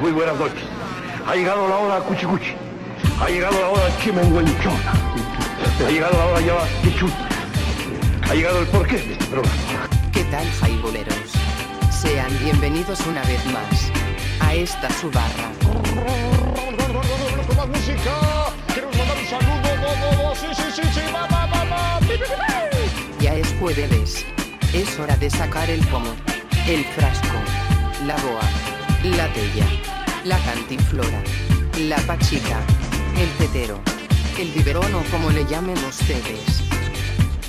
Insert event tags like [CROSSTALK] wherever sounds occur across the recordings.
Muy buenas noches. Ha llegado la hora cuchicuchi. Ha llegado la hora chimenguenchón. Ha llegado la hora ya chichut. Ha llegado el porqué de este programa. ¿Qué tal, jaiboleros? Sean bienvenidos una vez más a esta su barra. Más música, queremos mandar un saludo. Sí, sí, sí, sí, va, va. Ya es jueves. Es hora de sacar el pomo, el frasco, la boa, la tella, la cantinflora, la pachica, el tetero, el biberón o como le llamen ustedes.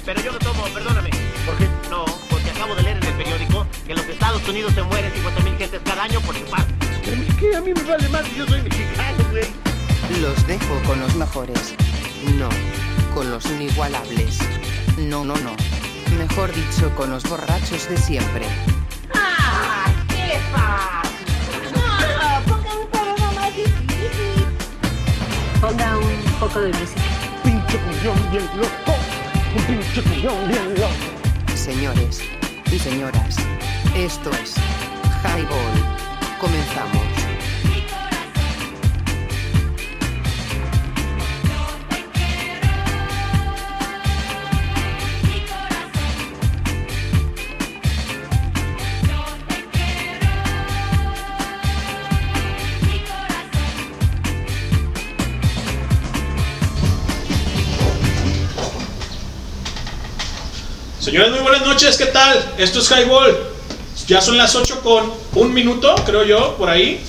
Pero yo no tomo, perdóname. ¿Por qué? No, porque acabo de leer en el periódico que en los Estados Unidos se mueren 50.000 gentes cada año por infarto. Pero es que a mí me vale más si yo soy mexicano, güey. Los dejo con los mejores. No, con los inigualables. No, no, no. Mejor dicho, con los borrachos de siempre. Ponga un poco de música. Pinche cuñón bien loco. Un pinche cuñón bien loco. Señores y señoras, esto es Highball. Comenzamos. Señores, muy buenas noches, ¿qué tal? Esto es Highball. Ya son las 8 con un minuto, creo yo, por ahí.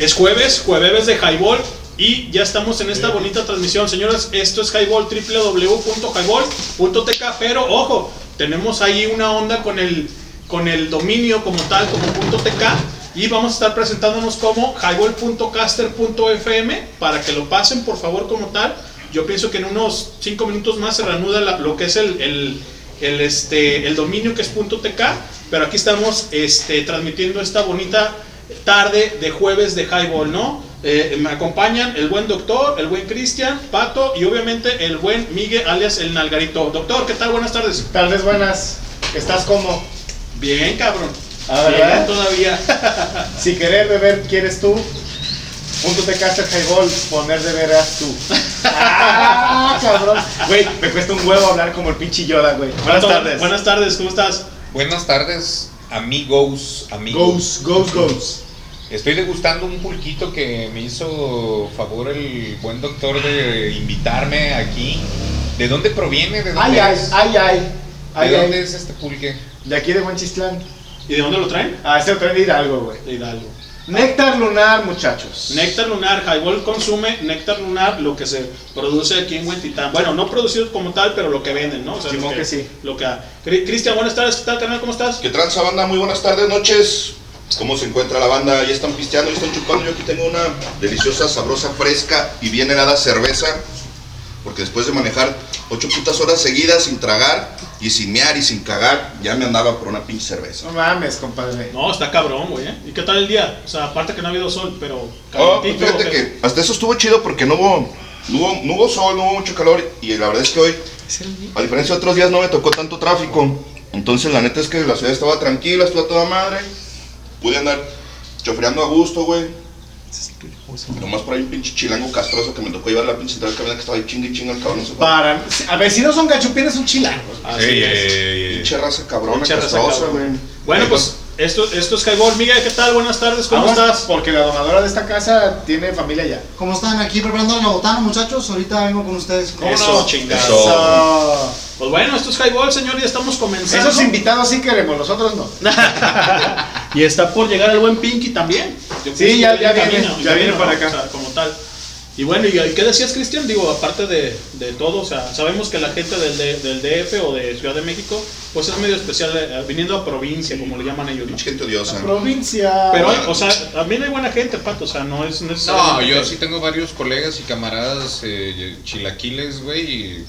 Es jueves, jueves de Highball. Y ya estamos en esta bonita transmisión. Señores, esto es Highball, www.highball.tk. Pero ojo, tenemos ahí una onda con el, con el dominio como tal, como .tk. Y vamos a estar presentándonos como highball.caster.fm para que lo pasen, por favor, como tal. Yo pienso que en unos 5 minutos más se reanuda la- lo que es el, el, el, este, el dominio que es .tk, pero aquí estamos este, transmitiendo esta bonita tarde de jueves de Highball, ¿no? Eh, me acompañan el buen doctor, el buen Cristian, Pato y obviamente el buen Miguel alias el Nalgarito. Doctor, ¿qué tal? Buenas tardes. Tardes buenas. ¿Estás como? Bien, cabrón. Ah, Bien, ¿verdad? todavía. [LAUGHS] Si querer beber quieres tú, punto te caster highball, poner de veras tú. Ah, cabrón. Güey, me cuesta un huevo hablar como el pinche Yoda, güey. Buenas tardes. Buenas tardes, ¿cómo estás? Buenas tardes, amigos, amigos. Goes, goes, goes. Estoy degustando un pulquito que me hizo favor el buen doctor de invitarme aquí. ¿De dónde proviene? ¿De Ay, dónde ay, es? ay, ay. Ay, ¿De dónde ay. es este pulque? De aquí de Huanchistlán. ¿Y de dónde lo traen? Ah, este lo traen de Hidalgo, güey. De Hidalgo. Néctar lunar, muchachos. Néctar lunar, Highball consume néctar lunar, lo que se produce aquí en Huentitán. Bueno, no producido como tal, pero lo que venden, ¿no? O sea, lo que sí. Lo que, Cri- Cristian, buenas tardes, ¿qué tal, canal? ¿Cómo estás? ¿Qué tranza banda? Muy buenas tardes, noches. ¿Cómo se encuentra la banda? Ya están pisteando, ya están chupando. Yo aquí tengo una deliciosa, sabrosa, fresca y bien helada cerveza. Porque después de manejar ocho putas horas seguidas sin tragar y sin mear y sin cagar, ya me andaba por una pinche cerveza. No mames, compadre. No, está cabrón, güey. ¿eh? ¿Y qué tal el día? O sea, aparte que no ha habido sol, pero Oh, pues fíjate que hasta eso estuvo chido porque no hubo, no hubo, no hubo sol, no hubo mucho calor. Y la verdad es que hoy, a diferencia de otros días, no me tocó tanto tráfico. Entonces, la neta es que la ciudad estaba tranquila, estuvo a toda madre. Pude andar chofreando a gusto, güey. Nomás por ahí un pinche chilango castroso que me tocó llevar la pinche central camioneta que estaba ahí chingue y chingue el cabrón. No sé cuánto. Para. A ver, si no son gachupines, son chilangos. Así Ey, es. ey, ey, ey. Pinche raza raza castrosa, cabrón. güey. Bueno, pues esto, esto es Highball. Miguel, ¿qué tal? Buenas tardes, ¿cómo Vamos, estás? Porque la donadora de esta casa tiene familia ya. ¿Cómo están? Aquí preparando la botana, muchachos. Ahorita vengo con ustedes. Eso, chingada. Eso. Eso. Pues bueno, esto es Highball, señor, ya estamos comenzando. Esos invitados sí queremos, nosotros no. [LAUGHS] Y está por llegar el buen Pinky también. Yo Sí, ya- ya en viene, camino, ya viene ¿no? para acá. O sea, como tal. Y bueno, ¿y qué decías, Cristian? Digo, aparte de, de todo, o sea, sabemos que la gente del, D- del DF o de Ciudad de México, pues es medio especial, eh, viniendo a provincia, como le llaman ellos, ¿no? Gente odiosa. Provincia. Pero, o sea, también hay buena gente, Pato, o sea, no es No, necesariamente... yo sí tengo varios colegas y camaradas eh, chilaquiles, güey, y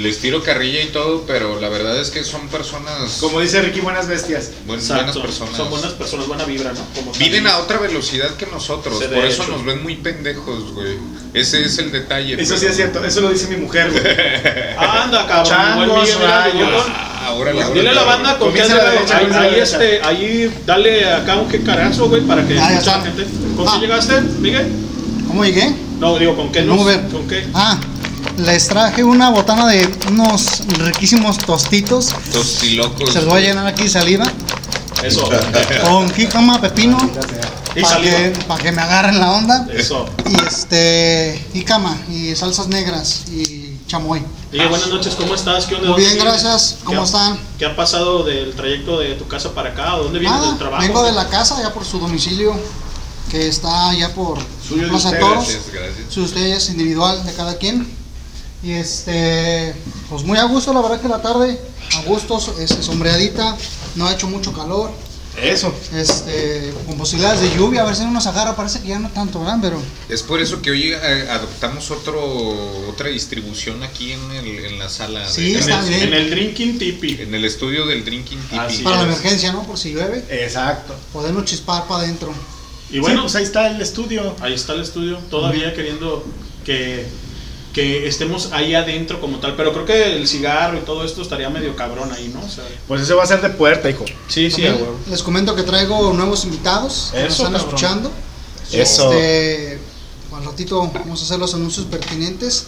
les tiro carrilla y todo, pero la verdad es que son personas. Como dice Ricky, buenas bestias. buen- buenas personas. Son buenas personas, buena vibra, ¿no? Como Viven a otra velocidad que nosotros, por eso hecho. nos ven muy pendejos, güey. Ese es el detalle. Eso sí es cierto, eso lo dice mi mujer, güey. [LAUGHS] Anda, cabrón. Changos, rayos. Ah, órale, órale, Dile a la banda con qué la la Ahí, este, ahí dale acá un jecarazo, güey, para que la está. gente. ¿Con Ah. qué llegaste, Miguel? ¿Cómo llegué? No, digo, ¿con qué Uber. ¿Con qué? Ah, les traje una botana de unos riquísimos tostitos. Tostilocos. Se los voy a llenar aquí saliva. Eso. [LAUGHS] Con jícama, pepino. Y Para que, pa' que me agarren la onda. Eso. Y este. Jícama. Y salsas negras. Y chamoy. Oye, buenas noches, ¿cómo estás? ¿Qué onda? Muy ¿Dónde bien, gracias. ¿Qué ¿Cómo están? ¿Qué ha pasado del trayecto de tu casa para acá? ¿O dónde vienes Ah, del trabajo? vengo de la casa, ya por su domicilio. Que está allá por Suyo de Plaza de ustedes, Toros. Gracias, gracias. Su ustedes individual de cada quien. Y este, pues muy a gusto, la verdad que la tarde, a gusto, este, sombreadita, no ha hecho mucho calor. Eso. Este, con posibilidades de lluvia, a ver si no nos agarra, parece que ya no tanto, ¿verdad? Pero Es por eso que hoy eh, adoptamos otro, otra distribución aquí en, el, en la sala. de Sí, En está el, bien. en el Drinking Tipi. En el estudio del Drinking Tipi. Así para la emergencia, ¿no? Por si llueve, Exacto. podernos chispar para adentro. Y bueno, Sí, pues ahí está el estudio. ahí está el estudio, todavía queriendo que, que estemos ahí adentro como tal. Pero creo que el cigarro y todo esto estaría medio cabrón ahí, ¿no? O sea, Pues ese va a ser de puerta, hijo. sí, sí, huevo. les comento que traigo nuevos invitados que nos Eso, están cabrón. escuchando. Eso. Este, al ratito vamos a hacer los anuncios pertinentes.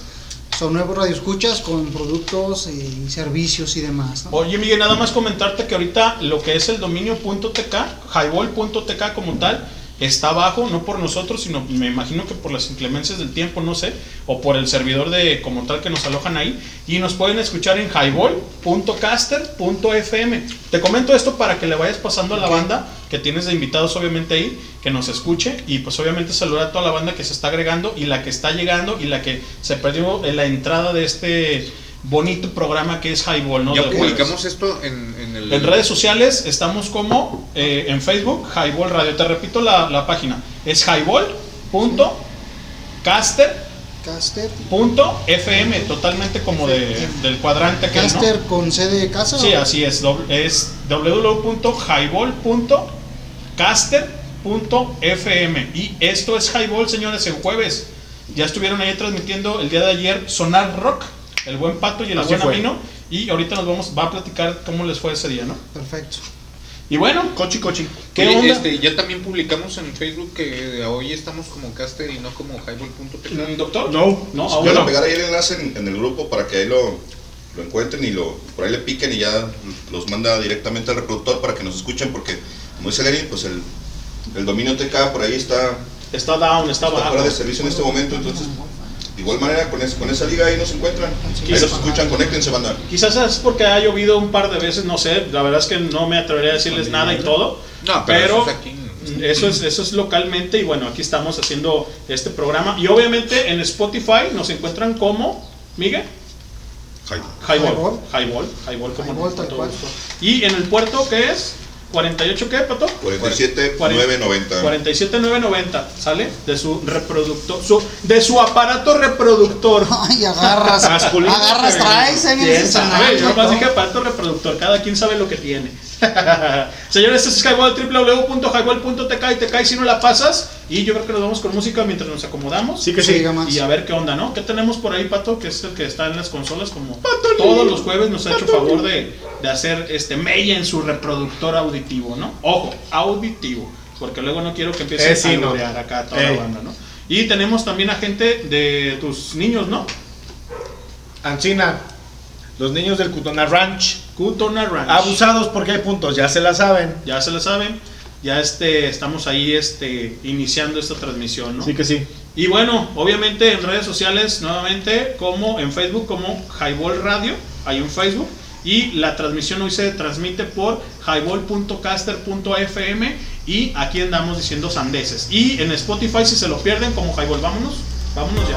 Son nuevos radioescuchas con productos y servicios y demás. ¿no? Oye, Miguel, nada más comentarte que ahorita lo que es el dominio .tk, highball.tk como tal, está abajo, no por nosotros, sino me imagino que por las inclemencias del tiempo, no sé, o por el servidor de como tal que nos alojan ahí, y nos pueden escuchar en highball.caster.fm. Te comento esto para que le vayas pasando a la banda que tienes de invitados obviamente ahí, que nos escuche, y pues obviamente saludar a toda la banda que se está agregando, y la que está llegando, y la que se perdió en la entrada de este bonito programa que es Highball, ¿no? Ya De jueves. publicamos esto en, en el. En redes sociales estamos como eh, en Facebook, Highball Radio. Te repito la, la página. Es highball.caster.fm, Caster, totalmente como de, del cuadrante que Caster con C de casa. Sí, así es. Es www.highball.caster.fm. Y esto es Highball, señores, en jueves. Ya estuvieron ahí transmitiendo el día de ayer Sonar Rock, el buen pato y el buen. Amino. Y ahorita nos vamos, va a platicar cómo les fue ese día, ¿no? Perfecto. Y bueno, Cochi, cochi. ¿qué Oye, onda? este, ya también publicamos en Facebook que hoy estamos como Caster y no como Highball.tk. ¿Doctor? No. No, Yo aún voy a no. pegar ahí el enlace en, en el grupo para que ahí lo, lo encuentren y lo por ahí le piquen y ya los manda directamente al reproductor para que nos escuchen porque como dice Lenny, pues el, el dominio TK por ahí está, Está down, está está bajo. fuera de servicio en este momento, entonces de igual manera con, es- con esa liga ahí nos encuentran, ahí nos escuchan, conéctense banda. Quizás es porque ha llovido un par de veces, no sé. La verdad es que no me atrevería a decirles nada y todo. No, pero, Pero eso es aquí. Eso es, eso es localmente y bueno, aquí estamos haciendo este programa. Y obviamente en Spotify nos encuentran como, Miguel, Hi. Highball. Highball, Highball, como Highball, todo cual. gusto. Y en el puerto, ¿qué es? ¿48 qué, Pato? 47 Cuaren- 990. 47990, ¿sale? De su reproductor, su, de su aparato reproductor. [LAUGHS] Ay, agarras. Masculino, agarras, traes, eh, Yo nomás ¿no? dije aparato reproductor, cada quien sabe lo que tiene. [LAUGHS] Señores, este es Highball, www.highball.tk y te cae si no la pasas. Y yo creo que nos vamos con música mientras nos acomodamos. Sí que Sí. Y a ver qué onda, ¿no? ¿Qué tenemos por ahí, Pato? Que es el que está en las consolas, como todos los jueves nos ha hecho favor de, de hacer este mella en su reproductor auditivo, ¿no? Ojo, auditivo, porque luego no quiero que empiece Eh, sí, a no. acá toda la banda, ¿no? Y tenemos también a gente de tus niños, ¿no? Ancina, los niños del Cutona Ranch, Cutona Ranch. abusados porque hay puntos, ya se la saben. Ya se lo saben. Ya este, estamos ahí este, iniciando esta transmisión, ¿no? Sí que sí. Y bueno, obviamente en redes sociales, nuevamente, como en Facebook, como Highball Radio, hay en Facebook. Y la transmisión hoy se transmite por highball.caster.fm y aquí andamos diciendo sandeces. Y en Spotify, si se lo pierden, como Highball, vámonos, vámonos ya.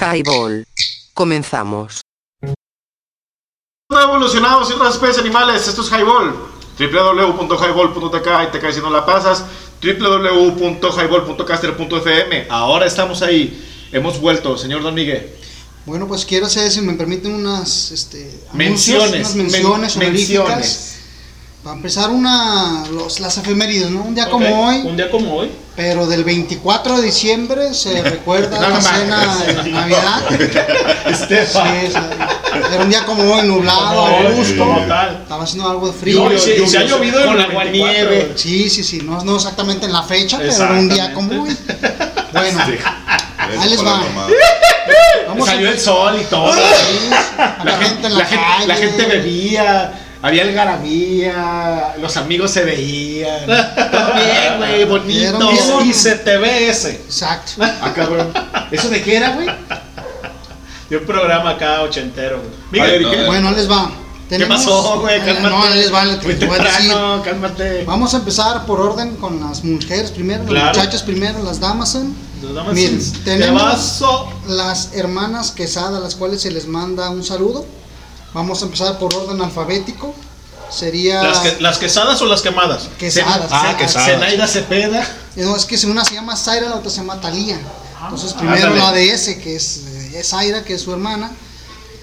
Highball. Comenzamos. Hola evolucionados y otras especies animales, esto es Highball. www.highball.tk y te caes si no la pasas. www.highball.caster.fm. Ahora estamos ahí. Hemos vuelto, señor Don Miguel. Bueno, pues quiero hacer, si me permiten, unas este, Menciones, anuncios, unas menciones men- honoríficas. menciones. Para empezar, una, los, las efemérides, ¿no? Un día como hoy, Un día como hoy. pero del 24 de diciembre se [LAUGHS] recuerda No, la no cena de Navidad. [LAUGHS] Estefan. Sí, sí. Era un día como hoy, nublado, a gusto. como tal. Estaba haciendo algo de frío. No, y si ha llovido en con el 24, aguanieve. Sí, sí, sí. No, no exactamente en la fecha, pero era un día como hoy. Bueno, ahí les va. Vamos a- Salió el sol y todo. La gente en la la gente, calle. la gente bebía, había algarabía, los amigos se veían. Todo bien, güey, bonito. Y se te ve ese. Exacto. Ah, cabrón. ¿Eso de qué era, güey? De un programa acá ochentero, güey. A ver, Miguel, ¿y qué? Bueno, les va. ¿Qué pasó, güey? Eh, Cálmate. No, les va. les- voy a decir. cálmate. Vamos a empezar por orden con las mujeres primero, Claro. las muchachas primero, las damas. Las damas, Miren, tenemos las hermanas Quesada, a las cuales se les manda un saludo. Vamos a empezar por orden alfabético. Sería. ¿Las, que- ¿Las quesadas o las quemadas? Quesadas. Ah, Quesadas. que Zenaida Cepeda. No, es que si una se llama Zaira, la otra se llama Talía. Entonces, primero ándale. la de ese, que es, eh, es Zaira, que es su hermana.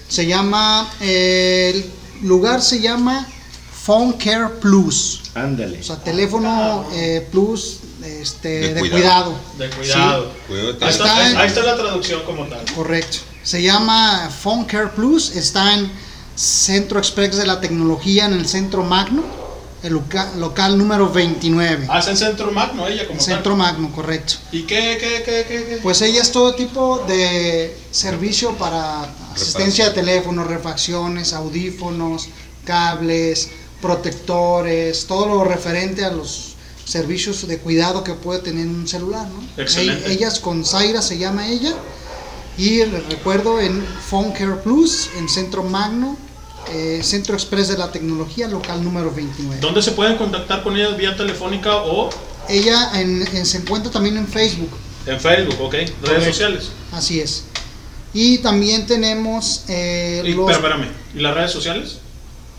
Se llama. eh, el lugar se llama Phone Care Plus. Ándale. O sea, teléfono eh, plus este, De de, cuidado. cuidado. De cuidado. Cuidado, Ahí está, ahí está la traducción como tal. Correcto. Se llama Phone Care Plus. Está en Centro Express de la Tecnología, en el Centro Magno, el loca- local número 29. Ah, es en Centro Magno ella como Centro Magno, correcto. ¿Y qué, qué, qué, qué, qué? Pues ella es todo tipo de servicio para asistencia de teléfono, refacciones, audífonos, cables, protectores, todo lo referente a los servicios de cuidado que puede tener un celular, ¿no? Excelente. Ellas con Zaira se llama ella. Y les recuerdo en Phone Care Plus, en Centro Magno, eh, Centro Express de la Tecnología, local número 29. ¿Dónde se pueden contactar con ellas vía telefónica o Ella en- en- se encuentra también en Facebook. en Facebook, ok? Redes sociales. Así es. Y también tenemos eh, Y, los, pero espérame, ¿y las redes sociales?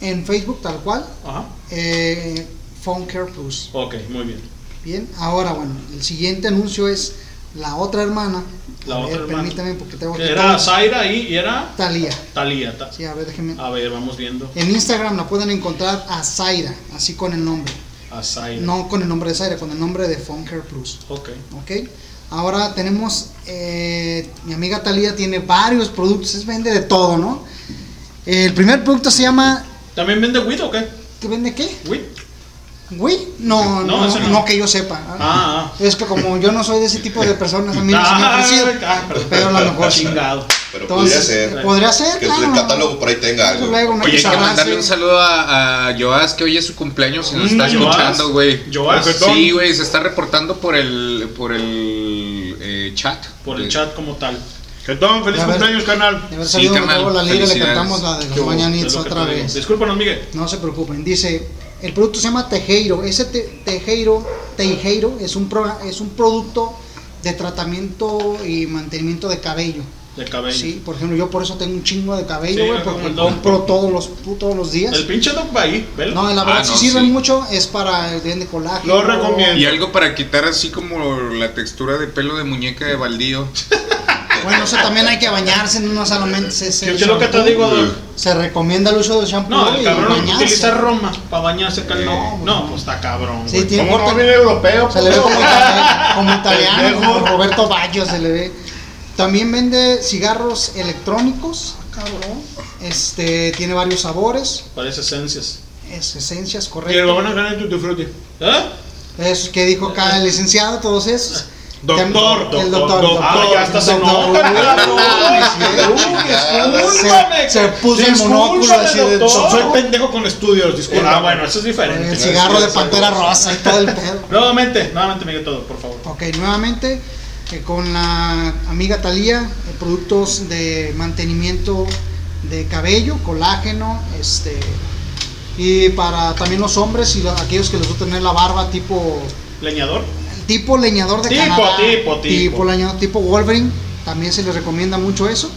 en Facebook tal cual, Ajá. eh, Phone Care Plus. Ok, muy bien. Bien, ahora bueno, el siguiente anuncio es la otra hermana. La A otra ver, hermana. Permítame porque tengo Que Era todo. Zaira y, y era Talía. Talía. Ta- Sí, a ver, déjenme. A ver, vamos viendo. En Instagram la pueden encontrar a Zaira, así con el nombre. A Zaira. No con el nombre de Zaira, con el nombre de Care Plus. Ok. ¿Ok? Ahora tenemos, eh, mi amiga Talía tiene varios productos, es vende de todo, ¿no? El primer producto se llama, ¿También vende weed o qué? ¿qué vende qué? Weed. ¿Güey? No, No, no, ese no. no que yo sepa. Ah, Es que como yo no soy de ese tipo de personas, a mí no se me ha Ah, ofrecido. ah. Pero a lo mejor sí. Chingado. Pero Entonces, podría ser. podría ser, Que claro. el catálogo por ahí tenga algo. Luego, Oye, hay que mandarle un sí. saludo a, a Joás, que hoy es su cumpleaños y nos Mm, está escuchando, güey. Joás. Sí, güey, se está reportando por el, por el eh, chat. Por el Eh, chat como tal. Perdón, feliz ver. cumpleaños, canal. De haber Sí, sabido carnal, luego la liga le cantamos la de los mañanitos otra vez. Discúlpanos, Miguel. No se preocupen, dice, el producto se llama Tejeiro. Ese te- Tejeiro, Tejeiro es un, pro- es un producto de tratamiento y mantenimiento de cabello. De cabello. Sí, por ejemplo, yo por eso tengo un chingo de cabello, güey, porque Doc. compro todos los, todos los días. El pinche Doc va ahí, ¿velo? No, la verdad Ah, sí no, sirven sí. mucho, es para el bien de colágeno. Lo recomiendo. Y algo para quitar así como la textura de pelo de muñeca de baldío. [LAUGHS] Bueno, eso también hay que bañarse, no solamente se, se- ¿Qué es lo que te digo, Doc? Se recomienda el uso del shampoo No, el y cabrón bañarse. utiliza Roma para bañarse, caldo. No, No, pues está cabrón. Sí, tiene ¿Cómo no viene europeo? Se le ve como, italiano, como italiano, como Roberto Baggio se le ve. También vende cigarros electrónicos, cabrón. Este, tiene varios sabores, Parece esencias. es esencias, Y el correcto. van a ganar Tutti Frutti. ¿Eh? Es que dijo acá el licenciado, todos esos. Doctor, el doctor, doctor. Ah, ya en doctor. Discúlpame. [LAUGHS] Se, se puso el monóculo así de doctor. Soy pendejo con estudios, disculpa. Ah, bueno, eso es diferente. el cigarro de pantera rosa y todo el pedo. [LAUGHS] Nuevamente, nuevamente, Miguel, todo, por favor. Ok, nuevamente eh, con la amiga Talía, eh, productos de mantenimiento de cabello, colágeno, este y para también los hombres y los- aquellos que les gusta tener la barba tipo Leñador. Tipo leñador de Tipo, Canadá, tipo, tipo. leñador tipo Wolverine, también se les recomienda mucho eso.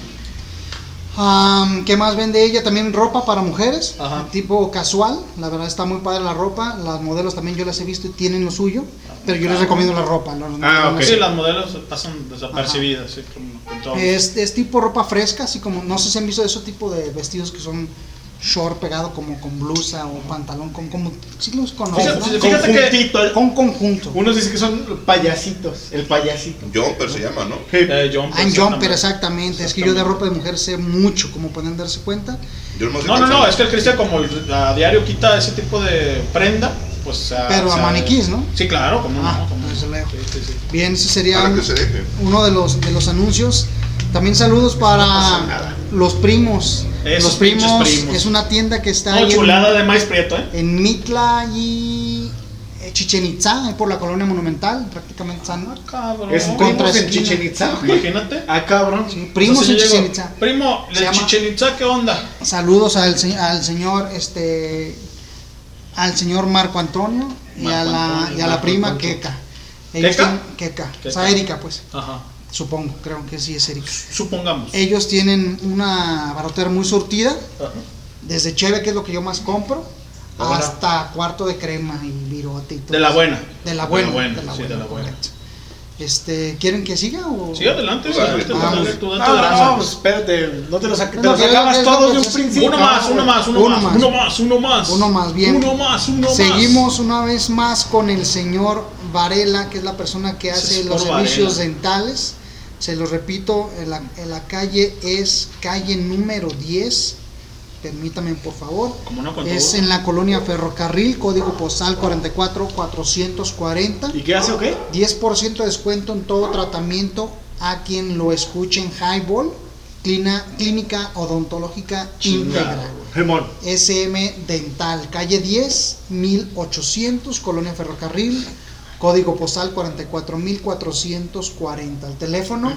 ¿Qué más vende ella? También ropa para mujeres, Ajá. tipo casual. La verdad está muy padre la ropa. Las modelos también yo las he visto y tienen lo suyo. Pero yo les recomiendo la ropa. los- Ah, los- ok. Sí, las modelos pasan desapercibidas, sí, como con todo. Es, es tipo ropa fresca, así como, no sé si han visto ese tipo de vestidos que son short pegado como con blusa o pantalón, con, como si los conoces, Fíjate, ¿no? fíjate que con conjunto. unos dicen que son payasitos, el payasito. Jumper se llama, ¿no? Eh, jumper, Ah, jumper, exactamente. exactamente. Es que yo de ropa de mujer sé mucho, como pueden darse cuenta. Yo No, no, no, calzones. es que el Cristian como el- a diario quita ese tipo de prenda, pues... sea, Pero o a maniquís, ¿no? Sí, claro, como Ah, no, como desde no. luego. Sí, sí, sí. Bien, ese sería un- se uno de los, de los anuncios. También saludos para los primos. Esos los primos, primos. es una tienda que está No, ahí en- chulada de maíz prieto, ¿eh? en Mitla y eh, Chichen Itza, por la colonia monumental, prácticamente están Cabrón. Es Contra primos en. Chichen Itza. Imagínate. Ah, cabrón. primos en Chichen Itza. Primo, llama- Chichen Itza, ¿qué onda? Saludos al, al señor este al señor Marco Antonio y a Marco la, Antonio, y a la Marco prima Antonio. Queca. Ellos ¿Queca? tienen- Queca. O sea. Erika, pues. Ajá. Supongo, creo que sí es Erika. Supongamos. Ellos tienen una barrotera muy surtida, Ajá. desde cheve, que es lo que yo más compro, hasta cuarto de crema y virote y todo. De la eso. buena. De la buena. De la buena, de la sí, de la buena. correcto. Este, ¿quieren que siga o? Sí, adelante, Vamos. tú No, pues espérate, no te los, te No, los todos de un principio. Uno más, uno más, uno, Uno más, más. uno más, uno más. Uno más, bien. Uno más, uno más. Seguimos una vez más con el señor Varela, que es la persona que hace los servicios Varela. dentales. Se lo repito, en la, en la calle es calle número 10. Permítame, por favor. Como no, Es en la colonia Ferrocarril, código postal 44440. ¿Y qué hace o qué? 10% de descuento en todo tratamiento a quien lo escuche en Highball, clina- clínica odontológica íntegra. SM Dental, calle 10, 1800, Colonia Ferrocarril, código postal 44440. El teléfono,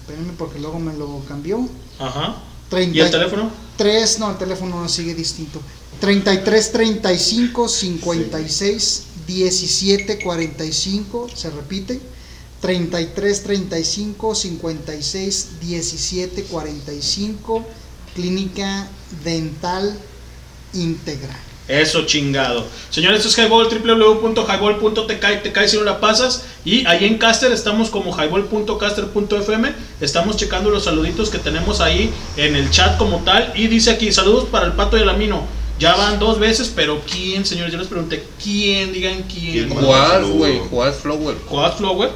espérenme porque luego me lo cambió. Ajá. 30 ¿Y el teléfono? 3, no, el teléfono sigue distinto. 33 35 56 17 45, se repite. 33 35 56 17 45, Clínica Dental Íntegra. Eso chingado. Señores, esto es Highball, www.highball.tk y te caes si no la pasas. Y ahí en Caster estamos como highball.caster.fm. Estamos checando los saluditos que tenemos ahí en el chat como tal. Y dice aquí, saludos para el pato y el amino. Ya van dos veces, pero ¿quién, señores? Yo les pregunté, ¿quién? Digan quién. ¿Cuál, güey? ¿Cuál Flower? Quad Flower.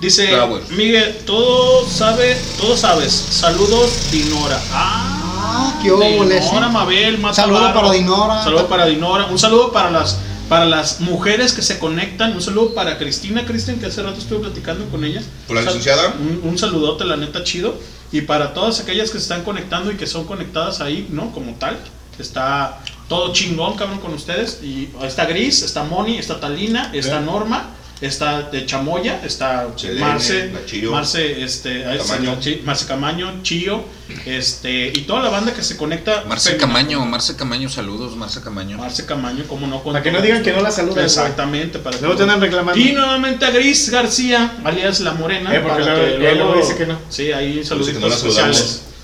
Dice Flower. Miguel, todo sabe, todo sabes. Saludos, Dinora. Ah, Ah, qué Dinora. Mabel, Mata Saludo Barro. para Dinora. Saludo para Dinora. Un saludo para las para las mujeres que se conectan. Un saludo para Cristina, Cristian, que hace rato estuve platicando con ella. ¿Con la Sal- licenciada? Un, un saludote, la neta, chido. Y para todas aquellas que se están conectando y que son conectadas ahí, ¿no? Como tal. Está todo chingón, cabrón, con ustedes. Y está Gris, está Moni, está Talina, está Norma, está de Chamoya, está Selene, Marce. Marce, este, Camaño. Chi- Marce Camaño, Chío, este, y toda la banda que se conecta. Marce. Camaño, Marce Camaño, saludos, Marce Camaño. Marce Camaño, como no. con Para que no digan que no la saludan, Exactamente. Para Luego que te no- andan reclamando. Y nuevamente a Gris García, alias La Morena. Eh, porque para luego- que él luego dice que no. Sí, ahí saludos no.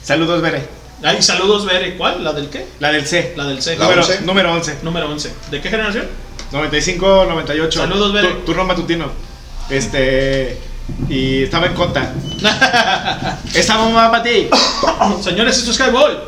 Saludos, Bere. Ahí saludos, Bere. ¿Cuál? ¿La del qué? La del C. La del C. La número, 11. número 11. Número 11. ¿De qué generación? 95, 98. Saludos, Bere. Tu- Turno matutino. Este. Y estaba en conta. [LAUGHS] Esa mamá para ti. [COUGHS] Señores, esto es Highball.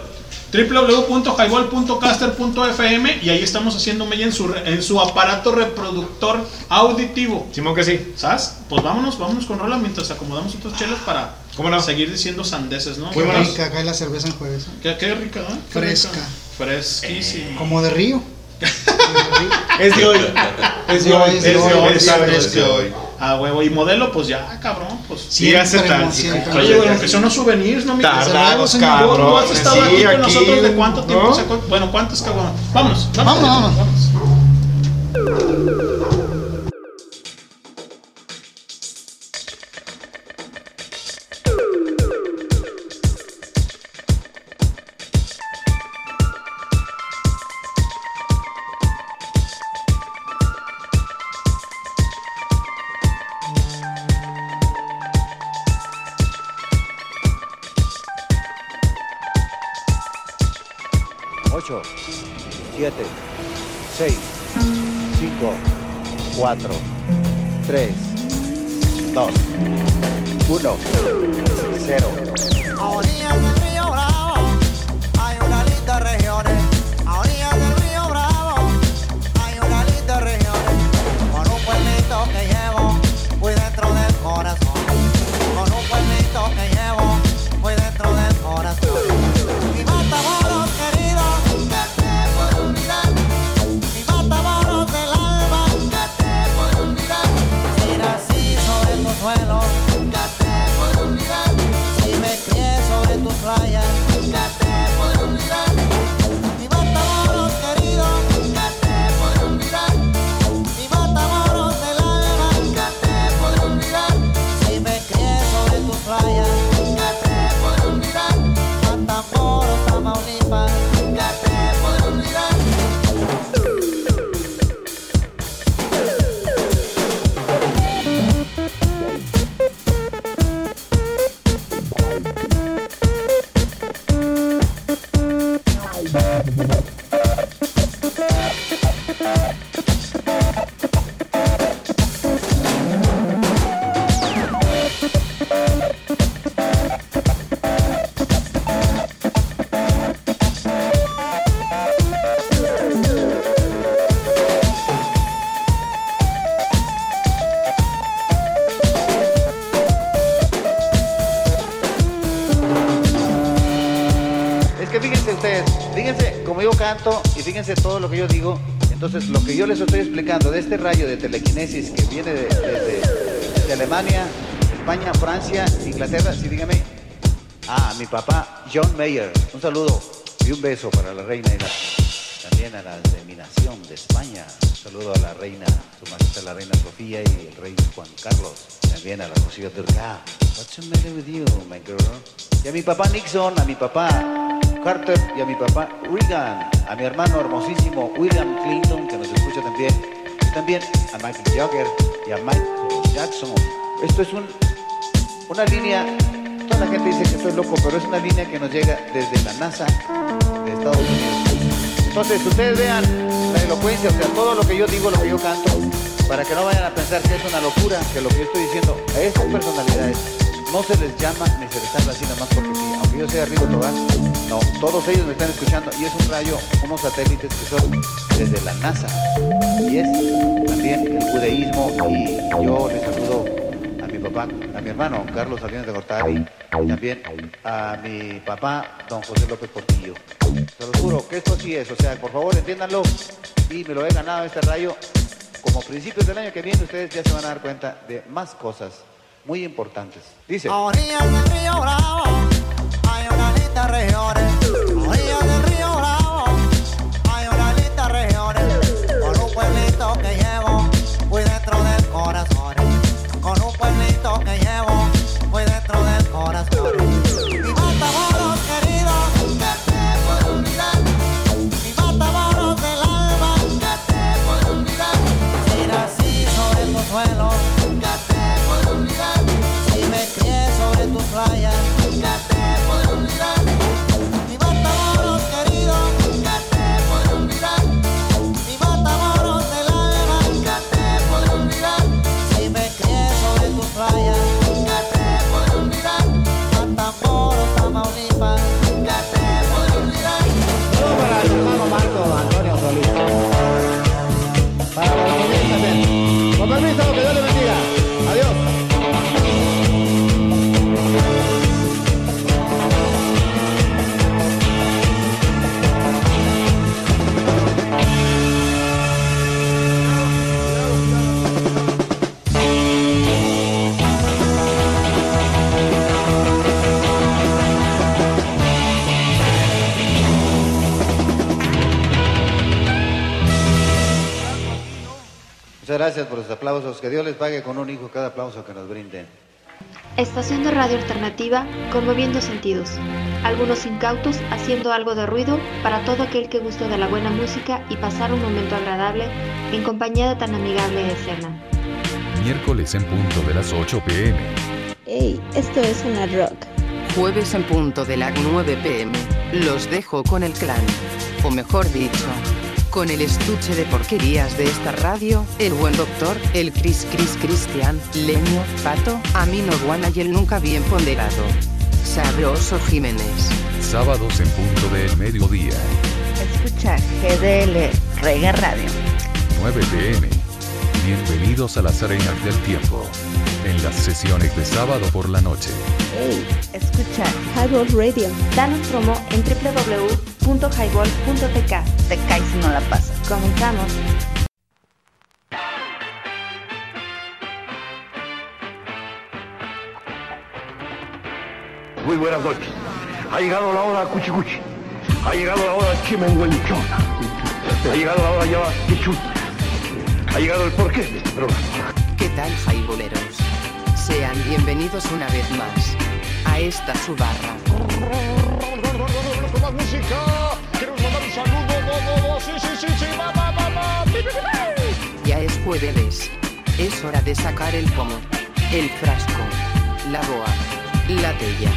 www.highball.caster.fm y ahí estamos haciendo mella en su, en su aparato reproductor auditivo. Simón que sí. ¿Sabes? Pues vámonos, vámonos con rola mientras acomodamos otras chelas para ¿Cómo no? seguir diciendo sandeces, ¿no? Qué Vámonos. rica, cae la cerveza en jueves. ¿eh? Qué, qué rica, ¿eh? Qué Fresca. rica. Fresquísima. Como de río. [LAUGHS] Es de hoy. Es de hoy. Es de hoy, es de hoy. fresca. Es de hoy. Ah, huevo. Y modelo, pues ya, cabrón. Pues. Sígase Siempre, tan- siempre. Oye, bueno, que son los souvenirs, ¿no? Miguel? Tardados, señor. ¿Tú- ¿Tú has estado sí, aquí con aquí, nosotros de cuánto tiempo? ¿no? se Bueno, ¿cuántos, cabrón? Vámonos, Vámonos, vámonos. Ocho, fíjense todo lo que yo digo. Entonces, lo que yo les estoy explicando de este rayo de telequinesis que viene de, Alemania, España, Francia, Inglaterra, sí, dígame. Ah, mi papá, John Mayer. Un saludo y un beso para la reina y la, también a la de mi nación de España. Un saludo a la reina, su majestad la reina Sofía y el rey Juan Carlos. También a la Rocío Turca. What's the matter with you, my girl? Y a mi papá Nixon, a mi papá Carter y a mi papá Reagan, a mi hermano hermosísimo William Clinton, que nos escucha también, y también a Michael Jagger y a Michael Jackson. Esto es un, una línea, toda la gente dice que estoy loco, pero es una línea que nos llega desde la NASA de Estados Unidos. Entonces, ustedes vean la elocuencia, o sea, todo lo que yo digo, lo que yo canto, para que no vayan a pensar que es una locura, que lo que yo estoy diciendo a estas personalidades no se les llama ni se les habla así nada más porque sí, aunque yo sea Rigo Tobar, no, todos ellos me están escuchando y es un rayo, unos satélites que son desde la NASA y es también el judaísmo y yo les saludo a mi papá, a mi hermano Carlos Salinas de Gortari, también a mi papá don José López Portillo. Se los juro que esto sí es, o sea, por favor entiéndanlo y me lo he ganado este rayo. Como principios del año que viene ustedes ya se van a dar cuenta de más cosas muy importantes. Dice. A orillas del río Bravo hay una lista de regiones. A orillas del río Bravo hay una lista de regiones. Con un pueblito que llevo muy dentro del corazón. Con un pueblito que llevo gracias por los aplausos. Que Dios les pague con un hijo cada aplauso que nos brinden. Estación de radio alternativa conmoviendo sentidos. Algunos incautos haciendo algo de ruido para todo aquel que guste de la buena música y pasar un momento agradable en compañía de tan amigable escena. Miércoles en punto de las 8 pm. Hey, esto es una rock. Jueves en punto de las 9 pm. Los dejo con el clan. O mejor dicho, con el estuche de porquerías de esta radio, el buen doctor, el Chris Chris Cristian, Leño, Pato, Amino Guana y el nunca bien ponderado. Sabroso Jiménez. Sábados en punto del mediodía. Escucha GDL Reggae Radio. 9 pm. Bienvenidos a las arenas del tiempo. En las sesiones de sábado por la noche. Hey, escucha Highball Radio. Danos promo en www.highball.tk. Te caes si no la pasas. Comenzamos. Muy buenas noches. Ha llegado la hora cuchicuchi. Ha llegado la hora chimenguenchona. Ha llegado la hora ya quichut. Ha llegado el porqué de este programa. ¿Qué tal, jaiboleros? Sean bienvenidos una vez más a esta su barra. Con más música. Queremos mandar un saludo. Bo, bo, bo. Sí, sí, sí, sí. Va, va, va, va. Pi, pi, pi, pi. Ya es jueves. Es hora de sacar el pomo, el frasco, la boa, la tella,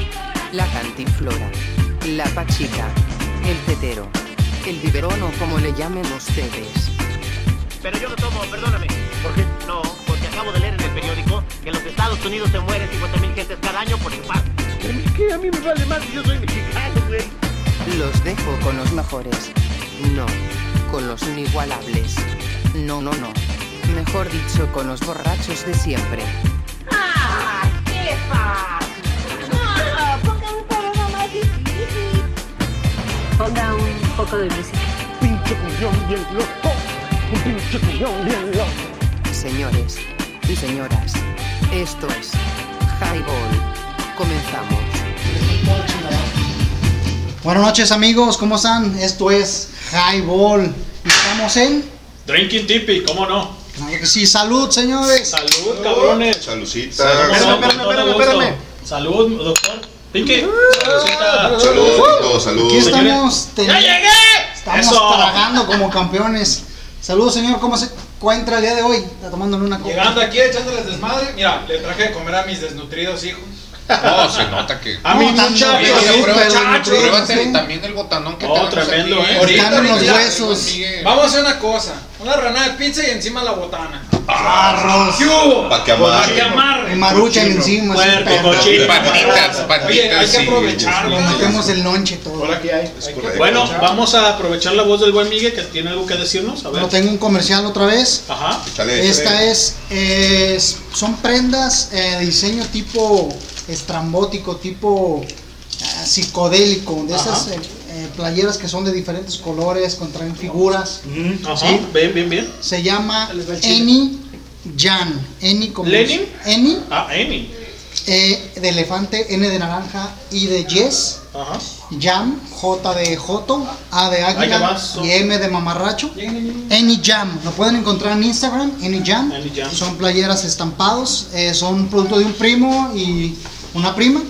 la cantinflora, la pachica, el tetero, el biberón o como le llamen ustedes. Pero yo no tomo, perdóname. ¿Por qué? No, porque acabo de leer en el periódico que en los Estados Unidos se mueren 50.000 gentes cada año por infarto. Que a mí me vale más, yo soy mexicano, güey. Los dejo con los mejores. No, con los inigualables. No, no, no. Mejor dicho, con los borrachos de siempre. ¡Ah! ¿Qué pasa? No, ponga un programa más difícil. Ponga un poco de música. pinche bien loco. Señores y señoras, esto es Highball. Comenzamos. Buenas noches amigos, ¿cómo están? Esto es Highball. Estamos en... Drinking Tipi, ¿cómo no? Claro que sí, salud señores. Salud, cabrones. Salucita. Salud, Espérame, espérame, espérame. Salud, doctor. Pinky, saludcita. Salud, salud. Aquí estamos, ten- ¡Ya llegué! estamos Eso. trabajando como campeones. Saludos señor, ¿cómo se encuentra el día de hoy? Está tomándole una copa. Llegando aquí echándoles desmadre, mira, le traje de comer a mis desnutridos hijos. No, se nota que. A mí No, mucha tan- Oye, Pero- prueba- pero- pruébate pero- también el botanón que Oh, tenemos tremendo, aquí, eh. Ahorita, los huesos. Vamos a hacer una cosa, una ranada de pizza y encima la botana. Arroz. ¿Qué hubo? Pa' que Para que amarre. amarre. Y maruchan encima. Patitas, patitas. Hay que aprovecharlo. Metemos el lonche todo. Ahora aquí hay. Es correcto. Bueno, vamos a aprovechar la voz del buen Miguel que tiene algo que decirnos. A ver. No tengo un comercial otra vez. Ajá. Échale, Esta es, es- son prendas eh, de diseño tipo estrambótico, tipo ah, psicodélico, de esas Ajá. Eh, eh, playeras que son de diferentes colores, contraen figuras. Ajá. Sí. Bien, bien, bien. Se llama Eni Jan. Eni como ¿Lenin? Eni Ah, Amy. E de elefante, N de naranja, I de yes, Ajá. Jam, J de Joto, A de águila y M de mamarracho. Any Jam, lo pueden encontrar en Instagram, Any Jam. Any Jam. Son playeras estampados, eh, son producto de un primo y una prima.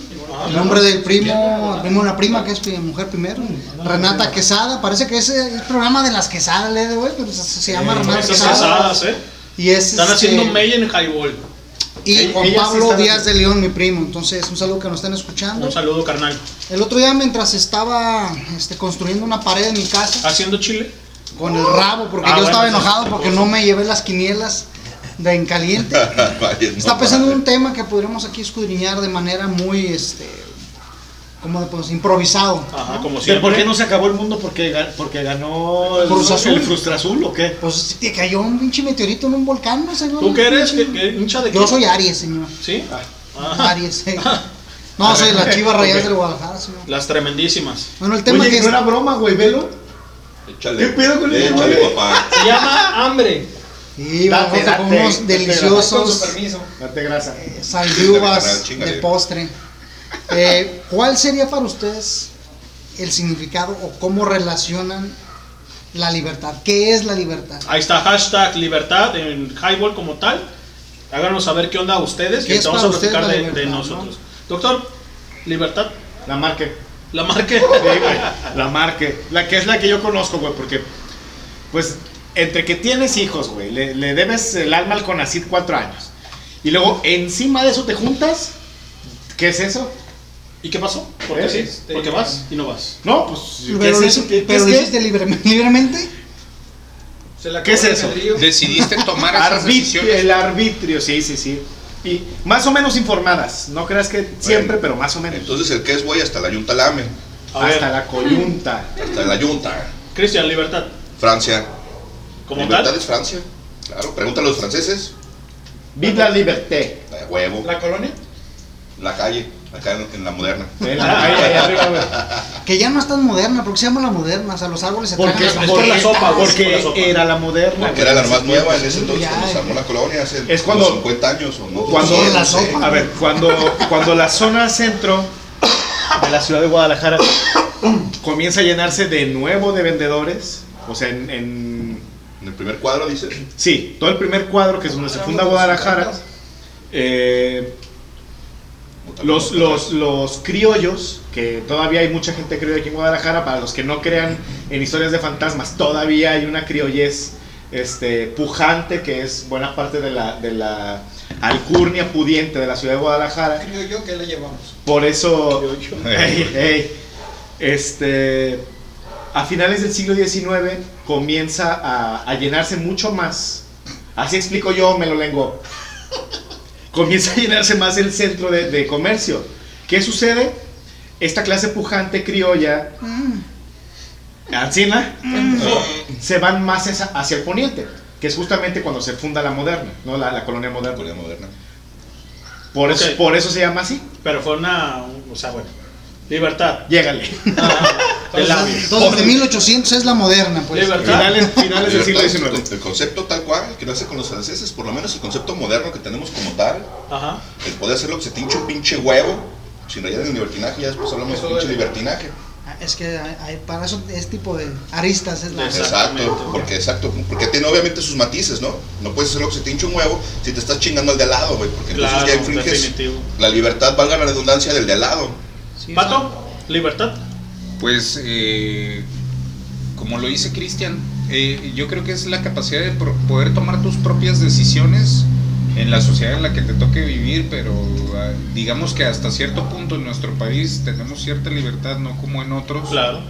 El nombre del primo, primo de una prima que es mujer primero, Renata Quesada. Parece que es el programa de las quesadas, hoy, pero se, llama Renata Quesada. ¿eh? Y es, Están este, haciendo un mail en Highball. y Juan sí Pablo Díaz de León, mi primo. Entonces, un saludo que nos están escuchando. Un saludo, carnal. El otro día, mientras estaba este, construyendo una pared en mi casa, Haciendo chile. con el rabo, porque Ah, yo bueno, estaba enojado porque no me llevé las quinielas de en caliente. [LAUGHS] Está no, pensando en un tema que podríamos aquí escudriñar de manera muy, este, como pues, improvisado. Ajá, como ¿De siempre. ¿Por qué no se acabó el mundo? ¿Porque, porque ganó el Cruz Azul. el Frustra Azul o qué? Pues te cayó un pinche meteorito en un volcán, ¿no, señor? ¿Tú qué eres? ¿Qué, qué hincha de qué? Yo soy Aries, señor. ¿Sí? Ajá. Aries, sí. No, soy la chiva rayadas del Guadalajara, señor. Las tremendísimas. Bueno, el tema Oye, que no era broma, güey, velo. Échale. ¿Qué pedo con eso, Échale, papá. Se llama hambre. Sí, Date, vamos con date, unos date, Con deliciosos su permiso. Date grasa. chíngale. de postre. Eh, ¿Cuál sería para ustedes el significado o cómo relacionan la libertad? ¿Qué es la libertad? Ahí está hashtag libertad en Highball como tal. Háganos saber qué onda ustedes ¿Qué y es te vamos para a platicar ustedes la de, nosotros. Doctor, libertad. La marque. La marque. Sí, güey. La marque. La que es la que yo conozco, güey, porque, pues, entre que tienes hijos, güey, le, le debes el alma al Conacid cuatro años. Y luego, encima de eso te juntas. ¿Qué es eso? ¿Y qué pasó? ¿Por qué sí? Este, ¿Por qué vas y no vas? No, pues, ¿qué Pero, es eso? ¿Qué, pero es lo qué? [LAUGHS] libremente. Se la ¿Qué es eso? Decidiste tomar esas Arbitrio, decisiones. el arbitrio, sí, sí, sí. Y más o menos informadas. No creas que siempre, pero más o menos. Entonces el que es güey hasta la yunta lame. A ver, Hasta la coyunta. Hasta la yunta. Cristian, libertad. Francia. Como Libertad tal. es Francia. Claro, pregúntale a los franceses. Vive la liberté. La huevo. ¿La colonia? La calle. Acá en, en la moderna. En la- ahí arriba, güey. [LAUGHS] Que ya no es tan moderna, porque se llama la moderna. O sea, los árboles se Porque, tragan por la sopa, porque por la sopa. era la moderna. Porque era la más nueva en ese entonces, Ya, cuando se armó la colonia hace Es cuando- como 50 años o no. Cuando, Sí, la no sé. sopa. a ver, cuando, cuando la zona centro de la ciudad de Guadalajara comienza a llenarse de nuevo de vendedores, o sea, en, en- En el primer cuadro dice. sí, todo el primer cuadro que es donde se funda Guadalajara, eh, los, los, los criollos, que todavía hay mucha gente criolla aquí en Guadalajara, para los que no crean en historias de fantasmas, todavía hay una criollez este, pujante, que es buena parte de la, de la alcurnia pudiente de la ciudad de Guadalajara. Creo yo que le llevamos. Por eso, [LAUGHS] Ey, ey, este, a finales del siglo XIX comienza a, a llenarse mucho más. Así explico yo, me lo lengo. Comienza a llenarse más el centro de, de comercio. ¿Qué sucede? Esta clase pujante criolla, Ancina, se van más esa- hacia el poniente, que es justamente cuando se funda la moderna, ¿no? la, la colonia moderna. moderna. Por, eso, por eso se llama así. Pero fue una. O sea, bueno. Libertad. Llégale. [LAUGHS] Del labio. Entonces, de 1800 es la moderna, pues. Finales, finales del siglo Libertad, XIX. El, concepto tal cual que nace con los franceses, por lo menos el concepto moderno que tenemos como tal, Ajá. el poder hacer lo que se te hinche un pinche huevo, sin rayar el libertinaje, ya después hablamos de pinche libertinaje. Ah, Es que hay- para eso es tipo de aristas, es la. Exacto, porque exacto, porque tiene obviamente sus matices, ¿no? No puedes hacer lo que se te hinche un huevo si te estás chingando al de al lado, güey, porque entonces Claro, ya infringes definitivo. la libertad, valga la redundancia, del de al lado. Pato, libertad. Pues, eh, como lo dice Cristian, eh, yo creo que es la capacidad de poder tomar tus propias decisiones en la sociedad en la que te toque vivir, pero ah, digamos que hasta cierto punto en nuestro país tenemos cierta libertad, no como en otros. Claro.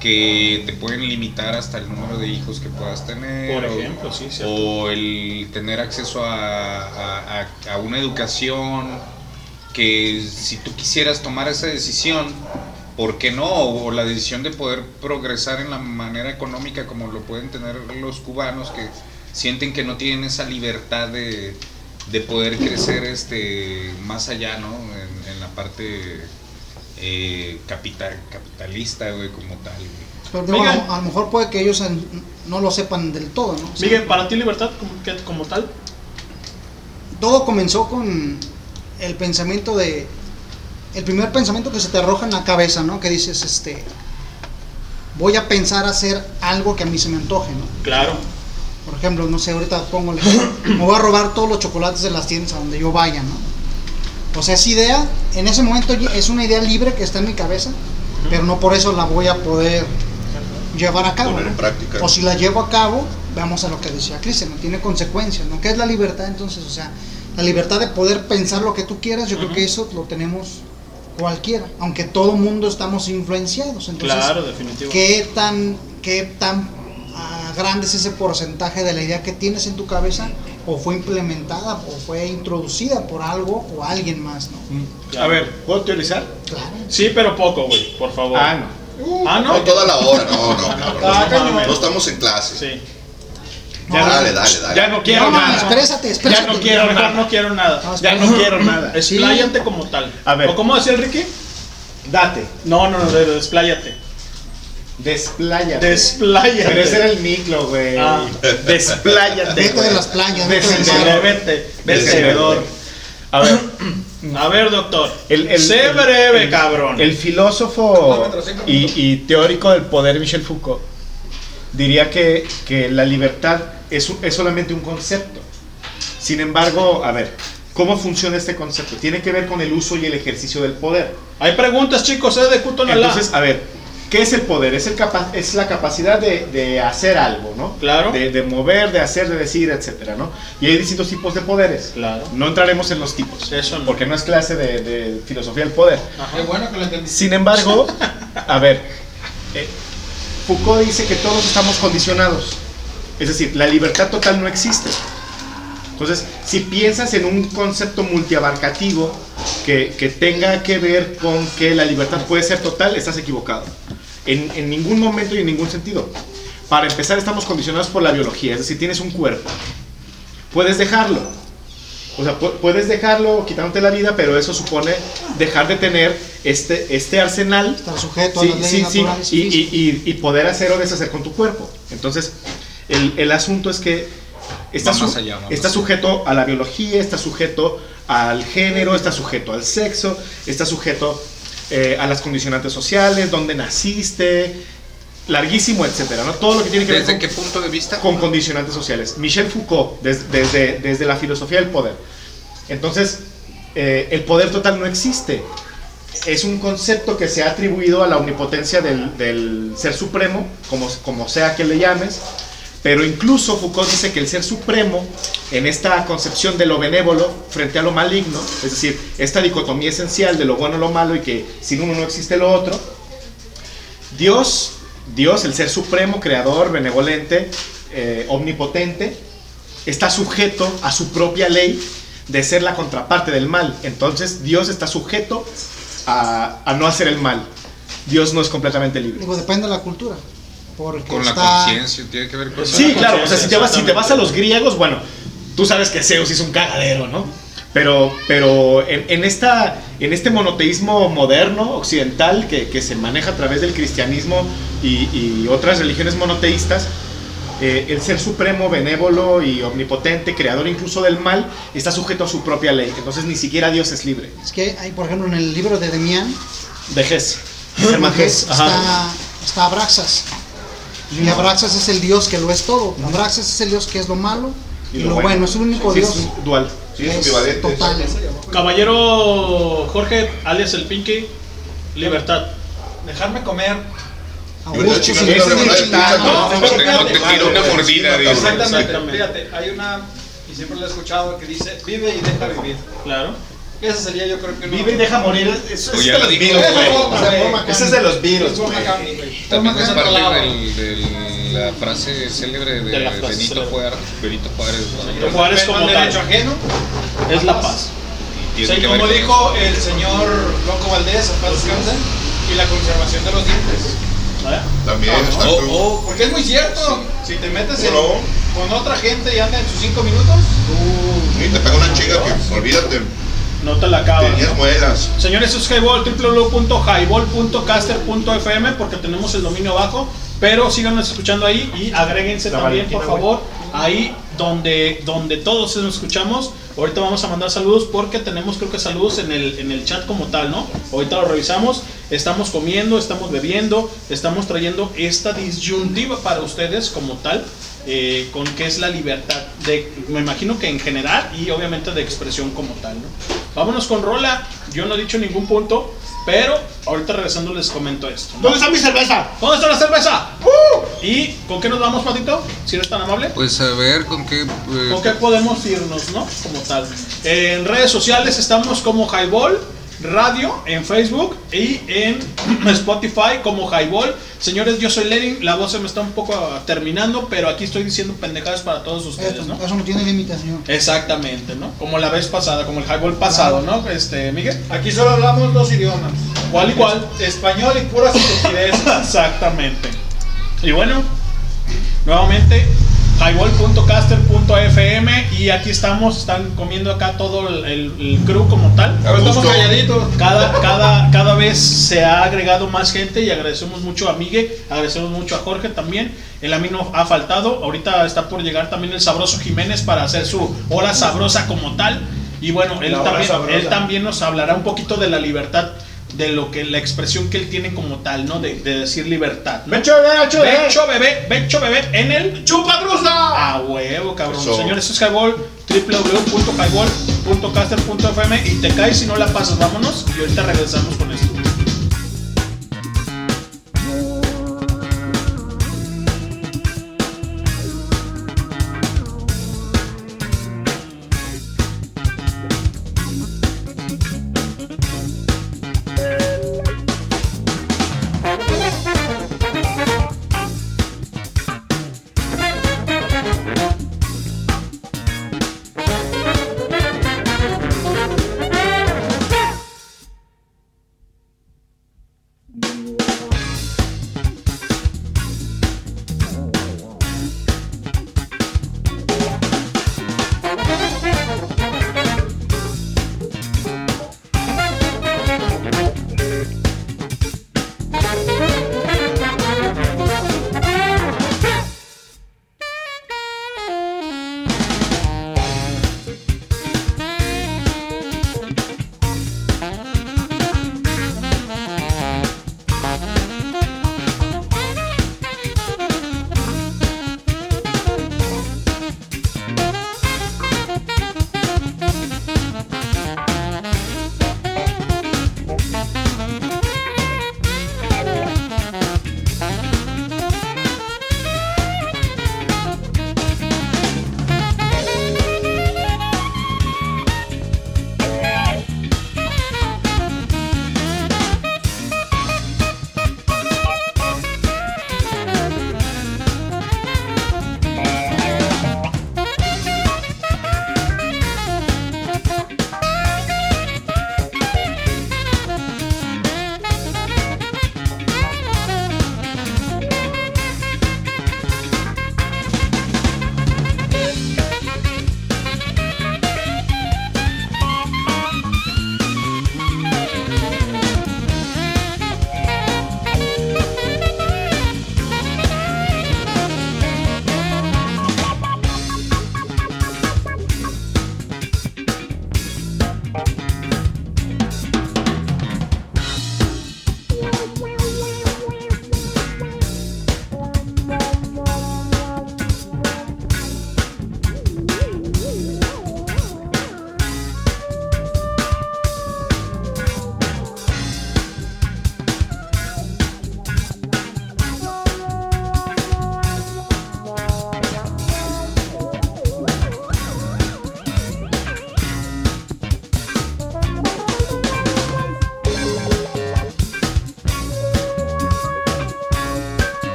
Que te pueden limitar hasta el número de hijos que puedas tener. Por o- ejemplo, sí, cierto. O el tener acceso a, a- a- a una educación que si tú quisieras tomar esa decisión, ¿por qué no? O la decisión de poder progresar en la manera económica como lo pueden tener los cubanos que sienten que no tienen esa libertad de, de poder crecer este más allá, ¿no? En, en la parte eh, capital, capitalista, güey, como tal. güey. Pero Miguel. a, lo- a lo mejor puede que ellos en- no lo sepan del todo, ¿no? O sea, Miguel, para ti libertad como, que- como tal. todo comenzó con el pensamiento de el primer pensamiento que se te arroja en la cabeza, ¿no? Que dices, este voy a pensar hacer algo que a mí se me antoje, ¿no? Claro. Por ejemplo, no sé, ahorita pongo [CLEARS THROAT] me voy a robar todos los chocolates de las tiendas a donde yo vaya, ¿no? O sea, esa idea, en ese momento es una idea libre que está en mi cabeza, pero no por eso la voy a poder llevar a cabo. Poner en ¿no? práctica. O si la llevo a cabo, vamos a lo que decía Cristian, no tiene consecuencias, ¿no? ¿Qué es la libertad entonces? O sea, la libertad de poder pensar lo que tú quieras, yo creo que eso lo tenemos cualquiera, aunque todo mundo estamos influenciados. Entonces, Claro, definitivo. ¿qué tan, qué tan ah, grande es ese porcentaje de la idea que tienes en tu cabeza o fue implementada o fue introducida por algo o alguien más, ¿no? A ver, ¿puedo teorizar? Sí, pero poco, güey, por favor. Ah, no. Ah, no. No toda la hora, no, no, cabrón. Ah, cañón. No estamos en clase. Sí. Ya no- dale, dale, dale. Ya no quiero No, nada. exprésate, exprésate. Ya no quiero nada. no quiero nada. Ya no quiero nada. Expláyate como tal. A ver. ¿O cómo decía el Ricky? Date. No, no, no, de- de- despláyate. Despláyate. Despláyate. Pero ese era el micro, güey. Ah. Despláyate. Vete de las playas, vete. Vete. A ver. A ver, doctor. El, el- sé el- breve, el- cabrón. El filósofo y, y teórico del poder Michel Foucault diría que, que la libertad es, un- es solamente un concepto. Sin embargo, a ver, ¿cómo funciona este concepto? Tiene que ver con el uso y el ejercicio del poder. Hay preguntas, chicos, eh, de Cutonalá. Entonces, a ver, ¿qué es el poder? Es, el capa- es la capacidad de, de hacer algo, ¿no? Claro. De, de mover, de hacer, de decir, etcétera, ¿no? Y hay distintos tipos de poderes. Claro. No entraremos en los tipos. Eso no. Porque no es clase de, de filosofía del poder. Qué bueno que lo entendí. Sin embargo, a ver, eh, Foucault dice que todos estamos condicionados. Es decir, la libertad total no existe. Entonces, si piensas en un concepto multiabarcativo que, que tenga que ver con que la libertad puede ser total, estás equivocado. En, en ningún momento y en ningún sentido. Para empezar, estamos condicionados por la biología, es decir, tienes un cuerpo. Puedes dejarlo. O sea, pu- puedes dejarlo quitándote la vida, pero eso supone dejar de tener este, este arsenal Estar sujeto a las leyes sí, sí, naturales y, y físicas. y- y- y poder hacer o deshacer con tu cuerpo. Entonces, el, el asunto es que está, su- allá, está sujeto a la biología, está sujeto al género, está sujeto al sexo, está sujeto eh, a las condicionantes sociales, dónde naciste, larguísimo, etcétera, ¿no? Todo lo que tiene que ver ¿Desde qué punto de vista? con condicionantes sociales. Michel Foucault, des- desde, desde la filosofía del poder. Entonces, eh, el poder total no existe. Es un concepto que se ha atribuido a la omnipotencia del, del ser supremo, como, como sea que le llames. Pero incluso Foucault dice que el ser supremo, en esta concepción de lo benévolo frente a lo maligno, es decir, esta dicotomía esencial de lo bueno y lo malo y que sin uno no existe lo otro, Dios, Dios, el ser supremo, creador, benevolente, eh, omnipotente, está sujeto a su propia ley de ser la contraparte del mal. Entonces Dios está sujeto a, a no hacer el mal. Dios no es completamente libre. Digo, depende de la cultura. Porque Con la está- conciencia, tiene que ver con Sí, claro, o sea, si te, vas, si te vas a los griegos, bueno, tú sabes que Zeus hizo un cagadero, ¿no? Pero, pero en, en esta, en este monoteísmo moderno, occidental, que, que se maneja a través del cristianismo y, y otras religiones monoteístas, eh, el ser supremo, benévolo y omnipotente, creador incluso del mal, está sujeto a su propia ley. Entonces ni siquiera Dios es libre. Es que hay, por ejemplo, en el libro de Demián, De Hesse, está, está Abraxas. Y Abraxas es el Dios que lo es todo. Abraxas es el Dios que es lo malo y, lo, bueno. Es el único Sí, Dios. es dual. Sí, es Es total. Caballero Jorge, alias el Pinky, libertad. Dejarme comer. Augusto, chica, sí, no, te, tiro una mordida. Exactamente. Fíjate, hay una, y siempre lo he escuchado, que dice, vive y deja vivir. Claro. Ese sería yo creo que uno... Vive y deja morir. Eso es de lo los virus. Ese es de los virus. También es parte de la frase célebre de, De la frase Benito. Juárez, Benito Juárez. ¿no? Juárez como derecho ajeno. Es la paz. Sí, como dijo el señor Loco Valdés, paz y la conservación de los dientes. ¿Vale? También, Ah, exacto. Oh, Porque es muy cierto. Si te metes en- ¿Cómo con otra gente y anda en sus cinco minutos, Y te pega una chica que, olvídate, No te la acabas. tenías muelas. Señores, es Highball, www.highball.caster.fm porque tenemos el dominio abajo. Pero síganos escuchando ahí y agréguense La también, Valentina, por favor, ahí donde, donde todos nos escuchamos. Ahorita vamos a mandar saludos porque tenemos, creo que saludos en el, en el chat como tal, ¿no? Ahorita lo revisamos. Estamos comiendo, estamos bebiendo, estamos trayendo esta disyuntiva para ustedes como tal. eh, con qué es la libertad de, me imagino que en general y obviamente de expresión como tal, ¿no? Vámonos con Rola. Yo no he dicho ningún punto, pero ahorita regresando les comento esto. ¿no? ¿Dónde está mi cerveza? ¿Dónde está la cerveza? ¿Y con qué nos vamos, Patito? Si eres tan amable. Pues a ver con qué. pues, ¿Con qué podemos irnos, no? Como tal. En redes sociales estamos como Highball Radio en Facebook y en Spotify como Highball. Señores, yo soy Lenin, la voz se me está un poco terminando, pero aquí estoy diciendo pendejadas para todos ustedes, ¿no? Eso no tiene limitación. Exactamente, ¿no? Como la vez pasada, como el Highball pasado, ¿no? Este, Miguel. aquí solo hablamos dos idiomas. ¿Cuál y cuál? Español y puras estupideces. [LAUGHS] Exactamente. Y bueno, nuevamente, highball.caster.fm y aquí estamos, están comiendo acá todo el, el- el crew como tal. Estamos calladitos. Cada, cada, cada vez se ha agregado más gente y agradecemos mucho a Miguel, agradecemos mucho a Jorge también. El a mí no ha faltado. Ahorita está por llegar también el sabroso Jiménez para hacer su hora sabrosa como tal. Y bueno, él también, sabrosa. él también nos hablará un poquito de la libertad, de lo que la expresión que él tiene como tal, ¿no? De, de decir libertad. ¿no? Becho, becho, Becho bebé, becho bebé en el ¡Chupadrusa! a huevo, cabrón. Eso. Señores, es Highball, www.highball.caster.fm y te caes si no la pasas, vámonos. Y ahorita regresamos con esto.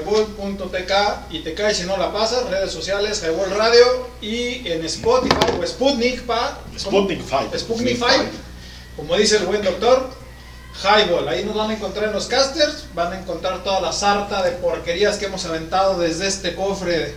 www.highball.tk y te cae si no la pasas, redes sociales, Highball Radio y en Spotify o Sputnik, pa, Sputnik Five. Sputnik 5, como dice el buen doctor, Highball, ahí nos van a encontrar en los casters, van a encontrar toda la sarta de porquerías que hemos aventado desde este cofre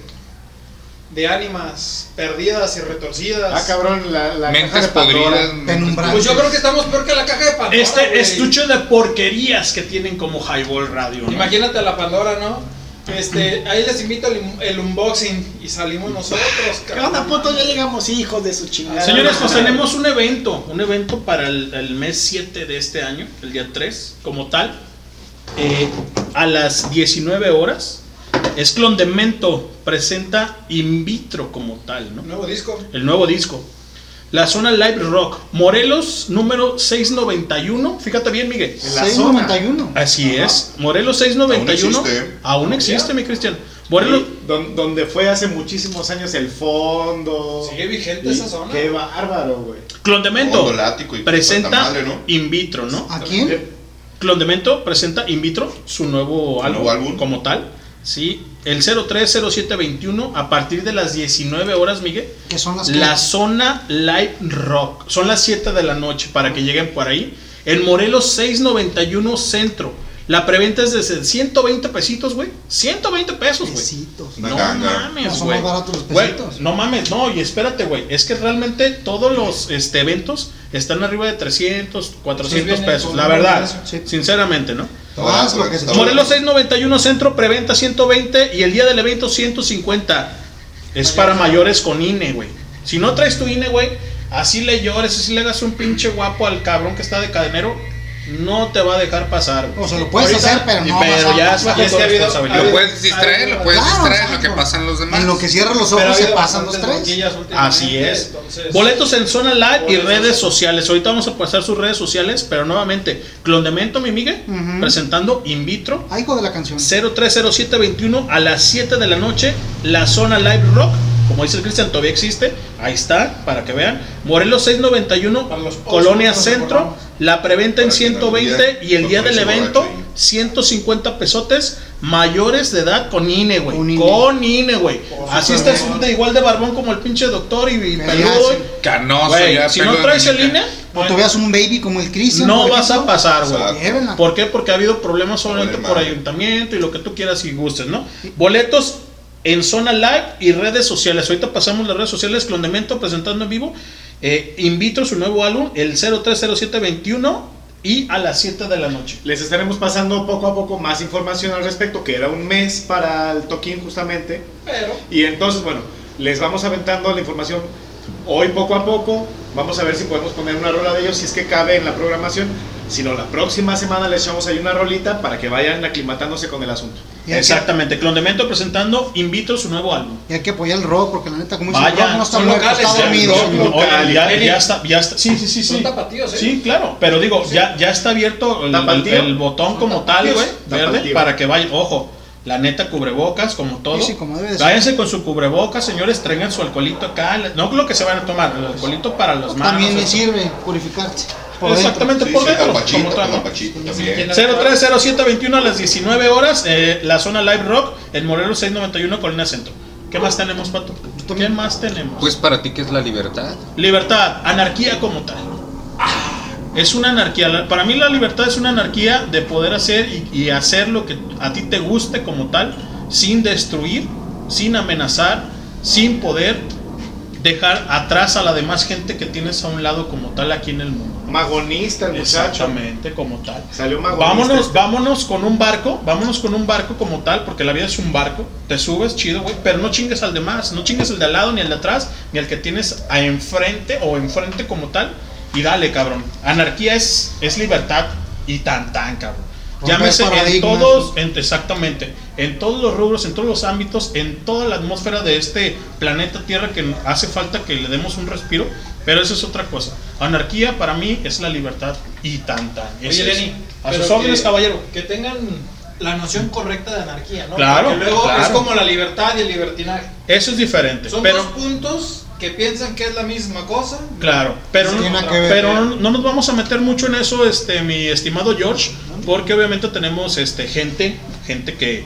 de ánimas perdidas y retorcidas. Ah, cabrón, la, la Mentes caja de Pandora. podridas. Pues yo creo que estamos peor que la caja de Pandora. Este güey. estuche de porquerías que tienen como Highball Radio. ¿no? Imagínate a la Pandora, ¿no? Este, ahí les invito el, el unboxing y salimos nosotros. ¿Qué onda, puto? Ya llegamos, hijos de su chingada. Señores, pues tenemos un evento, un evento para el, el mes 7 de este año, el día 3, como tal, eh, a las 19 horas. Es Clondemento, presenta In Vitro como tal, ¿no? Nuevo disco. El nuevo disco. La zona Live Rock, Morelos número 691. Fíjate bien, Miguel. En la zona. 691. Así es, Morelos 691. Aún existe. Aún existe, mi Cristian. Morelos, Sí, donde fue hace muchísimos años el fondo. Sigue vigente Y esa zona. Qué bárbaro, güey. Clondemento presenta madre, ¿no? In Vitro, ¿no? ¿A quién? Clondemento presenta In Vitro, su nuevo, álbum, nuevo álbum. como tal. Sí, el 030721 a partir de las 19 horas, Miguel. Que son las que- La zona Live Rock. Son las 7 de la noche para que lleguen por ahí. En Morelos 691 Centro. La preventa es de 120 pesitos, güey. 120 pesos, güey. Pesitos. No ganga. Mames, güey. No mames, no, y espérate, güey. Es que realmente todos los este, eventos están arriba de 300, 400 vienen pesos. La verdad. Sí. sinceramente, ¿no? Más lo que se- Morelos 691 Centro, preventa 120 y el día del evento 150. Es para mayores con INE, güey. Si no traes tu INE, güey, así le llores, así le hagas un pinche guapo al cabrón que está de cadenero, no te va a dejar pasar. güey. O sea, lo puedes Ahorita- hacer, pero no pero vas a ya es es que ha habido-. Lo puedes distraer, lo puedes Claro, distraer, lo que pasan los demás. En lo que cierran los ojos se pasan los tres. Así es. entonces- Boletos en Zona Live y redes sociales. Ahorita vamos a pasar sus redes sociales, pero nuevamente, Clondemento, mi Miguel, Ujú. presentando In Vitro. Hijo de la canción. 030721 a las 7 de la noche, la zona Live Rock, como dice el Cristian, todavía existe, ahí está, para que vean. Morelos 691, Para los Colonia Centro, la preventa en Para que no 120 y el día del evento borracho ahí. 150 pesotes mayores de edad con INE, güey. Con Con INE. INE, güey. Oh, Así estás de igual de barbón como el pinche doctor y, y peludo. Canoso, Güey, ya si no traes el. INE, O te veas un baby como el Cristian. no vas a pasar, güey. ¿Por qué? Porque ha habido problemas solamente por ayuntamiento y lo que tú quieras y gustes, ¿no? Boletos en zona live y redes sociales. Ahorita pasamos las redes sociales, Clondemento presentando en vivo. Eh, invito su nuevo álbum, el 030721 y a las 7 de la noche. Les estaremos pasando poco a poco más información al respecto, que era un mes para el toquín justamente. Pero Y entonces, bueno, les vamos aventando la información hoy poco a poco. Vamos a ver si podemos poner una rola de ellos, si es que cabe en la programación. Si no, la próxima semana les echamos ahí una rolita para que vayan aclimatándose con el asunto. Exactamente, Clondemento presentando Invito su nuevo álbum. y hay que apoyar el rock, porque la neta, como dice el Vaya, rock, no está son muerto, locales, está ya, dormido. rock local. Ya, ya está, ya está. Sí, sí, sí, son sí. tapatíos, ¿eh? Sí, claro, pero digo, ya, ya está abierto el, el- el botón como tal, güey, verde, Tapatío. para que vayan, ojo, la neta cubrebocas, como todo. Sí, sí, como debe de ser. Váyanse con su cubrebocas, señores, traigan su alcoholito acá, no lo que se van a tomar, el alcoholito para las manos. También me sirve purificarte. por Exactamente Sí, por sí, dentro, capachito, como tal, ¿no? capachito también. 030721 a las 19 horas, eh, la zona Live Rock, en Morelos 691, Colina Centro. ¿Qué más tenemos, Pato? ¿Qué más tenemos? Pues para ti, ¿qué es la libertad? Libertad, anarquía como tal. Es una anarquía. Para mí la libertad es una anarquía de poder hacer y, y hacer lo que a ti te guste como tal, sin destruir, sin amenazar, sin poder dejar atrás a la demás gente que tienes a un lado como tal aquí en el mundo. Magonista el muchacho. Exactamente, como tal. Salió magonista. Vámonos, vámonos con un barco, vámonos con un barco como tal, porque la vida es un barco. Te subes, chido, güey, pero no chingues al demás, no chingues el de al lado, ni el de atrás, ni al que tienes a enfrente o enfrente como tal. Y dale, cabrón. Anarquía es, es libertad y tan tan, cabrón. Llámese en todos, en- exactamente, en todos los rubros, en todos los ámbitos, en toda la atmósfera de este planeta Tierra que hace falta que le demos un respiro, pero eso es otra cosa. Anarquía para mí es la libertad y tan tan. Oye. Lenny, a pero sus órdenes, que- caballero. Que tengan la noción correcta de anarquía, ¿no? Claro, Porque luego claro. es como la libertad y el libertinaje. Eso es diferente, Son pero dos puntos que piensan que es la misma cosa. Claro, pero, no, pero no, no nos vamos a meter mucho en eso, este, mi estimado George, porque obviamente tenemos este gente, gente que,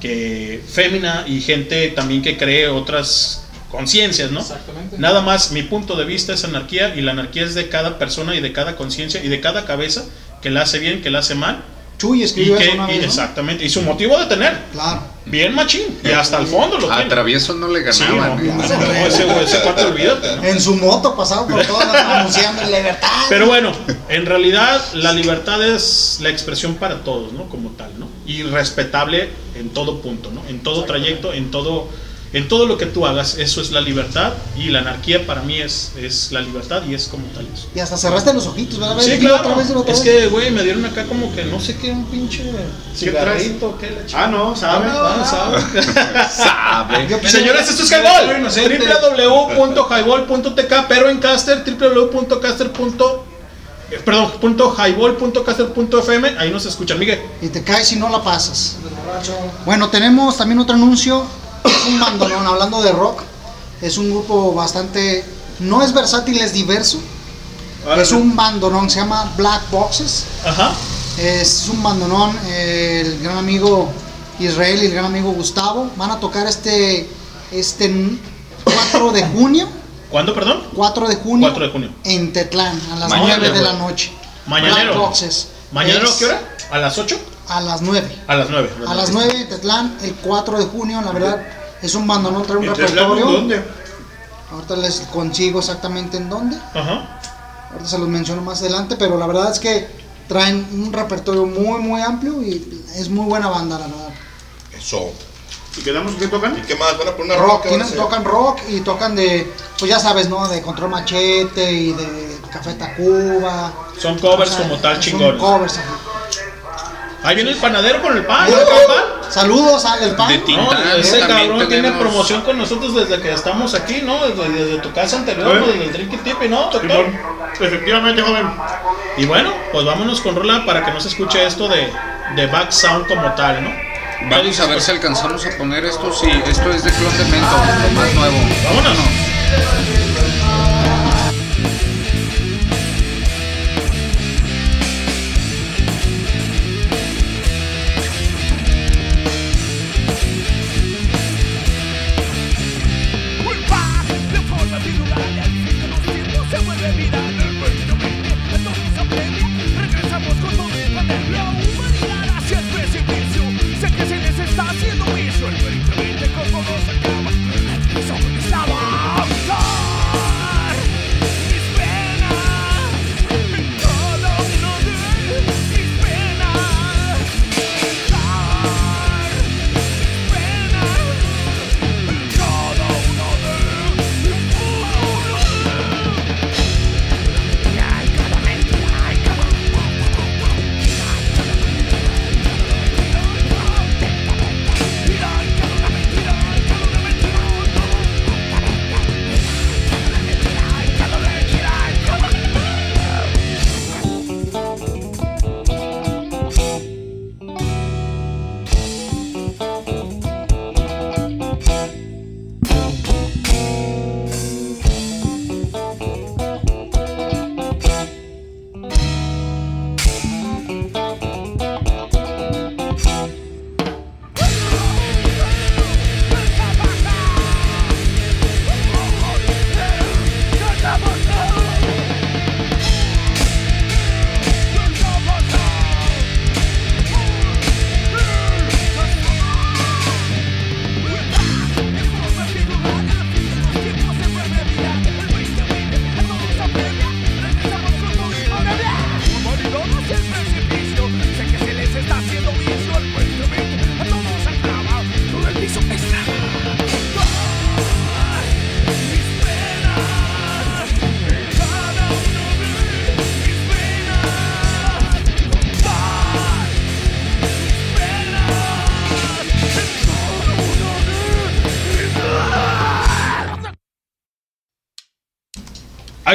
que fémina y gente también que cree otras conciencias, ¿no? Exactamente. Nada más mi punto de vista es anarquía y la anarquía es de cada persona y de cada conciencia y de cada cabeza que la hace bien, que la hace mal. Chuy escribió que, eso una y- vez, ¿no? Exactamente, y su motivo de tener. Claro. Bien machín, y hasta el fondo lo A tiene. Travieso no le Sí, ganaban. no, ¿eh? no, ese, ese cuate, olvídate, ¿no? En su moto pasaba por todas las [LAUGHS] anunciando libertad. Pero bueno, en realidad la libertad es la expresión para todos, ¿no? Como tal, ¿no? Y respetable en todo punto, ¿no? En todo trayecto, en todo, en todo lo que tú hagas, eso es la libertad y la anarquía para mí es, es la libertad y es como tal eso. Y hasta cerraste los ojitos, ¿verdad? Sí, claro. otra vez, es que, güey, me dieron acá como que no sé qué, un pinche cigarrito, qué la Ah, no, sabe. Ah, sabe. [LAUGHS] Sabe. Yo Señores, esto es Highball. www.highball.tk, pero en Caster, www.caster. eh, Perdón, punto highball.caster.fm, ahí nos escuchan, Miguel. Y te caes si no la pasas. Bueno, tenemos también otro anuncio. Un bandolón, hablando de rock. Es un grupo bastante. No es versátil, es diverso. Es un bandolón, se llama Black Boxes. Ajá. Es un bandolón. eh, el gran amigo Israel y el gran amigo Gustavo van a tocar este. Este 4 de junio. ¿Cuándo, perdón? 4 de junio. 4 de junio. En Tetlán, a las Mañana, 9 de la noche. Mañanero. Black Boxes. ¿Mañana Es a qué hora? ¿A las 8? A las 9. A las 9. A las 9 en Tetlán, el 4 de junio, la verdad, es un bandolón, trae un ¿En Tetlán repertorio. dónde? Ahorita les consigo exactamente en dónde. Ajá. Ahorita se los menciono más adelante, pero la verdad es que traen un repertorio muy, muy amplio y es muy buena banda, la verdad. Eso. ¿Y quedamos que tocan? ¿Y qué más? ¿Van a poner una Rock, tocan rock y tocan de, pues ya sabes, ¿no? De Control Machete y de Café Tacuba. Son covers O sea, como tal son chingones. covers, ajá. Ahí viene el panadero con el pan. ¿no, pan? Saludos a El Pan. De tinta. No, ese cabrón tiene promoción con nosotros desde que estamos aquí, ¿no? Desde, desde tu casa anterior, ¿Eh? desde el Drinky Tipi, ¿no, doctor? Simón. Efectivamente, joven. Y bueno, pues vámonos con rola para que no se escuche esto de, de back sound como tal, ¿no? Vamos a ver si alcanzamos a poner esto. Sí, esto es de Clon de Mento, lo más nuevo. Vámonos.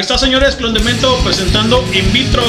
Ahí está, señores, Clondemento presentando In Vitro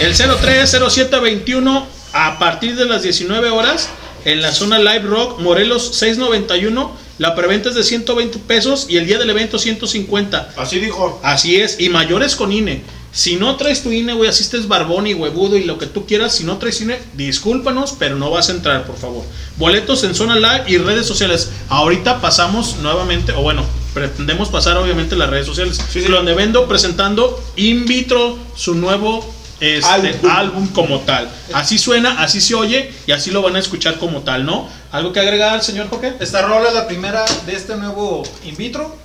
el 030721 a partir de las 19 horas en la zona Live Rock Morelos 691. La preventa es de 120 pesos y el día del evento 150. Así dijo. Así es, y mayores con INE. Si no traes tu INE, güey, así estés barbón y huevudo y lo que tú quieras, si no traes INE, discúlpanos, pero no vas a entrar, por favor. Boletos en Zona Live y redes sociales. Ahorita pasamos nuevamente, o bueno, pretendemos pasar obviamente las redes sociales. Donde vendo presentando In Vitro, su nuevo este, álbum. como tal. Así suena, así se oye y así lo van a escuchar como tal, ¿no? ¿Algo que agregar, señor Joque? Esta rola es la primera de este nuevo in vitro.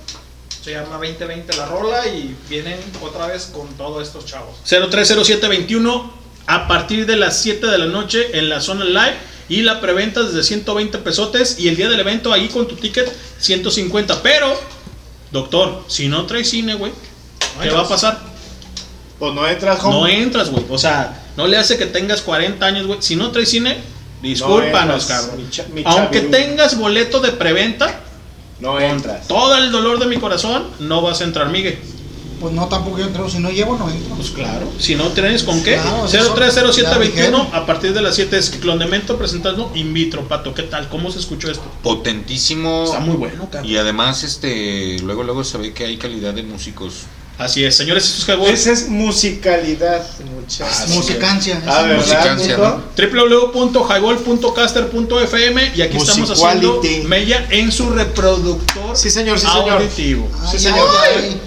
Se llama 2020 la rola y vienen otra vez con todos estos chavos. 030721 a partir de las 7 de la noche en la zona live y la preventa desde 120 pesotes y el día del evento ahí con tu ticket 150. Pero, doctor, si no traes cine, güey, ¿qué va a pasar? Pues no entras, No home. entras, güey. O sea, no le hace que tengas 40 años, güey. Si no traes cine, discúlpanos, entras, cabrón. mi cha- mi Aunque tengas boleto de preventa, No entras. todo el dolor de mi corazón, no vas a entrar, Miguel. Pues no, tampoco yo entro. Si no llevo, no entro. Pues claro. Si no tienes con qué, Claro, eso 030721 ya a partir de las 7 es Clondemento presentando In Vitro, Pato. ¿Qué tal? ¿Cómo se escuchó esto? Potentísimo. Está muy bueno, cabrón. Y además, este, luego, luego se ve que hay calidad de músicos. Así es, señores, esto es Highball. Esa es musicalidad, muchachos. Musicancia. Ah. Musicancia, Nico? www.highball.caster.fm y aquí estamos haciendo Musicality. Mella en su reproductor Sí, señor, sí, señor. auditivo. Sí.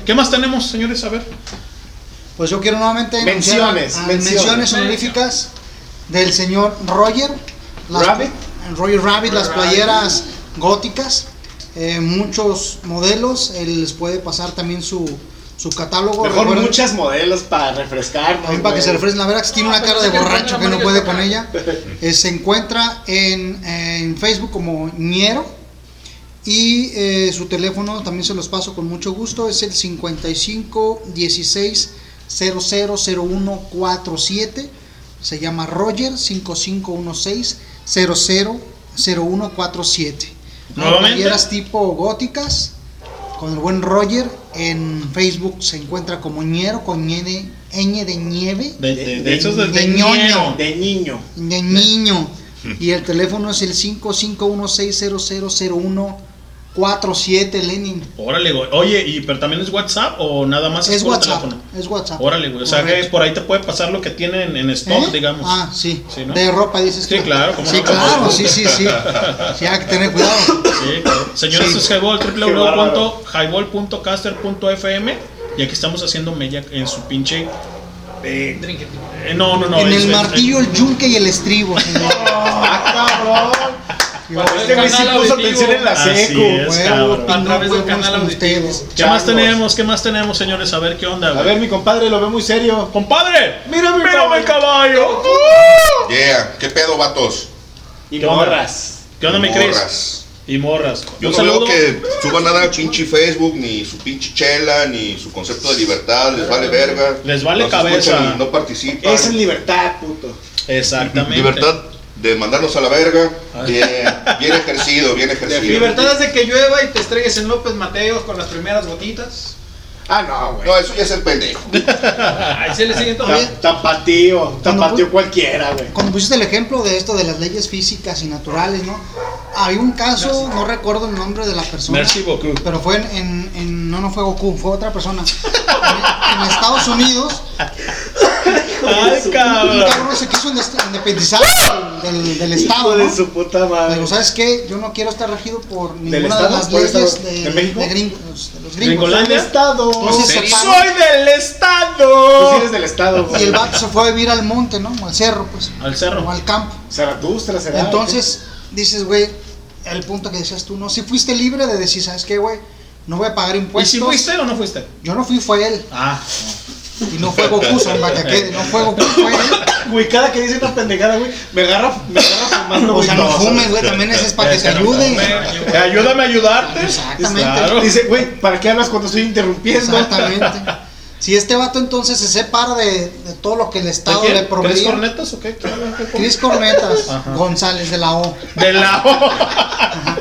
¿Qué más tenemos, señores? A ver. Pues yo quiero nuevamente Menciones, menciones. menciones honoríficas del señor Roger las- Rabbit. Roger Rabbit, las playeras góticas, eh, muchos modelos, él les puede pasar también su, su catálogo. Mejor Recuerden- muchas modelos para refrescarnos. para que se refresquen. La verdad que tiene una cara de borracho que no puede con ella. Eh, se encuentra en, en Facebook como Ñero. Y eh, su teléfono también se los paso con mucho gusto. Es el 55 16 0001 47. Se llama Roger 5516 0001 47. Nuevamente. Playeras tipo góticas con el buen Roger. En Facebook se encuentra como Ñero con ñe, ñ de nieve. De, de, de de, de de ñoño. De niño. De niño. [LAUGHS] Y el teléfono es el 5516000147 Lenin. Órale, güey. Oye, ¿y pero también es WhatsApp o nada más Es por WhatsApp. teléfono? Es WhatsApp. Órale, güey. O sea que por ahí te puede pasar lo que tienen en stock, ¿Eh? digamos. Ah, sí. Sí, ¿no? De ropa dices Sí, tú. claro, ¿cómo Sí, no? claro, [LAUGHS] sí, sí, sí. Sí, hay que tener cuidado. Sí, claro. Señores, Sí. es Highball, www.highball.caster.fm y aquí estamos haciendo mella en su pinche... eh, eh, no, no, no. en es- el es- martillo, el yunque y el estribo. señor. [LAUGHS] ¡Ah, cabrón! Este güey sí puso atención en la seco. pingo, A través del canal auditivo. ¿Qué más tenemos? ¿Qué más tenemos, señores? A ver qué onda, A güey. ver, mi compadre lo ve muy serio. ¡Compadre! Mira mi ¡Mírame el caballo! Yeah, ¿qué pedo, vatos? Y morras. ¿Qué onda, mi Cris? Morras. Y morras. Yo no veo saludo. que suban nada a pinche Facebook, ni su pinche chela, ni su concepto de libertad, les vale verga. Les vale No cabeza. escuchan No participan. Esa es libertad, puto. Exactamente. Libertad de mandarnos a la verga. Ah. Bien, bien ejercido, bien ejercido. Libertad es de que llueva y te estrelles en López Mateos con las primeras gotitas. Ah, no, güey. No, eso ya es el pendejo. [LAUGHS] Ahí se le siguen todo. Tapatío. Tapatío cualquiera, güey. Cuando pusiste el ejemplo de esto de las leyes físicas y naturales, ¿no? Hay un caso, no recuerdo el nombre de la persona. Merci beaucoup. Pero fue en, en- en- no, no fue Goku, fue otra persona. [LAUGHS] En, Estados Unidos, Ay, un cabrón. cabrón se quiso independizar del, del- del Estado, Hijo ¿no? de su puta madre. Digo, ¿sabes qué? Yo no quiero estar regido por ninguna de las ¿Por leyes Estado? de, ¿De México? de gringos, de los gringos. Del Estado. Entonces ¡Soy del Estado! Tú sí eres del Estado, güey. y el vato se fue a vivir al monte, ¿no? Al cerro, pues. Al cerro. O al campo. Zaratustra será. Entonces, dices, güey, el punto que decías tú, no, si fuiste libre de decir, ¿sabes qué, güey? No voy a pagar ¿Y impuestos. si fuiste o no fuiste? Yo no fui, fue él. Ah, Y no fue Goku, son que. No fue Goku, fue él. [LAUGHS] Güey, cada que dice una pendejada, güey, me agarra, me agarra fumando. O sea, no fumes, güey, también ese es para que te ayude. come. Ayúdame a ayudarte. Exactamente. Claro. Dice, güey, ¿para qué hablas cuando estoy interrumpiendo? Exactamente. Si este vato entonces se separa de, de todo lo que el ¿De Estado le ¿Tres proveía. cornetas o qué? ¿Qué hablan? ¿Qué Cris Cornetas Ajá. González de la O. De la [LAUGHS]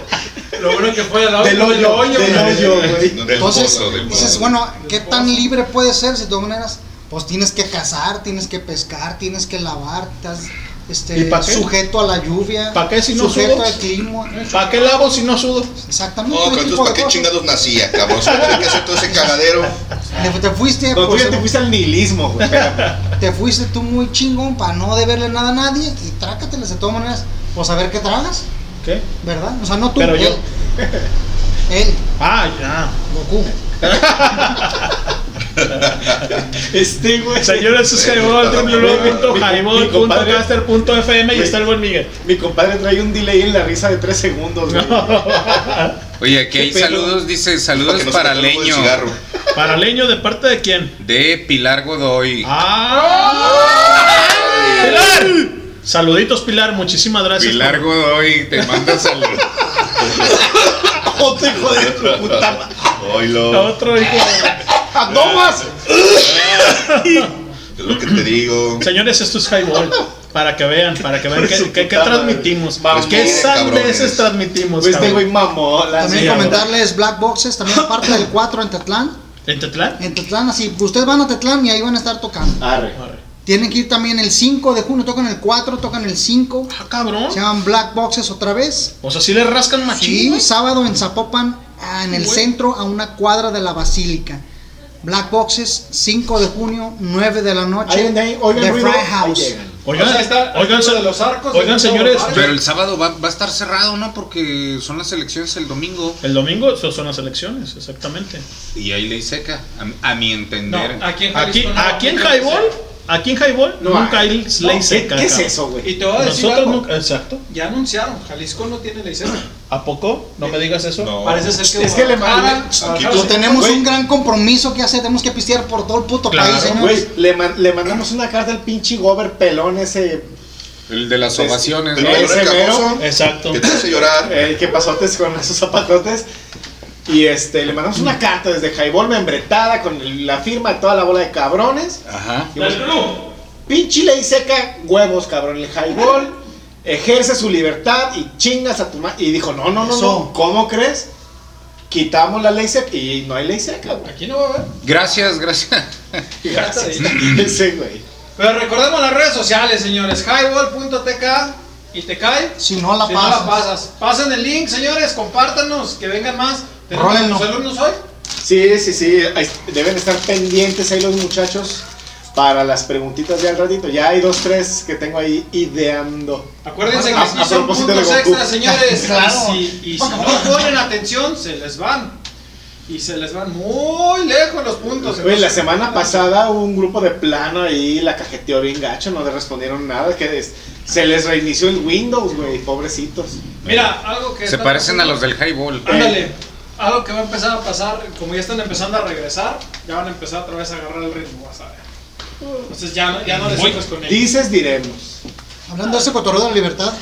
Lo bueno que fue al lado Del hoyo, del hoyo, güey. Entonces, dices, bueno, ¿qué tan libre puede ser si de todas maneras? Pues tienes que cazar, tienes que pescar, tienes que lavar, estás ¿Y este, sujeto a la lluvia, ¿Pa' qué si no sujeto sudo? al clima. ¿Para qué lavo si no sudo? Exactamente. No, entonces ¿para qué chingados nacía, cabrón? Se tiene que hacer todo ese cagadero. Te, te fuiste, No, tú pues, ya te fuiste al nihilismo, güey. [LAUGHS] te fuiste tú muy chingón para no deberle nada a nadie y trácatelas de todas maneras. Pues a ver qué tragas, ¿Qué? ¿verdad? O sea, no tú, Pero él. yo. [LAUGHS] Él, Ah, ya. Goku. [LAUGHS] Este, güey. Señores, es Highball, www.highball.caster.fm y está el buen Miguel. Mi compadre trae un delay en la risa de 3 segundos, güey. [LAUGHS] Oye, aquí hay saludos, dice saludos Para no se para Leño. ¿de parte de quién? De Pilar Godoy. ¡Ah! ¡Pilar! Saluditos, Pilar, muchísimas gracias. Pilar Godoy te manda saludos. [LAUGHS] Otro hijo de tu puta madre. Oilo. Otro hijo. ¡A tomas! [LAUGHS] Es lo que te digo. Señores, esto es Highball. Para que vean, para que vean Por qué, qué- qué transmitimos. Vamos, ¿Qué sandeces transmitimos? Pues este güey También sí, comentarles Black Boxes, también parte del 4 en Tetlán. ¿En Tetlán? En Tetlán, así, ustedes van a Tetlán y ahí van a estar tocando. Arre. Tienen que ir también el 5 de junio, tocan el 4, tocan el 5. Ah, cabrón. Se llaman Black Boxes otra vez. O sea, sí le rascan machín. Sí, güey. sábado en Zapopan, ah, en el Güey. centro, a una cuadra de la Basílica. Black Boxes, 5 de junio, 9 de la noche. Ahí, ahí, oigan de ruido, Fry ahí House. llegan. Oigan, O sea, está oigan, de los arcos, oigan, señores, todo Pero el sábado va, va a estar cerrado, ¿no? Porque son las elecciones el domingo. el domingo so- son las elecciones, exactamente. Y hay ley seca, a, a mi entender. No, aquí en Aquí, Jalisco no, aquí en. Aquí en Highball No nunca hay. hay ley No, seca. ¿Qué, qué es eso, güey? Y te voy a decir Nosotros algo. nunca, exacto. Ya anunciaron, Jalisco no tiene ley seca. ¿A poco? No me digas eso. No. Parece ser que Es que le sí. tenemos Güey. un gran compromiso que hacer, tenemos que pistear por todo el puto Claro, país, señores. Güey, le, man- le mandamos una carta al pinche gober pelón ese. El de las ovaciones, El ¿no? valor Ese. Exacto. que te hace llorar. El que pasotes con esos zapatotes. Y este, le mandamos una carta desde Jaibol membretada con el- la firma de toda la bola de cabrones. Ajá. Y Pinche ley seca, huevos, cabrón. El Jaibol ejerce su libertad y chingas a tu madre. Y dijo, no, no, no, Eso. no. ¿Cómo crees? Quitamos la ley seca y no hay ley seca, güey. Aquí no va a haber. Gracias, gracias. Gracias. [LAUGHS] Güey. Pero recordemos las redes sociales, señores. Highball.tk y te cae. Si no la si no pasas. la pasas. Pasen el link, señores. Compártanos. Que vengan más. ¿Tenemos Rólenlo. muchos alumnos hoy? Sí, sí, sí. Deben estar pendientes ahí los muchachos para las preguntitas de al ratito. Ya hay dos, tres que tengo ahí ideando. Acuérdense que si son puntos Goku. extras, señores. [LAUGHS] Claro. Y, si, y si no ponen atención, se les van. Y se les van muy lejos los puntos. Güey, la semana pasada hubo un grupo de plano ahí, la cajeteó bien gacho, no le respondieron nada, que es- se les reinició el Windows, güey, pobrecitos. Mira, algo que. Se parecen a los del highball. Ándale. Algo que va a empezar a pasar, como ya están empezando a regresar, ya van a empezar otra vez a agarrar el ritmo, vas a ver. Entonces ya no, ya no les sufres con ellos. Dices, diremos. Hablando de ese cotorreo de la libertad,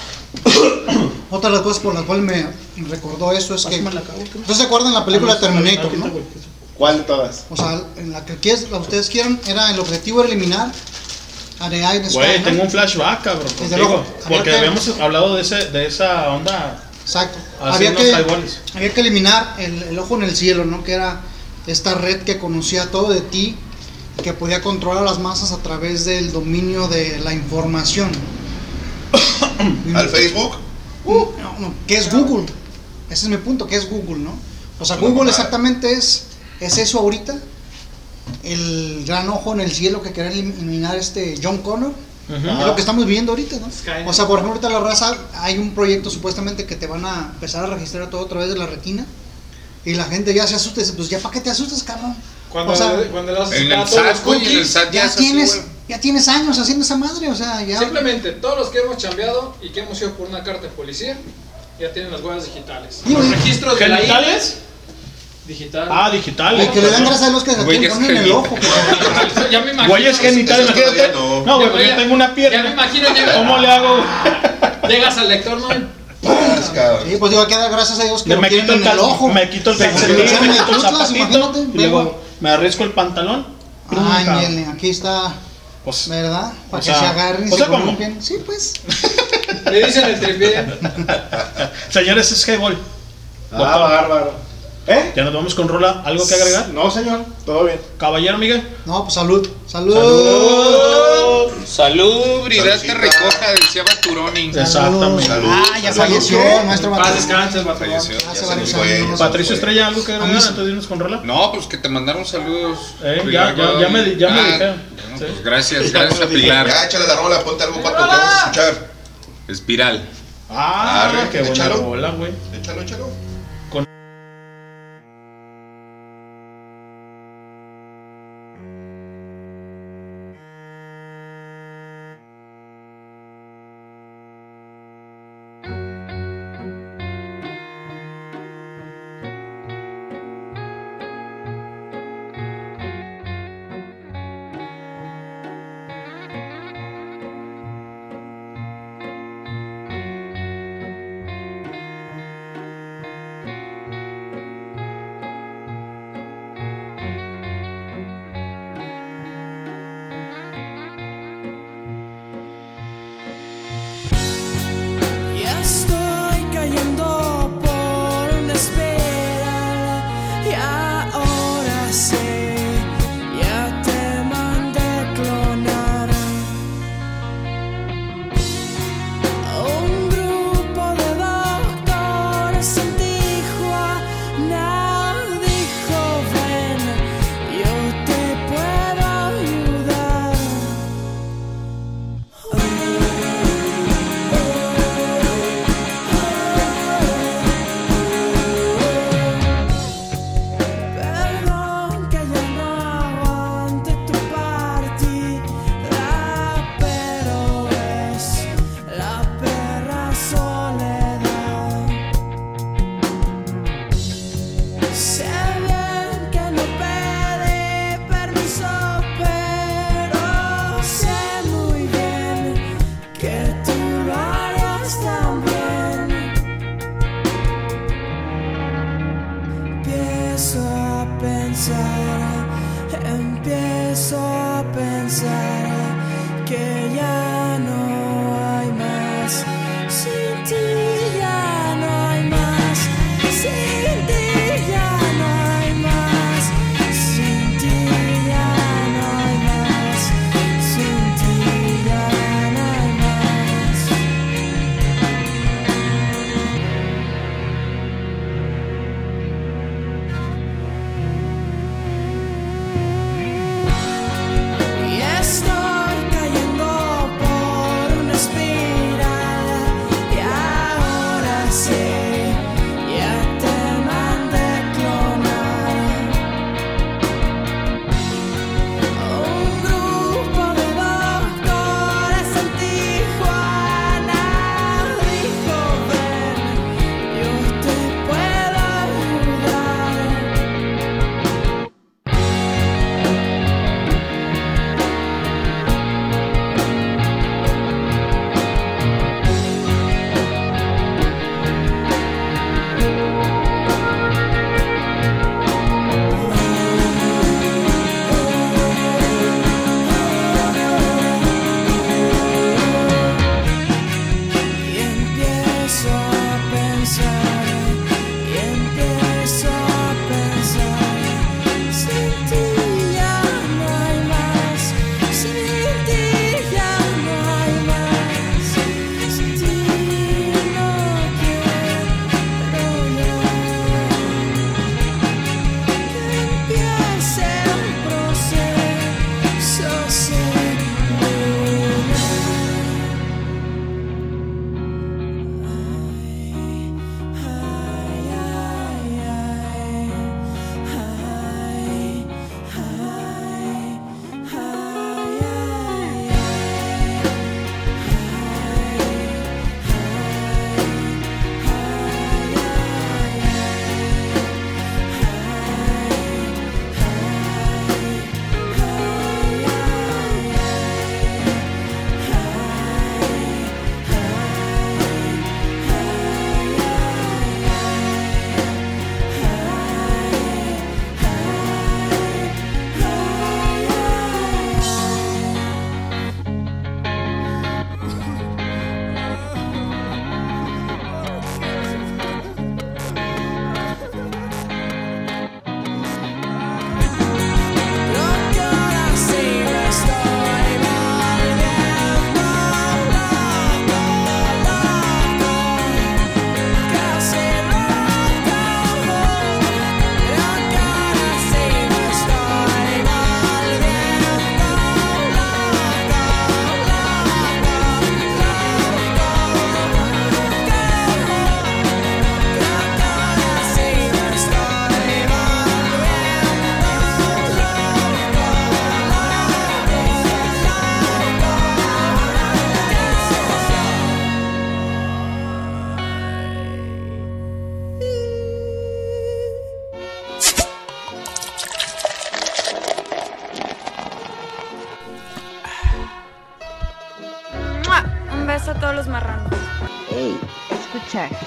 [COUGHS] otra de las cosas por las cuales me recordó eso es que. ¿Ustedes se acuerdan la película Ah, Terminator, no? ¿Cuál de todas? O sea, en la que quieres- la que ustedes quieran, era el objetivo era eliminar a The Iron Sky, Güey, ¿no? tengo un flashback, cabrón. Porque Había que- habíamos hablado de, ese, de esa onda. Exacto. Había que, había que eliminar el, el ojo en el cielo, ¿no? Que era esta red que conocía todo de ti, que podía controlar a las masas a través del dominio de la información. [COUGHS] Al Facebook. Uh, no, no, ¿Qué es Google? Ese es mi punto, ¿qué es Google, no? O sea, Google exactamente es, es eso ahorita. El gran ojo en el cielo que quería eliminar este John Connor. Es lo que estamos viviendo ahorita, ¿no? Skynet. O sea, por ejemplo, ahorita la raza, hay un proyecto supuestamente que te van a empezar a registrar todo a través de la retina. Y la gente ya se asusta y dice, pues ya para qué te asustas, cabrón. Cuando, o sea, cuando le vas a En el SAT, güey, en el cookies, SAT ya ya tienes, ya tienes años haciendo esa madre, o sea, ya. Simplemente todos los que hemos chambeado y que hemos ido por una carta de policía ya tienen las huellas digitales. Los registros de la ¿Genitales? Digital. Ah, digitales. Y que le dan gracias a Dios que se es poner en el ojo. [LAUGHS] ya me imagino. Güeyes genitales, Eso todavía imagínate. no. No, güey, Ya, porque yo tengo una Ya me pierna. imagino llegas, ¿Cómo le hago? [LAUGHS] llegas al lector, ¿no? Sí, pues digo, que dar gracias a Dios que me quito el el ojo. me quito el el el y luego. me arrisco el pantalón. Ay, Nunca. miele, aquí está, Pues, ¿verdad? Para que sea, se agarren y o sea, se ¿cómo? columpien. Sí, pues. Le dicen el tripié. [LAUGHS] señores, es Highball. Ah, Doctor. bárbaro. ¿Eh? Ya nos vamos con Rola. ¿Algo que agregar? No, señor, todo bien. Caballero, Miguel. No, pues salud. Salud. Salud. Salubridad te Saludcita. recoja, decía Baturoni. Exactamente. Salud. Ah, ya salud. falleció el maestro Paz Batón. descanse, el vato. Falleció. Se nos fue. Patricio Estrella, algo que agregar antes de irnos con rola. No, pues que te mandaron saludos. Eh, ya- ya- ya me ya me Ah, dijeron. bueno, Sí. pues gracias, gracias a Pilar. Ya, échale la rola, ponte algo pato que vamos a escuchar. Espiral. Ah, qué buena rola, güey. Échalo, échalo.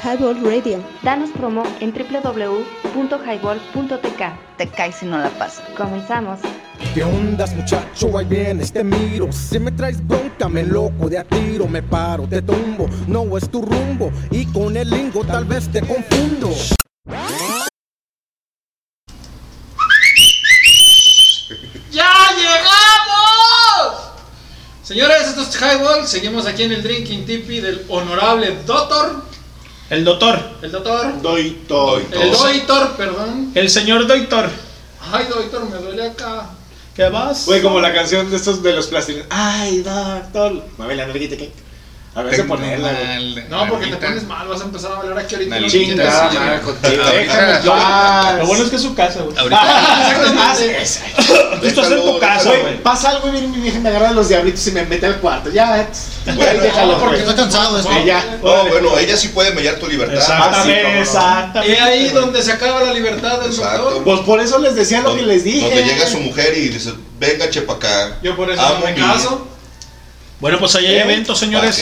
Highball Radio. Danos promo en www.highball.tk. Te caes si no la pasas. Comenzamos. ¿Qué ondas muchacho? Ahí vienes, te miro Si me traes bronca, me loco de a tiro Me paro, te tumbo, no es tu rumbo Y con el lingo tal vez te confundo ¡Ya llegamos! Señores, esto es Highball. Seguimos aquí en el Drinking Tipi del honorable Doctor. El doctor. El doctor. Doitor. El Doitor, perdón. El señor doctor. Ay, Doitor, me duele acá. ¿Qué vas? Güey, como la canción de estos de los plastilinos. Ay, doctor. Mueve la nalguita, ¿qué? A ver, se Tengo ponerla, güey. No, porque te pones mal, vas a empezar a hablar aquí ahorita. Ahorita- paz. Lo bueno es que es su casa, güey. Exactamente. [LAUGHS] Estás en tu casa, Güey, pasa algo y viene mi vieja me agarra los diablitos y me mete al cuarto. Ya, güey, ahí déjalo. porque güey. estoy cansado de esto. Sí, ya. No, bueno, ella sí puede mellar tu libertad. Exactamente, Ah, sí, no. exactamente. Y ahí donde se acaba la libertad del Exacto. doctor. Pues por eso les decía lo que les dije. Donde llega su mujer y dice, venga, chepa acá. Yo por eso no me caso. Bueno, pues ahí hay ¿Eh? eventos, señores.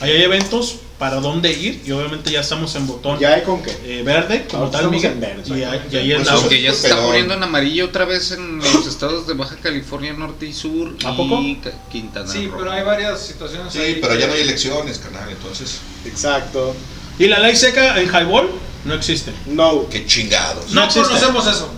Ahí hay eventos para dónde ir. Y obviamente ya estamos en botón Ya hay con qué. eh, verde, como Ahorita tal, Miguel. en verde, Y, ahí- exactamente. y ahí Pues. Aunque ya se está poniendo en amarillo otra vez en los estados de Baja California Norte y Sur ¿A y poco? Quintana Sí, Roo. pero hay varias situaciones ahí. Sí, pero ya no hay elecciones, carnal, entonces, Exacto. Y la ley seca en highball no existe. No. qué chingados. No No conocemos eso.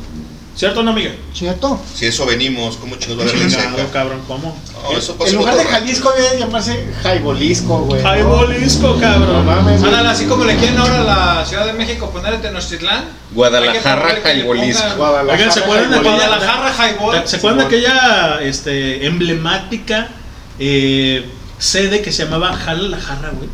¿Cierto o no, Miguel? ¿Cierto? Si eso venimos, ¿cómo chingados va a haber seca? cabrón, ¿cómo? No, eso pasa En lugar de. Jalisco debe llamarse Jaibolisco, güey. No cabrón. mames, güey. Ándale, así como le quieren ahora a la Ciudad de México poner en Tenochtitlán. Guadalajara, Jaibolisco. Guadalajara, Oigan, ¿se acuerdan de Jaibolisco. Guadalajara Highball. ¿Se acuerdan de aquella este, emblemática eh, sede que se llamaba Jala la Jarra, güey?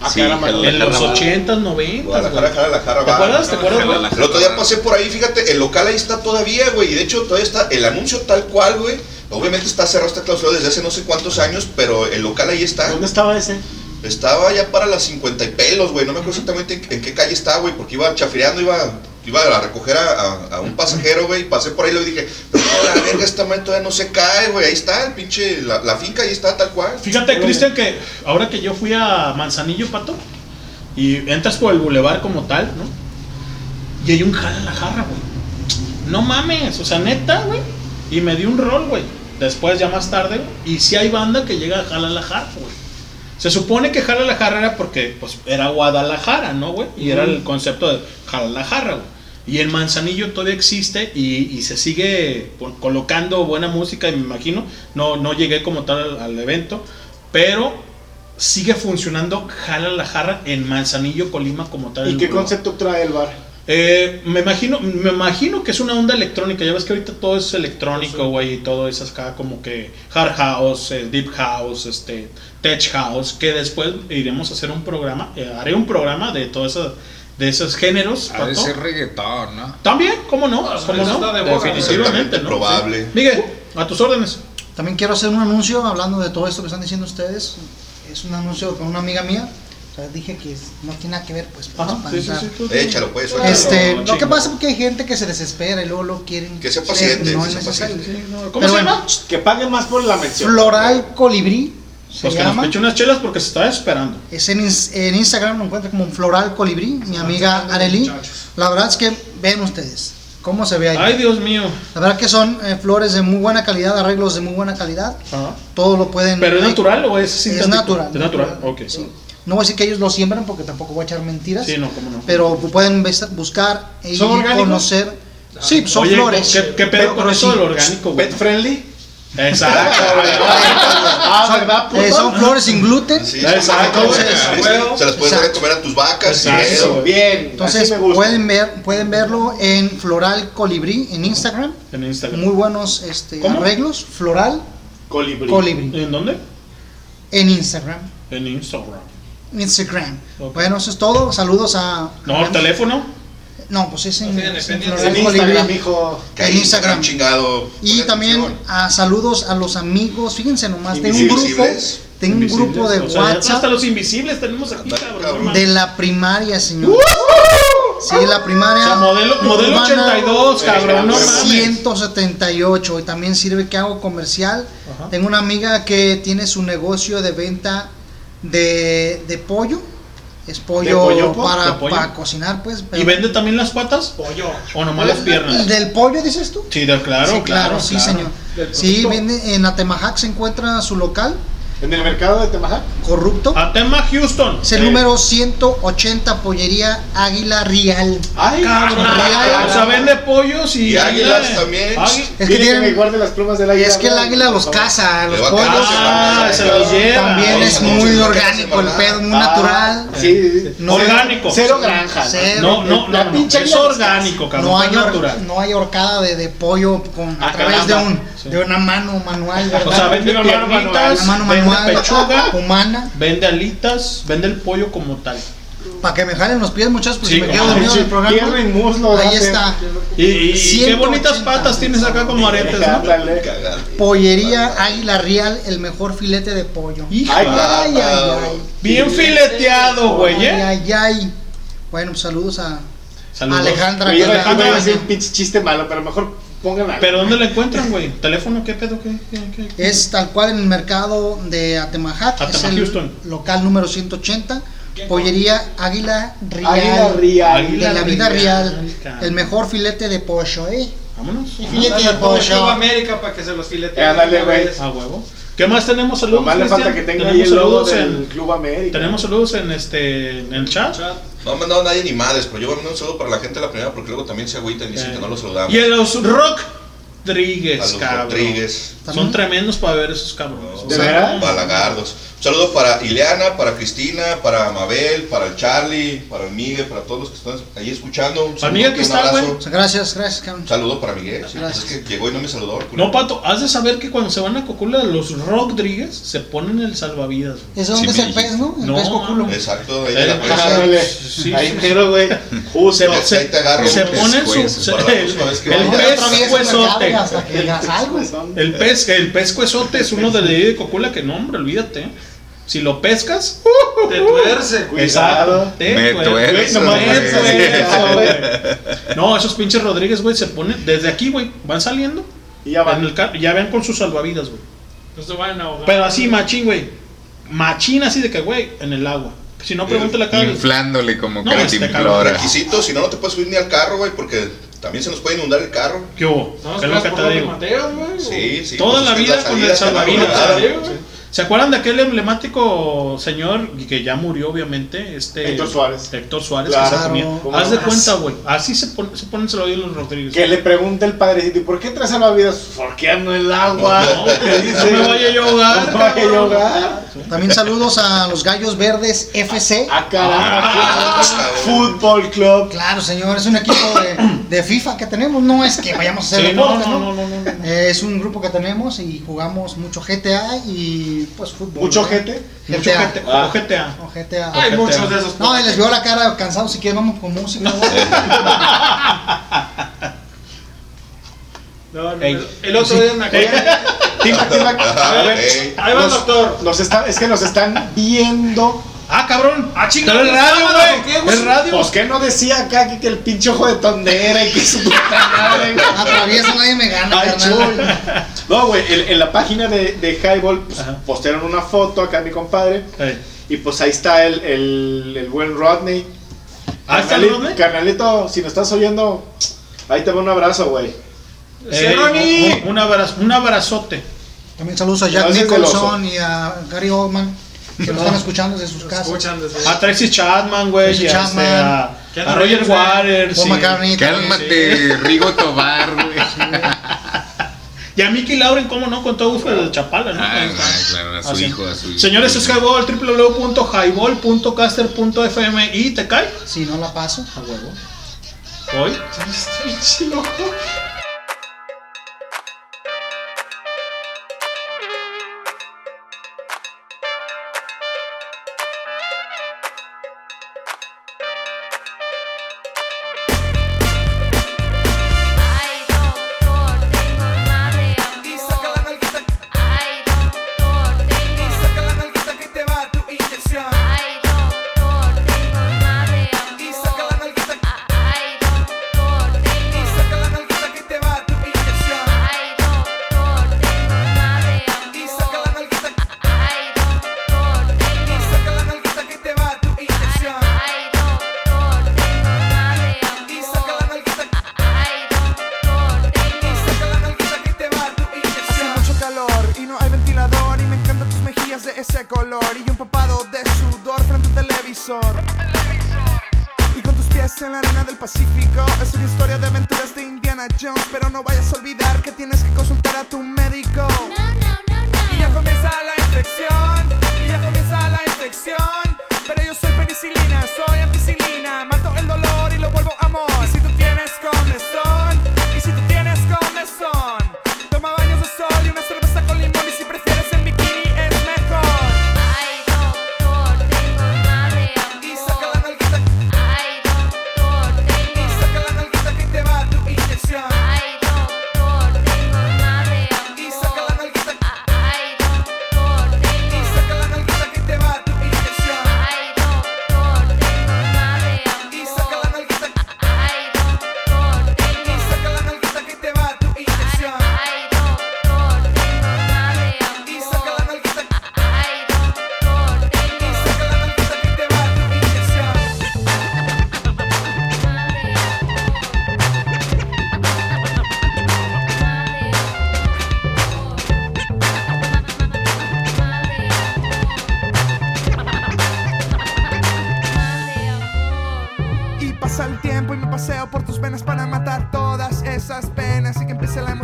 Ah, Sí, En los Jarra. 80s, 90s. Guadalajara, güey. jala la jarra, ¿Te acuerdas? ¿Te acuerdas? El otro día pasé por ahí, fíjate, el local ahí está todavía, güey. Y de hecho, todavía está el anuncio tal cual, güey. Obviamente está cerrado, está clausurado desde hace no sé cuántos años, pero el local ahí está. ¿Dónde estaba ese? Estaba ya para las 50 y pelos, güey. No me acuerdo exactamente en, en qué calle está, güey, porque iba chafireando, iba, iba a recoger a, a- a un pasajero, güey. Pasé por ahí y le dije, pero no, la verga, esta madre todavía no se cae, güey. Ahí está, el pinche, la, la finca ahí está tal cual. Fíjate, Cristian, que ahora que yo fui a Manzanillo, Pato, y entras por el bulevar como tal, ¿no? Y hay un jala la jarra, güey. No mames, o sea, neta, güey. Y me dio un rol, güey. Después, ya más tarde, güey, y si hay banda que llega a jala la jarra, güey. Se supone que jala la jarra era porque, pues, era Guadalajara, ¿no, güey? Y era el concepto de jala la jarra, güey. Y el Manzanillo todavía existe y, y se sigue colocando buena música, y me imagino. No, no llegué como tal al, al evento, pero sigue funcionando Jala la Jarra en Manzanillo, Colima, como tal. ¿Y qué concepto trae el bar? Eh, me imagino, me imagino que es una onda electrónica. Ya ves que ahorita todo es electrónico, güey, y todo es acá como que hard house, eh, deep house, este, tech house. Que después iremos a hacer un programa, eh, haré un programa de todos esos, de esos géneros. Ha de ser reggaetón, ¿no? También, ¿cómo no? Ah, ¿Cómo no? de. Definitivamente, ¿no? Probable. Sí. Miguel, a tus órdenes. También quiero hacer un anuncio hablando de todo esto que están diciendo ustedes. Es un anuncio con una amiga mía. O sea, dije que no tiene nada que ver, pues. Ajá, sí, sí, sí, Échalo, pues. Este, lo que pasa es que hay gente que se desespera y luego lo quieren. Que sea paciente, no que es sea necesario. paciente. Sí, no, ¿Cómo Pero se bueno, llama? Que paguen más por la mención. Floral Colibrí se Pues que nos llama. eche unas chelas porque se está esperando. Es en, en Instagram lo encuentra como Floral Colibrí, mi amiga Arely. La verdad es que ven ustedes cómo se ve ahí. Ay, Dios mío. La verdad que son eh, flores de muy buena calidad, arreglos de muy buena calidad. Ajá. Todo lo pueden. ¿Pero es ahí- natural o es Es sintético? natural. Es natural, ok. Sí. No voy a decir que ellos lo siembran porque tampoco voy a echar mentiras. Sí, no, cómo no. Pero pueden buscar y ¿Son orgánicos? conocer. Sí, son Oye, flores. ¿qué, qué pedo con Pero eso sí. del orgánico, güey? Pet friendly. Exacto, güey. [LAUGHS] Ah. Eh, son flores sin gluten. Sí, Exacto, entonces, güey. se- las puedes dar de comer a tus vacas eso. Bien. Entonces así me gusta. pueden ver, pueden verlo en Floral Colibrí en Instagram. En Instagram. Muy buenos este, ¿Cómo? arreglos. Floral Colibrí. Colibrí ¿En dónde? en Instagram. En Instagram. Instagram. Bueno, eso es todo. Saludos a. No, el teléfono. No, pues es en, En Instagram. Que chingado. Y también a saludos a los amigos. Fíjense nomás, tengo un grupo, tengo un grupo de o sea, ya Hasta WhatsApp los invisibles tenemos aquí, cabrón. de la primaria, señor. Sí, la primaria. O sea, modelo, modelo urbana 82, cabrón, no mames. 178 y también sirve que hago comercial. Tengo una amiga que tiene su negocio de venta de, de pollo. Es pollo, pollo, po? para, para cocinar, pues. ¿Y vende también las patas? Pollo. ¿O nomás las piernas? ¿Del pollo dices tú? Sí, de- claro, Sí, claro, sí, claro. señor. Sí, vende en Atemajac se encuentra su local. ¿En el mercado de Temajac? Corrupto. Atema Houston. Es el número 180 Pollería Águila Real. Ay, cabrón. Real. O sea, vende pollos y. Y águilas también. Es que tienen- me guarde las plumas del águila. Es que el águila los caza, los a pollos. caer, se a los lleva. También es a muy orgánico el pedo, muy Ah, natural. Sí, No- Orgánico. Cero granja. Cero. No, no, La no, no, pinche Es orgánico, cabrón. No hay, natural. no hay horcada de, de pollo con, a Ah, través de, caramba. un, Sí. de una mano manual. ¿verdad? O sea, vende Una mano piernitas, Una mano vende pechuga, [LAUGHS] humana. vende alitas, vende el pollo como tal. Para que me jalen los pies, muchachos, pues Sí, si me quedo dormido en el Pierna programa. y muslo. Ahí está. Y, y- y qué 180. bonitas patas tienes acá como aretes, ¿no? Pollería Águila Real, el mejor filete de pollo. Hijo, Ay, Ay, ay, ay. bien fileteado, güey, Ay, ¿eh? ay, ay. Bueno, pues saludos a Saludos. Alejandra. Oye, que iba la- iba a decir un pinche chiste malo, pero mejor algo. ¿Pero dónde la encuentran, güey? ¿Teléfono? ¿Qué pedo? ¿Qué? qué, qué? Es tal cual en el mercado de Atemajac, es Atemajac, el Houston. local número 180. Pollería Águila Real. Águila Real. de la vida real. El mejor filete de pollo, ¿eh? Vámonos. Filete de pollo. América para que se los fileteen. Ándale, güey. A huevo. ¿Qué más tenemos? Saludos. Nomás le falta Cristian? que tenga ahí ¿Tenemos el logo saludos del en, Club América. ¿Tenemos saludos en este en el chat? No ha mandado nadie ni madres, pero yo voy a mandar un saludo para la gente de la primera porque luego también se agüitan y dicen que no los saludamos. Y a los Rock a los cabrón. Rodríguez, Son tremendos para ver esos cabrones. ¿De veras? Balagardos. Un saludo para Ileana, para Cristina, para Mabel, para el Charlie, para el Miguel, para todos los que están ahí escuchando. Un Para Miguel que está, güey. Gracias, gracias, cabrón. Un saludo para Miguel. Sí, pues Gracias. es que llegó y no me saludó. culero. No, Pato, has de saber que cuando se van a Cocula, los Rodríguez se ponen el salvavidas. güey. ¿Ese dónde Sí, es el pez, no? El No, pez coculo. Exacto, ahí Eh, la presa. Sí, Ahí güey. Justo. Se- ahí te agarro. Se güey, su. el pez huesote. mercado hasta que digas algo. El pez, el pez huesote es uno de la ley de Cocula que no, hombre, olvídate. Si lo pescas, Te tuerce. Exacto. Te Me tuerce. No, esos pinches Rodríguez, güey, se ponen desde aquí, güey, van saliendo. Y ya En van. el car- ya ven con sus salvavidas, güey. No se vayan a ahogar. Pero así, machín, güey. Machín así de que, güey, en el agua. Si no, pregúntale acá. Inflándole como No, este cantimplora. Requisitos, si no, no te puedes subir ni al carro, güey, porque también se nos puede inundar el carro. ¿Qué hubo? No, ¿Qué es lo que te digo? Mateos, güey. Sí, sí. Toda pues la vida con el salvavidas. ¿Se acuerdan de aquel emblemático señor que ya murió, obviamente? Este, Héctor Suárez. Héctor Suárez, Claro. que se ponía. ¿Cómo Haz de cuenta, güey. Así se, pon- se ponen salvavidas los Rodríguez. Que le pregunta el padrecito, ¿y por qué traes salvavidas? Porque ando en el agua. No, ¿Qué dice? no me vaya yo a ahogar, [LAUGHS] No me vaya a ahogar. También saludos a los Gallos Verdes FC. Ah, caramba. Ah, Fútbol Club. Claro, señor, es un equipo de, de FIFA que tenemos. No es que vayamos a hacer Sí, no, deportes, no, ¿no? no, no, no, no. Eh, es un grupo que tenemos y jugamos mucho GTA y pues fútbol. ¿Mucho ¿no? gente? Mucho gente, Ah. o GTA. O GTA. Hay GTA. muchos de esos. No, y les vio la cara cansados si quieren vamos con música. No, no, el- El otro día me acordé. Tic-tac, tic-tac. A ver, Ey. Ahí va el doctor. nos está- es que nos están viendo. Ah, cabrón. Ah, chinga, Pero es ¿es radio, güey. Es radio. Pues que no decía acá que, que el pinche ojo de tondera y que su puta madre. [LAUGHS] Atravieso nadie me gana, Ay, carnal. No, güey, en, en la página de, de Highball pues, postearon una foto acá mi compadre. Y pues ahí está el, el, el buen Rodney. Ah, ¿está el Rodney? Carnalito, si nos estás oyendo, ahí te va un abrazo, güey. Eh, Ronnie. un, un abrazo, un abrazote. También saludos a Jack Gracias, Nicholson y a Gary Oldman que nos están escuchando desde sus casas. Escuchan desde. A Tracy Chapman, güey. Tracy a, Chapman. este, a, a Roger. Waters. Paul McCartney. Cálmate, Rigo Tobar, güey. Y a Mickey Lauren, ¿cómo no? Con todo gusto de Chapala, ¿no? Ah, está. claro, a su Así. hijo, a su hijo. Señores, es Highball, www.highball.caster.fm y te cae Si no la paso. a huevo. Hoy. Ay,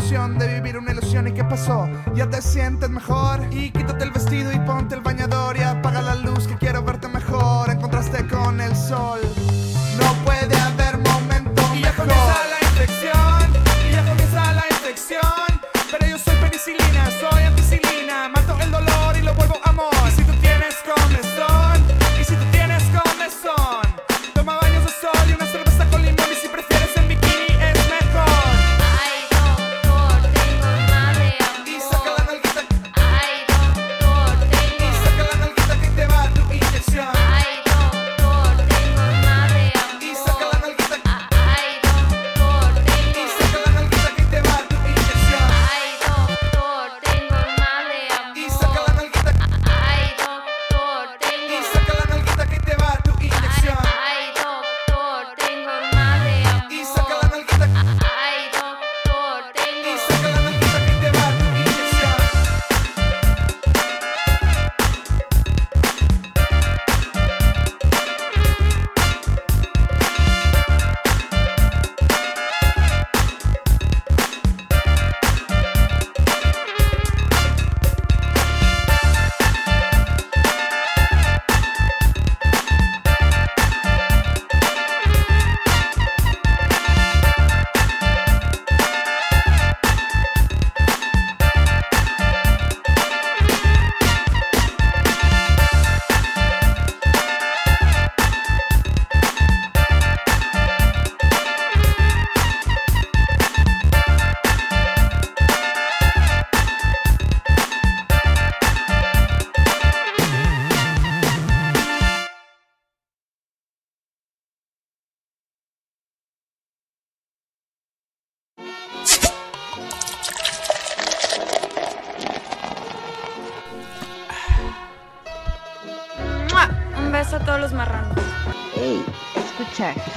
de vivir una ilusión. ¿Y qué pasó? Ya te sientes mejor y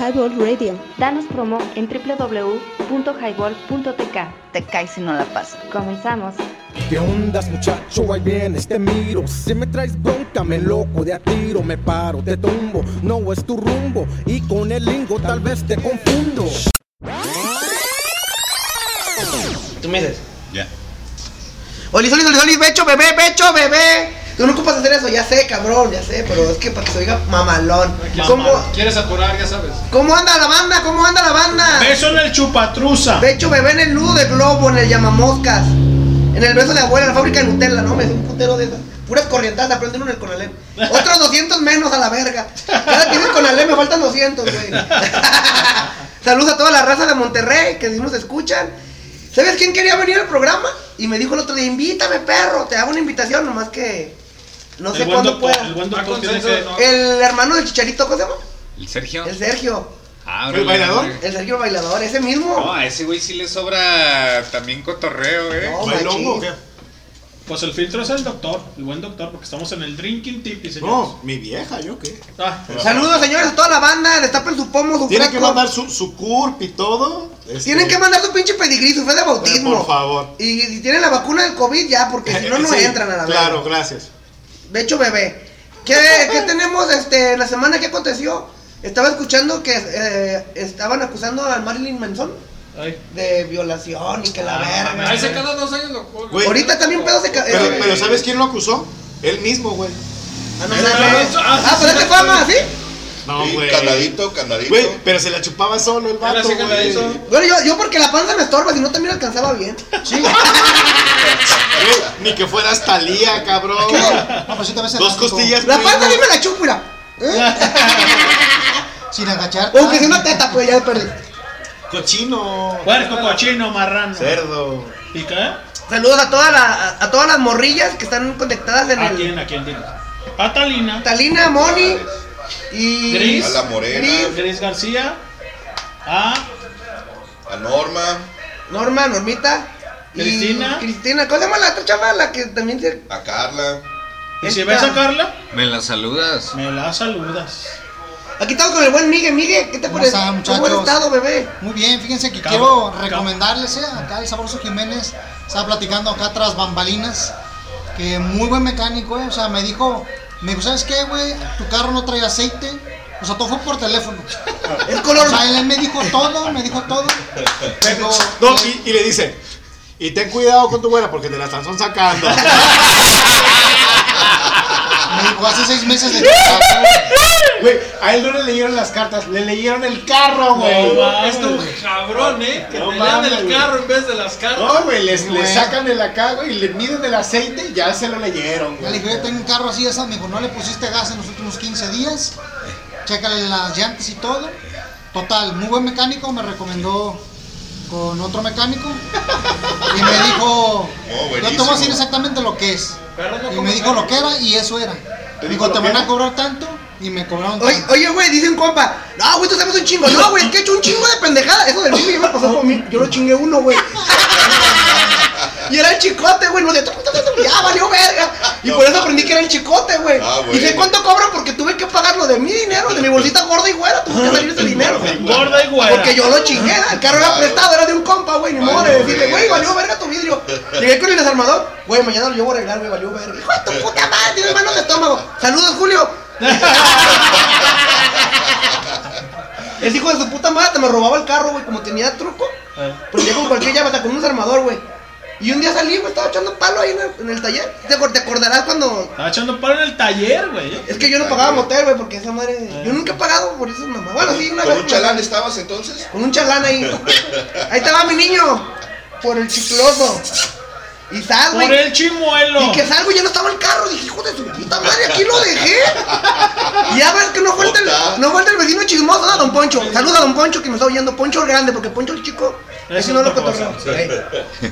Highball Radio. Danos promo en www.highball.tk. Te caes si no la pasas. Comenzamos. ¿Qué ondas muchacho? Ahí vienes, te miro Si me traes bronca, me loco de a tiro Me paro, te tumbo, no es tu rumbo Y con el lingo tal vez te confundo Tú me dices. Ya. Olis, olis, olis, olis, becho, bebé, becho, bebé. Tú no ocupas hacer eso, ya sé, cabrón, ya sé, pero es que para que se oiga mamalón. ¿Cómo, ¿Quieres aturar? Ya sabes. ¿Cómo anda la banda? ¿Cómo anda la banda? Beso en el chupatruza. Becho, bebé en el nudo de globo, en el llamamoscas. En el beso de abuela, en la fábrica de Nutella, no, me es un putero de esas. Puras corrientadas, aprenden uno en el Conalep. Otros [LAUGHS] 200 menos a la verga. Cada quien en Conalep me faltan 200, güey. [LAUGHS] Saludos a toda la raza de Monterrey que sí nos escuchan. ¿Sabes quién quería venir al programa? Y me dijo el otro día, invítame, perro, te hago una invitación, nomás que no sé cuándo pueda. el buen doctor tiene que- El hermano del Chicharito, ¿cómo se llama? ¿El Sergio? El Sergio. Ah, ¿El bailador? El Sergio el bailador, ese mismo. No, a ese güey sí le sobra también cotorreo, eh. No, ¿Bailongo qué? Pues el filtro es el doctor, el buen doctor, porque estamos en el drinking tip y señores. No, mi vieja, ¿yo qué? Ah, Saludos, señores, a toda la banda. Destapen su pomo, su Tienen que mandar su, su curp y todo. Este, Tienen que mandar su pinche pedigrí, su fe de bautismo. Por favor. Y tienen la vacuna del COVID ya, porque si no, no [LAUGHS] Sí, entran a la. Claro, gracias. De hecho, bebé. ¿Qué, qué [LAUGHS] tenemos este, la semana que aconteció? Estaba escuchando que eh, estaban acusando a Marilyn Manson de violación y que la verga. Ahí se cada dos años lo Güey. Ahorita también pedo se Pero, eh, pero ¿sabes quién lo acusó? Él mismo, güey. Ah, no, no, no. Ah, pero es de fama, ¿sí? No, Sí, güey. candadito, candadito. Güey, pero se la chupaba solo el vato, güey. candadito. Bueno, yo, yo porque la panza me estorba, si no también alcanzaba bien. [LAUGHS] Güey, Ni que fueras Talía, cabrón. Pues sí Dos elástico. costillas. La güey, panza a mí me la chupo, mira. [LAUGHS] Sin agachar. Aunque sea una teta, pues ya perdí. Cochino. Puerco, cochino, marrano. Cerdo. ¿Y qué? Saludos a, toda la, a, a todas las morrillas que están conectadas en ¿A el. quién? ¿A quién? Dile. A Talina. Talina, Moni y. Gris. A la morena. Gris, Gris García. A A Norma. Norma, Normita. y Cristina. Cristina. ¿Cómo se llama la otra chava? La que también se. A Carla. ¿Y si ves a Carla? ¿Me la saludas? Me la saludas. Aquí estamos con el buen Miguel. Miguel, ¿qué te ¿Cómo parece? ¿Cómo has estado, bebé? Muy bien, fíjense que quiero recomendarles, eh, acá el Sabroso Jiménez estaba platicando acá tras bambalinas, que muy buen mecánico, eh, o sea, me dijo, me dijo, ¿sabes qué, güey? Tu carro no trae aceite, o sea, todo fue por teléfono. [LAUGHS] El color. O sea, él me dijo todo, me dijo todo. Pero, No, y, y le dice, y ten cuidado con tu güera porque te la están sacando. [LAUGHS] me dijo, hace seis meses de [LAUGHS] Güey, a él no le leyeron las cartas, le leyeron el carro, güey. No. Es un cabrón, eh. Que No te lean el güey. carro en vez de las cartas. No, güey, Güey. sacan el acá, güey, y le miden el aceite y ya se lo leyeron, Ya le güey. dije, yo tengo un carro así, esa, me dijo, no le pusiste gas en los últimos 15 días, chécale las llantas y todo. Total, muy buen mecánico, me recomendó con otro mecánico y me dijo, Oh, yo te voy a decir exactamente lo que es. Pero no Y me dijo lo que era y eso era. ¿Te Dijo, te van a cobrar tanto y me cobraron Oye, tanto. oye, güey, dice un compa. No, güey, tú sabes un chingo. No, güey, es que he hecho un chingo de pendejada. Eso del mismo ya me pasó por mí. Yo lo chingué uno, güey. Y era el chicote, güey. No de ya valió verga. Y por eso aprendí que era el chicote, güey. Ah, y sé cuánto cobran porque tuve que pagarlo de mi dinero, de mi bolsita gorda y güera. Tuve que salir ese dinero. Gorda y güera. Porque yo lo chingué, el carro era prestado, era de un compa, güey, ni modo de decirle, güey, valió verga tu vidrio. Llegué con el desarmador, güey, mañana lo llevo a arreglar, güey, valió verga. Hijo de tu puta madre, tienes manos de estómago. Saludos, Julio. [LAUGHS] Ese hijo de su puta madre te me robaba el carro, güey, como tenía truco. Eh. Prendía con cualquier llave, hasta con un desarmador, güey. Y un día salí, güey, estaba echando palo ahí en el, en el taller. ¿Te, acor- te acordarás cuando Estaba echando palo en el taller, güey. es que yo no pagaba motel, güey, porque esa madre. Yo nunca he pagado por esas mamás. Bueno, sí, una ¿Con vez. un chalán estabas entonces? Con un chalán ahí. [LAUGHS] Ahí estaba mi niño. Por el chicloso. Y sal, Por el chimuelo. Y que salgo y ya no estaba el carro. Dije, hijo de su puta madre, aquí lo dejé. Y ya ves que no falta el, no falta el vecino chismoso, ¿no? Don Poncho. Saluda a Don Poncho que me está oyendo. Poncho el grande, porque Poncho el chico. Eso no lo cotorreo.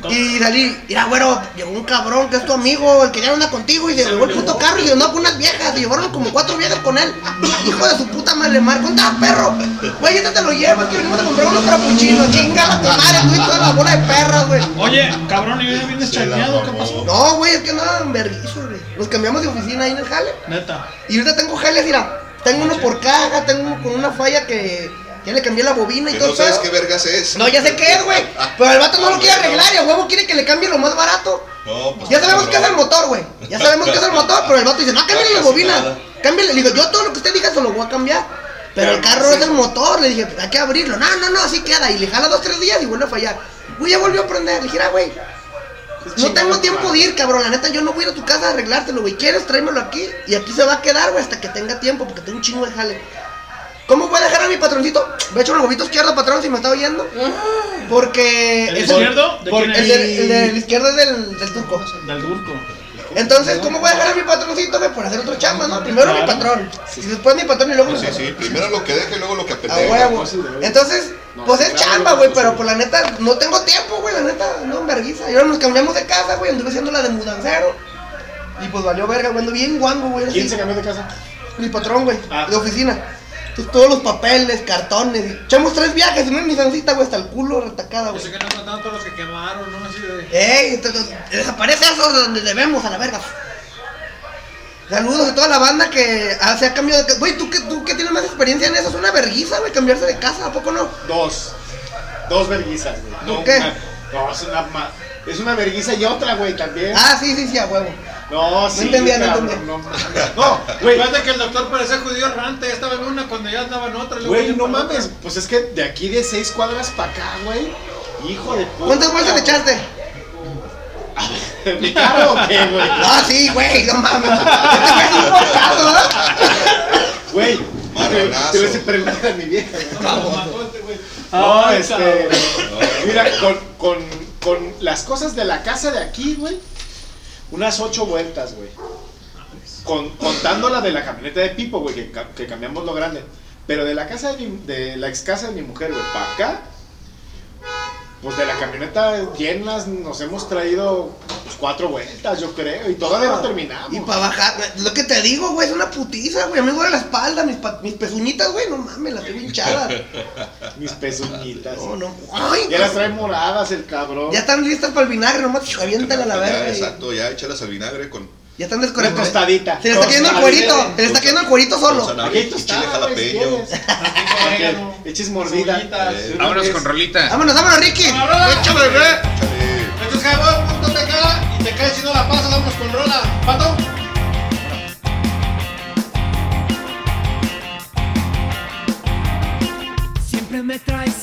Y salí, mira, güero, llegó un cabrón que es tu amigo, el que ya anda contigo, y se llevó el puto carro y andó con unas viejas, se llevaron como cuatro viejas con él. Hijo de su puta madre, ¿dónde está, perro? Güey, este te lo llevas, que venimos a comprar unos frappuccinos, chinga a tu madre, tú y toda la bola de perras, güey. Oye, cabrón, ¿y ya vienes chaneado? ¿Qué pasó? No, güey, es que nada, verguizo, güey. Nos cambiamos de oficina ahí en el jale. Neta. Y ahorita tengo jales, mira, tengo uno por caja, tengo uno con una falla que ya le cambié la bobina y Que todo no sabes qué vergas es. No, ya sé qué es, güey. Pero el vato no lo [LAUGHS] quiere arreglar y a huevo quiere que le cambie lo más barato. No, pues, Ya sabemos qué es el motor, güey. Ya sabemos qué es el motor, pero el vato dice, no, [LAUGHS] cámbiale la bobina. Cámbiale. Le digo, yo todo lo que usted diga se lo voy a cambiar. Pero el carro es el motor. Le dije, hay que abrirlo. No, no, no, así queda. Y le jala dos, tres días y vuelve a fallar. Güey, ya volvió a prender. Le dije, "Ah, güey. No tengo tiempo de ir, cabrón. La neta, yo no voy a ir a tu casa a arreglártelo, güey. ¿Quieres? Tráemelo aquí. Y aquí se va a quedar, güey, hasta que tenga tiempo, porque tengo un chingo de jale. ¿Cómo voy a dejar a mi patroncito? Voy a echar el huevito izquierdo, patrón, si me está oyendo. Porque. ¿El es izquierdo? ¿De quién el, es? de, el de la izquierda es del, del turco. Del turco. Entonces, ¿cómo voy a dejar a mi patroncito, güey? Por hacer otro chamba, ¿no? Primero mi patrón. Y después mi patrón y luego mi Sí, patrón. sí, primero lo que deje y luego lo que A huevo. Entonces, pues es chamba, güey, pero por la neta, no tengo tiempo, güey, la neta, no en vergüenza. Y ahora nos cambiamos de casa, güey, anduve haciendo la de mudancero. Y pues valió verga, güey, ando bien guango, güey. ¿Quién así. se cambió de casa? Mi patrón, güey, Ah. de oficina. Entonces, todos los papeles, cartones. y- Echamos tres viajes en una Nissancita, güey, hasta el culo retacada, Yo güey. sé que no son tantos los que quemaron, ¿no? Así de. ¡Ey! entonces, Desaparece eso de donde debemos, a la verga. Saludos a toda la banda que ah, se ha cambiado de casa. Güey, ¿tú que, tú que tienes más experiencia en eso, es una verguiza, güey, cambiarse de casa, ¿a poco no? Dos. Dos verguizas, güey. ¿Por qué? una- No, es una, es una vergüenza y otra, güey, también. Ah, sí, sí, sí, a huevo. No, sí. entendía, no cabrón, entendía. No, no, güey. Fíjate que el doctor parecía judío errante, estaba en una cuando ya andaba en otra. Güey, no mames. otra. Pues es que de aquí de seis cuadras para acá, güey. Hijo de puta. ¿Cuántas vueltas le echaste? ¿Mi carro o qué, güey? Ah, sí, güey, no mames. Este güey es un ¿no? Güey, te voy a hacer preguntar a mi vieja. güey. Ah, No, este. Mira, con, con, con las cosas de la casa de aquí, güey. Unas ocho vueltas, güey. Con, contando la de la camioneta de Pipo, güey, que, que cambiamos lo grande. Pero de la casa de, mi- de la ex casa de mi mujer, güey, para acá. Pues de la camioneta llenas nos hemos traído pues, cuatro vueltas, yo creo. Y todavía no terminamos. Y para bajar, lo que te digo, güey, es una putiza, güey. A mí me duele la espalda, mis, pa- mis pezuñitas, güey, no mames, las tengo hinchadas. [LAUGHS] Mis pezuñitas. No, no. Ay, Ya las trae moradas el cabrón. Ya están listas para el vinagre, nomás aviéntala a la verga. exacto, ya échalas al vinagre con. Ya están Una desconectadas. tostadita. Se le está cayendo el cuerito, se le está cayendo el cuerito solo. Aquí chile jalapeño. [LAUGHS] Eches mordida. Cebollitas. Eh, Vámonos con rolita. Vámonos, vámonos, Ricky. Échale, Échale. Esto es Jabón, punto te cae y te cae si no la pasas, vámonos con rola. Pato. Siempre me traiciona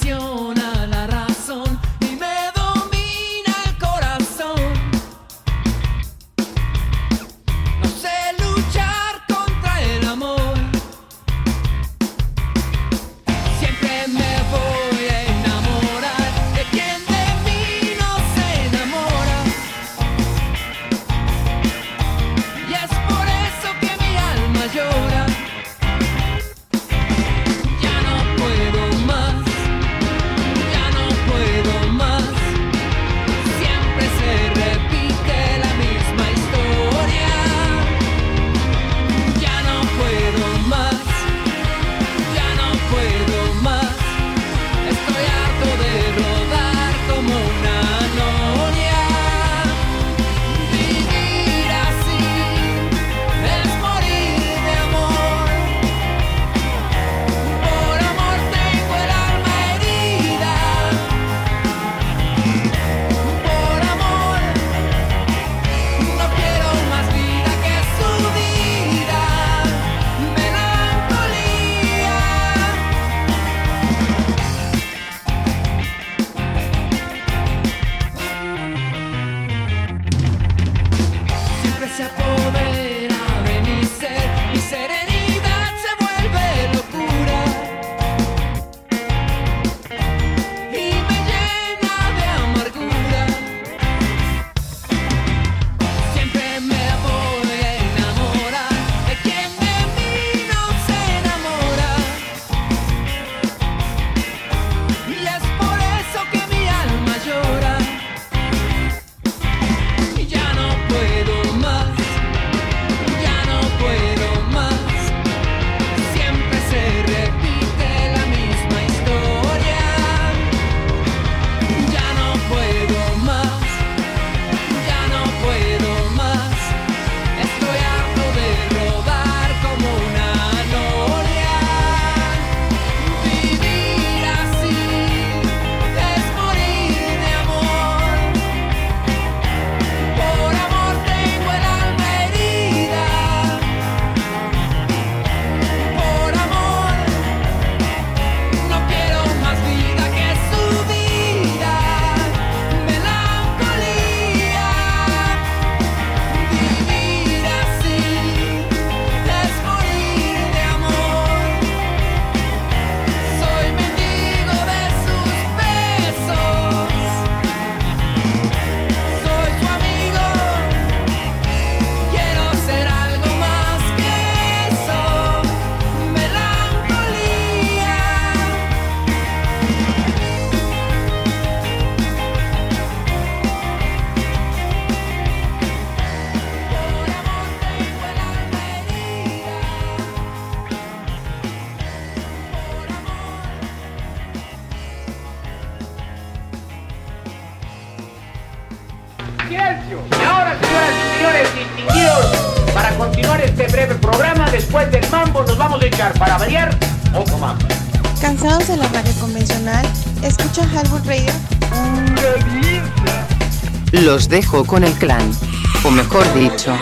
la radio convencional? ¿Escucha Halbur Radio? Los dejo con el clan. O mejor dicho,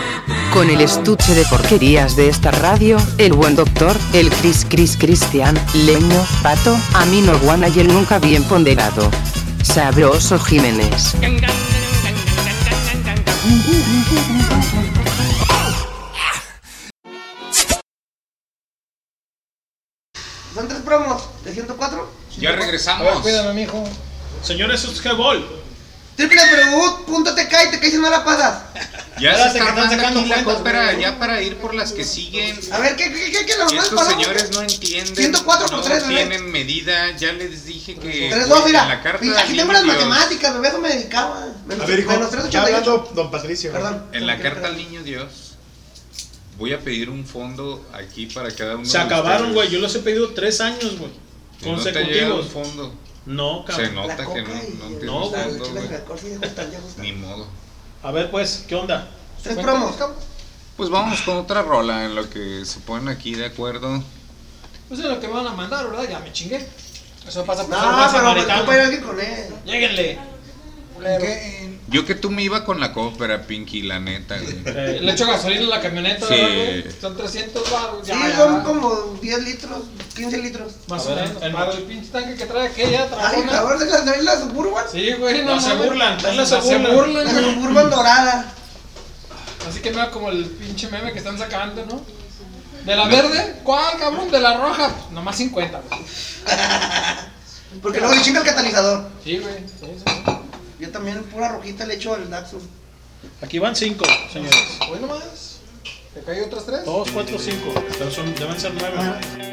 con el estuche de porquerías de esta radio, el buen doctor, el Cris Cris Cristian, Leño, Pato, Amino Guana y el nunca bien ponderado. Sabroso Jiménez. Regresamos. A ver, cuídame, mijo. Señores, esto es Highball. www.tk y te caes si no la pasas. [LAUGHS] Ya se están sacando aquí la cópera ya para ir por las que siguen. A ver, ¿qué, qué, qué, qué nos más Estos pasamos? señores no entienden. 104 por no tres, bebé. tienen medida. Ya les dije que. Tres, dos, en mira. la carta Mira, Aquí tengo las matemáticas, bebé, eso me dedicaba. Menos, A ver, hijo, menos ya 388. hablando, don Patricio. Perdón. En la carta al niño Dios. Voy a pedir un fondo aquí para cada uno Se de acabaron, güey. Yo los he pedido tres años, güey. ¿Y no te llegado Consecutivos. el fondo? No, cabrón. Se nota que no, no tienes No, güey. fondo, güey. Ni modo. A ver, pues, ¿qué onda? Tres promos. Pues vamos con otra rola en lo que se ponen aquí de acuerdo. Pues es lo que me van a mandar, ¿verdad? Ya me chingué. Eso pasa por No, ser buen pero samaritano. no alguien con él. Lléguenle. Yo que tú me iba con la cópera, Pinky, la neta, güey. [LAUGHS] Le echo gasolina a la camioneta, Sí. ¿verdad, güey? Son 300 baros. Sí, son como 10 litros, 15 litros. Más A o ver, menos. el- el pinche tanque que trae aquella Ay, trabajona. cabrón, de las de la Suburban. Sí, güey, no No se burlan, Las- no se las se burlan. burlan, La. Suburban dorada. Así que me da como el pinche meme que están sacando, ¿no? ¿De la verde? ¿Cuál, cabrón? ¿De la roja? Nomás 50, güey. [LAUGHS] Porque luego le chinga el catalizador. Sí, güey. Sí, sí, también pura rojita le echo al Datsun. Aquí van cinco, señores. Hoy nomás. ¿Te caí otras tres? Dos, cuatro, cinco. Pero son, deben ser nueve. Ah.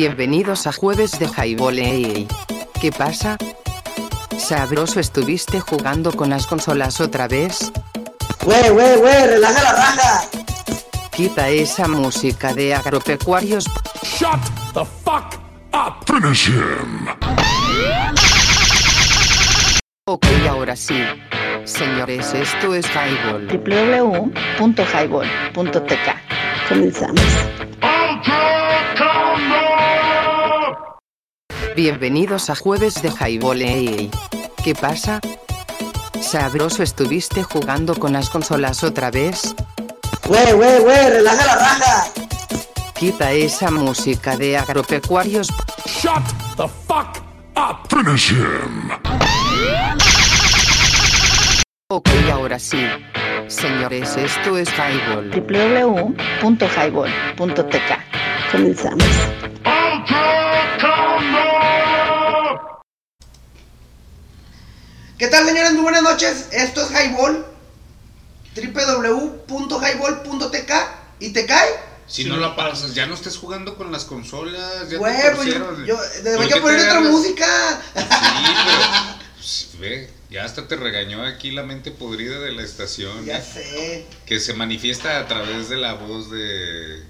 Bienvenidos a Jueves de Highball. ey. ¿Qué pasa? ¿Sabroso estuviste jugando con las consolas otra vez? Güey, güey, güey, relaja la raja. Quita esa música de agropecuarios. Shut the fuck up. Finish him. Ok, ahora sí. Señores, esto es Highball. www.highball.tk. Comenzamos. Bienvenidos a Jueves de Highball. ey, ey. ¿Qué pasa? ¿Sabroso estuviste jugando con las consolas otra vez? Güey, güey, güey, relaja la raja. Quita esa música de agropecuarios. Shut the fuck up. Finish him. Ok, ahora sí. Señores, esto es Highball. www.highball.tk. Comenzamos. Noches. Esto es Highball. www.highball.tk. ¿Y te cae? Si no la pasas, ya no estés jugando con las consolas, ya Güey, te pues yo, yo ¿Por debería poner otra música. Sí, pero pues, ve, ya hasta te regañó aquí la mente podrida de la estación. Ya ¿eh? sé. Que se manifiesta a través de la voz de.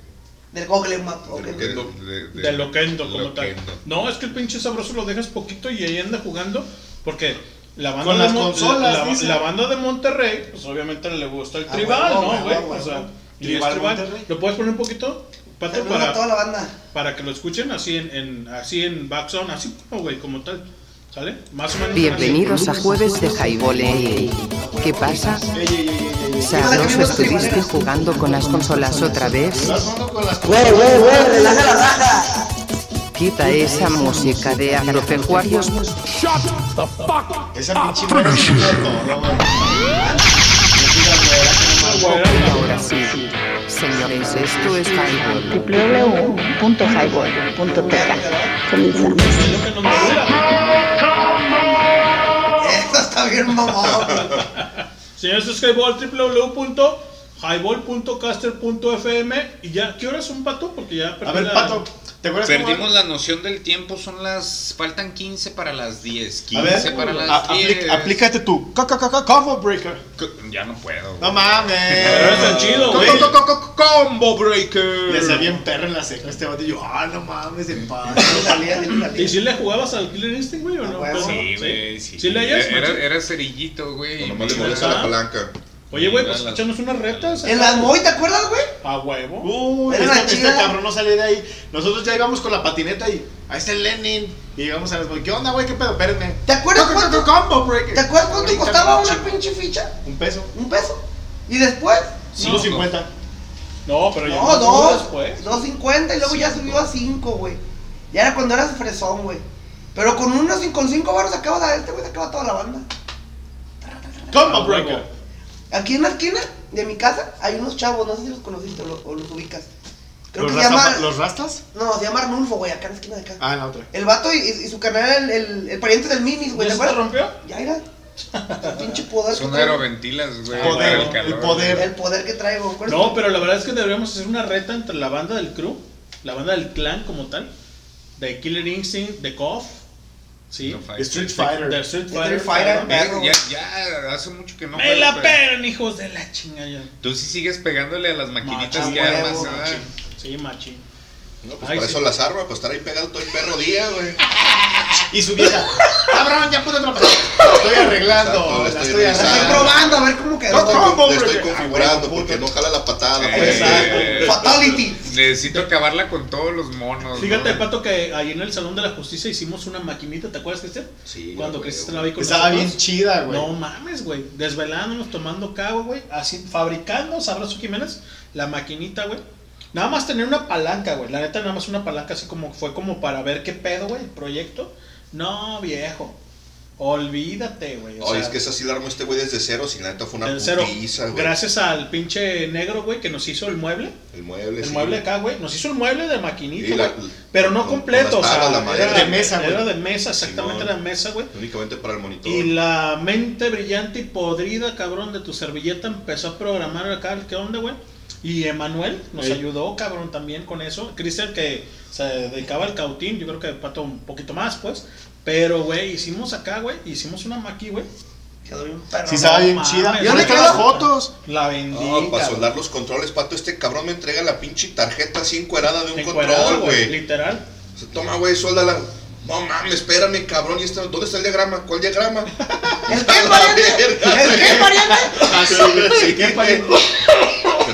Del Google Map. ok. de, de- de- De Loquendo como tal. Loquendo. No, es que el pinche sabroso lo dejas poquito y ahí anda jugando. Porque la banda, Con de, las consolas, la, la- dice. la banda de Monterrey, pues obviamente le gusta el Ah, tribal, huevo, ¿no, güey? huevo, O sea, Tribal tribal. ¿Lo puedes poner un poquito, Pato, para, toda la banda. para que lo escuchen así en, en- así en backzone, así como, güey, como tal. ¿Sale? Más o menos. Bienvenidos a Jueves de Highball. ey, ey. ¿Qué pasa? ¿Sabroso estuviste jugando con las consolas otra vez? Güey, güey, güey, relaja la raja. Quita esa música de agropecuarios. Shut the fuck Esa pinche ahora sí. Señores, esto es Highball. www.highball.tk. Comenzamos. Esto está bien mamón. Señores, esto es Highball, www.highball.caster.fm y ya, ¿qué horas son, Pato? Porque ya A ver, la- Pato, ¿te acuerdas cómo- Perdimos la noción del tiempo, son las. Faltan 15 para las 10. 15 A ver, para las a- 10. aplica- aplícate co- Combo breaker. Ya no puedo. No mames. Pero chido, güey. co- co- co- Combo breaker. Le salía bien perro en la ceja este vato y yo, ah, no mames, en paz. [LAUGHS] ¿Y si le jugabas al Killer Instinct, güey, o no? huevo. Pero- Sí, güey, sí. ¿Sí le hallas, Era, cerillito, güey. Nomás le me- molesta la ¿Ah? palanca. Oye, güey, pues échanos unas retas. En las Moy, ¿te acuerdas, güey? A huevo. Uy, Era este, este chida. cabrón no salía de ahí. Nosotros ya íbamos con la patineta y ahí está el Lenin. Y llegamos a las ¿qué onda, güey? ¿Qué pedo? Espérenme. ¿Te acuerdas co- cuánto- co- Combo breaker. ¿Te acuerdas cuánto Ahorita costaba una pinche ficha? Un peso. Un peso. ¿Y después? 5.50. No, pero ya No, dos. después. 2.50 y luego ya subió a 5, güey. Ya era cuando eras fresón, güey. Pero con unos con 5 baros acaba de este güey se acaba toda la banda. Combo breaker. Aquí en la esquina de mi casa hay unos chavos, no sé si los conociste o los, o los ubicas. Creo ¿Los, que se llama. ¿Los rastas? No, se llama Arnulfo, güey, acá en la esquina de acá. Ah, en la otra. El vato y, y su carnal era el, el, el pariente del Mimis, güey. ¿Ya ¿Te se rompió? Ya era. El pinche poder que Son aeroventilas, güey. Poder, el calor, poder. güey. El poder que traigo. ¿cuál es No, pero la verdad es que deberíamos hacer una reta entre la banda del crew, la banda del clan como tal, de Killer Instinct, de KOF, ¿sí? Street Fighter. De Street Street Fighter. Fighter, cabrón. perro. Ya, ya, hace mucho que no Me juego, la pegan, hijos de la chingada. Tú sí sigues pegándole a las maquinitas Machín, que armas. Sí, machín. No, pues Ay, para sí. eso las armas, para estar ahí pegado todo el perro día, güey. [LAUGHS] Y su vieja. Cabrón, ya pude trabajar. La estoy arreglando. Exacto, La la estoy estoy La estoy probando a ver cómo quedó. No, estoy breaker. configurando Ah, porque no jala la patada. Eh, pues. eh, Fatality. Necesito acabarla con todos los monos. Fíjate, ¿no? Pato, que ahí en el Salón de la Justicia hicimos una maquinita, ¿te acuerdas, Cristian? Sí, Cuando Cristian estaba ahí con Estaba bien chida, güey. No mames, güey. Desvelándonos, tomando cago, güey. Así, fabricando, Sabroso Jiménez, la maquinita, güey. Nada más tener una palanca, güey. La neta, nada más una palanca así como fue como para ver qué pedo, güey, el proyecto. No, viejo. Olvídate, güey. Oye, es que esa sí la armó este güey desde cero, si la neta fue una cero. putiza, güey. Gracias al pinche negro, güey, que nos hizo el mueble. El mueble, El sí. mueble acá, güey. Nos hizo el mueble de maquinita, Sí, la- güey. Pero no con- completo, con o sea, tablas, la madera. era De mesa, güey. Era de mesa, exactamente era de mesa, güey. Únicamente para el monitor. Y la mente brillante y podrida, cabrón, de tu servilleta empezó a programar acá, ¿qué onda, güey? Y Emanuel nos Sí. ayudó, cabrón, también con eso. Cristian que se dedicaba al cautín, yo creo que Pato un poquito más, pues. Pero, güey, hicimos acá, güey, hicimos una maqui, güey. Quedó bien perro. Sí, estaba bien mames, chida. Yo le quedo las fotos. La vendí. No, para soldar los controles, pato, este cabrón me entrega la pinche tarjeta así encuerada de un control, güey. Literal. Se toma, güey, sóldala. No mames, espérame, cabrón. ¿y esta- ¿Dónde está el diagrama? ¿Cuál diagrama? [LAUGHS] ¿El qué, pariente? [LAUGHS] ¿El qué, pariente? Así, sí, [LAUGHS] ¿qué pariente?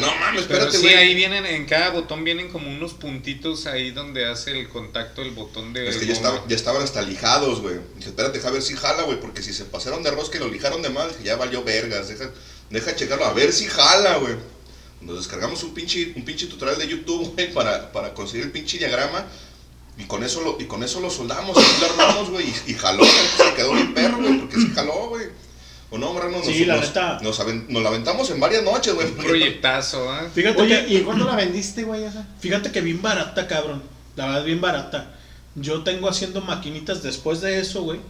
No mames, Pero espérate, sí, güey. ahí vienen, en cada botón vienen como unos puntitos ahí donde hace el contacto el botón de. Es que ya, estaba- ya estaban hasta lijados, güey. Dije, espérate, deja ver si jala, güey, porque si se pasaron de rosca y lo lijaron de mal, ya valió vergas, deja, deja checarlo, a ver si jala, güey. Nos descargamos un pinche, un pinche tutorial de YouTube, güey, para, para conseguir el pinche diagrama. Y con eso lo, y con eso lo soldamos, así lo armamos, güey, y, y jaló, se quedó bien perro, güey, porque sí jaló, güey. O no, Marrano, nos, Sí, la nos, neta. nos, aven- nos la aventamos en varias noches, güey. Un proyectazo, ¿eh? Fíjate Oye, que, ¿y cuándo la vendiste, güey, esa? fíjate que bien barata, cabrón. La verdad, bien barata. Yo tengo haciendo maquinitas después de eso, güey.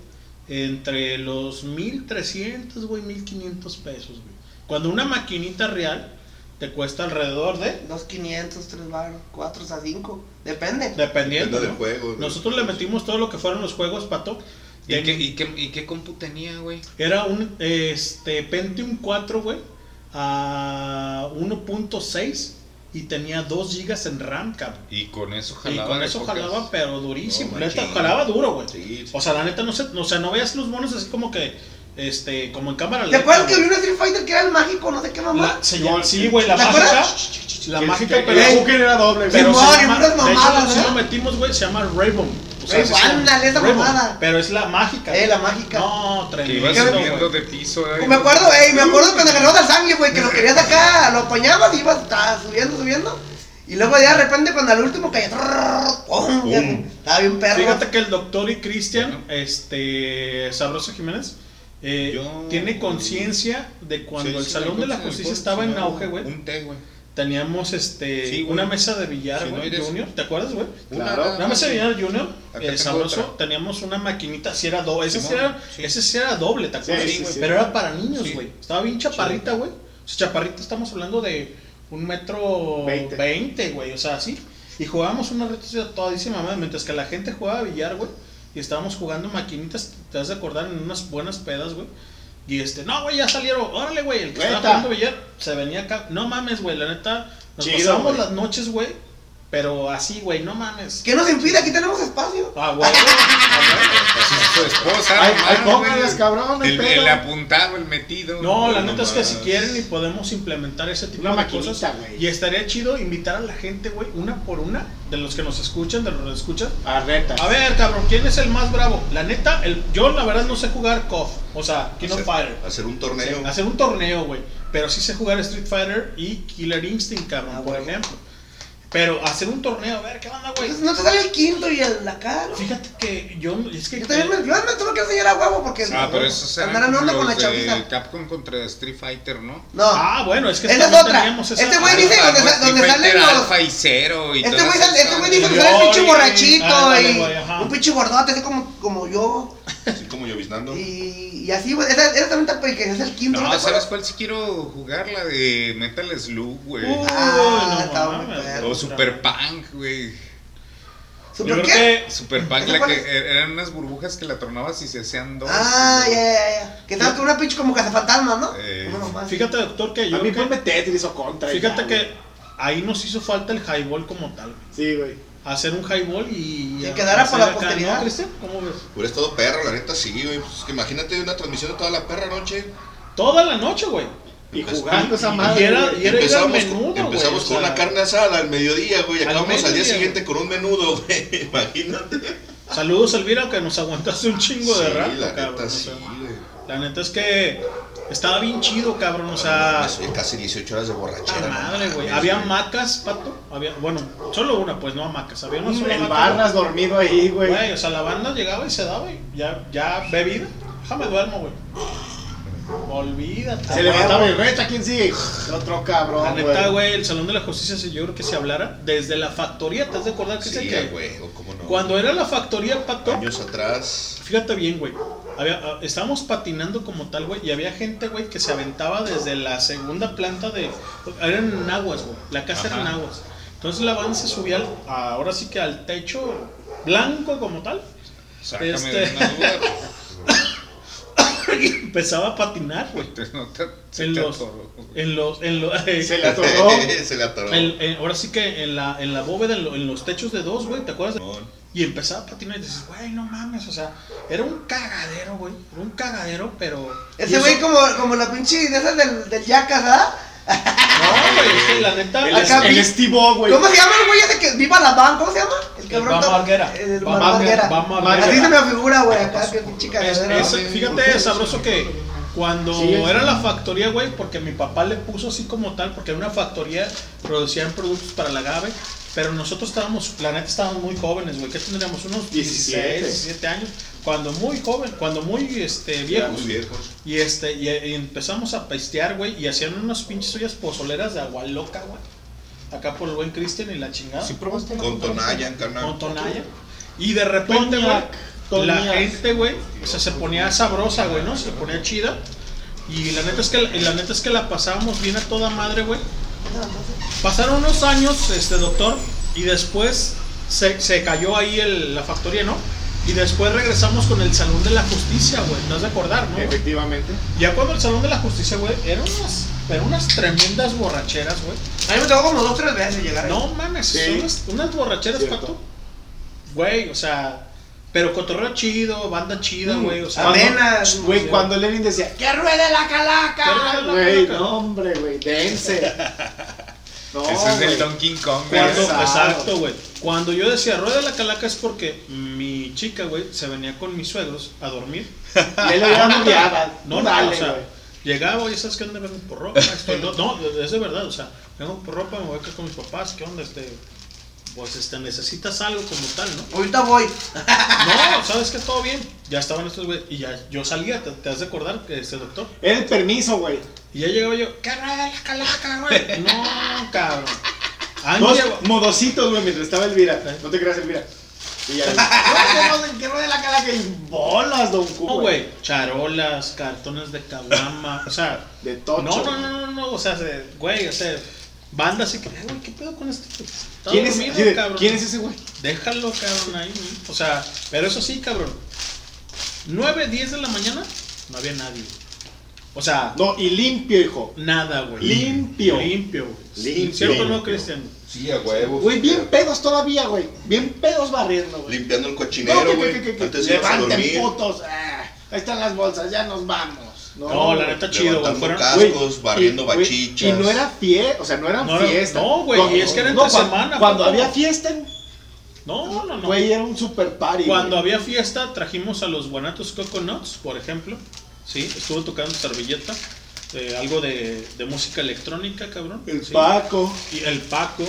Entre los 1300, güey, 1500 pesos, güey. Cuando una maquinita real te cuesta alrededor de. Dos 500, tres baros, cuatro a cinco. Depende. Dependiendo. Depende del ¿no? juego, güey. Nosotros le metimos todo lo que fueron los juegos, pato. ¿Y Ten- qué, y, qué, ¿Y qué compu tenía, güey? Era un este, Pentium 4, güey, a 1.6 y tenía 2 GB en RAM, cabrón. Y con eso Y jalaba. con de eso pocas. jalaba, pero durísimo. No, neta, jalaba duro, güey. Sí, sí. O sea, la neta, no sé, o sea, no veas los monos así como que, este, como en cámara ¿Te lenta, acuerdas que güey. había un Street Fighter que era el mágico, no sé qué mamá? La- se llama- sí, güey, la ¿Te mágica. acuerdas? La mágica, pero. el era doble, pero Simón, se y llama- puras de hecho, mamadas, sí ¿eh? lo metimos, güey, se llama Rainbow. Sea, Ey, esa mamada. Pero es la mágica. Eh, la mágica. No, Que tremendo. iba ¿Qué- subiendo güey. de piso. ¿eh? Me acuerdo, ey, me acuerdo cuando agarrabas al sangre, güey, que lo querías acá, lo apañabas y ibas ta, subiendo, subiendo. Y luego ya de repente cuando al último Pum. estaba bien perro. Fíjate que el doctor y Cristian, este, Sabroso Jiménez, eh, Yo- tiene conciencia de cuando Sí, el sí, Salón de la Justicia estaba en auge, güey. Un té, güey. Teníamos este Sí, güey. una mesa de billar, no güey, eres- Junior, ¿te acuerdas, güey? Claro. Una mesa de billar Junior, eh, sabroso, otra. teníamos una maquinita, si era doble, ese, sí era, sí. ese sí era doble, ¿te acuerdas? Sí, sí, sí. Pero era para niños, Sí. güey. Estaba bien chaparrita, güey. O sea, chaparrita estamos hablando de un metro Veinte. veinte, güey, o sea, así. Y jugábamos una reta todísima madre, mientras que la gente jugaba billar, güey. Y estábamos jugando maquinitas, te vas a acordar, en unas buenas pedas, güey. Y este, no, güey, ya salieron, órale, güey, el que estaba jugando billar se venía acá. No mames, güey, la neta, nos Chido, pasábamos güey. las noches, güey. Pero así, güey, no mames. ¿Qué nos impide? Aquí tenemos espacio. Ah, güey. Su esposa. Ay, póngales, cabrón, El, pedo. el apuntado, el metido. No, la neta es que si quieren y podemos implementar ese tipo Una de cosas. güey. Y estaría chido invitar a la gente, güey, una por una, de los que nos escuchan, de los que nos escuchan. A retas. A ver, cabrón, ¿quién es el más bravo? La neta, el, yo la verdad no sé jugar KOF, o sea, King of Hacer- Fighter. Hacer un torneo. Hacer un torneo, güey. Pero sí sé jugar Street Fighter y Killer Instinct, cabrón, Ah, por bueno. ejemplo. Pero hacer un torneo, a ver, ¿qué onda, güey? Entonces, no te sale el quinto y el la cara. Fíjate que yo, es que... Yo también me, yo me tuve que enseñar a huevo porque Ah, pero esos eran andar en onda con la chaviza. Capcom contra Street Fighter, ¿no? No. Ah, bueno, es que Esa es otra. esa- Este güey dice Ah, donde, no, sa- Street donde salen los. Y Cero y Este güey este dice que sale el pinche borrachito y un pinche gordote, así como, como yo. Así como lloviznando. Y, y así, güey. Esa, esa también está que es el quinto. No, ¿sabes acuerdas? cuál sí quiero jugar? La de Metal Slug, güey. Uy, Ah, no muy perro. o Super Punk, güey. ¿Super qué? Super Punk, ¿Esa la que es? er- eran unas burbujas que la tornabas y se hacían dos. Ah, ya, ya, ya. Que estaba con una pinche como cazafantasmas, ¿no? Eh, Uno nomás. Fíjate, doctor, que yo A mí ponme Tetris o Contra. Fíjate ya, que güey. ahí nos hizo falta el highball como tal. Sí, güey. Hacer un highball y. Que y quedara para la acá, posteridad. ¿no, Cristian? ¿Cómo ves? Hubiera estado perro, la neta, sí, güey. Pues es que imagínate una transmisión de toda la perra noche. Toda la noche, güey. Y jugando esa madre. y era- y era- Empezamos, menudo, con, güey, empezamos o con sea, una carne asada al mediodía, güey. al Acabamos al, día siguiente con un menudo, [LAUGHS] güey. Imagínate. Saludos, Elvira, que nos aguantaste un chingo de Sí, rato, la cabrón. neta, o sí, sea, la neta es que estaba bien chido, cabrón. O sea, Eso, casi 18 horas de borrachera. madre, güey. mames, Había hamacas, pato. Había, bueno, solo una, pues no hamacas. Había una sola El Barras dormido ahí, güey. Güey, o sea, la banda llegaba y se daba y ya, ya bebida. Déjame duermo, güey. Olvídate. Se levantaba el recha, ¿quién sigue? Otro cabrón, La neta, güey, el Salón de la Justicia, si yo creo que se hablara desde la factoría. ¿Te has de acordar que Sí, güey, o cómo no. cuando era la factoría, pato, Años atrás. fíjate bien, güey. Había, ah, estábamos patinando como tal, güey, y había gente, güey, que se aventaba desde la segunda planta de... Eran en aguas, güey, la casa era en aguas. Entonces la banda se subía al- a- ahora sí que al techo blanco como tal. Sácame Este- de una duda. [COUGHS] y empezaba a patinar, güey. No te- se En te los, atoró. en los, en los, [LAUGHS] Se le [LAUGHS] atoró. Se le atoró. En- en- ahora sí que en la, en la bóveda, en, lo- en los techos de dos, güey, ¿te acuerdas? Y empezaba a patinar y dices, güey, no mames, o sea, era un cagadero, güey, era un cagadero, pero... Ese eso- güey como, como la pinche de esas del, del Yacas, ¿ah? No, güey, es que la neta... El, Acá vi- el Steve O, güey. ¿Cómo se llama el güey ese que viva la van? ¿Cómo se llama? El cabrón. To- Marguera. El Marguera. Así se me figura, güey, acá que pinche Es- cagadero. es- fíjate, sabroso que cuando Sí, es- era la factoría, güey, porque mi papá le puso así como tal, porque era una factoría, producían productos para la agave, pero nosotros estábamos, la neta estábamos muy jóvenes, güey, ¿qué tendríamos? Unos 16, 17. 17 años, cuando muy joven, cuando muy este, viejos. Muy viejos. Y este, y, y empezamos a pistear, güey, y hacían unas pinches ollas pozoleras de agua loca, güey. Acá por el buen Cristian y la chingada. ¿Sí probaste? Con Tonayan, carnal. Con Tonaya. Y de repente, güey, la gente, güey, o sea, se ponía sabrosa, güey, ¿no? Se ponía chida. Y la neta es que y la neta es que la pasábamos bien a toda madre, güey. Pasaron unos años, este doctor, y después se, se cayó ahí el- la factoría, ¿no? Y después regresamos con el Salón de la Justicia, güey. ¿Te has de acordar, no? Efectivamente. Ya cuando el Salón de la Justicia, güey, eran unas, eran unas tremendas borracheras, güey. A mí me tocó como dos, tres veces llegar ahí. No mames, Sí. son unas, unas borracheras, Cierto. pato. Güey, o sea, pero cotorreo chido, banda chida, güey, o sea. Amenas. Güey, cuando Lenin decía, ¡que ruede la calaca! la Güey, no, hombre, güey, dense. [LAUGHS] No, Ese es el Donkey Kong, güey. Exacto, güey. Cuando yo decía rueda la calaca es porque mi chica, güey, se venía con mis suegros a dormir. [LAUGHS] Y él lo lleva noviada. No, no, Dale, o sea, güey. llegaba, oye, ¿sabes qué onda? Vengo por ropa. estoy- no, no, es de verdad, o sea, vengo por ropa, me voy a quedar con mis papás, ¿qué onda? Este, pues, este, necesitas algo como tal, ¿no? Ahorita voy. [LAUGHS] No, ¿sabes que Todo bien. Ya estaban estos, güey, y ya yo salía, ¿te, te has de acordar, este doctor? El permiso, güey. Y ya llegaba yo, ¿qué rueda la calaca, güey? [LAUGHS] No, cabrón. Han Dos modositos, güey, mientras estaba Elvira. No te creas, Elvira. Y ya, [LAUGHS] "Ay, que que ruede la calaca y bolas, don Q, No, güey, charolas, cartones de caguama, o sea, De tocho. no, no, no, no, no, o sea, se- güey, o sea, banda así que, "Eh, güey, ¿qué pedo con este? ¿Quién es, dormido. ¿Quién es ese güey? Déjalo, cabrón, ahí, ¿no? o sea, pero eso sí, cabrón, 9, 10 de la mañana, no había nadie, o sea, No, y limpio, hijo. nada, güey. Limpio. Limpio, güey. Limpio. ¿Cierto o no, Cristian? Sí, a huevo. Güey, bien pedos todavía, güey. Bien pedos barriendo, güey. Limpiando el No, cochinero, güey. que- Antes de irse a Levanten dormir. putos. ah, ahí están las bolsas, ya nos vamos. No, la neta chido, güey. Fueron, cascos, barriendo bachichas. Y no era fiesta, o sea, no eran No fiesta. no, güey, y es que era entre semana, Cuando había fiesta, no, no, no. güey, era un super party. Cuando había fiesta, trajimos a los Guanatos Coconuts, por ejemplo. Sí, estuvo tocando servilleta. eh, algo de, de música electrónica, cabrón. El sí. Paco. Y el Paco.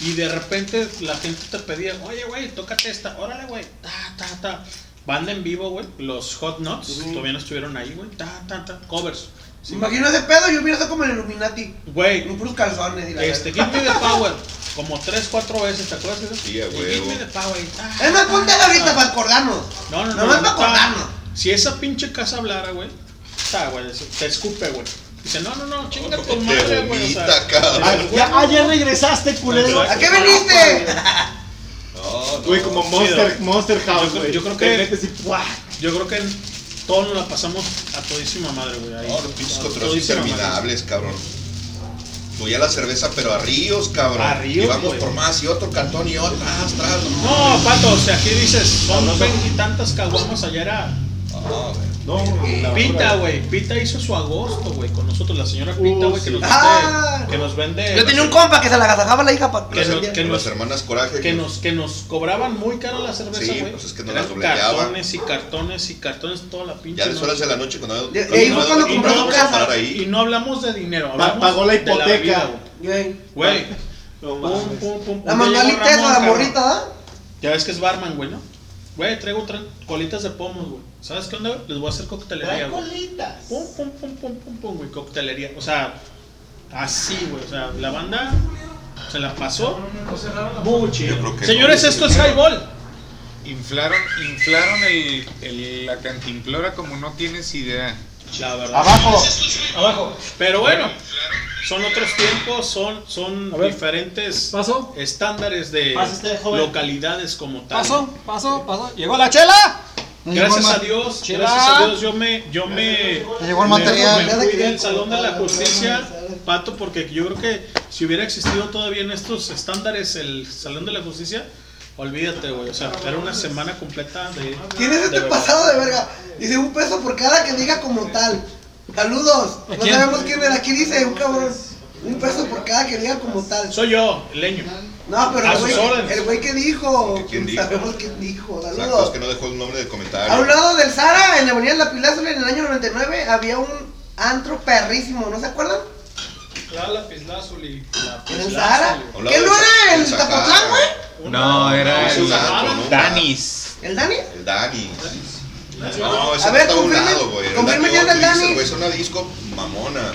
Y de repente la gente te pedía, oye, güey, tócate esta. Órale, güey. Ta, ta, ta. Banda en vivo, güey. Los Hot Nuts todavía no estuvieron ahí, güey. Ta, ta, ta. Covers. Me imagino ese pedo, yo hubiera estado como el Illuminati. Güey, Con puros calzones y la este. Give Me the [LAUGHS] Power. Como tres, cuatro veces, ¿te acuerdas? de eso? Sí, a Y huevo. Give Me the Power. ta, Es más, ta, ahorita ta. para acordarnos. No, no, no. Nomás no, para acordarnos. Si esa pinche casa hablara, güey, está, güey, te escupe, güey. Dice, no, no, no, chinga tu madre, güey. O sea. Ah, ya, ah, ya regresaste, culero. ¿A qué viniste? No, no. Güey, como Monster, Monster House, Yo creo- güey. yo creo Te que- metes y ¡buah! Yo creo que todos nos la pasamos a todísima madre, güey. ahí. No, los pinches A controles madre. interminables, cabrón. Fluía la cerveza, pero a ríos, cabrón. A ríos, Íbamos güey. por más y otro cartón y otro, tras, tras. No, pato, o sea, aquí dices, son veintitantas caguamas, allá era. No, güey. No, la Pita, güey. Pita hizo su agosto, güey, con nosotros, la señora Pita, Uh, güey, que sí. nos Ah. vende. Que nos vende. Yo tenía un compa que se la agasajaba la hija para Que no- que no- Las hermanas Coraje. que nos, que nos cobraban muy caro la cerveza, Sí, güey. pues es que no Eran las dobleteaban. cartones y cartones y cartones toda la pinche Ya después noche. de la noche, cuando De- de ahí fue cuando Y compró su a casa. parar y ahí. no hablamos de dinero, Pa- hablamos pagó la de vida, hipoteca. güey. Güey. Güey, No pum, mames. pum, pum, La pum, llegó Ramón, la cabrón. morrita, ¿ah? Ya ves que es barman, güey, ¿no? Güey, traigo tra- colitas de pomos, güey. ¿Sabes qué onda? Les voy a hacer coctelería, Trae güey. colitas. Pum, pum, pum, pum, pum, pum, güey, coctelería. O sea, así, güey. O sea, la banda se la pasó. Que Señores, no, esto es highball. Inflaron, inflaron el, el- la cantimplora como no tienes idea. La verdad. Abajo, abajo. Pero bueno, son otros tiempos, son, son ver. diferentes Paso. estándares de joven. localidades como tal. Paso, paso, paso. Llegó la chela. Gracias a Dios, Chela. gracias a Dios yo me, yo me, llegó el me- material. me fui del Salón de la Justicia, Pato, porque yo creo que si hubiera existido todavía en estos estándares el Salón de la Justicia, olvídate, güey, o sea, era una semana completa de... Tienes de este pasado de verga. Dice un peso por cada que diga como tal. Saludos. ¿A No quién? sabemos quién era. Aquí dice un cabrón. Un peso por cada que diga como tal. Soy yo, el leño. No, pero A el sus güey, órdenes. el güey que dijo. ¿Quién dijo? Sabemos quién dijo. Exacto, es Saludos. que no dejó el nombre del A un comentario. lado del Zara, en la avenida La Pilásula, en el año 99, había un antro perrísimo. ¿No se acuerdan? La lapislázuli. En el Zara. A un lado ¿Qué no era el Sahara. Zapotlán, güey? No, era el. Danis. ¿El Dani? El Dani. No, ese A no ver, estaba a un lado, güey. Confirme la ya del que dices, Dani. güey, Es una disco mamona.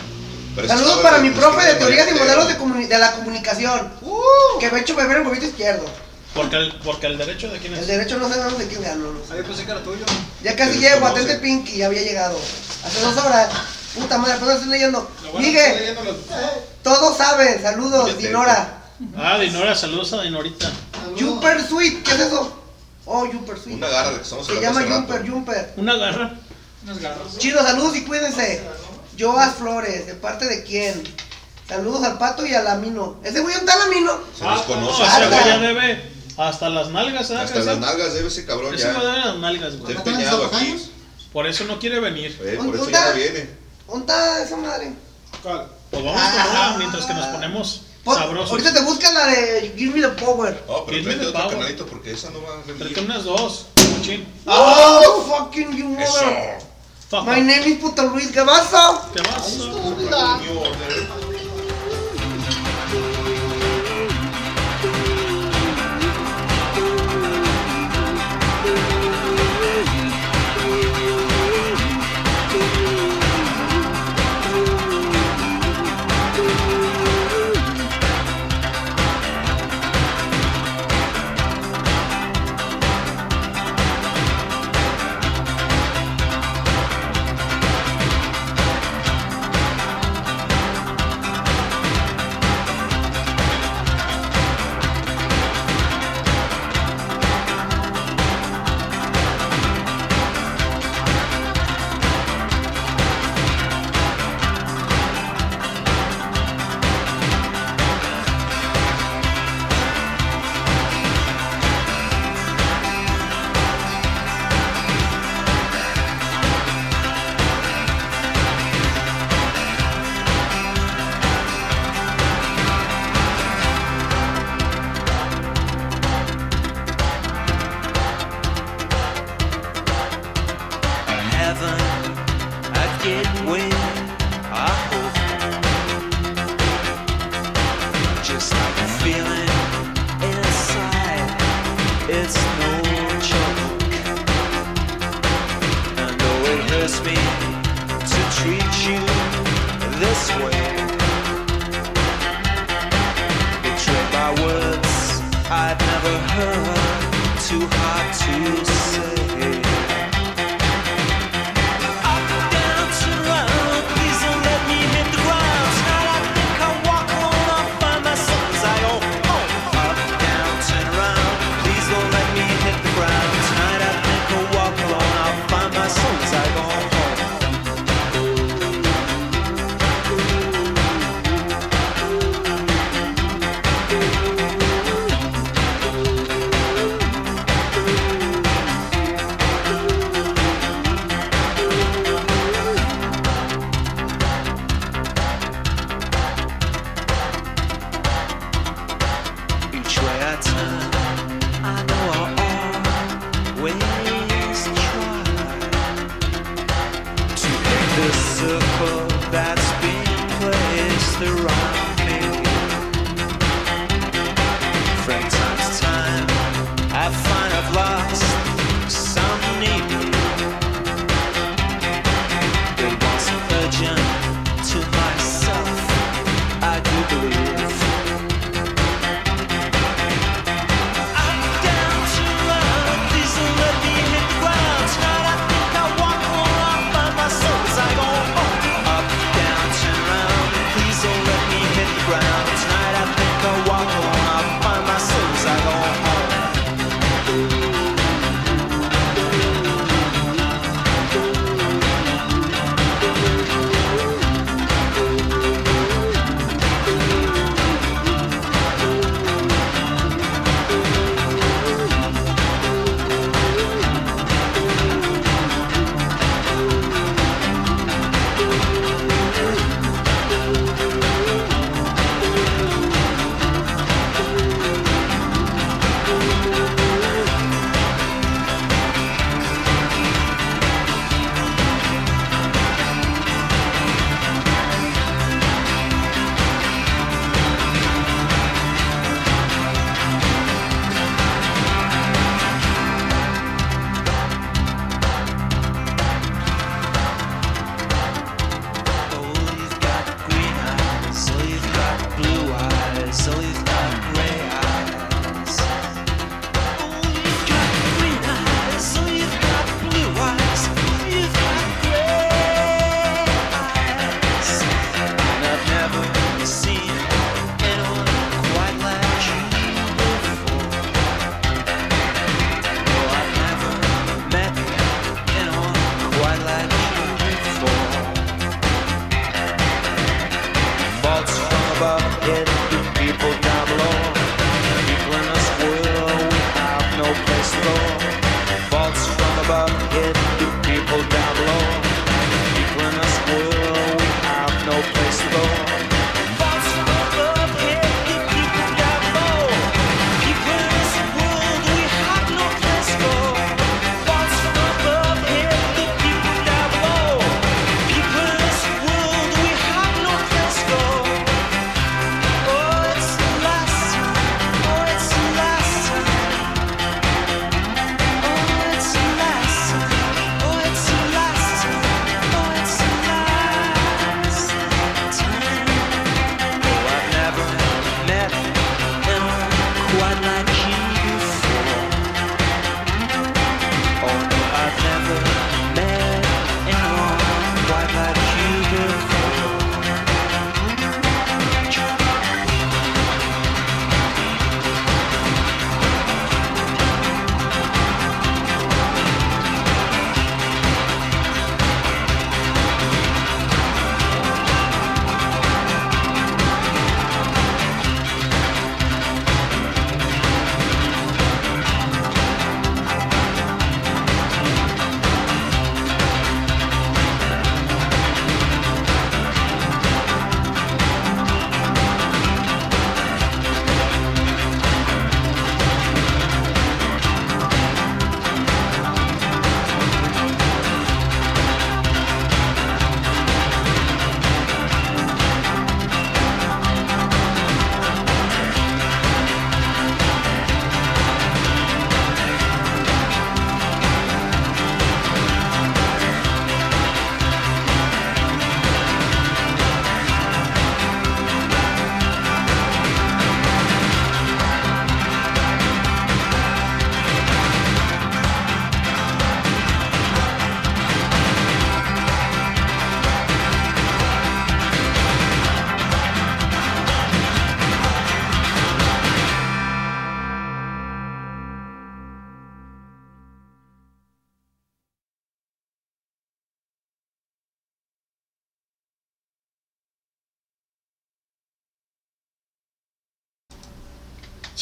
Pero Saludos para mi profe de teorías y modelos de, de la comunicación. Que me ha hecho beber el huevito izquierdo. Porque el, porque el derecho de quién es. El derecho no sabemos de quién ganó. no sé. Ahí pensé que era tuyo. Ya casi llego, atente Pinky, ya había llegado. Hace dos horas. Puta madre, apenas estoy leyendo. Bueno Miguel, leyendo los- todos saben. Saludos, Dinora. Ah, Dinora, saludos a Dinorita. Jumper Sweet, ¿qué es eso? Oh, Jumper Sweet. Una garra de que estamos Se llama Jumper, rato. Jumper. Una garra. Unas garras. Chido, saludos y cuídense. Joas Flores, ¿de parte de quién? Saludos al pato y al amino. ¿Ese güey está el amino? Se Ah, desconoce. no, ese Hasta- güey ya debe hasta las nalgas, ¿sabes? Hasta las nalgas debe ese cabrón Ese güey ya. debe las nalgas, güey. Está empeñado aquí. Por eso no quiere venir. Eh, por eso ¿Dónde ya no viene. ¿Dónde está esa madre? ¿Cuál? Pues vamos con una mientras que nos ponemos Pon- sabrosos. Ahorita te buscas la de Give Me the Power. Oh, pero Give me tráete the otro power. canalito porque esa no va a Tráete rendir. unas dos. Oh, fucking you mother. Eso. Fuck My name is Puto Luis, ¿qué pasa?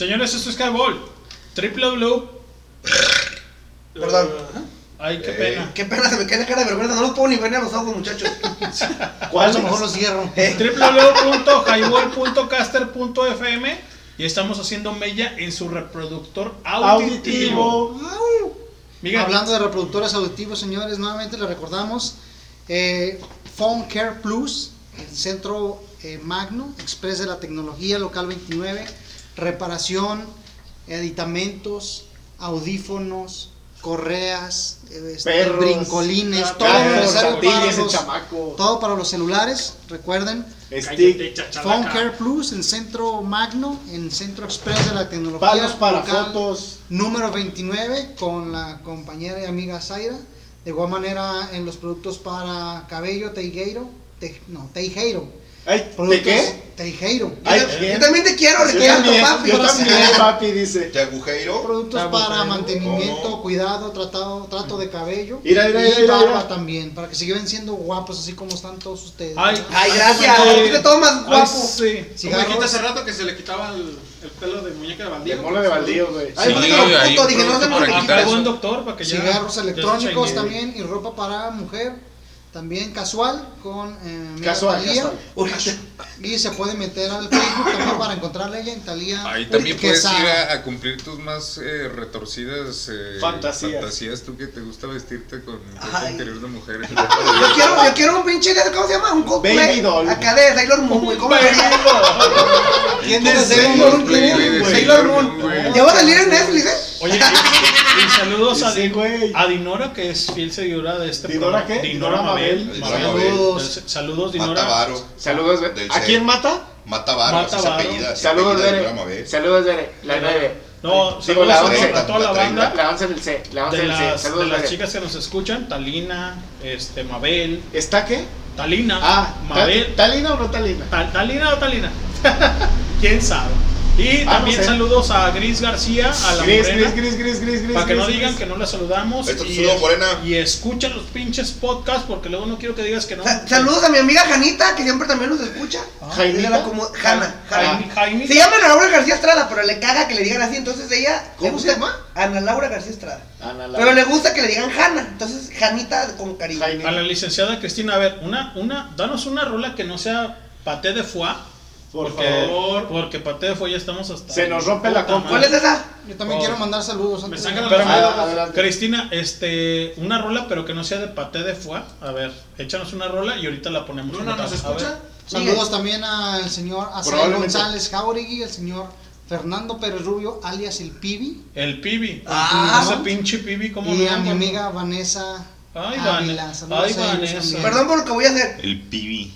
Señores, esto es Highball. www. Perdón. Ay, qué Eh, pena. Qué pena, se me cae la cara de vergüenza. No los puedo ni ver ni a los ojos, muchachos. [LAUGHS] ¿Cuál? A lo mejor lo cierro. [LAUGHS] www.highball.caster.fm y estamos haciendo mella en su reproductor auditivo. Miguel. Hablando de reproductores auditivos, señores, nuevamente les recordamos eh, Phone Care Plus, el centro eh, Magno, Express de la tecnología, local 29, reparación, editamentos, audífonos, correas, eh, este, Perros, brincolines, ah, todo para los- chamaco. todo para los celulares, recuerden. Stick. Phone Care Plus, en Centro Magno, en Centro Express de la Tecnología. Palos para local fotos. Número 29 con la compañera y amiga Zaira. De igual manera en los productos para cabello, Teijeiro. Te- no, Teijeiro. ¿de qué? Teijeiro. Ay, Yo también te quiero, Yo Ricardo, también, papi. Yo también, papi, dice. ¿Te agujeiro? Productos para mantenimiento, cuidado, tratado, trato de cabello. Mira, mira, y mira, barba también, para que sigan siendo guapos así como están todos ustedes. Ay, Ay, gracias. Todo más guapo. sí. Como dijiste hace rato que se le quitaba el, el pelo de muñeca de baldío. De mola de baldío, güey. Ay, Sí, puto, dije, no se me un doctor para que. Cigarros electrónicos también y ropa para mujer. También casual con eh, Casual, casual. [LAUGHS] Y se puede meter al Facebook también para encontrarle ella en Talía. Ahí también puedes ir a, a cumplir tus más eh, retorcidas eh, Fantasías. fantasías. Tú que te gusta vestirte con ropa interior de mujer. [LAUGHS] Yo quiero, yo quiero un pinche, ¿cómo se llama? Un cosplay. Baby doll. Acá de Sailor Moon, güey. ¿Cómo Sailor Moon. Sailor Moon. Ya va a salir en Netflix, ¿eh? Oye, y, y saludos a, Sí, Di- güey. a Dinora, que es fiel seguidora de este ¿Dinora programa. qué? Dinora Dinora Mabel. Mabel. Dinora Mabel. Saludos. Saludos, Dinora. Varo. Saludos, ¿A C. quién mata? Mata Varo, Mata Varo. Saludos, de Mabel. Saludos, Bere. La 9. No, Digo, saludos la a, once. a toda la banda. La 11 del C. La 11 De del C. las, de Saludos, las Bere. chicas que nos escuchan, Talina, este, Mabel, ¿Está qué? Talina, Ah, Mabel, ¿Ta- ¿Talina o no Talina? Ta- Talina o Talina, [LAUGHS] quién sabe. Y Ah, no también sé. saludos a Gris García, a la Gris, morena, gris, gris, gris, gris, gris. para que no digan gris. que no la saludamos. Esto y, saludo, morena. y escuchan los pinches podcasts porque luego no quiero que digas que no. Sa- Saludos a mi amiga Janita, que siempre también nos escucha. Ella la como- Jana, Jana. Jaime, Jaime. Se llama Ana Laura García Estrada, pero le caga que le digan así, entonces ella... ¿Cómo gusta- se llama? Ana Laura García Estrada. Ana Laura. Pero le gusta que le digan Jana, entonces Janita con cariño. Jaime. A la licenciada Cristina, a ver, una, una, danos una rola que no sea paté de foie. Por porque, favor. Porque paté de foie ya estamos hasta. Se nos rompe la compa. ¿Cuál es esa? Yo también Oh. quiero mandar saludos. Me antes de- sacan Ah, adelante. Cristina, este, una rola, pero que no sea de paté de foie. A ver, échanos una rola y ahorita la ponemos. Como ¿nos escucha? ver. Saludos también al señor Asael Probablemente. González Jauregui, el señor Fernando Pérez Rubio, alias el Pibi, El Pibi. Ah. ese pinche Pibi, ¿cómo y no? a mi amiga Vanessa Ay, Ávila. Vanessa. Saludos Ay, a ellos Vanessa. también. Perdón por lo que voy a hacer. El pibi.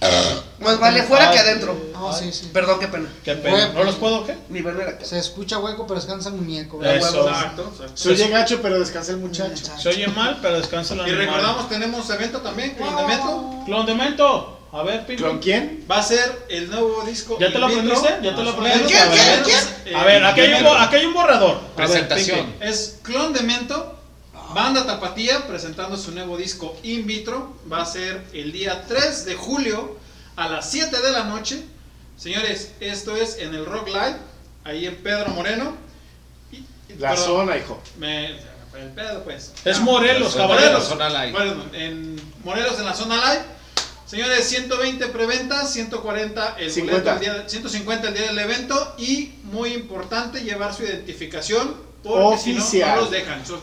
Más vale fuera Ay. que adentro. Oh, sí, sí. Perdón, qué pena. Qué pena. ¿No los puedo qué? Ni verme la cara. Se escucha hueco, pero descansa el muñeco. Eso. Exacto, exacto. Se oye gacho, pero descansa el muchacho. Se oye mal, pero descansa la Y recordamos, tenemos evento también, Clon de Mento. Clon de Mento. A ver, Pibi. ¿Con quién? Va a ser el nuevo disco. ¿Ya te lo aprendiste? ¿Ya te lo menos. aprendiste? ¿Quién, quién, A ver, quién? A ver, aquí hay un, borrador. Presentación. Es Clon de Mento, Banda Tapatía, presentando su nuevo disco In Vitro. Va a ser el día 3 de julio a las 7 de la noche. Señores, esto es en el Rock Live, ahí en Pedro Moreno. Y- La perdón, zona, hijo. Me, el pedo, pues. Es Morelos, caballeros. la zona live. Bueno, en Morelos en la zona live. Señores, 120 preventas, 140 el 50. boleto el día, 150 el día del evento y muy importante llevar su identificación porque si no, no los dejan. Su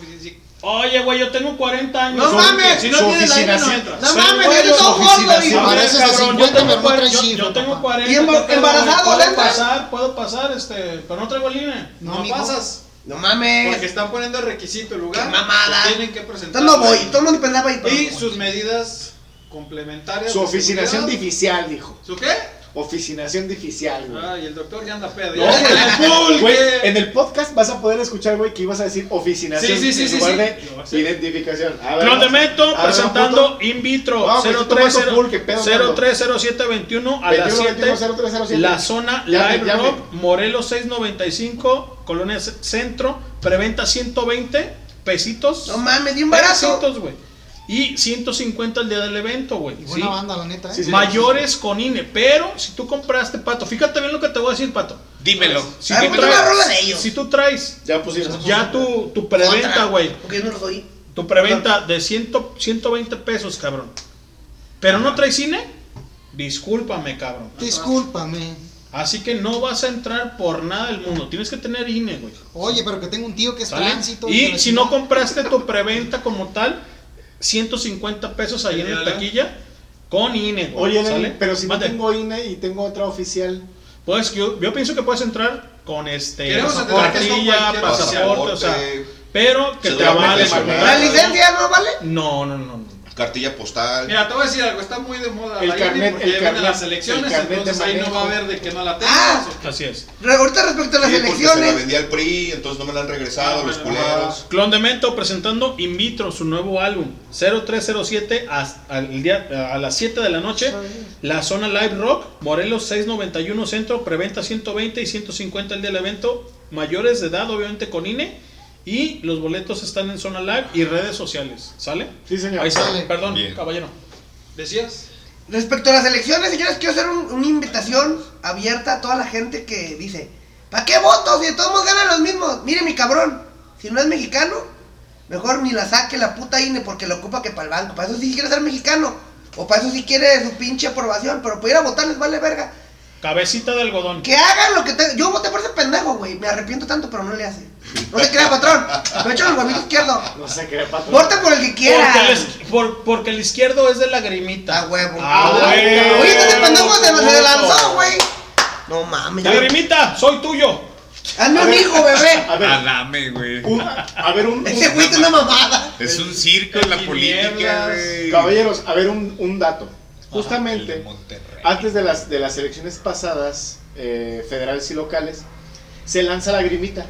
Oye, güey, yo tengo 40 años. ¡No mames! Si no Su tienes la ID, no entras. No mames, güey, yo estoy todo gordo. A ver, Pareces de cabrón, 50, yo tengo, pero no cuar- traes yo, tengo papá. 40. Y emba- ¿qué pedo, embarazado, güey? Puedo pasar, puedo pasar, este, pero no traigo el INE. No, pasas. No mames. Porque están poniendo el requisito el lugar. ¡Qué mamada! Tienen que presentar. No voy. Todo el mundo pensaba Y sus medidas complementarias. Su oficinación dificial, dijo. ¿Su qué? Oficinación dificial, güey. Ay, el doctor ya anda pedo. No, güey, en el pool, güey, ¿qué? en el podcast vas a poder escuchar, güey, que ibas a decir oficinación Sí, sí, sí, en sí, lugar sí. de identificación. A ver, de ver, presentando in vitro Ah, tú tomas tu 030 pool, ¿qué pedo, Nando? 030721 a las 21, 21, 7. 0307. La zona Live. Rock, Morelos 695, Colonia Centro, preventa 120 pesitos. No mames, di un barazo. Pesitos, güey. Y 150 el día del evento, güey. Y buena ¿sí? banda, la neta, ¿eh? Sí, sí. Mayores con INE. Pero si tú compraste, Pato, fíjate bien lo que te voy a decir, Pato. Dímelo. Si tú traes, ellos. si tú traes Ya pusimos. ya tu, tu preventa, güey. Porque yo no los oí. Tu preventa de 100, 120 pesos, cabrón. Pero no traes cine, discúlpame, cabrón. Discúlpame. Así que no vas a entrar por nada del mundo. Tienes que tener INE, güey. Oye, pero que tengo un tío que es ¿Sale? tránsito. Y la si no compraste tu preventa como tal, 150 pesos ahí en la taquilla con INE. Oye, ¿sale? Pero si no tengo INE y tengo otra oficial. Pues yo, yo pienso que puedes entrar con este cartilla, pasaporte, o sea, pero que te cédula avale. ¿La licencia no vale? No, no, no. no. Cartilla postal. Mira, te voy a decir algo, está muy de moda El la carnet- porque el vienen carnet- las elecciones, el entonces ahí no va a haber de que no la tengas. Ah, o que- Así es. re- ahorita respecto a las Sí, porque se la elecciones. vendía al PRI, entonces no me la han regresado los culeros. Clon de Mento presentando In Vitro, su nuevo álbum 0307 a, al día, a las 7 de la noche. La zona Live Rock, Morelos 691 Centro, preventa 120 y 150 el día del evento. Mayores de edad, obviamente con INE. Y los boletos están en zona live y redes sociales. ¿Sale? Sí, señor. Ahí. Sale. Perdón, Bien. caballero. ¿Decías? Respecto a las elecciones, señores, quiero hacer un- una invitación abierta a toda la gente que dice, ¿para qué voto si de todos modos ganan los mismos? Mire mi cabrón, si no es mexicano, mejor ni la saque la puta INE porque lo ocupa que para el banco. Para eso sí quiere ser mexicano. O para eso sí quiere su pinche aprobación, pero para ir a votar les vale verga. Cabecita de algodón. Que hagan lo que te... Yo voté por ese pendejo, güey. Me arrepiento tanto, pero no le hace. No te creas, patrón. Me echo el huevito izquierdo. No sé qué patrón. Vote por el que quiera. Porque el, es- por- porque el izquierdo es de lagrimita. A huevo. Ah, huevo. Oye, este pendejo se, se lanzó, güey. No mames. Lagrimita, soy tuyo. Hazme un hijo, bebé. A ver, Adame, [LAUGHS] güey. un- a ver un, Ese güey es una mamada. Es un circo en la política, güey. Caballeros, a ver un, un dato. El Justamente Monterrey. Antes de las, de las elecciones pasadas, eh, federales y locales, se lanza la grimita.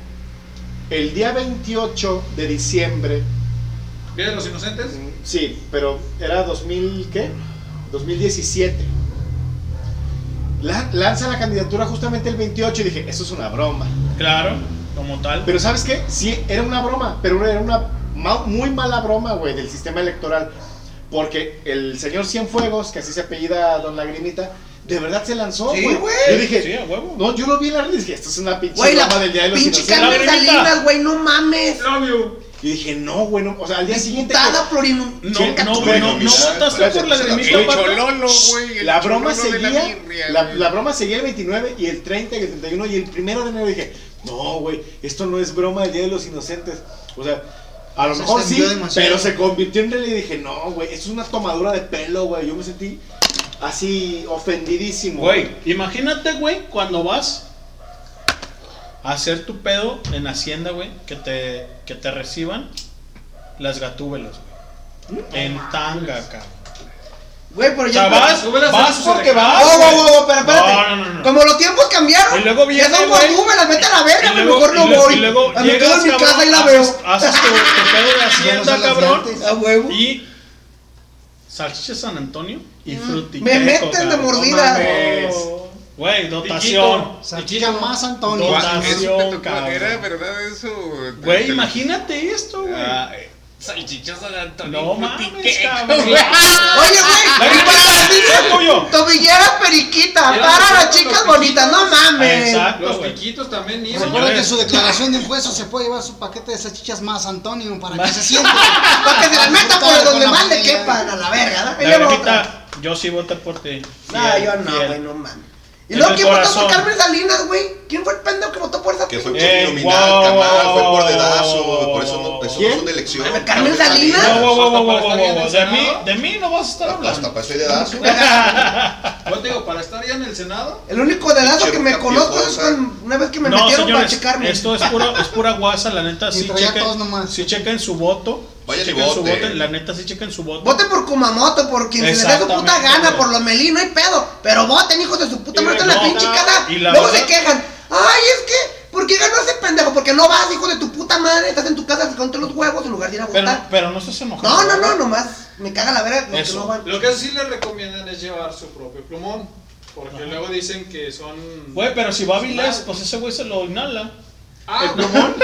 El día 28 de diciembre, ¿Día de los inocentes? sí, pero era 2000, ¿qué? 2017. La- lanza la candidatura justamente el 28 y dije, eso es una broma. Claro, como tal. Pero ¿sabes qué? Sí, era una broma, pero era una ma- muy mala broma, güey, del sistema electoral. Porque el señor Cienfuegos, que así se apellida Don Lagrimita, de verdad se lanzó, Sí, güey. güey. Yo dije, Sí, a huevo. no, yo lo vi en la red y dije, esto es una pinche Güey, la broma del Día de los pinche Inocentes. Carmen. Salinas, güey, no mames. Love you. Y dije, no, güey, no. O sea, al día siguiente... Diputada plurinu... No, no, tu no, no, votaste por la grimita, El chololo, güey. el La broma seguía, güey. la broma seguía el 29 y el 30 y el 31 y el primero de enero dije, no, güey, esto no es broma del Día de los Inocentes. O sea, a lo Se mejor sí, demasiado. pero se convirtió en realidad y dije, no, güey, esto es una tomadura de pelo, güey. Yo me sentí así ofendidísimo. Güey, imagínate, güey, cuando vas a hacer tu pedo en Hacienda, güey, que te, que te reciban las gatúbelas, güey. En tanga, cabrón. Güey, pero O ya... sea, vas, vas su porque vas. Oh, oh, oh, oh, pero espérate. No, no, no, no. Como los tiempos cambiaron. Y luego viene, Ya son güey. volumen, las vete a la verga, Y luego- mejor no y luego- voy. Y luego Ah, me quedo llegas, en mi cabrón, casa y la haces, veo. haces tu, tu pedo de [LAUGHS] Hacienda, cabrón. A huevo. Y salchicha San Antonio y fruti. Me meten de mordida. Güey, dotación. Salchicha más Antonio. Dotación, cabrón. Era verdad eso. Güey, Te- imagínate esto, güey. Ah, Salchichas San Antonio. No mames, cabrón. [LAUGHS] Oye, güey, y para las niñas, tuyo. tobillera periquita, para las chicas bonitas, no mames. Exacto, Los piquitos también Recuerda iban. Señores. que su declaración de impuestos se puede llevar su paquete de salchichas más Antonio para que se [LAUGHS] siente. Para que se las meta por donde la más le quepan, a la verga, ¿no? La grimita, yo sí voté por ti. No, yo no, güey, no mames. ¿Y luego quién votó por. Carmen Salinas, güey? ¿Quién fue el pendejo que votó por esa Que fue pinche? Eh, plurinominal, wow, camal, fue por dedazo, wow, por eso no, eso ¿Quién? no son de elección. Carmen Salinas. No, wow, wow, wow, wow, Hasta wow, De mí, de mí no vas a estar Hasta hablando. para soy dedazo. [LAUGHS] Yo te digo, para estar ya en el Senado, El único dedazo que me conozco es una vez que me No, metieron para checarme. esto es pura, es pura guasa, la neta. [LAUGHS] Sí chequen, todos nomás. sí chequen su voto. Vayan y chequen su voten. voto. La neta, sí chequen su voto. Voten por Kumamoto, por quien se les dé su puta gana, por los Melí, no hay pedo. Pero voten, hijos de su puta madre, en la pinche casa. y la Luego verdad- se quejan. Ay, es que, ¿por qué ganó ese pendejo? Porque no vas, hijo de tu puta madre. Estás en tu casa contra los huevos en lugar de ir a Pero, votar. pero no estás enojado. No, no, no, nomás. Me caga la verga Eso. no van. lo que sí les recomiendan es llevar su propio plumón. Porque luego dicen que son. Güey, pero si va a Vilés, pues ese güey se lo inhala. Ah, A lo mejor,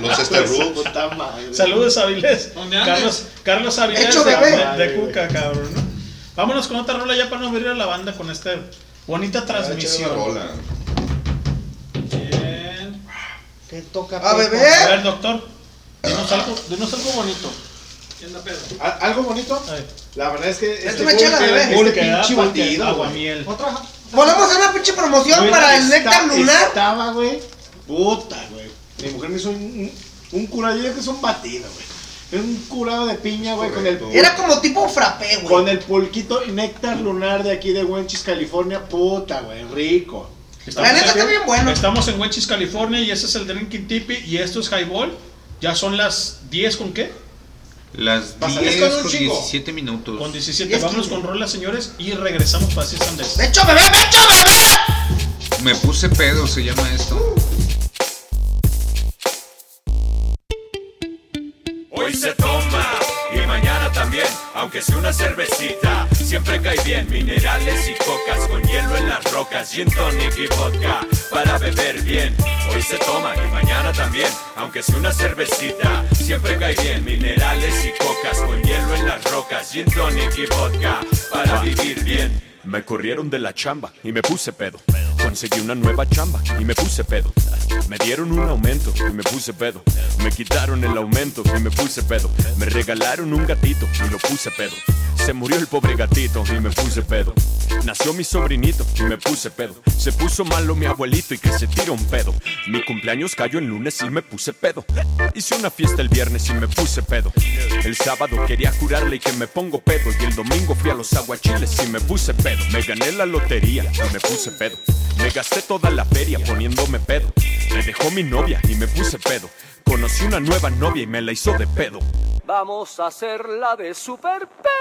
los este. Puta madre. Saludos a Vilés. ¿Dónde andes? Carlos, Carlos Avilés Hecho de, bebé. de- de Cuca, cabrón. ¿no? Vámonos con otra rola ya para no abrir a la banda con esta bonita una transmisión. rola. Que toca. A beber. A ver, doctor, dinos algo, dinos algo bonito. ¿Al- ¿Algo bonito? La verdad es que Es este una chela, bebé. este Pulque, pinche güey. aguamiel. Otra. Volvemos a hacer una pinche promoción para el néctar lunar. Estaba, güey. Puta, güey. Mi mujer me hizo un, un, curado, yo digo que es un batido, güey. Es un curado de piña, güey, con el Era como tipo frappé, güey. con el pulquito y néctar lunar de aquí de Wenchis, California. Puta, güey, rico. La neta está bien bueno. Estamos en Wenchis, California y ese es el Drinking Tipi y esto es Highball. Ya son las 10 con qué? Las Pásale 10 con con, un chingo. 17 minutos. Con 17. Diez, Vámonos con rolas, señores, y regresamos para Cis Andes. ¡De hecho, bebé, hecho, bebé! Me puse pedo, se llama esto. Aunque sea una cervecita, siempre cae bien. Minerales y cocas con hielo en las rocas, gin tonic y vodka para beber bien. Hoy se toma y mañana también, aunque sea una cervecita, siempre cae bien. Minerales y cocas con hielo en las rocas, gin tonic y vodka para vivir bien. Me corrieron de la chamba y me puse pedo. Conseguí una nueva chamba y me puse pedo. Me dieron un aumento y me puse pedo. Me quitaron el aumento y me puse pedo. Me regalaron un gatito y lo puse pedo. Se murió el pobre gatito y me puse pedo. Nació mi sobrinito y me puse pedo. Se puso malo mi abuelito y que se tira un pedo. Mi cumpleaños cayó en lunes y me puse pedo. Hice una fiesta el viernes y me puse pedo. El sábado quería curarle y que me pongo pedo. Y el domingo fui a los aguachiles y me puse pedo. Me gané la lotería y me puse pedo. Me gasté toda la feria poniéndome pedo. Me dejó mi novia y me puse pedo. Conocí una nueva novia y me la hizo de pedo. Vamos a hacerla de super pedo.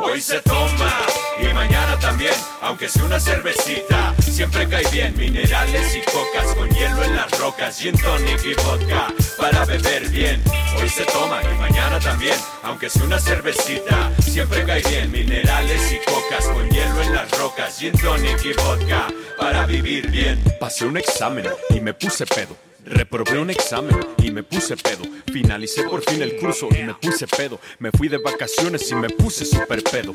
Hoy se toma y mañana también, aunque sea una cervecita, siempre cae bien. Minerales y cocas con hielo en las rocas, gin tonic y vodka para beber bien. Hoy se toma y mañana también, aunque sea una cervecita, siempre cae bien. Minerales y cocas con hielo en las rocas, gin tonic y vodka para vivir bien. Pasé un examen y me puse pedo. Reprobé un examen y me puse pedo. Finalicé por fin el curso y me puse pedo. Me fui de vacaciones y me puse super pedo.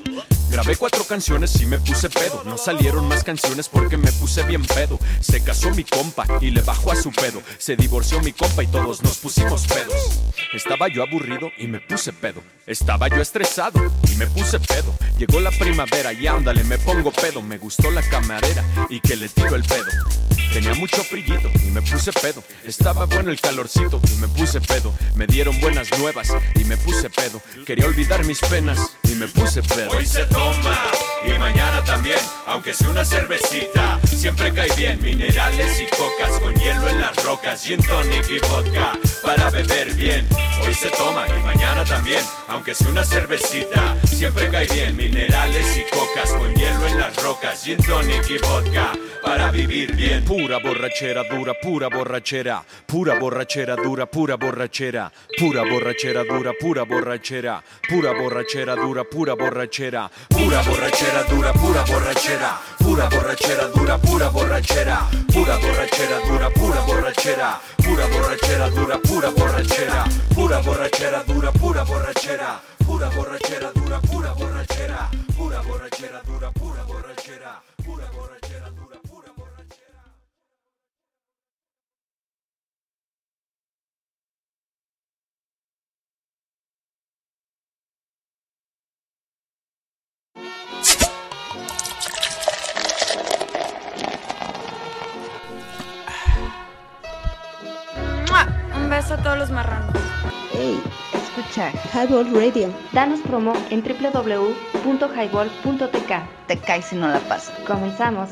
Grabé cuatro canciones y me puse pedo. No salieron más canciones porque me puse bien pedo. Se casó mi compa y le bajó a su pedo. Se divorció mi compa y todos nos pusimos pedos. Estaba yo aburrido y me puse pedo. Estaba yo estresado y me puse pedo. Llegó la primavera y ándale, me pongo pedo. Me gustó la camarera y que le tiro el pedo. Tenía mucho frillito y me puse pedo. Estaba bueno el calorcito y me puse pedo. Me dieron buenas nuevas y me puse pedo. Quería olvidar mis penas y me puse pedo. Hoy se toma y mañana también, aunque sea una cervecita, siempre cae bien. Minerales y cocas con hielo en las rocas, gin tonic y vodka para beber bien. Hoy se toma y mañana también, aunque sea una cervecita, siempre cae bien. Minerales y cocas con hielo en las rocas, gin tonic y vodka para vivir bien. Pura borrachera dura, pura borrachera, pura borrachera dura, pura borrachera, pura borrachera dura, pura borrachera, pura borrachera dura, pura borrachera, pura borrachera dura, pura borrachera, pura borrachera dura, pura borrachera, pura borrachera dura, pura borrachera, pura borrachera dura, pura borrachera, pura borrachera dura, pura borrachera, pura borrachera dura, pura borrachera, pura borrachera dura, pura borrachera, Un beso a todos los marranos. Hey, escucha Highball Radio. Danos promo en www.highball.tk. Te caes si no la pasas. Comenzamos.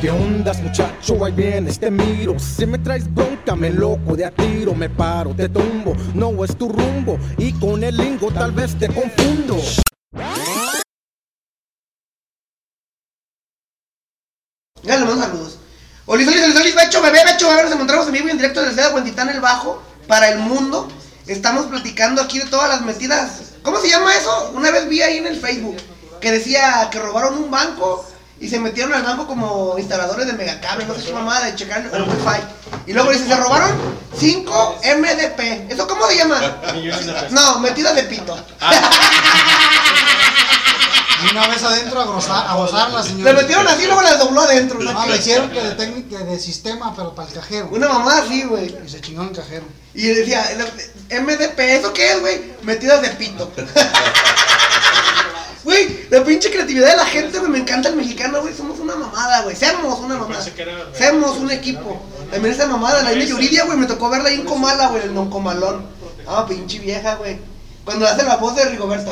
¿Qué ondas, muchacho? Ahí vienes, te miro. Si me traes bronca, me loco de a tiro. Me paro, te tumbo. No es tu rumbo. Y con el lingo tal vez te confundo. Ya le mando saludos. Olis, Olis, Olis, Olis, Becho, bebé, Becho, bebé, nos encontramos en vivo y en directo desde Huentitán el Bajo para el mundo. Estamos platicando aquí de todas las metidas. ¿Cómo se llama eso? Una vez vi ahí en el Facebook que decía que robaron un banco y se metieron al banco como instaladores de megacable, no sé qué mamada, de checar el wifi. Y luego dice, se robaron 5 MDP. ¿Eso cómo se llama? No, metidas de pito. Y una vez adentro a, gozar, a gozarla, señor. Le metieron así y luego la dobló adentro. No, le hicieron que de técnica de sistema, pero para el cajero. Una mamá así, güey. Y se chingó el cajero. Y decía, MDP, ¿eso qué es, güey? Metidas de pito. [LAUGHS] Güey, la pinche creatividad de la gente, güey, me encanta el mexicano, güey. Somos una mamada, güey. Seamos una mamada. Seamos un equipo. También esa mamada, la India Yuridia, güey, me tocó verla ahí en Comala, güey, en Don Comalón. Ah, pinche vieja, güey. Cuando hace la voz de Rigoberto.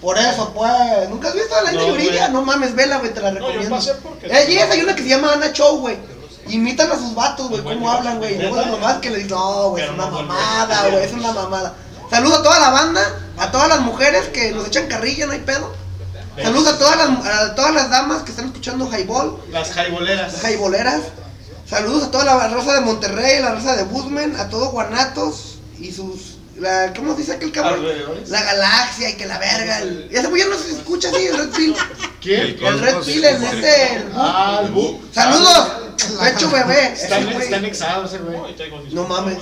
Por eso, pues. ¿Nunca has visto a la India No, Yuridia? No mames, vela, güey, te la recomiendo. porque- Eh, hay una que se llama Ana Show, güey. Imitan a sus vatos, güey, cómo hablan, güey. Y luego las mamás que le dicen, no, güey, es una mamada, güey, es una mamada. Saludos a toda la banda, a todas las mujeres que nos echan carrilla, no hay pedo. Saludos a todas las, a todas las damas que están escuchando Highball, Las jaiboleras. las highboleras. Saludos a toda la raza de Monterrey, la raza de Busman, a todos Guanatos y sus. La, ¿Cómo dice aquel cabrón? La galaxia y que la verga. El, ya se ya no se escucha así, el Red Pill. ¿Quién? El Red Pill es el Bug. Ah, el Bug. Saludos, Pecho bebé. Está, está anexado ese güey. No mames.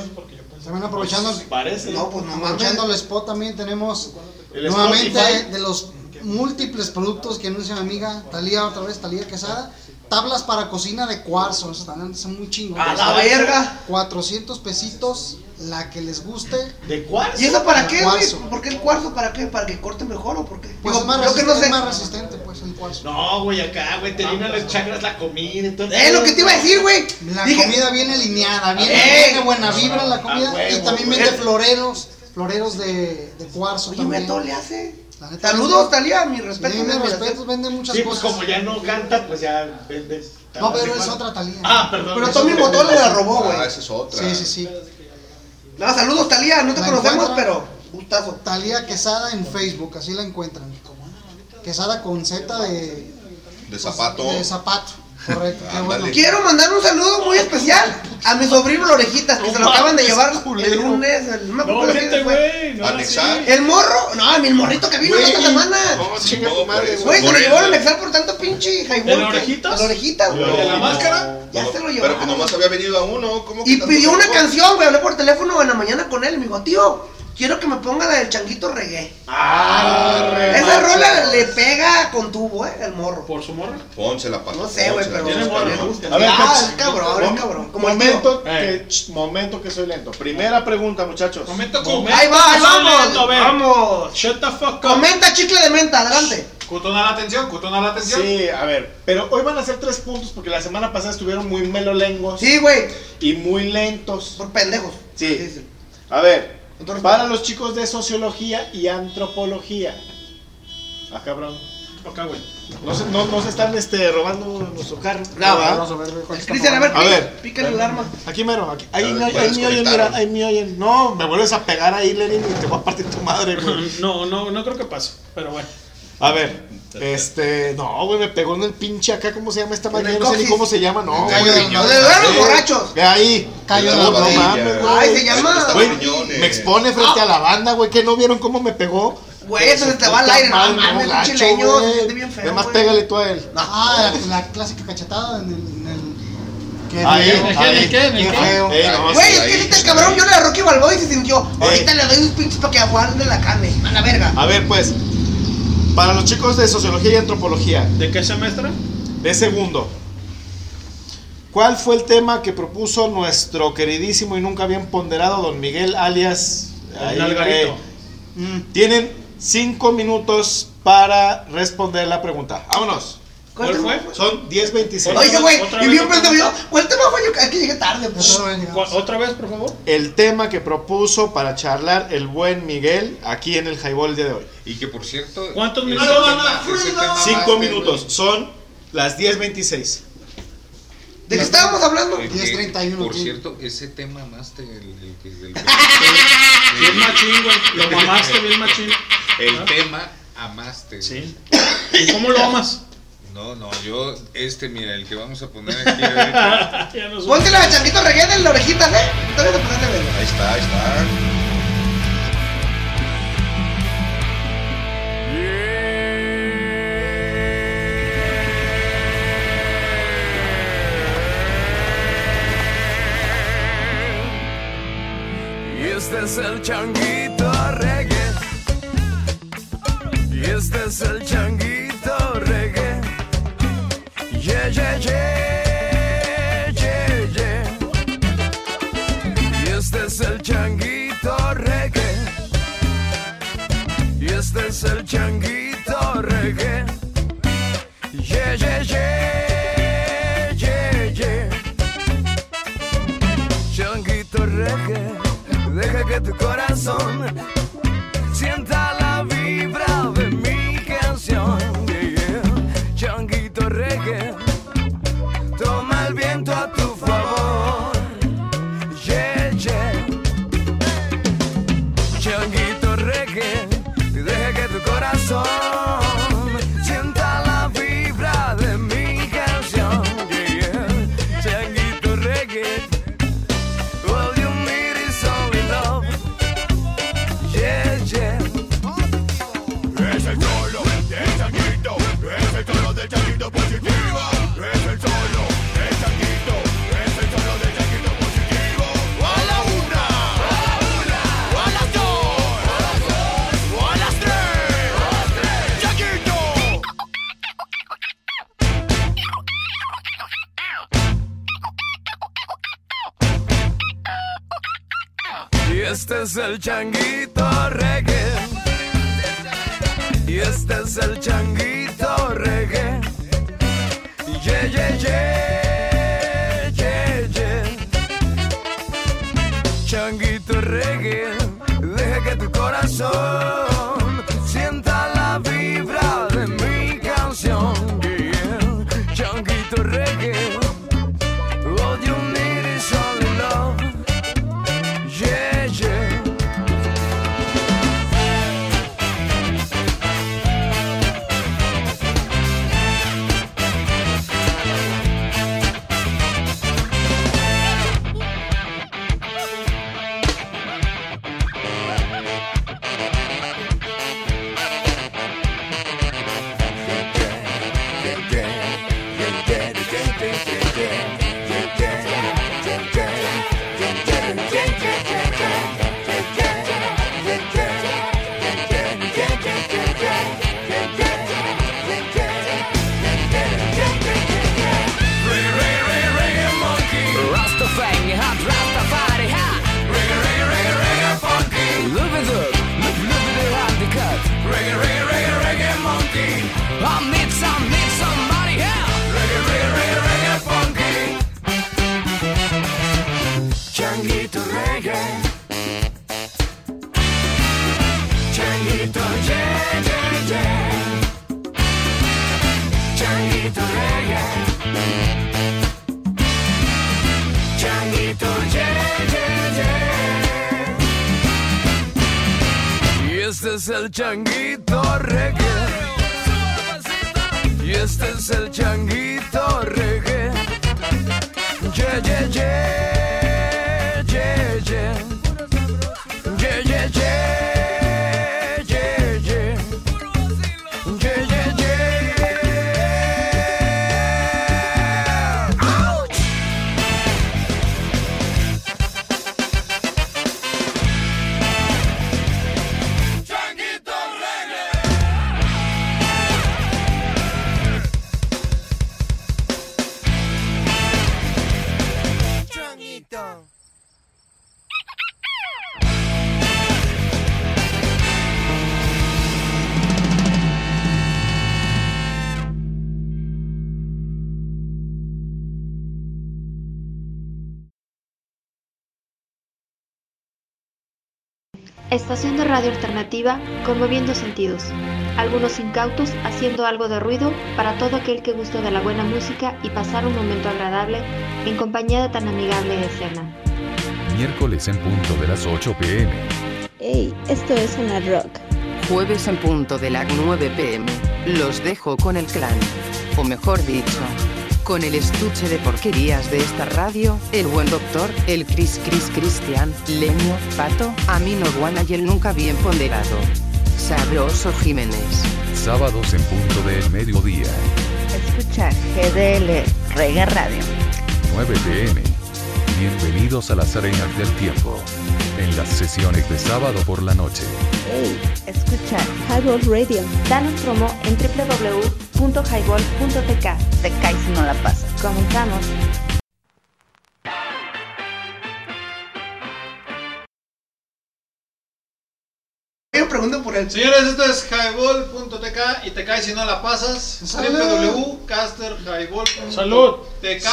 También aprovechando, Parece. No, pues no aprovechando el spot también tenemos El nuevamente Spotify. de los múltiples productos que anuncia mi amiga Talía otra vez, Talía Quesada. Tablas para cocina de cuarzo, eso también son muy chingones. A la verga. 400 pesitos, la que les guste. ¿De cuarzo? ¿Y eso para qué, güey? cuarzo. ¿Por qué el cuarzo? ¿Para qué? ¿Para que corte mejor o por qué? Pues Digo, es más, que no sé. es más resistente, pues el cuarzo. No, güey, acá, güey, te llenan las chakras la comida y todo. Eh, lo que te iba a decir, güey. La Dije- comida viene lineada, viene, Eh. viene buena vibra la comida Ah, huevo, y también vende floreros, floreros de, de cuarzo Oye, también. Le hace. Saludos, Talía, mi respeto. Sí, mi respetos, vende muchas Sí, pues cosas. como ya no canta, pues ya vende. No, pero es otra Talía. Ah, perdón. Pero Tommy que- Motola la robó, Ah, güey. esa es otra. Sí, sí, sí. No, saludos, Talía. No te La conocemos, pero gustazo. Talía Quesada en Facebook, así la encuentran. Quesada con Z de, De zapato. de zapato. Correcto, qué Ándale. bueno. Quiero mandar un saludo muy especial a mi sobrino la orejitas, que No se lo acaban de llevar el lunes. el- no vete, fue. güey. No. El morro, no, mi morrito que vino esta semana. No, chinga tu madre, Güey, se lo Por llevó a anexar por tanto pinche highball. ¿De la que- orejitas? De la orejitas, ¿De güey. la máscara? Ya No, se lo Pero llevaron. pues nomás había venido a uno. ¿Cómo que Y pidió una canción, güey. Hablé por teléfono en la mañana con él me dijo, tío, quiero que me ponga la del changuito reggae. Ah, re Esa macho. rola le pega con tubo, eh, el morro. ¿Por su morra? Pónsela, pato. No sé, güey, pero tienes me morro. A ver, ah, pues, es cabrón, es cabrón. Como momento, que, ch, momento que soy lento. Primera pregunta, muchachos. Momento, tío. comenta. Ahí va, ahí vamos. ver. Vamos. Shut the fuck up. Comenta chicle de menta, adelante. Cutona la atención, cutona la atención. Sí, a ver, pero hoy van a ser tres puntos porque la semana pasada estuvieron muy melolengos Sí, güey. y muy lentos. Por pendejos. Sí. Sí, sí. A ver, Entonces, para los chicos de sociología y antropología. Ah, cabrón. Acá, güey. No se, no, no se están este, robando nuestro carro. No. Vamos a ver Cristian, a ver, A ver. pícale el arma. Aquí mero, aquí. Ahí, me- ahí me oyen, mira, ahí me oyen. No, me vuelves a pegar ahí, Lenin, y te voy a partir tu madre, güey. [LAUGHS] No, no, no creo que pase, pero bueno. A ver, este, no, güey, me pegó en el pinche acá, ¿cómo se llama esta madre? No sé ni cómo se llama, no. Donde duermen los borrachos. Ve ahí. La la No mames, güey. Ay, se llama. Güey, me expone frente a la banda, güey, que no vieron cómo me pegó. Güey, eso se te va al aire. No mames, gacho, pinche leño. güey. Se siente bien feo. Además, pégale tú a él. Ah, la, la clásica cachetada en el. En el qué Ahí, ahí. ¿Qué? ¿En qué qué? feo. Güey, es que este cabrón, yo le a Rocky Balboa y se sintió. Ahorita le doy unos pinches para que aguarden la carne. A la verga. A ver, pues, para los chicos de sociología y antropología, ¿De qué semestre? de segundo, ¿cuál fue el tema que propuso nuestro queridísimo y nunca bien ponderado don Miguel alias ahí, eh, mm, tienen cinco minutos para responder la pregunta. Vámonos. ¿Cuál fue? Son 10.26. Oye, güey, y bien pendejo. ¿Cuál tema fue yo? Aquí llegué tarde. pues. Nosotros no llegamos. ¿Cu- ¿Otra vez, por favor? El tema que propuso para charlar el buen Miguel aquí en el Highball el día de hoy. Y que por cierto. ¿Cuántos minutos? tema Cinco minutos. Son las 10.26. ¿De qué estábamos hablando? el que- 10:31 Por cierto, ese tema más te- el, el que- del- [LAUGHS] Bien machín, güey. Lo mamaste bien machín. [LAUGHS] el ¿Ah? tema amaste. Sí. ¿Y cómo lo amas? No, no, yo, este, mira, el que vamos a poner aquí ahorita. [LAUGHS] ya no sé. Ponte la changuito reggae de la orejita, ¿eh? Todavía te pasaste verga. Ahí está, ahí está. Y este es el changuito reggae. Y este es el changuito reggae. Yeah, yeah, yeah, yeah, yeah. Y este es el changuito reggae. Y este es el changuito reggae. Yeah, yeah, yeah. Changuito deja que tu corazón este este radio alternativa conmoviendo sentidos. Algunos incautos haciendo algo de ruido para todo aquel que guste de la buena música y pasar un momento agradable en compañía de tan amigable escena. Miércoles en punto de las 8 pm. Hey, esto es una rock. Jueves en punto de las 9 pm. Los dejo con el clan. O mejor dicho, con el estuche de porquerías de esta radio, el buen doctor, el Chris Chris Cristian, Leño, Pato, Amino Guana y el nunca bien ponderado. Sabroso Jiménez. Sábados en punto del mediodía. Escucha GDL Reggae Radio. 9 pm. Bienvenidos a las arenas del tiempo. en las sesiones de sábado por la noche. Hey, escucha Highball Radio. Danos promo en www.highball.tk. Te caes si no la pasas. Comenzamos. Yo pregunto por él. Señores, esto es highball.tk y te caes si no la pasas. Salud. www.casterhighball.tk.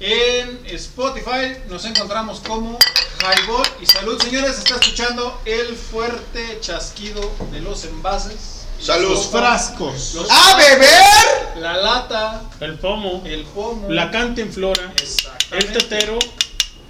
En Spotify nos encontramos como Highball. Y salud, señores, está escuchando el fuerte chasquido de los envases. Salud. Los frascos. Los ¡A beber! La lata. El pomo. El pomo. La cantinflora. El tetero.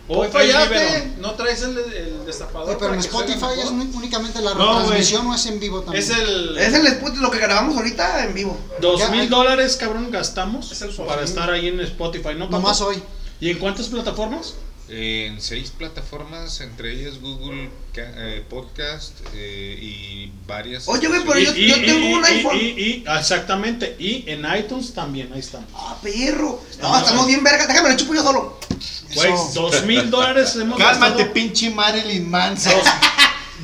O Hoy fallaste. No traes el, el destapador. Oye, pero en Spotify es únicamente la No, retransmisión o es en vivo también. Es el. Es el Sputnik lo que grabamos ahorita en vivo. Dos mil dólares, cabrón, gastamos Es el para estar ahí en Spotify, ¿no? Nomás hoy. ¿Y en cuántas plataformas? En seis plataformas, entre ellas Google eh, Podcast eh, y varias. Oye, güey, pero yo, Y- yo y- tengo y- un iPhone. Y, y- exactamente. Y en iTunes también, ahí estamos. Ah, perro. No, estamos bien verga. Déjame lo chupo yo solo. Güey, dos mil dólares hemos Cálmate, gastado. pinche Marilyn Manson.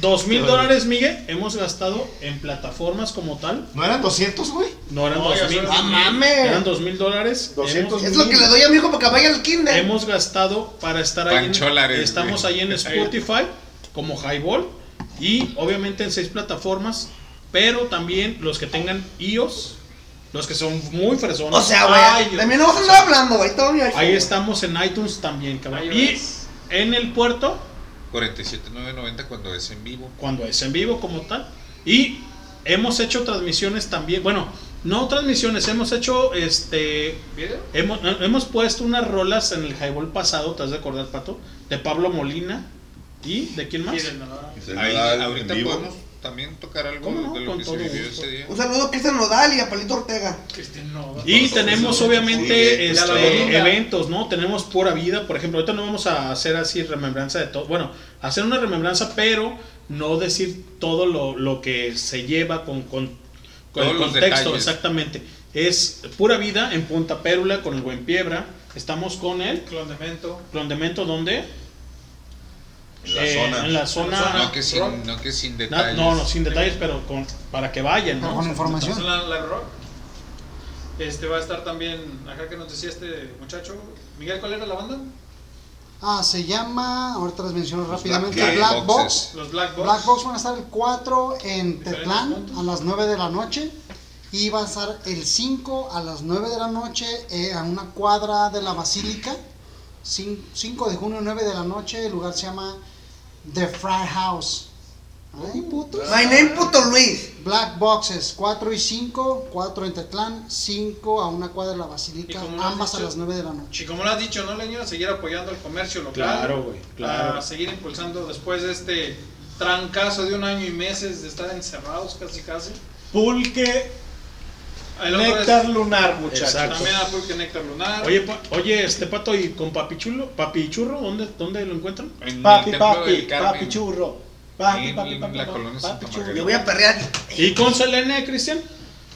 Dos, mil dólares, Miguel, hemos gastado en plataformas como tal. ¿No eran 200, güey? No eran No, dos mil. son- ¡Ah, mames! Eran dos mil dólares. 200 Es lo que le doy a mi hijo para que vaya al kinder. Hemos gastado para estar ahí. en- Pancholares, estamos güey. ahí en Spotify como Highball y obviamente en seis plataformas, pero también los que tengan iOS, los que son muy fresones. O sea, Ay, güey. También no vas a andar hablando, güey. Todo mi iPhone. Ahí estamos en iTunes también, cabrón. Y en el puerto 47990 cuando es en vivo. cuando es en vivo como tal. Y hemos hecho transmisiones también, bueno, no transmisiones, hemos hecho este ¿Video? hemos, hemos puesto unas rolas en el highball pasado, ¿te has de acordar, Pato? De Pablo Molina y de quién más? Sí, Ahí, ahorita podemos también tocar algo ¿Cómo no? de lo Con que se todo vivió ese día. Un saludo a Cristian Nodal y a Palito Ortega. Cristian Nodal. Y tenemos obviamente Sí, este, eventos, ¿no? Tenemos pura vida, por ejemplo, ahorita no vamos a hacer así remembranza de todo, bueno, hacer una remembranza, pero no decir todo lo, lo que se lleva con, con, con el contexto, exactamente. Es pura vida en Punta Pérula con el buen Piebra. Estamos con el Clondemento. Clondemento, ¿dónde? En la Eh, zona. En la zona. No que sin, no que sin detalles. no, no, sin detalles, pero con, para que vayan, Pero ¿no? con información. Entonces, la Live Rock. Este va a estar también acá que nos decía este muchacho. Miguel, ¿cuál era la banda? Ah, se llama, ahorita les menciono Los rápidamente, Black Black, Box. Los Black Box. Black Box van a estar el 4 en Tetlán a las 9 de la noche. Y va a estar el 5 a las 9 de la noche eh, a una cuadra de la Basílica. Cin- 5 de junio, 9 de la noche. El lugar se llama The Fry House. Ay, putos. My name puto Luis. Black Boxes, 4 y 5, 4 en Tetlán, 5 a una cuadra de la Basílica, ambas a las 9 de la noche. Y como lo has dicho, ¿no, Leño? Seguir apoyando el comercio local. Claro, güey, claro. A seguir impulsando después de este trancazo de un año y meses de estar encerrados casi casi. Pulque, El néctar es- lunar, muchachos. Exacto. También a Pulque Néctar Lunar. Oye, pa- oye, este pato y con Papi Chulo, Papi Churro, ¿dónde, dónde lo encuentran? En Papi, papi, del Carmen. papi churro. Papi, papi, papi, la papi, colonia. Yo voy a perrear. ¿Y con Selene, Cristian?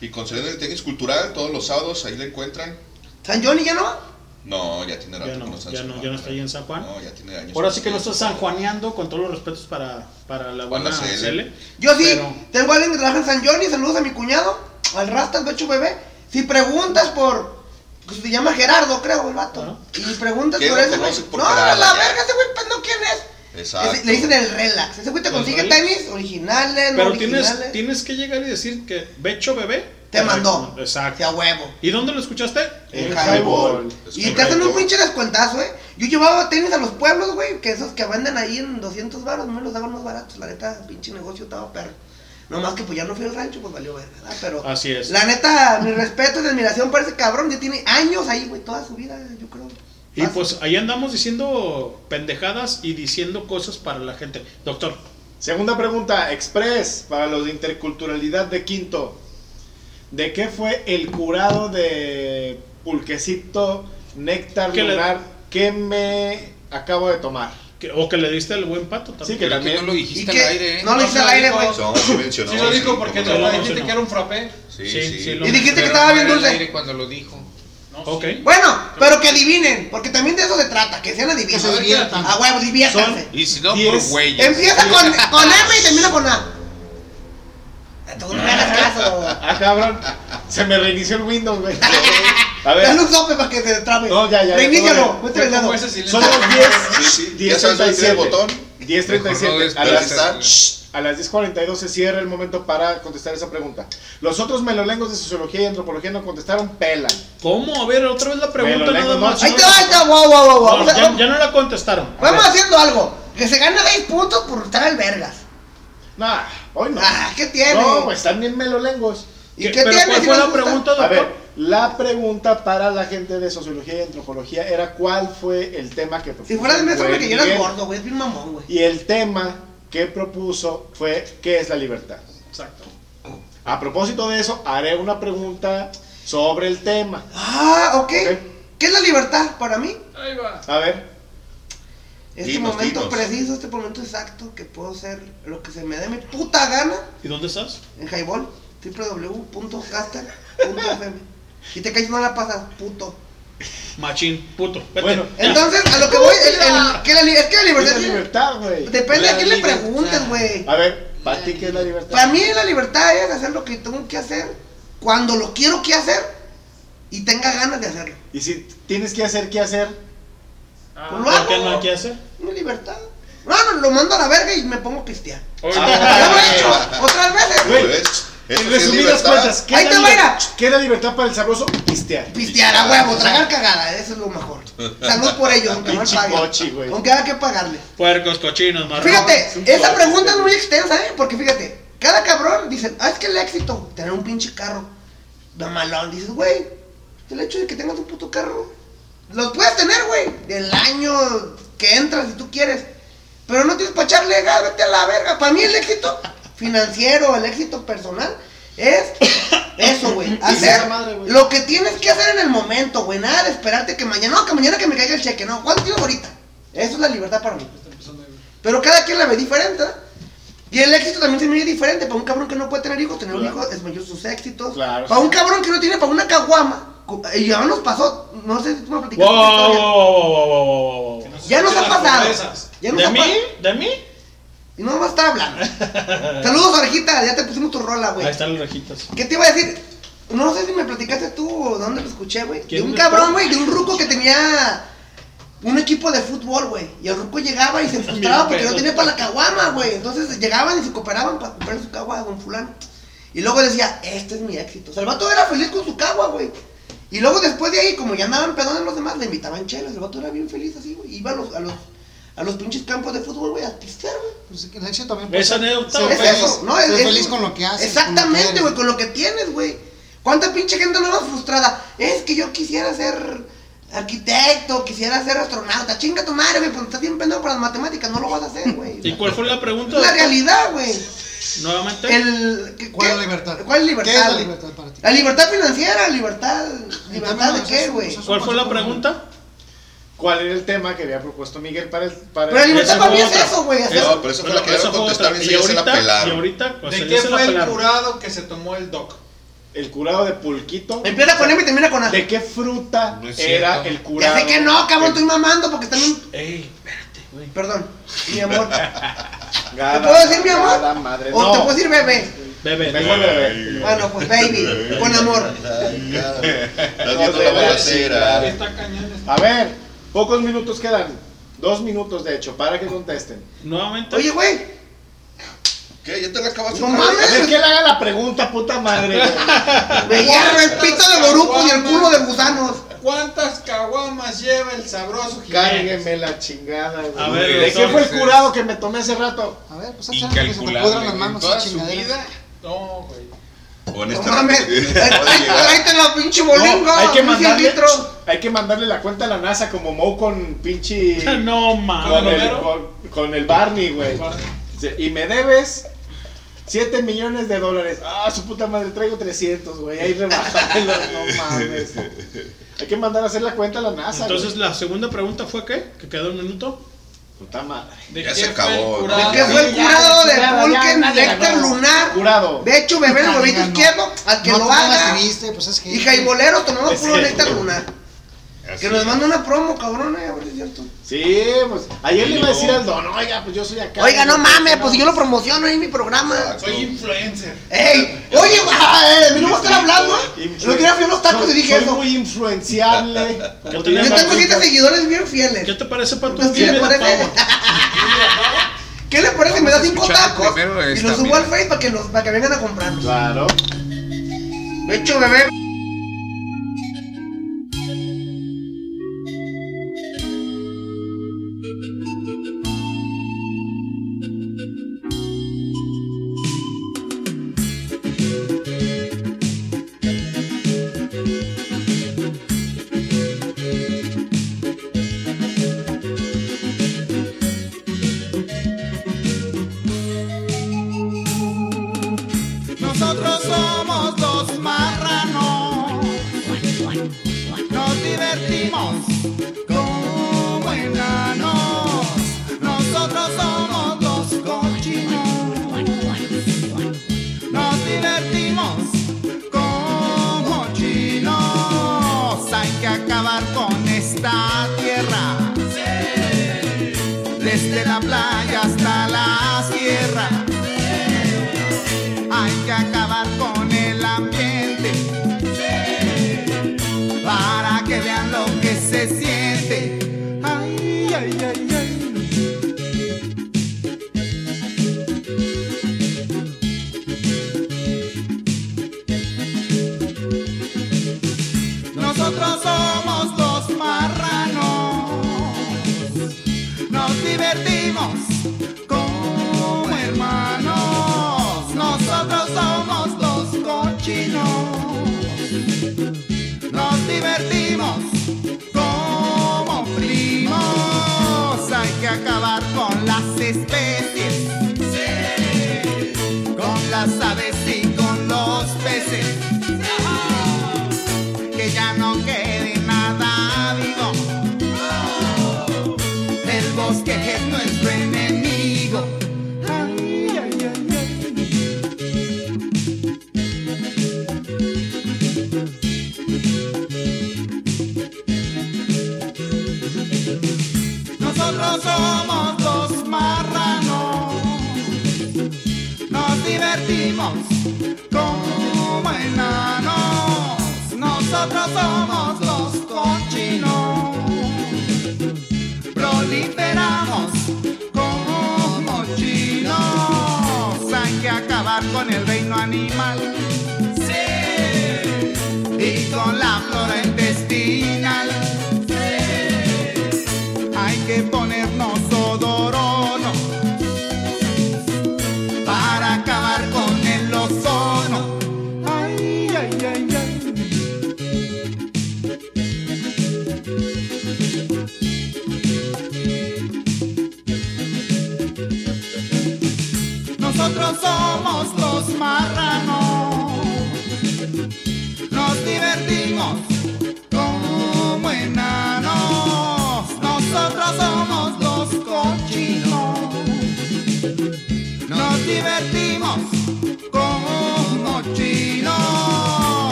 Y con Selena del Tenis Cultural, todos los sábados, ahí la encuentran. ¿San Johnny ya no? No, ya tiene rato Ya no, está ya San no, ya no está ahí en San Juan. No, ya tiene años. Ahora sí que no estás sanjuaneando con todos los respetos para, para la buena. Cele. Yo sí, Pero- tengo a alguien que trabaja en San Johnny, saludos a mi cuñado, al Rastas Becho Bebé. Si preguntas por. pues, se llama Gerardo, creo, el vato. Ajá. Y preguntas ¿Quién por ese por No, Gerardo, la ya? verga, ese güey, pues no quién es. Exacto. Ese- le dicen el relax. Ese güey te ¿El consigue relax? tenis originales, no Pero originales. tienes, tienes que llegar y decir que Becho Bebé Te mandó. Exacto. Sea huevo. ¿Y dónde lo escuchaste? En highball. Es Y te hacen un pinche descuentazo, eh. Yo llevaba tenis a los pueblos, güey, que esos que venden ahí en 200 baros, me los daban más baratos. La neta, pinche negocio estaba perro. Nomás que pues ya no fui al rancho, pues valió ver, ¿verdad? Pero Así es. la neta, mi respeto y admiración para ese cabrón, ya tiene años ahí, güey, toda su vida, yo creo. Y Fácil. pues ahí andamos diciendo pendejadas y diciendo cosas para la gente. Doctor, Segunda pregunta, Express, para los de interculturalidad de Quinto. ¿De qué fue el curado de pulquecito néctar ¿Qué le- lunar que me acabo de tomar? Que- o que le diste el buen pato también. Sí, que Creo que también. no lo dijiste ¿Y al aire, ¿eh? No lo dijiste al aire, güey. No, sí mencionó. Sí lo dijo porque no. lo dijiste que era un frappé. Sí, Sí, sí. sí, Y dijiste que estaba no bien al dulce. aire cuando lo dijo. Ok. Bueno, pero que adivinen, porque también de eso se trata, que sean adivinos. Que se diviertan. A huevo, diviértanse. Y si no, por güeyes. Empieza con, con M y termina con A. [LAUGHS] Tú no me hagas caso. Ah, cabrón. Se me reinició el Windows, güey. [LAUGHS] A ver. Dale un sope para que se trabe. No, ya, ya. Reinícialo, métele el dedo. Son las 10. Sí, sí, ya sabes dónde tiene el 10.37. botón. 10.37. A las, a las 10.42 se cierra el momento para contestar esa pregunta. Los otros melolengos de sociología y antropología no contestaron pelan. ¿Cómo? A ver, otra vez la pregunta nada no, más. Ahí te va, ahí te guau, guau, guau, guau. No, a- ya, ya no la contestaron. Vamos haciendo algo. Que se gane 6 puntos por estar al vergas. Nah, hoy no. Ah, ¿qué tiene? No, pues están bien melolengos. ¿Y ¿Qué- qué pero tiene cuál si fue la gusta? pregunta, A doctor? ver, la pregunta para la gente de sociología y antropología era cuál fue el tema que propuso. Si fuera el maestro que llenas Miguel. gordo, güey. Es bien mamón, güey. Y el tema que propuso fue ¿qué es la libertad? Exacto. A propósito de eso, haré una pregunta sobre el tema. Ah, ok. ¿Qué es la libertad para mí? Ahí va. A ver, Este Dinos, momento dinos. preciso, este momento exacto, que puedo hacer lo que se me dé mi puta gana ¿Y dónde estás? en Highball, www.caster.fm. Y te caes no la pasas, puto. Machín, puto. Vete. Bueno. Entonces, a lo que voy, el, el- que la, li- es que la ¿qué es libertad la libertad, güey? depende a La quién le libertad. preguntes, güey. A ver, ¿para ti qué es la libertad? Para mí la libertad es hacer lo que tengo que hacer cuando lo quiero que hacer y tenga ganas de hacerlo. Y si tienes que hacer, ¿qué hacer? Ah, Pues lo ¿Por qué no hay que hacer? Mi libertad. No, no, lo mando a la verga y me pongo a pistear. Ahorita- Ya lo he hecho otras veces. Güey, ¿Ves? En resumidas libertad. cuentas, ¿qué Ahí es, te la va, liber- mira. ¿qué es la libertad para el sabroso? Pistear. Pistear a huevo, tragar cagada, eso es lo mejor. Salud por ello, aunque no paguen. Aunque haya que pagarle. Puercos, cochinos, marrón. Fíjate, esa pregunta es muy extensa, ¿eh? Porque fíjate, cada cabrón dice, ah, es que el éxito, tener un pinche carro, de malón. Dices, güey, el hecho de que tengas un puto carro, los puedes tener, güey, del año que entras si tú quieres. Pero no tienes para echarle gas, vete a la verga. Para mí el éxito financiero, el éxito personal, es eso, güey. [COUGHS] Hacer madre, güey. lo que tienes que hacer en el momento, güey. Nada de esperarte que mañana, no, que mañana que me caiga el cheque, no. ¿Cuánto tienes ahorita? Eso es la libertad para mí. Pero cada quien la ve diferente. ¿eh? Y el éxito también se mide diferente. Para un cabrón que no puede tener hijos, tener un hijo es mayor sus éxitos. Claro, para sí. un cabrón que no tiene para una caguama. Y ya nos pasó, no sé si tú me platicaste. Wow, esta wow, historia. wow, wow, wow, wow, wow, wow. Ya nos ha pasado. pobrezas. Ya nos ¿De ha mí? pa- ¿De mí? Y no vamos a estar hablando. Saludos, orejita. Ya te pusimos tu rola, güey. Ahí están las rejitas. ¿Qué te iba a decir? No sé si me platicaste tú o dónde lo escuché, güey. De ¿Quién un cabrón, güey, de un ruco que tenía un equipo de fútbol, güey. Y el ruco llegaba y se [LAUGHS] frustraba porque no tenía para la caguama, güey. Entonces llegaban y se cooperaban para comprar su cagua a don fulano. Y luego decía, este es mi éxito. O sea, el vato era feliz con su cagua, güey. Y luego después de ahí, como ya andaban pedones los demás, le invitaban chelas. El vato era bien feliz así, güey. Iba a los, a los, a los pinches campos de fútbol, güey, a pistear, güey. Pues el éxito también puede Esa anécdota, ser Es feliz, eso, ¿no? Es, feliz con lo que haces. Exactamente, güey, con lo que tienes, güey. ¿Cuánta pinche gente no va frustrada? Es que yo quisiera ser arquitecto, quisiera ser astronauta. Chinga tu madre, güey, porque estás bien pendejo para las matemáticas, no lo vas a hacer, güey. ¿Y cuál fue la pregunta? Es la realidad, güey. Nuevamente. El, ¿qué- ¿Cuál es la libertad? ¿Cuál es libertad? ¿Qué es la libertad para ti? La libertad financiera, libertad. ¿Libertad de qué, güey? ¿Cuál fue la pregunta? ¿Cuál era el tema que había propuesto Miguel para el... Para Pero la libertad para mí es eso, güey. No, pero eso fue la que contestar y Y se se la ahorita, y pelaron. ahorita, pues, ¿De se qué fue el pelaron. curado que se tomó el doc? El curado de pulquito. Empieza con M y termina con A. ¿De qué fruta No era el Ya curado? sé que no, cabrón, estoy mamando porque están un... Ey, espérate, güey. Perdón, mi amor. [LAUGHS] Gada, ¿Te puedo decir mi amor? madre. ¿O No, te puedo decir bebé? Bebé, mejor bebé. Bueno, pues baby, con amor. [LAUGHS] Está cañón. A ver, pocos minutos quedan. Dos minutos, de hecho, para que contesten. Nuevamente. Oye, güey, ¿Qué? ¿Ya te la acabaste? No mames. ver, que le haga la pregunta, puta madre. me [LAUGHS] hierro el pito y el culo de gusanos. ¿Cuántas caguamas lleva el sabroso? Cárgueme la chingada, güey. A ver, ¿De qué fue el curado que me tomé hace rato? A ver, pues échale que se te pudran las manos Toda su vida. No, güey. No Honestamente. de llegar. tráete la pinche bolingo, No, hay que mandarle, hay que mandarle la cuenta a la NASA como Moe con pinche [LAUGHS] No con, mames. el, con, con el Barney, güey. Y me debes 7 millones de dólares. Ah, su puta madre, traigo 300, güey. Ahí rebájamelo, no [LAUGHS] mames. Hay que mandar a hacer la cuenta a la NASA. Entonces, la segunda pregunta fue ¿qué? ¿Que quedó un minuto? Puta madre. Ya se acabó. De que fue el curado de pulque, néctar lunar. Curado. De hecho, bebé el huevito izquierdo, al que lo haga. pues es que- Y jaibolero tomamos puro néctar lunar. Que nos manda una promo, cabrón, eh, es cierto. Sí, pues ayer le iba a decir al don, oiga, pues yo soy acá. Oiga, no mames, pues si yo lo promociono ahí en mi programa. Soy influencer. ¡Ey! Oye, güey, de mí no a estar hablando, ¿eh? Otro día fui a unos tacos y dije soy eso. muy influenciable. Yo Yo tengo siete seguidores bien fieles. ¿Qué te parece, Pato? Pues, ¿Qué le parece? [LAUGHS] ¿Qué le parece? Me da a cinco tacos primero y los subo al Face para que, los, para que vengan a comprarlos. Claro. De hecho, bebé.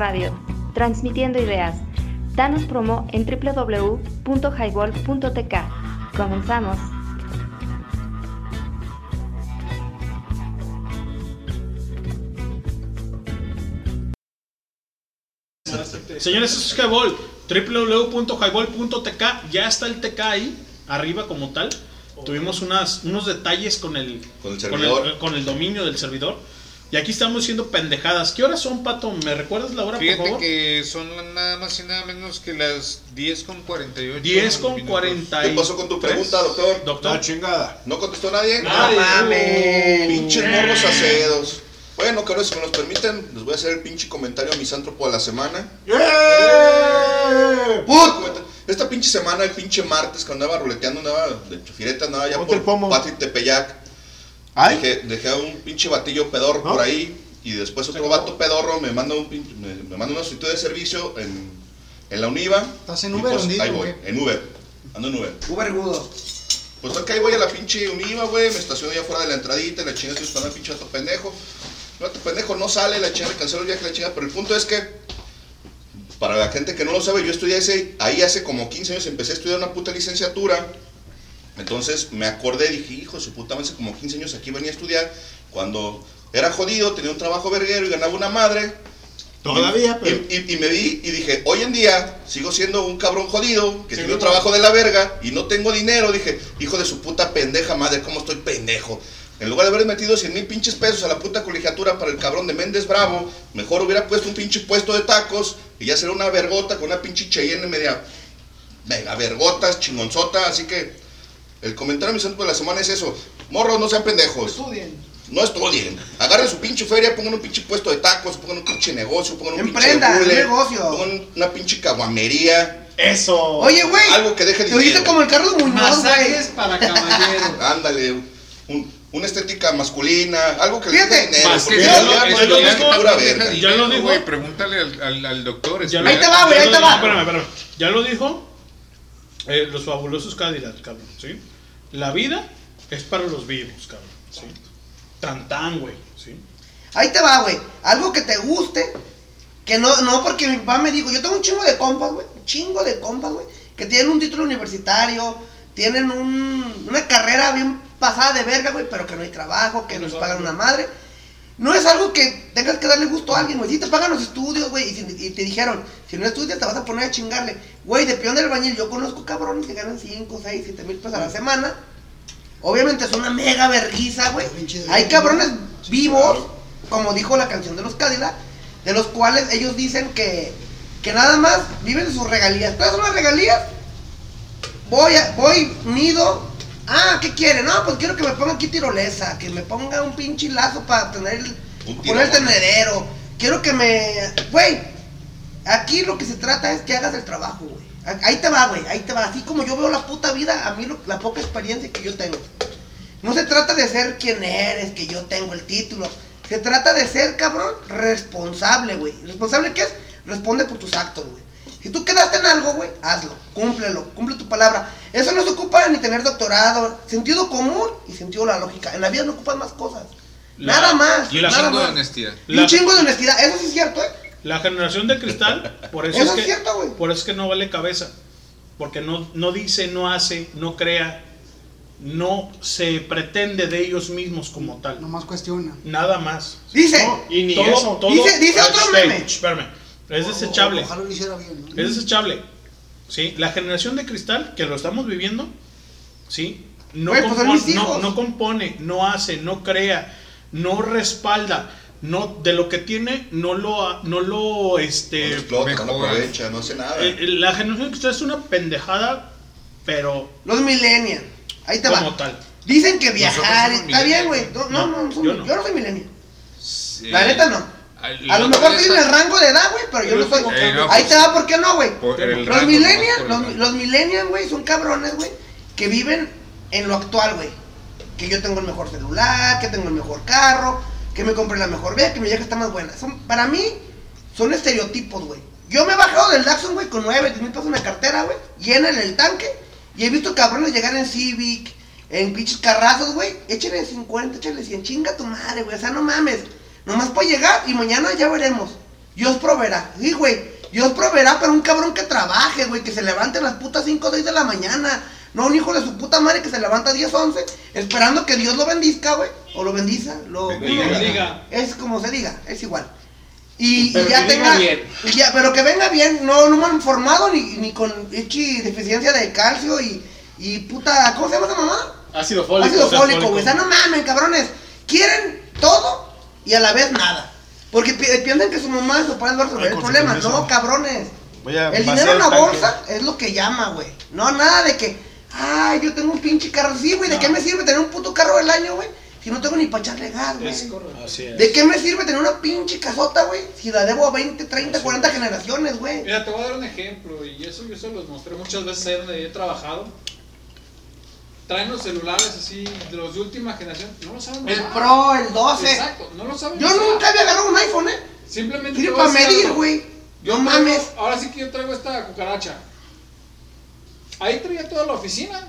Radio, transmitiendo ideas. Danos promo en www.highball.tk. Comenzamos. Señores, eso es Highball. www.highball.tk. Ya está el TK ahí, arriba como tal. Tuvimos unas, unos detalles con el, Con el con servidor. el- con el dominio del servidor. Y aquí estamos haciendo pendejadas. ¿Qué horas son, Pato? ¿Me recuerdas la hora, por Fíjate favor? que son nada más y nada menos que las 10 con 48. 10 con minutos. 40 ¿Qué pasó con tu pregunta, doctor? Doctor. La chingada. ¿No contestó nadie? Nadie. No mames. Pinches morros acedos. Bueno, cabrón, si me los permiten, les voy a hacer el pinche comentario misántropo de la semana. Put. Esta pinche semana, el pinche martes, que andaba ruleteando, andaba de chufireta, andaba ya Ponte por. Patrick Tepeyac. ¿Ay? Dejé, dejé a un pinche batillo pedorro por ahí. Y después otro vato pedorro me manda, un pinche, me, me manda una solicitud de servicio en, en la Univa. ¿Estás en Uber pues, o en Didi, Ahí voy, en Uber. Ando en Uber. Uber Gudo. Pues acá ahí voy a la pinche Univa, güey, me estaciono ya fuera de la entradita, y la chinga estoy esperando al pinche vato pendejo. El vato pendejo no sale, la chinga le canceló el viaje, la chinga, pero el punto es que, para la gente que no lo sabe, yo estudié ese, ahí hace como 15 años, empecé a estudiar una puta licenciatura. Entonces me acordé, dije, hijo de su puta, hace como 15 años aquí venía a estudiar, cuando era jodido, tenía un trabajo verguero y ganaba una madre. Todavía, Y- pero- y, y me vi y dije, hoy en día sigo siendo un cabrón jodido, que tiene un trabajo de la verga y no tengo dinero. Dije, hijo de su puta pendeja madre, ¿cómo estoy pendejo? En lugar de haber metido 100 mil pinches pesos a la puta colegiatura para el cabrón de Méndez Bravo, mejor hubiera puesto un pinche puesto de tacos y ya sería una vergota con una pinche Cheyenne media mega vergotas, chingonzota. Así que el comentario mi santo de la semana es eso. Morros, no sean pendejos. Estudien. No estudien. Agarren su pinche feria, pongan un pinche puesto de tacos, pongan un pinche negocio, pongan un Emprendan, pinche hule, un negocio. pongan una pinche caguamería. Eso. Oye, güey. Algo que deje Te oíste dinero. como el Carlos Muñoz, Masajes güey. para caballeros. [LAUGHS] Ándale, un- una estética masculina, algo que le Fíjate. deje dinero. Porque que ya- lo ya dijo, que pura también verga. deja Ya lo dinero, dijo. güey, Pregúntale al, al, al doctor. Ahí te va, güey, ahí te va. Espérame, espérame. Ya lo dijo eh, los fabulosos Cadillac, cabrón, ¿sí? La vida es para los vivos, cabrón, ¿sí? Tan tan, güey, ¿sí? Ahí te va, güey. Algo que te guste. Que no, no, porque mi papá me dijo, yo tengo un chingo de compas, güey. Un chingo de compas, güey. Que tienen un título universitario, tienen un- una carrera bien pasada de verga, güey, pero que no hay trabajo, que nos pagan una madre. No es algo que tengas que darle gusto a alguien, güey. Si te pagan los estudios, güey, y, si- y te dijeron, si no estudias te vas a poner a chingarle. Güey, de peón del albañil, yo conozco cabrones que ganan 5, 6, 7 mil pesos a la semana. Obviamente es una mega verguiza, güey. Hay cabrones vivos, como dijo la canción de los Cadillac, de los cuales ellos dicen que, que nada más viven de sus regalías. ¿Cuáles son las regalías? Voy, a, voy, nido. Ah, ¿qué quieren? No, pues quiero que me ponga aquí tirolesa, que me ponga un pinche lazo para tener el, poner el tirón. tendedero. Quiero que me... Güey, aquí lo que se trata es que hagas el trabajo, güey. Ahí te va, güey, ahí te va. Así como yo veo la puta vida, a mí lo- la poca experiencia que yo tengo. No se trata de ser quien eres, que yo tengo el título. Se trata de ser, cabrón, responsable, güey. ¿Responsable qué es? Responde por tus actos, güey. Si tú quedaste en algo, güey, hazlo, cúmplelo, cumple tu palabra. Eso no se ocupa ni tener doctorado, sentido común y sentido de la lógica. En la vida no ocupas más cosas. La- nada más. Y la nada chingo de honestidad. Y un chingo de honestidad. Eso sí es cierto, ¿eh? La generación de cristal, por eso, Eso es es que, cierto, por eso es que no vale cabeza. Porque no, no dice, no hace, no crea, no se pretende de ellos mismos como tal. Nomás cuestiona. Nada más. Dice, No, y ni todo, eso. todo- Dice- dice otro meme. Espérame. Es desechable. Ojalá lo hiciera bien, ¿no? Es desechable. ¿Sí? La generación de cristal, que lo estamos viviendo, ¿sí? No, pues compone, mis no, no compone, no hace, no crea, no respalda, no, de lo que tiene, no lo, no lo, este... No explota, no aprovecha, no hace nada. eh, la generación de cristal es una pendejada, pero Los millennials. Ahí te como va. tal. Dicen que viajar está bien, güey. No, no, no, yo yo, no. no. soy millennial. Sí. La neta no. A lo mejor tienen el rango de edad, güey, pero yo no soy. Eh, no, Ahí pues, te va, ¿por qué no, güey? Los millennials, los, los millennials, güey, son cabrones, güey, que viven en lo actual, güey. Que yo tengo el mejor celular, que tengo el mejor carro, que me compré la mejor vieja, que mi vieja está más buena. Son, para mí, son estereotipos, güey. Yo me he bajado del Daxon, güey, con 9, 10 mil pesos en la cartera, güey, llena en el tanque, y he visto cabrones llegar en Civic, en pinches carrazos, güey. Échenle 50, échenle 100, chinga tu madre, güey. O sea, no mames. Nomás puede llegar y mañana ya veremos. Dios proveerá. Sí, güey. Dios proveerá, pero un cabrón que trabaje, güey. Que se levante a las putas 5 o 6 de la mañana. No un hijo de su puta madre que se levanta a 10, 11. Esperando que Dios lo bendizca, güey. O lo bendiza. Lo Bendiga. Bendiga. Es como se diga. Es igual. Y, y Pero ya que tenga. venga bien. y ya, pero que venga bien. No, no mal formado ni, ni con hechi deficiencia de calcio y, y puta. ¿Cómo se llama esa mamá? Ácido fólico. Ácido fólico, güey. O sea, no mamen, cabrones. Quieren todo y a la vez nada. Porque pi- piensan que su mamá y su padre va a resolver el problema. No, cabrones. Voy a El dinero en la tanque. bolsa es lo que llama, güey. No, nada de que, ay, yo tengo un pinche carro. Sí, güey, ¿de qué me sirve tener un puto carro del año, güey? Si no tengo ni para echarle gas, güey. Así es. ¿De qué me sirve tener una pinche casota, güey? Si la debo a 20, 30, 40 generaciones, güey. Mira, te voy a dar un ejemplo, y eso yo se los mostré muchas veces ahí donde he trabajado. Traen los celulares así, de los de última generación, no lo saben El usar. Pro, el 12. Exacto, no lo saben Yo usar. nunca había agarrado un iPhone, ¿eh? Simplemente a para medir, güey. Yo No traigo- mames. Ahora sí que yo traigo esta cucaracha. Ahí traía toda la oficina.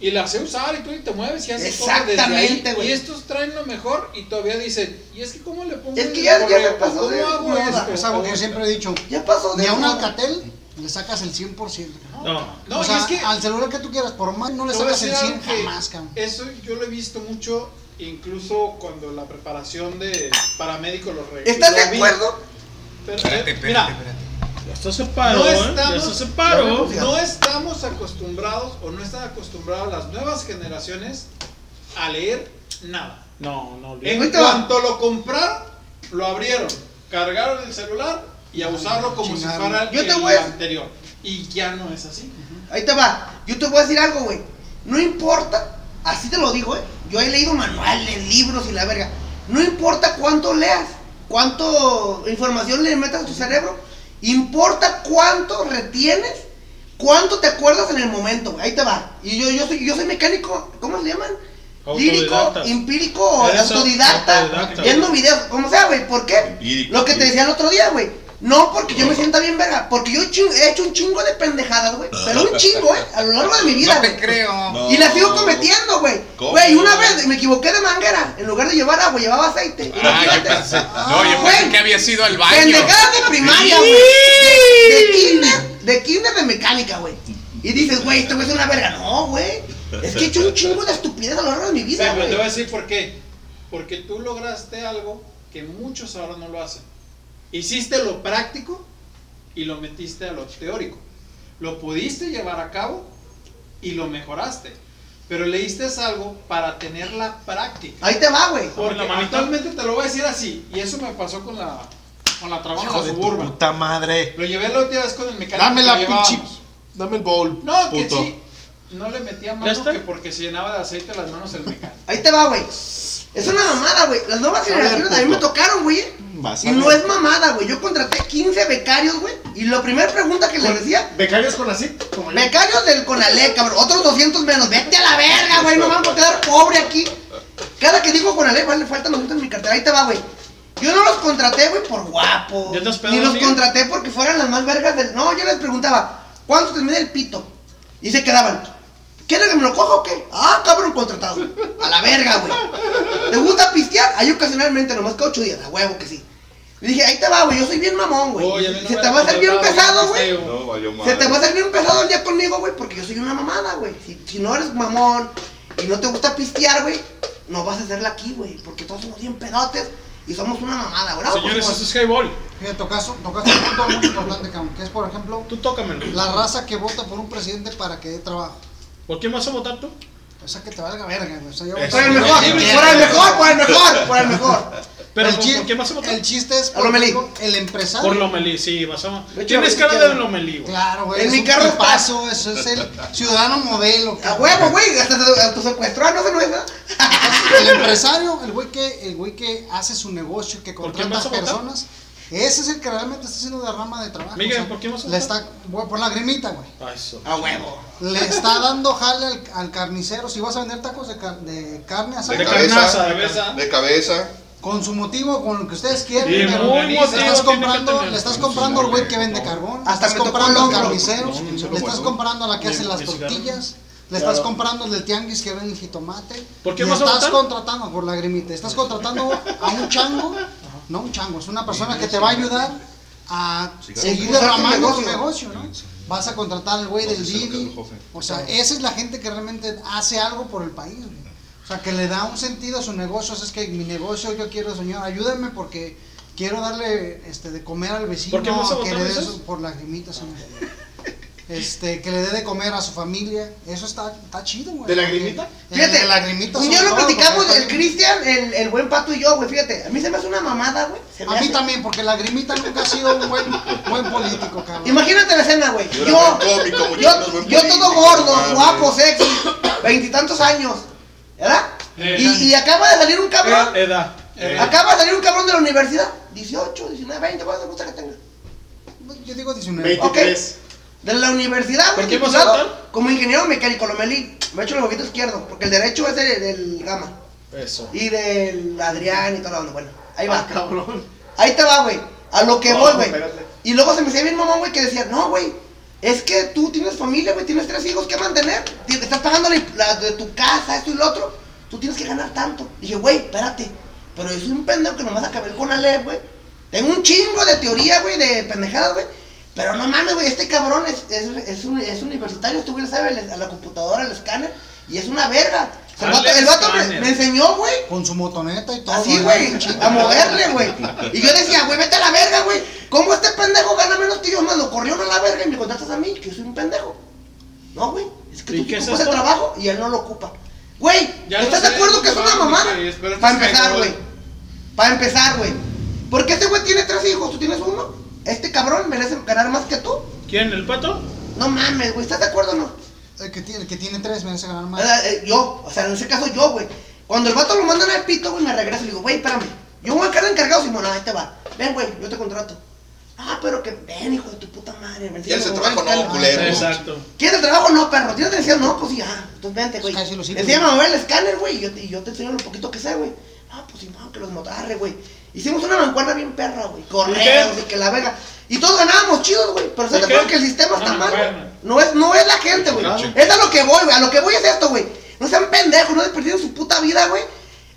Y la sé usar y tú y te mueves y haces todo desde Exactamente, güey. Y estos traen lo mejor y todavía dicen, ¿y es que cómo le pongo Es que ya- ya me pasó ¿Cómo de hago moda. esto? Es algo que yo siempre he dicho. Ya pasó de Ni a un moda. Alcatel le sacas el 100%. No. No, o sea, es que- al celular que tú quieras, por más no le sacas el decir 100 algo que jamás, cabrón. Eso yo lo he visto mucho, incluso cuando la preparación de paramédico lo re- ¿Estás lo de acuerdo? Pero, Espérate, eh, espérate, mira, espérate. Ya está separado, no ¿eh? Estamos, está separado. no estamos acostumbrados o no están acostumbrados las nuevas generaciones a leer nada. No, no, En cuanto lo compraron, lo abrieron, cargaron el celular y a usarlo como si fuera Yo te el voy a- anterior. Y ya no es así. Ahí te va. Yo te voy a decir algo, güey. No importa, así te lo digo, eh. Yo he leído manuales, libros y la verga. No importa cuánto leas, cuánto información le metas a tu cerebro. Importa cuánto retienes, cuánto te acuerdas en el momento. güey. Ahí te va. Y yo, yo soy, yo soy mecánico, ¿cómo se llaman? Lírico, empírico, autodidacta, autodidacta. viendo videos, como sea, güey. ¿Por qué? Empírico, Lo que te decía el otro día, güey. No porque yo me sienta bien verga, porque yo he hecho un chingo de pendejadas, güey. Pero un chingo, eh, a lo largo de mi vida. No te güey. creo. No. Y la sigo cometiendo, güey. ¿Cómo? Güey, una vez me equivoqué de manguera. En lugar de llevar agua, llevaba aceite. Ah, yo pensé, no, yo Güey, pensé que había sido al baño. Pendejadas de primaria, güey. De, de kinder, de kinder de mecánica, güey. Y dices, güey, güey es una verga. No, güey. Es que he hecho un chingo de estupidez a lo largo de mi Sí, vida, pero te voy a güey. decir por qué. Porque tú lograste algo que muchos ahora no lo hacen. Hiciste lo práctico y lo metiste a lo teórico. Lo pudiste llevar a cabo y lo mejoraste. Pero leíste algo para tener la práctica. Ahí te va, güey. Porque actualmente te lo voy a decir así. Y eso me pasó con la, con la trabajo Hijo de Suburban. puta madre. Lo llevé la última vez con el mecánico. Dame que la pinche. Dame el bowl. No, que puto. sí. No le metía ¿Ya mano que porque se llenaba de aceite las manos el mecánico. Ahí te va, güey. Es una mamada, güey. Las nuevas generaciones a mí me tocaron, güey. Vas Y no es mamada, güey. Yo contraté 15 becarios, güey. Y la primera pregunta que les decía, ¿Becarios con así? Como yo. becarios del Conalep, cabrón. Otros 200 menos. Vete a la verga, güey. No me van a quedar pobre aquí. Cada que digo Conalep, vale, faltan 200 en mi cartera. Ahí te va, güey. Yo no los contraté, güey, por guapos. ¿Ya estás pedo, Ni los contraté porque fueran las más vergas del. No, yo les preguntaba, ¿cuánto te mide el pito? Y se quedaban. ¿Quieres que me lo coja o qué? Ah, cabrón, contratado. A la verga, güey. ¿Te gusta pistear? Ahí ocasionalmente, nomás que 8 días, a huevo que sí. Le dije, ahí te va, güey, yo soy bien mamón, güey. No se te va a hacer bien pesado, güey. No, Se te va a hacer bien pesado el día conmigo, güey, porque yo soy una mamada, güey. Si, si no eres mamón y no te gusta pistear, güey, no vas a hacerla aquí, güey, porque todos somos bien pedotes y somos una mamada, güey. No, Señores, eso es highball. Fíjate, tocaste, tocaste un punto muy importante, cabrón, que es, por ejemplo, Tú tócamelo. la raza que vota por un presidente para que dé trabajo. ¿Por quién vas a votar tú? O sea, que te valga verga, güey. O sea, yo Eso. por el mejor, por el mejor, por el mejor, por el mejor. Pero el, ¿por chi- qué vas a votar? el chiste es A Lomelí. el empresario. Por Lomelí, sí, vas a... Tienes es cara de Lomelí, güey. Claro, güey. En es mi carro paso, eso es el ciudadano modelo. A huevo, güey, [LAUGHS] hasta se- hasta secuestró, no se nada. El empresario, el güey que, el güey que hace su negocio, que ¿Por contrata personas, ese es el que realmente está haciendo derrama de trabajo. Miguel, ¿por quién vas a le está, güey, por la grimita, güey. Eso. A huevo. Le está dando jale al, al carnicero. Si vas a vender tacos de, car- de carne asada, De De cabeza, de cabeza. de cabeza. con su motivo, con lo que ustedes quieren, Y pero muy le motivo estás comprando, le estás comprando al güey que vende carbón, le Hasta estás comprando el al carnicero, No, no, le estás comprando a la que hace las tortillas, le Claro. estás comprando al del tianguis que vende el jitomate. ¿Por qué y vas a estás contratando por la grimita, estás contratando a un chango, no un chango, es una persona que te va a ayudar a seguir derramando tu negocio. ¿no? Vas a contratar al güey del Didi. O sea, esa es la gente que realmente hace algo por el país, güey. O sea, que le da un sentido a su negocio. O sea, es que mi negocio, yo quiero, señor, ayúdeme porque quiero darle este, de comer al vecino. ¿Por qué que le por lagrimitas. Este, que le dé de comer a su familia. Eso está, está chido, güey. ¿De lagrimita? el Fíjate, de lagrimitas un día lo platicamos, el Cristian, el, el buen Pato y yo, güey, fíjate. A mí se me hace una mamada, güey. A mí hace. también, porque Lagrimita nunca ha sido un buen, buen político, cabrón. Imagínate la escena, güey. Yo Yo, cómico, yo, todo gordo, madre. guapo, sexy, veintitantos años, ¿verdad? Eh, Y, y acaba de salir un cabrón, Edad. Eh, acaba de salir un cabrón de la universidad, 18, 19, 20, ¿cuánto gusta que tenga? Yo digo 19. 23. De la universidad, ¿Por güey, qué titulado votar? como ingeniero mecánico, Lomelí. Me he hecho el ojito izquierdo, porque el derecho es de- del Gama. Eso. Y del Adrián y toda la onda. Bueno, ahí va. Ah, cabrón. Ahí te va, güey. A lo que No, voy, güey. Y luego se me hacía bien mamón, güey, que decía, no, güey. Es que tú tienes familia, güey, tienes tres hijos que mantener. Ti- Estás pagando la, la de tu casa, esto y lo otro. Tú tienes que ganar tanto. Dije, güey, espérate. Pero yo soy un pendejo que nomás acabé con Alep, güey. Tengo un chingo de teoría, güey, de pendejadas, güey. Pero no mames, güey, este cabrón es, es, es, un- es universitario. Este güey sabe a la computadora, al escáner. Y es una verga. El vato, el vato me, enseñó, güey. Con su motoneta y todo. Así, güey, a moverle, güey. Y yo decía, güey, vete a la verga, güey. ¿Cómo este pendejo gana menos que yo? Más lo corrieron a la verga y me contratas a mí, que yo soy un pendejo. No, güey. Es que ¿Y tú ocupas el trabajo y él no lo ocupa. Güey, ¿estás de acuerdo que es una mamada? Para empezar, güey. Para empezar, güey. Porque este güey tiene tres hijos, tú tienes uno. Este cabrón merece ganar más que tú. ¿Quién? ¿El pato? No mames, güey, ¿estás de acuerdo o no? El que, tiene, el que tiene tres merece ganar más. Eh, eh, yo, o sea, en ese caso yo, güey. Cuando el vato lo mandan al pito, güey, me regreso y le digo, güey, espérame. Yo voy a quedar encargado, Simón, ahí te va. Ven, güey, yo te contrato. Ah, pero que ven, hijo de tu puta madre. me ¿Quieres el trabajo? No, culero. Exacto. ¿Quieres el trabajo? No, perro. ¿Tienes atención? No, pues sí, ah, entonces vente, güey. Enséñame a mover el escáner, güey, y yo, te- y yo te enseño lo poquito que sé, güey. Ah, pues sí, no, que los motarre, güey. Hicimos una mancuerna bien perra, güey. Correos y que la vega. Y todos ganábamos chidos, güey. Pero se ¿Y te acuerdan que el sistema está mal, güey. No es, no es la gente, güey. Claro. Es a lo que voy, güey. A lo que voy es esto, güey. No sean pendejos, no desperdicien su puta vida, güey.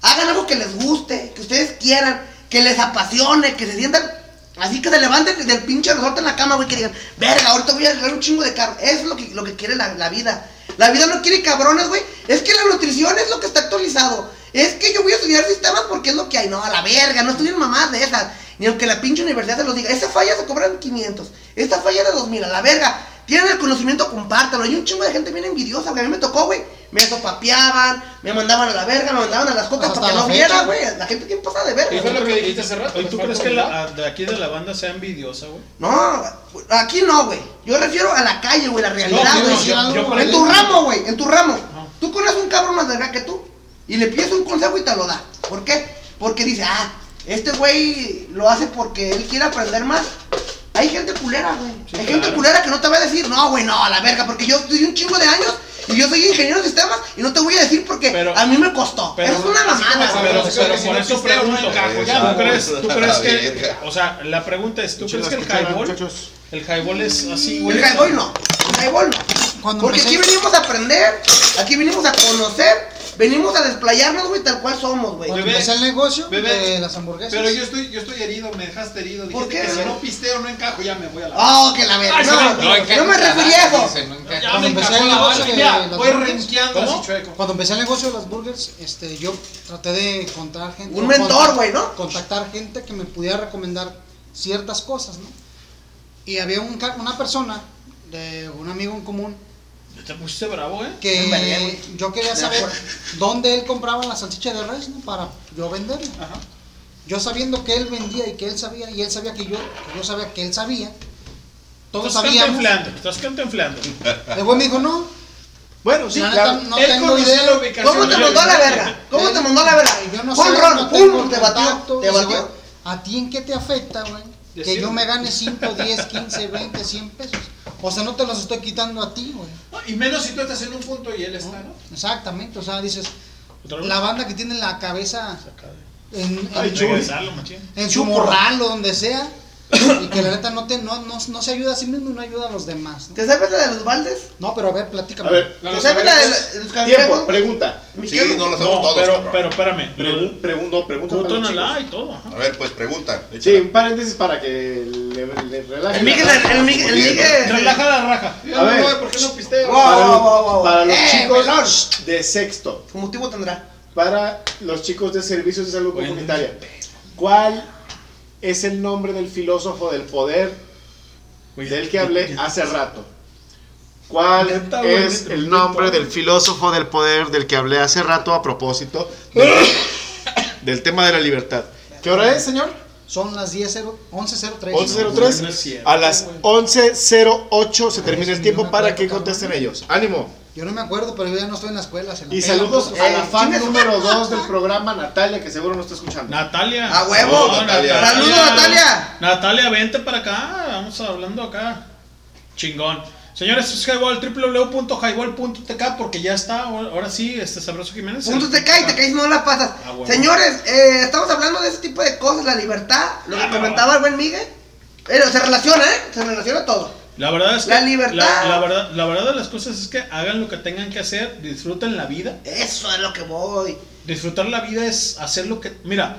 Hagan algo que les guste, que ustedes quieran, que les apasione, que se sientan así que se levanten del pinche resorte en la cama, güey, que digan, verga, ahorita voy a arreglar un chingo de carro. Eso es lo que, lo que quiere la, la vida. La vida no quiere cabrones, güey. Es que la nutrición es lo que está actualizado. Es que yo voy a estudiar sistemas porque es lo que hay. No, a la verga, no estudien mamás de esas. Ni aunque la pinche universidad se los diga. Esa falla se cobran 500. Esta falla de 2000, a la verga. Tienen el conocimiento, compártanlo. Hay un chingo de gente bien envidiosa, güey. A mí me tocó, güey. Me sopapeaban, me mandaban a la verga, me mandaban a las cocas para que no viera, güey. La gente tiene pasada de verga. Y fue lo que dijiste hace rato. ¿Y les tú crees que la, de aquí de la banda sea envidiosa, güey? No, aquí no, güey. Yo refiero a la calle, güey, la realidad, güey. en tu ramo, güey, en tu ramo. Tú conoces un cabrón más verga que tú y le pides un consejo y te lo da. ¿Por qué? Porque dice, ah, este güey lo hace porque él quiere aprender más. Hay gente culera, güey. Hay gente culera que no te va a decir, no, güey, no, a la verga, porque yo estudié un chingo de años y yo soy ingeniero de sistemas y no te voy a decir porque Pero- a mí me costó. pero- Eso es una mamada, güey. Pero, Pero pero si por no eso pregunto. ¿tú crees, tú crees que, o sea, la pregunta es, ¿tú crees que el highball, el highball es así, güey? El highball no, el highball no. Cuando Porque empecé- aquí venimos a aprender, aquí venimos a conocer, venimos a desplayarnos, güey, tal cual somos, güey. Empecé el negocio bebé, de las hamburguesas. Pero yo estoy, yo estoy herido, me dejaste herido. ¿Por Dijiste qué, que si no pisteo, no encajo, ya me voy a la. Oh, que la verga. No, no, No, no, me la referí a eso. Cuando empecé el la negocio de las burgers. renqueando ¿Cómo? así chueco. Cuando empecé el negocio de las burgers, este, yo traté de encontrar gente. Un mentor, güey, ¿no? Contactar gente que me pudiera recomendar ciertas cosas, ¿no? Y había un, ca- una persona, de un amigo en común, Te pusiste bravo, ¿eh? que vergué, yo quería saber dónde él compraba la salchicha de res, ¿no? Para yo venderla. Yo sabiendo que él vendía y que él sabía, y él sabía que yo, que yo sabía que él sabía, todos Estás sabíamos. cantinflando, estás cantinflando. El güey me dijo, no. Bueno, sí, claro. no Él tengo conocía idea. la ubicación. ¿Cómo te mandó a la verga? ¿Cómo te mandó a la verga? Yo no sé, ron, no pum, te batió, te batió. güey, ¿A ti en qué te afecta, güey? Que yo me gane 5, 10, 15, 20, 100 pesos. O sea, no te los estoy quitando a ti, güey. No, y menos si tú estás en un punto y él está, ¿no? Exactamente, o sea, dices, la banda que tiene la cabeza en, Ay, en-. Regresarlo, machín. en su morral o donde sea, [COUGHS] y que la neta no, te, no, no, no se ayuda a sí mismo y no ayuda a los demás. ¿no? ¿Te sabes la de los baldes? No, pero a ver, platícame. A ver, ¿Te sabes la de los Tiempo, cangrejos? pregunta. Sí, no lo sabemos No, todos. pero, cabrón. pero espérame. Pregun- pregunto, pregunta para los y todo. ajá. A ver, pues pregunta. Sí, un paréntesis para que le, le relaje. El Miguel, el Miguel, el Miguel. Relaja la raja. A ver. ¿por qué no pisteo? Wow, Para, wow, wow, wow. para los Eh, chicos de sexto, Su motivo tendrá. para los chicos de servicios de salud comunitaria, ¿cuál es el nombre del filósofo del poder del que hablé hace rato? ¿Cuál es el nombre del filósofo del poder del que hablé hace rato a propósito del, [LAUGHS] del tema de la libertad? ¿Qué hora es, señor? Son las 10.0 11.03. 11.03. No es cierto, A las 11.08 se termina el tiempo para que contesten ellos. ¡Ánimo! Yo no me acuerdo, pero yo ya no estoy en la escuela. se la Y saludos a la Eh, fan número madre. 2 del programa, Natalia, que seguro no está escuchando. Natalia. ¡A huevo! No, Natalia. ¡Saludos, Natalia! Natalia, vente para acá. Vamos hablando acá. Chingón. Señores, es Highball, www.highball.tk porque ya está, ahora sí, este Sabroso Jiménez. Punto te cae, te caes, no la pasas. Ah, bueno. Señores, eh, estamos hablando de ese tipo de cosas, la libertad, lo que comentaba el buen Miguel. Pero se relaciona, ¿eh? Se relaciona todo. La verdad es que La libertad. La, la verdad, la verdad de las cosas es que hagan lo que tengan que hacer, disfruten la vida. Eso es lo que voy. Disfrutar la vida es hacer lo que. Mira,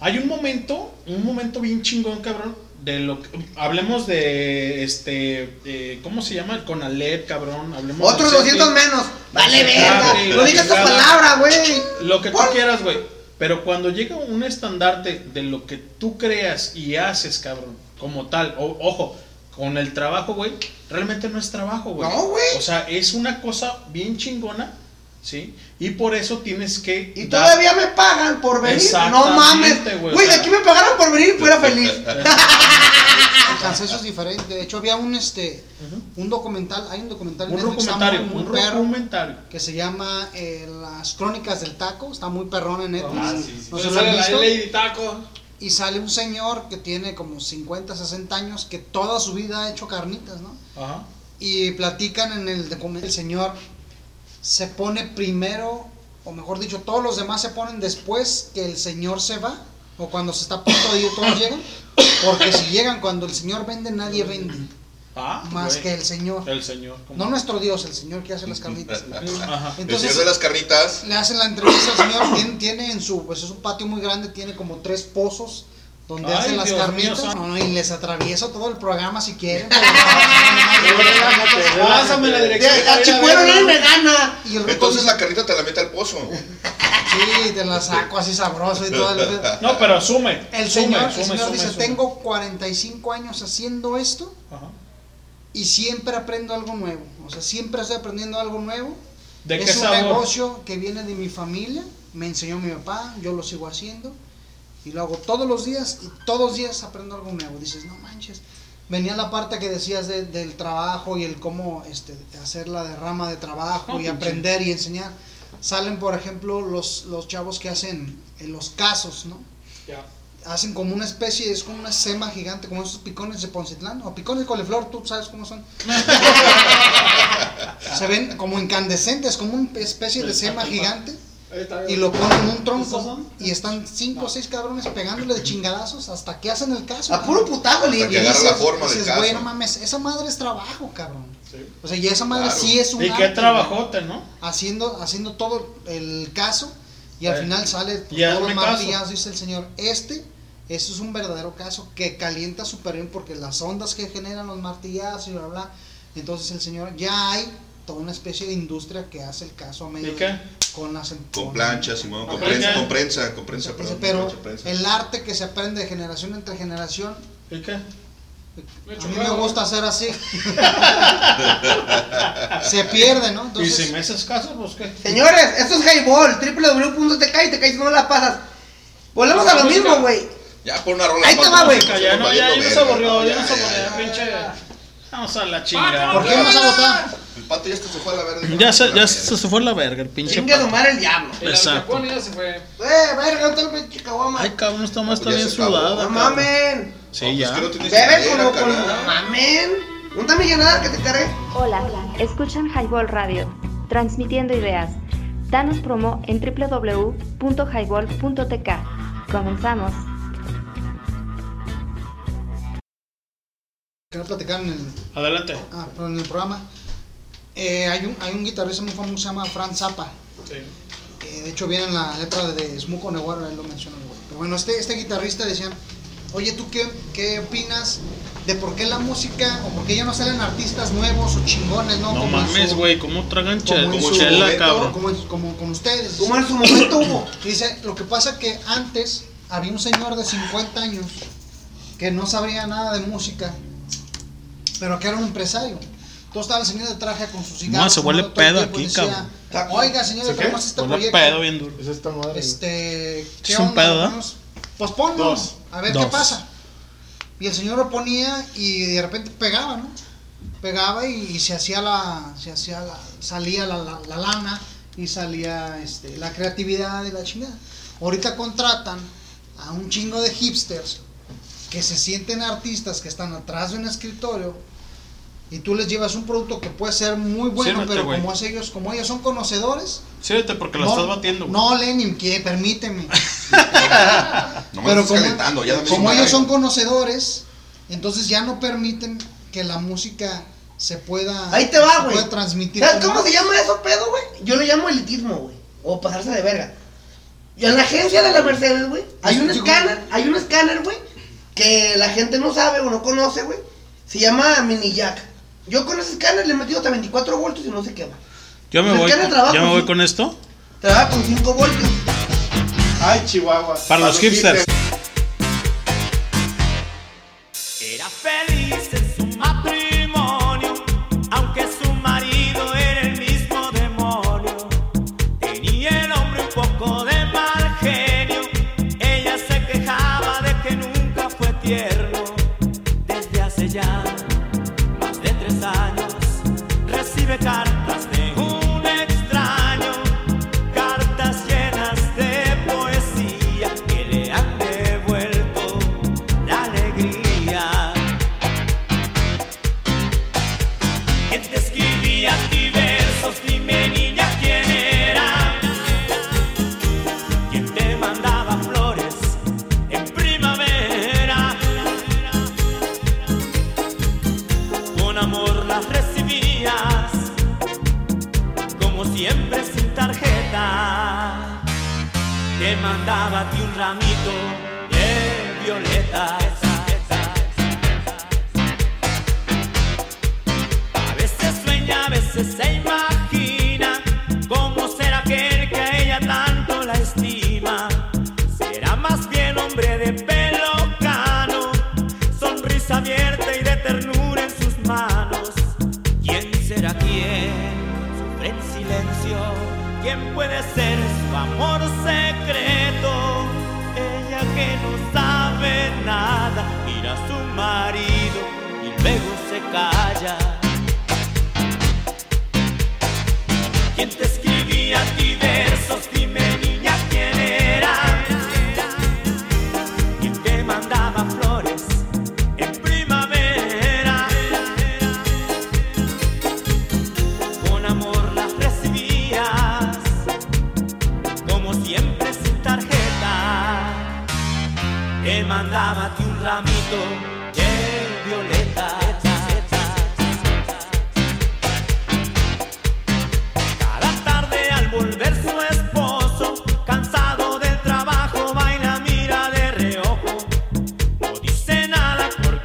hay un momento, un momento bien chingón, cabrón. De lo que, hablemos de este. eh, ¿Cómo se llama? El Conalep, cabrón. Hablemos Otros del 200 CETI, menos. Vale, verga. No digas esa palabra, güey. Lo que tú Por- quieras, güey. Pero cuando llega un estandarte de lo que tú creas y haces, cabrón, como tal, o- ojo, con el trabajo, güey, realmente no es trabajo, güey. No, güey. O sea, es una cosa bien chingona, ¿sí? Y por eso tienes que. Y dar- todavía me pagan por venir. No mames. güey, Güey, o de sea. aquí me pagaran por venir, fuera feliz. [LAUGHS] El cansancio es diferente. De hecho, había un este un documental, hay un documental en Un Netflix, documentario, muy, un perro, documentario. que se llama eh, Las Crónicas del Taco. Está muy perrón en Netflix. Ah, No sí, lo la visto. Lady Taco. Y sale un señor que tiene como 50, 60 años, que toda su vida ha hecho carnitas, ¿no? Ajá. Y platican en el documental, el señor se pone primero, o mejor dicho, todos los demás se ponen después que el señor se va, o cuando se está a punto de ir, todos llegan, porque si llegan cuando el señor vende, nadie vende, Ah, más güey. que el señor. El señor. ¿cómo? No nuestro Dios, el señor que hace las carnitas. Ajá. El señor de las carnitas. le hacen la entrevista al señor, tiene, tiene en su, pues es un patio muy grande, tiene como tres pozos donde Ay, hacen las Dios mío, carnitas. santo. No, no, y les atravieso todo el programa si quieren. Pásame la dirección. De- para Al ir a chicuelo verlo. nadie me gana. Y el ruco Entonces la carnita te la mete al pozo. sí, te la saco así sabroso y todo el pedo. No, pero asume. El sume, señor, el sume, señor sume, dice, sume. tengo 45 años haciendo esto Ajá. Y siempre aprendo algo nuevo. O sea, siempre estoy aprendiendo algo nuevo. ¿De es qué un sabor? negocio que viene de mi familia, me enseñó mi papá, yo lo sigo haciendo y lo hago todos los días y todos los días aprendo algo nuevo. Dices, no manches. Venía la parte que decías de- del trabajo y el cómo este, hacer la derrama de trabajo No, y pinche. aprender y enseñar. Salen, por ejemplo, los, los chavos que hacen en los casos, ¿no? Ya. Hacen como una especie, es como una sema gigante, como esos picones de Poncitlán, o picones de coliflor, tú sabes cómo son. [LAUGHS] Se ven como incandescentes, como una especie de sema gigante, y lo ponen en un ¿Estos tronco, y están cinco o seis cabrones pegándole de chingadazos hasta que hacen el caso. A puro putazo, le que agarra la forma del güey, no mames, esa madre es trabajo, cabrón. O sea, y esa madre Claro. sí es un Y qué trabajote, ¿no? haciendo, haciendo todo el caso y al final sale y hazme los caso. martillazos, dice el señor, este, eso es un verdadero caso que calienta súper bien porque las ondas que generan los martillazos y bla bla, entonces el señor, ya hay toda una especie de industria que hace el caso a medio ¿Y qué? con las Con planchas, con ¿Por prensa, qué? con prensa, con prensa, perdón, pero con prensa. el arte que se aprende de generación entre generación, ¿Y qué? a mí me gusta hacer así. [LAUGHS] se pierde, ¿no? y Entonces, si me haces caso, pues qué. Señores, esto es Highball, www.tk y te caes no la pasas. Volvemos a lo mismo, güey. Ya pon una rola. Ahí te va, ¿no? güey. Ya, no, ya, ya nos aburrió, ¿no? ya nos aburrió, ya, pinche. ya. Vamos a la chingada. ¿Por qué vas a votar? El pato ya se fue a la verga. Ya se, ya se, se fue a la verga el pinche. Chingue a pato. domar el diablo. El Exacto. Alcapone ya se fue. Eh, verga, no te el pinche caguama. Ay, cabrón, esta más está Ya bien sudada. No mamen. Sí, ya. Es que no tienes Bebe con. No mamen. ¿Dónde está mi llenada que te cargué? Hola, escuchan Highball Radio, transmitiendo ideas. Danos promo en www.highball.tk. Comenzamos. Quiero platicar en el, Adelante. ah, pero en el programa. Eh, hay, un, hay un guitarrista muy famoso que se llama Franz Zappa. Eh, de hecho, viene en la letra de Smoke on the Water, él lo menciona. Pero bueno, este, este guitarrista decía: Oye, ¿tú qué, qué opinas de por qué la música o por qué ya no salen artistas nuevos o chingones, no? No Como mames, güey, ¿cómo tragan como en chela, momento, cabrón? Como, en- como con ustedes. Como en su momento hubo. [CLEARS THROAT] Dice, lo que pasa que antes había un señor de 50 años que no sabría nada de música, pero que era un empresario. Entonces estaba el señor de traje con sus cigarros. No, se huele pedo aquí, decía, Oiga, señor, ¿Sí qué? tenemos este Huele proyecto. pedo bien duro. Es esta madre. Este, Es un pedo, ¿eh? Ponnos- Pues ponlo, Dos. a ver qué pasa. Y el señor lo ponía y de repente pegaba, ¿no? Pegaba y, y se hacía la, se hacía la, salía la, la, la lana y salía este, la creatividad y la chingada. Ahorita contratan a un chingo de hipsters que se sienten artistas que están atrás de un escritorio y tú les llevas un producto que puede ser muy bueno, Sírvete, pero como es ellos, como ellos son conocedores, Sírvete porque la no, estás batiendo, güey. No, Lenin, que permíteme. [LAUGHS] No me Pero estás como, calentando, ya como ellos son conocedores, entonces ya no permiten que la música se pueda, Ahí te va, güey. transmitir. ¿Sabes como- cómo se llama eso, pedo, güey? Yo le llamo elitismo, güey. O pasarse de verga. Y en la agencia de la Mercedes, güey, hay un escáner, hay un escáner, güey, que la gente no sabe o no conoce, güey. Se llama mini jack. Yo con ese escáner le he metido hasta 24 voltios y no se quema. Yo me El voy, ya me voy con esto. Trabaja con 5 voltios. Ay, Chihuahua. Para los hipsters.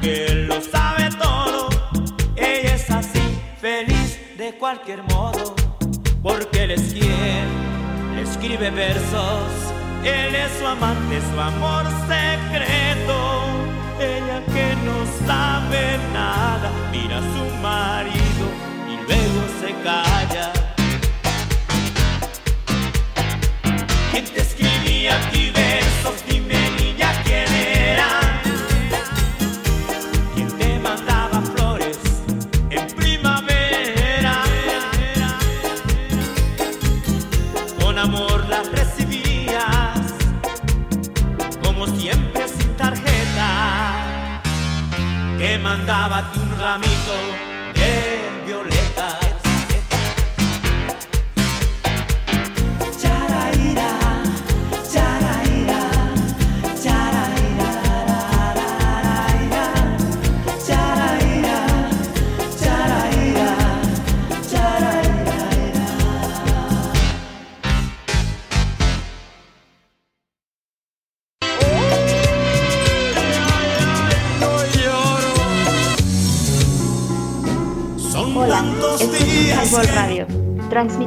Él lo sabe todo. Ella es así, feliz de cualquier modo, porque él es quien le escribe versos. Él es su amante, su amor secreto. Ella que no sabe nada, mira a su marido y luego se calla. ¿Quién te escribía a ti versos? mandaba un ramito.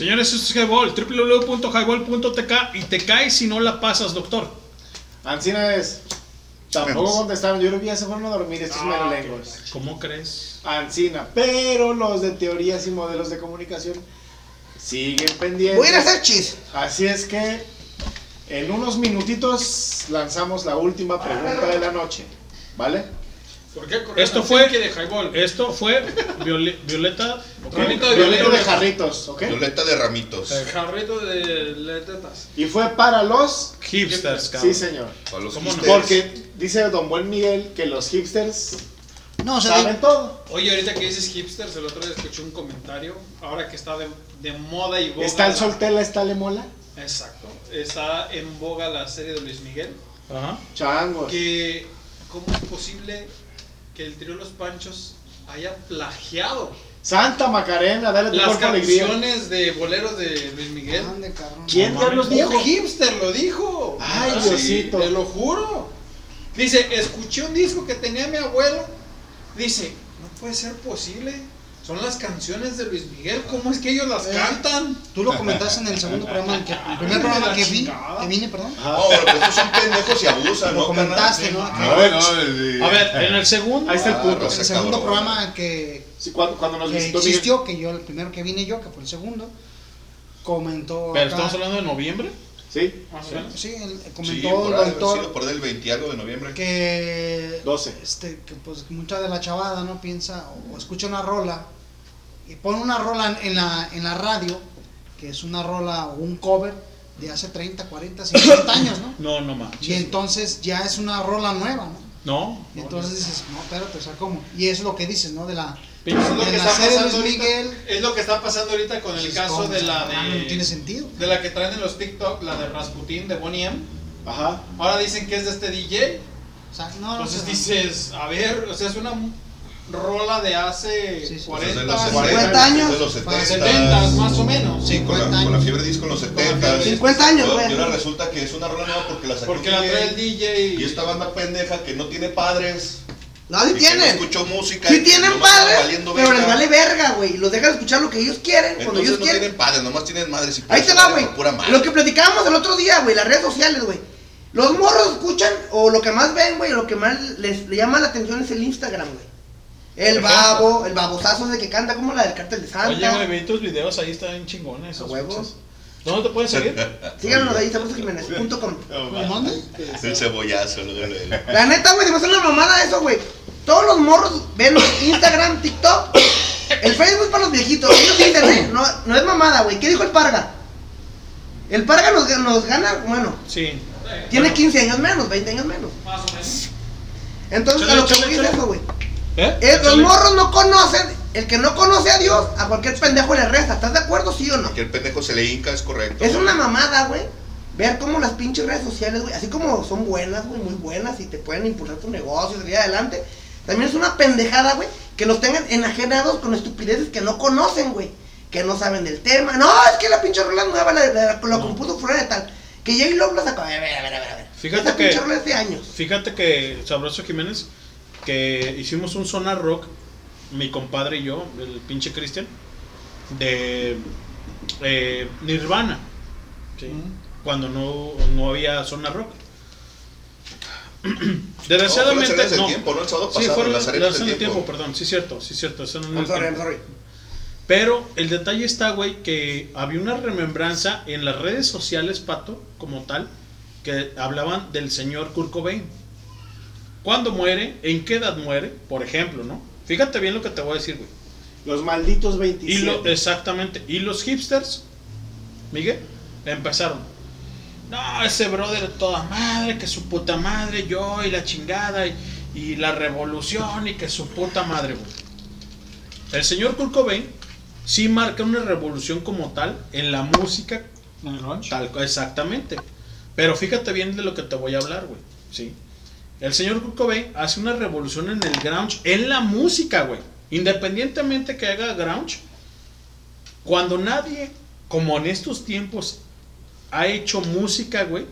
Señores, esto es Highball, www.highball.tk y te caes si no la pasas, doctor. Ancina es. Tampoco contestaron. Yo creo que ya se fueron a dormir estos merolenguos. ¿Cómo crees? Ancina. Pero los de teorías y modelos de comunicación siguen pendientes. Hacer chis. Así es que en unos minutitos lanzamos la última pregunta de la noche. ¿Vale? ¿Por qué Esto fue, esto fue Viole- Violeta, Violeta de Violeta de Violeta. jarritos, ¿ok? Violeta de ramitos. El jarrito de letetas. Y fue para los hipsters, Sí, cabrón. señor. Para los ¿Cómo no? hipsters. Porque dice don Buen Miguel que los hipsters No, o sea, saben de- todo. Oye, ahorita que dices hipsters, el otro día escuché un comentario. Ahora que está de, de moda y boga. Está el la- soltela, está le mola. Exacto. Está en boga la serie de Luis Miguel. Ajá. Changos. Que, ¿cómo es posible que el trío Los Panchos haya plagiado Santa Macarena, dale tu las cuerpo alegría. canciones de boleros de Luis Miguel? Ande, cabrón. ¿Quién No diablos mames, dijo? Un hipster lo dijo. Ay, Ah, Diosito. Te lo juro. Dice, escuché un disco que tenía mi abuelo. Dice, no puede ser posible. Son las canciones de Luis Miguel. ¿Cómo es que ellos las Eh, cantan? Tú lo comentaste en el segundo programa, en que, el primer programa que vi, que vine, perdón. No, pero estos son pendejos y abusan, Lo ¿no? comentaste? ¿no? A ver, A ver, en el segundo. Ahí está el Ah, punto. En el segundo cabrón. programa que, Sí, cuando, cuando nos que existió, que yo, el primero que vine yo, que fue el segundo, comentó. Pero acá- estamos hablando de noviembre. Sí, Más o menos. Sí, él Sí, comentó por el ahí, doctor sido por del 20 y algo de noviembre. que 12. este que pues mucha de la chavada no piensa o, o escucha una rola y pone una rola en la en la radio que es una rola o un cover de hace 30, 40, 50 años, ¿no? No, no manches. Y entonces ya es una rola nueva, ¿no? No. Y entonces dices, no, espérate, o sea, ¿cómo? Y eso es lo que dices, ¿no? De la Es lo que está pasando Luis ahorita- Miguel. Es lo que está pasando ahorita con el caso ¿cómo? de la Ah, no de. tiene sentido. De la que traen en los TikTok, la de Rasputin de Bonnie M. Ajá. Ahora dicen que es de este DJ. O sea, no, no, Entonces dices, a ver, o sea, es una rola de hace Sí, sí. 40, Pues es de los 50 años. de los Para 70. más o menos. Sí, con la, 50 con la fiebre disco en los la 70. fiebre 50 años, Y ahora resulta que es una rola nueva porque la sacó Porque la DJ, trae el DJ. Y esta banda pendeja que no tiene padres. No, sí y que no tienen. escuchó música. Sí y tienen padres, pero les vale verga, güey. Y los dejan escuchar lo que ellos quieren, cuando Entonces ellos no quieren. tienen padres, nomás tienen madres. Y Ahí te va, güey. Lo que platicábamos el otro día, güey, las redes sociales, güey. Los morros escuchan, o lo que más ven, güey, lo que más les, le llama la atención es el Instagram, güey. El babo, el babosazo de que canta como la del cártel de Santa. Oye, güey, vi tus videos ahí, están chingones. esos A huevo. pinches. ¿Dónde te puedes seguir? Síganos ahí, sabrosjiménez.com. ¿Dónde? El cebollazo. lo de- La neta, güey, se me hace una mamada eso, güey. Todos los morros ven Instagram, TikTok. El Facebook para los viejitos. Ellos dicen, ¿eh? No, no es mamada, güey. ¿Qué dijo el Parga? El Parga nos, nos gana, bueno, Sí. tiene 15 años menos, 20 años menos. Más o menos. Entonces, Chale, a lo que chale, voy es eso, güey. ¿Eh? Eh, los morros no conocen, el que no conoce a Dios, a cualquier pendejo le reza. ¿Estás de acuerdo, sí o no? Que el pendejo se le hinca, es correcto. Es una mamada, güey. Ver cómo las pinches redes sociales, güey, así como son buenas, güey, muy buenas y te pueden impulsar tu negocio, salir adelante. También es una pendejada, güey, que los tengan enajenados con estupideces que no conocen, güey. Que no saben del tema. No, es que la pinche rola nueva la, la, la compuso fuera de tal. Que J-Lo la sacó. A ver, a ver, a ver, a ver. Fíjate Esa que- pinche rola es de años. Fíjate que Sabroso Jiménez, que hicimos un sonar rock, mi compadre y yo, el pinche Cristian, de eh, Nirvana. ¿sí? Cuando no, no había sonar rock. [CLEARS THROAT] Desgraciadamente. No, fue las arenas del no. tiempo, ¿no? El sábado Sí, fueron las arenas del tiempo. tiempo. perdón, sí, cierto, sí, cierto. eso no es I'm sorry. I'm sorry. Pero el detalle está, güey, que había una remembranza en las redes sociales, Pato, como tal, que hablaban del señor Kurt Cobain. ¿Cuándo muere? ¿En qué edad muere? Por ejemplo, ¿no? Fíjate bien lo que te voy a decir, güey. Los malditos Y 27. lo, exactamente. Y los hipsters, Miguel, empezaron. No, ese brother de toda madre, que su puta madre, yo y la chingada. Y, y la revolución y que su puta madre, güey. El señor Kurt Cobain sí marca una revolución como tal en la música. Tal, exactamente. Pero fíjate bien de lo que te voy a hablar, güey. Sí. El señor Kurt Cobain hace una revolución en el grunge, en la música, güey. Independientemente que haga grunge, cuando nadie, como en estos tiempos, ha hecho música, güey.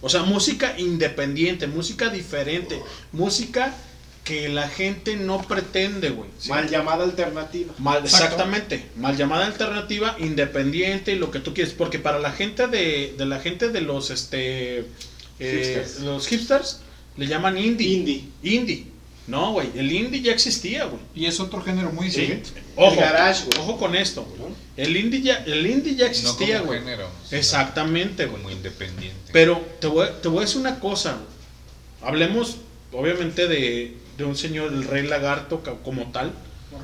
O sea, música independiente, música diferente, música que la gente no pretende, güey. ¿sí? Mal llamada alternativa. Mal, exactamente, mal llamada alternativa, independiente y lo que tú quieres, porque para la gente de, de la gente de los este eh, Hipsters. los hipsters le llaman indie. Indie. Indie. No, güey, el indie ya existía, güey. Y es otro género muy Sí. diferente. Ojo, El garage, güey. ojo con esto. El indie ya el indie ya existía, como güey. género, Exactamente, güey. Como independiente. Pero te voy, te voy a decir una cosa. güey. Hablemos, obviamente, de, de un señor, el rey lagarto, como tal.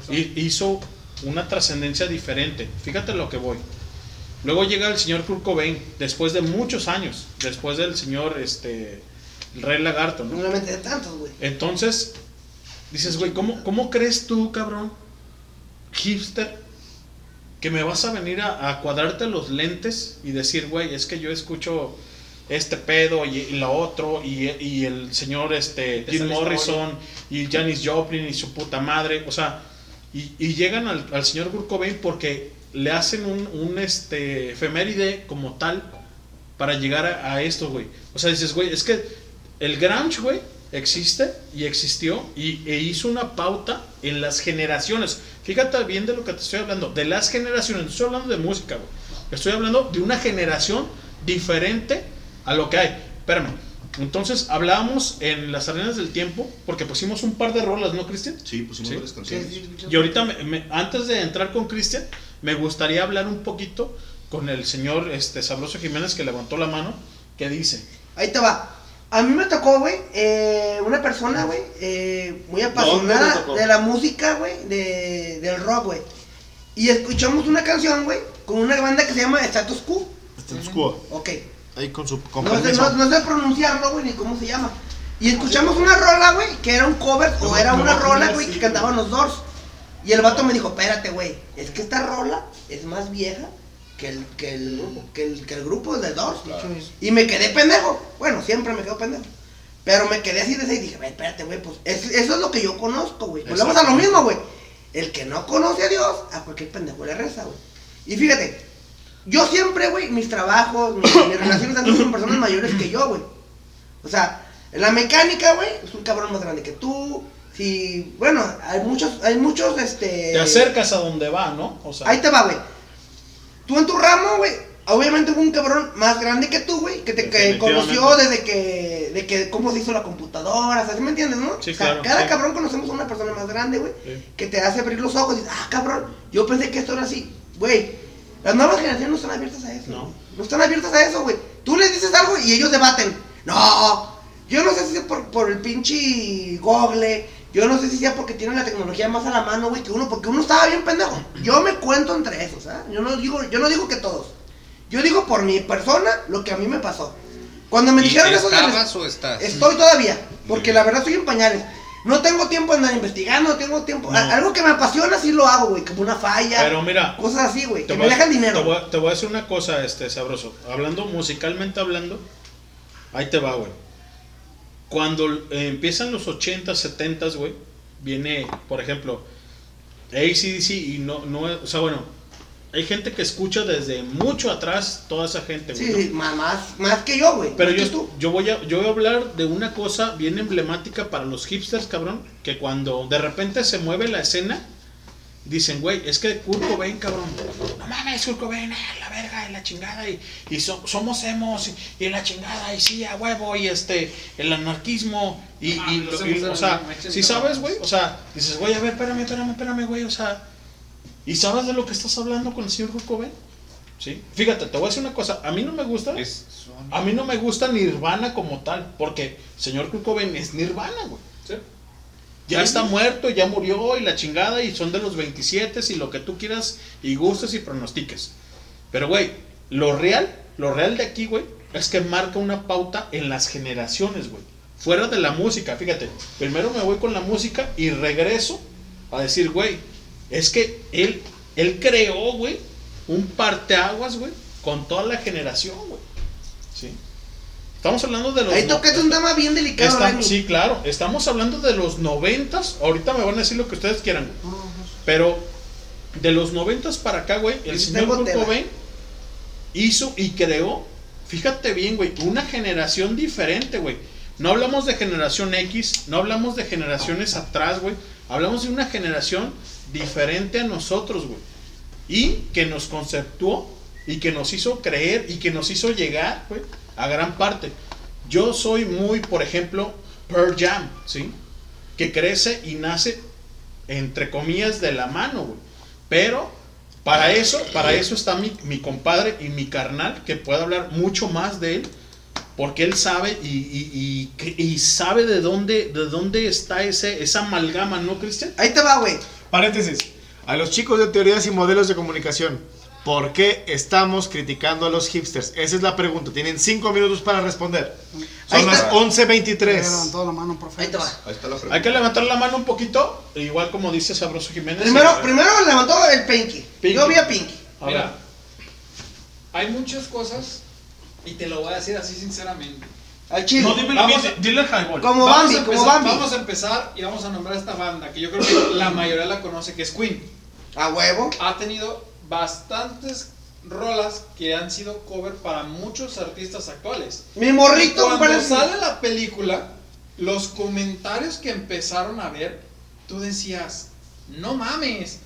Y hizo una trascendencia diferente. Fíjate lo que voy. Luego llega el señor Kurt Cobain, después de muchos años, después del señor, este, el rey lagarto, ¿no? Normalmente de tantos, güey. Entonces, dices, güey, ¿cómo, ¿cómo crees tú, cabrón, hipster, que me vas a venir a, a cuadrarte los lentes y decir, güey, es que yo escucho este pedo y, y lo otro, y, y el señor este, Jim Morrison y Janis Joplin y su puta madre, o sea, y, y llegan al, al señor Kurt porque le hacen un, un este, efeméride como tal para llegar a, a esto, güey. O sea, dices, güey, es que el grunge, güey, existe y existió y e hizo una pauta en las generaciones. Fíjate bien de lo que te estoy hablando, de las generaciones, no estoy hablando de música, güey. Estoy hablando de una generación diferente a lo que hay. Espérame. Entonces hablábamos en las arenas del tiempo, porque pusimos un par de rolas, ¿no, Cristian? Sí, pusimos varias canciones. Y ahorita, me- me- antes de entrar con Cristian, me gustaría hablar un poquito con el señor este, Sabroso Jiménez que levantó la mano, que dice, Ahí te va. A mí me tocó, güey, eh, una persona, güey, eh, muy ¿Dónde apasionada de la música, güey, de, del rock, güey. Y escuchamos una canción, güey, con una banda que se llama Status Quo. Status quo. Ok. Ahí con su con No sé, permiso. no, no sé pronunciarlo, güey, ni cómo se llama. Y escuchamos una rola, güey, que era un cover o era una rola, güey, que cantaban los Doors. Y el vato me dijo, espérate, güey, es que esta rola es más vieja que el, que el, que el, que el grupo de Doors. Y me quedé pendejo. Bueno, siempre me quedo pendejo. Pero me quedé así de ese y dije, "Ve, espérate, güey, pues es- eso es lo que yo conozco, güey. Volvemos a lo mismo, güey. El que no conoce a Dios, a cualquier pendejo le reza, güey. Y fíjate, yo siempre, güey, mis trabajos, mis, mis relaciones sido con personas mayores que yo, güey. O sea, en la mecánica, güey, es un cabrón más grande que tú. Si, bueno, hay muchos, hay muchos, este... te acercas a donde va, ¿no? O sea, Ahí te va, güey. Tú en tu ramo, güey, obviamente hubo un cabrón más grande que tú, güey, que te que conoció desde que, de que cómo se hizo la computadora, o sea, ¿sí me entiendes, no? Sí, o sea, claro, cada sí. cabrón conocemos a una persona más grande, güey, Sí. que te hace abrir los ojos y dices, ah, cabrón, yo pensé que esto era así, güey. Las nuevas generaciones no están abiertas a eso. No. No están abiertas a eso, güey. Tú les dices algo y ellos debaten. No, yo no sé si es por, por el pinche Google. Yo no sé si sea porque tienen la tecnología más a la mano, güey, que uno, porque uno estaba bien pendejo. Yo me cuento entre esos, ¿ah? Yo no digo, yo no digo que todos. Yo digo por mi persona lo que a mí me pasó. Cuando me ¿Y dijeron eso ¿Estabas o estás? Estoy todavía, porque la verdad estoy en pañales. No tengo tiempo de andar investigando, no tengo tiempo. No. Algo que me apasiona sí lo hago, güey, como una falla. Pero mira, cosas así, güey, que me dejan dinero. Te voy, a- te voy a decir una cosa, este, sabroso. Hablando musicalmente hablando, ahí te va, güey. Cuando eh, empiezan los 80s, 70s, güey, viene, por ejemplo, ACDC y no, no, o sea, bueno, hay gente que escucha desde mucho atrás toda esa gente, güey. Sí, ¿no? más, más, que yo, güey. Pero yo, tú. yo, voy a, yo voy a hablar de una cosa bien emblemática para los hipsters, cabrón, que cuando de repente se mueve la escena, dicen, güey, es que Kurt Cobain, cabrón, no mames, Kurt Cobain, ah, la verga, y la chingada, y, y so- somos emos, y, y la chingada, y sí, a huevo, y este, el anarquismo, y, Ah, y lo- y, o sea, si no sabes, güey, o sea, dices, güey, a ver, espérame, espérame, espérame, güey, o sea, ¿y sabes de lo que estás hablando con el señor Kurt Cobain? Sí, fíjate, te voy a decir una cosa, a mí no me gusta, a mí no me gusta Nirvana como tal, porque señor Kurt Cobain es Nirvana, güey. Ya está muerto, ya murió y la chingada y son de los 27 y lo que tú quieras y gustes y pronostiques. Pero güey, lo real, lo real de aquí, güey, es que marca una pauta en las generaciones, güey. fuera de la música, fíjate, primero me voy con la música y regreso a decir, güey, es que él, él creó, güey, un parteaguas, güey, con toda la generación. Estamos hablando de los... Ahí tocaste un tema bien delicado, sí, claro. Estamos hablando de los noventas. Ahorita me van a decir lo que ustedes quieran. güey. Pero de los noventas para acá, güey, el Sí, señor Kurt. Cobain hizo y creó, fíjate bien, güey, una generación diferente, güey. No hablamos de generación X, no hablamos de generaciones atrás, güey. Hablamos de una generación diferente a nosotros, güey. Y que nos conceptuó y que nos hizo creer y que nos hizo llegar, güey, a gran parte. Yo soy muy, por ejemplo, Pearl Jam, ¿sí? Que crece y nace, entre comillas, de la mano, güey. Pero para eso, para eso está mi, mi compadre y mi carnal, que puede hablar mucho más de él, porque él sabe y, y- y- y sabe de dónde, de dónde está ese, esa amalgama, ¿no, Cristian? Ahí te va, güey. Paréntesis. A los chicos de teorías y modelos de comunicación, ¿por qué estamos criticando a los hipsters? Esa es la pregunta. Tienen cinco minutos para responder. Son las está. 11.23. Levantó la mano, profe. Ahí te va. Ahí está la pregunta. Hay que levantar la mano un poquito, igual como dice Sabroso Jiménez. Primero, Y- primero levantó el Pinky. Pinky. Yo vi a Pinky. A Mira, hay muchas cosas y te lo voy a decir así sinceramente. Al chile. No, dime, Vamos a- dile el highball. Como vamos Bambi, a como empezar, Bambi. Vamos a empezar y vamos a nombrar esta banda que yo creo que la mayoría la conoce, que es Queen. A huevo. Ha tenido bastantes rolas que han sido cover para muchos artistas actuales. Mi morrito, Y cuando sale la película, los comentarios que empezaron a ver, tú decías, no mames.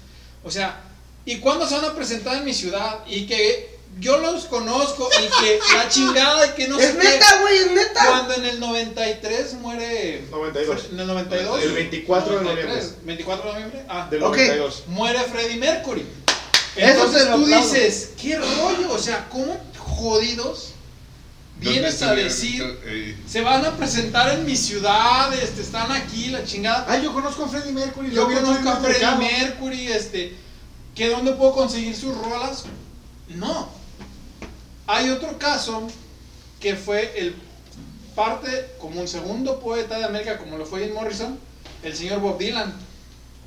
O sea, ¿y cuándo se van a presentar en mi ciudad? Y que yo los conozco y que [LAUGHS] la chingada y que no Es sé neta, güey, es neta. Cuando en el 93 muere. 92. En el 92. El 24 de 93, noviembre. 24 de noviembre. Ah, Del Ok. 92. muere Freddie Mercury. Eso Entonces se lo tú aplaudo. dices, ¿qué rollo? O sea, ¿cómo jodidos vienes a ¿Dónde decir, estuvieron? Eh, se van a presentar en mi ciudad, este, están aquí, la chingada? Ah, yo conozco a Freddie Mercury. Yo conozco a Freddie. Mercury, este, que dónde puedo conseguir sus rolas. No. Hay otro caso que fue el parte como un segundo poeta de América, como lo fue Jim Morrison, el señor Bob Dylan.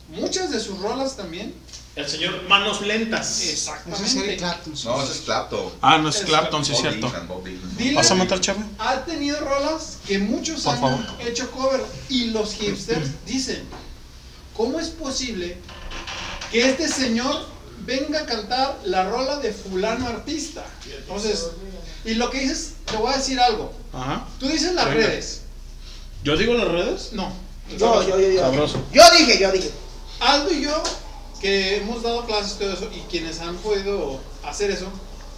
Muchas de sus rolas también. El señor Manos Lentas. Ese es Eric Exactamente. Clapton. No, ese es Clapton. Ah, no es Clapton, sí es cierto. ¿Vas a matar, Chavo? ha tenido rolas que muchos Por han favor. hecho cover y los hipsters dicen, ¿cómo es posible que este señor venga a cantar la rola de fulano artista? Entonces, y lo que dices, te voy a decir algo. Ajá. Tú dices las Venga. redes. ¿Yo digo las redes? No. Yo, yo, yo, yo. Sabroso. Yo dije, yo dije. Aldo y yo, que hemos dado clases y todo eso, y quienes han podido hacer eso,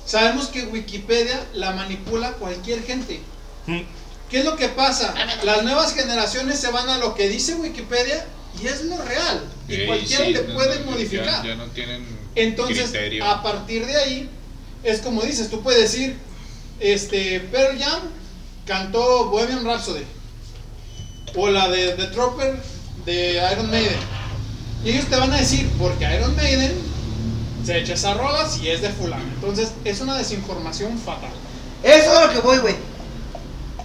sabemos que Wikipedia la manipula cualquier gente. Mm. ¿Qué es lo que pasa? Las nuevas generaciones se van a lo que dice Wikipedia y es lo real. Y cualquiera sí, le no, puede no, ya- modificar. Ya, no tienen Entonces, criterio. a partir de ahí, es como dices, tú puedes decir, este, Pearl Jam cantó Bohemian Rhapsody. O la de The Trooper de Iron Maiden. Y ellos te van a decir, porque Iron Maiden se echa esas rolas y es de fulano. Entonces, es una desinformación fatal. Eso es lo que voy, güey.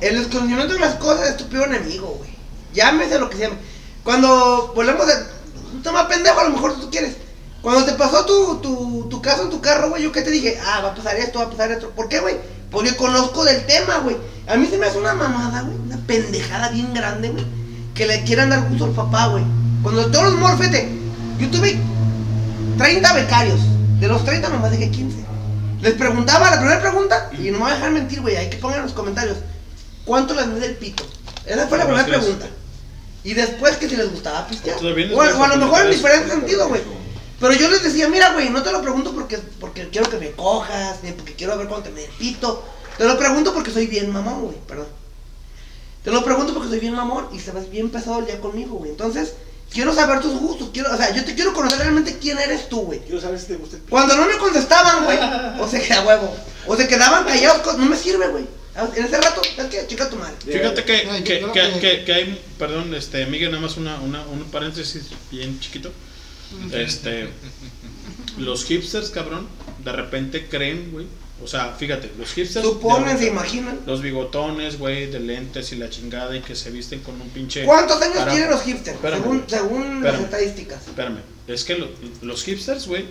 El desconocimiento de las cosas es tu peor enemigo, güey. Llámese lo que se llame. Cuando volvemos a. Un tema pendejo, a lo mejor tú quieres. Cuando te pasó tu, tu, tu caso en tu carro, güey, yo qué te dije, ah, va a pasar esto, va a pasar esto. ¿Por qué, güey? Porque conozco del tema, güey. A mí se me hace una mamada, güey. Una pendejada bien grande, güey. Que le quieran dar gusto al papá, güey. Cuando todos los morfete, yo tuve 30 becarios. De los 30 nomás dejé 15. Les preguntaba la primera pregunta, y no me voy a dejar mentir, güey, hay que pongan en los comentarios. ¿Cuánto les mide el pito? Esa fue la primera pregunta. Y después que si les gustaba pistear. ¿Tú vienes O, a- de o a lo mejor en diferente sentido, güey. Pero yo les decía, mira, güey, no te lo pregunto porque, porque quiero que me cojas, ni porque quiero ver cuánto te me dé el pito. Te lo pregunto porque soy bien mamón, güey, perdón. Te lo pregunto porque soy bien mamón y se ves bien pesado el día conmigo, güey. Entonces, quiero saber tus gustos, quiero, o sea, yo te quiero conocer realmente quién eres tú, güey. Quiero saber si te gusta el Cuando no me contestaban, güey, o se queda huevo, o se quedaban callados, no me sirve, güey. En ese rato, es que chica tu madre. Fíjate que, que, que- que- que hay, perdón, este, Miguel, nada más una, una, un paréntesis bien chiquito. Este, los hipsters, cabrón, de repente creen, güey, O sea, fíjate, los hipsters. Suponen, se imaginan. Los bigotones, güey, de lentes y la chingada y que se visten con un pinche. ¿Cuántos años Para- tienen los hipsters? Espérame, según las estadísticas. Espérame, es que lo- los hipsters, güey.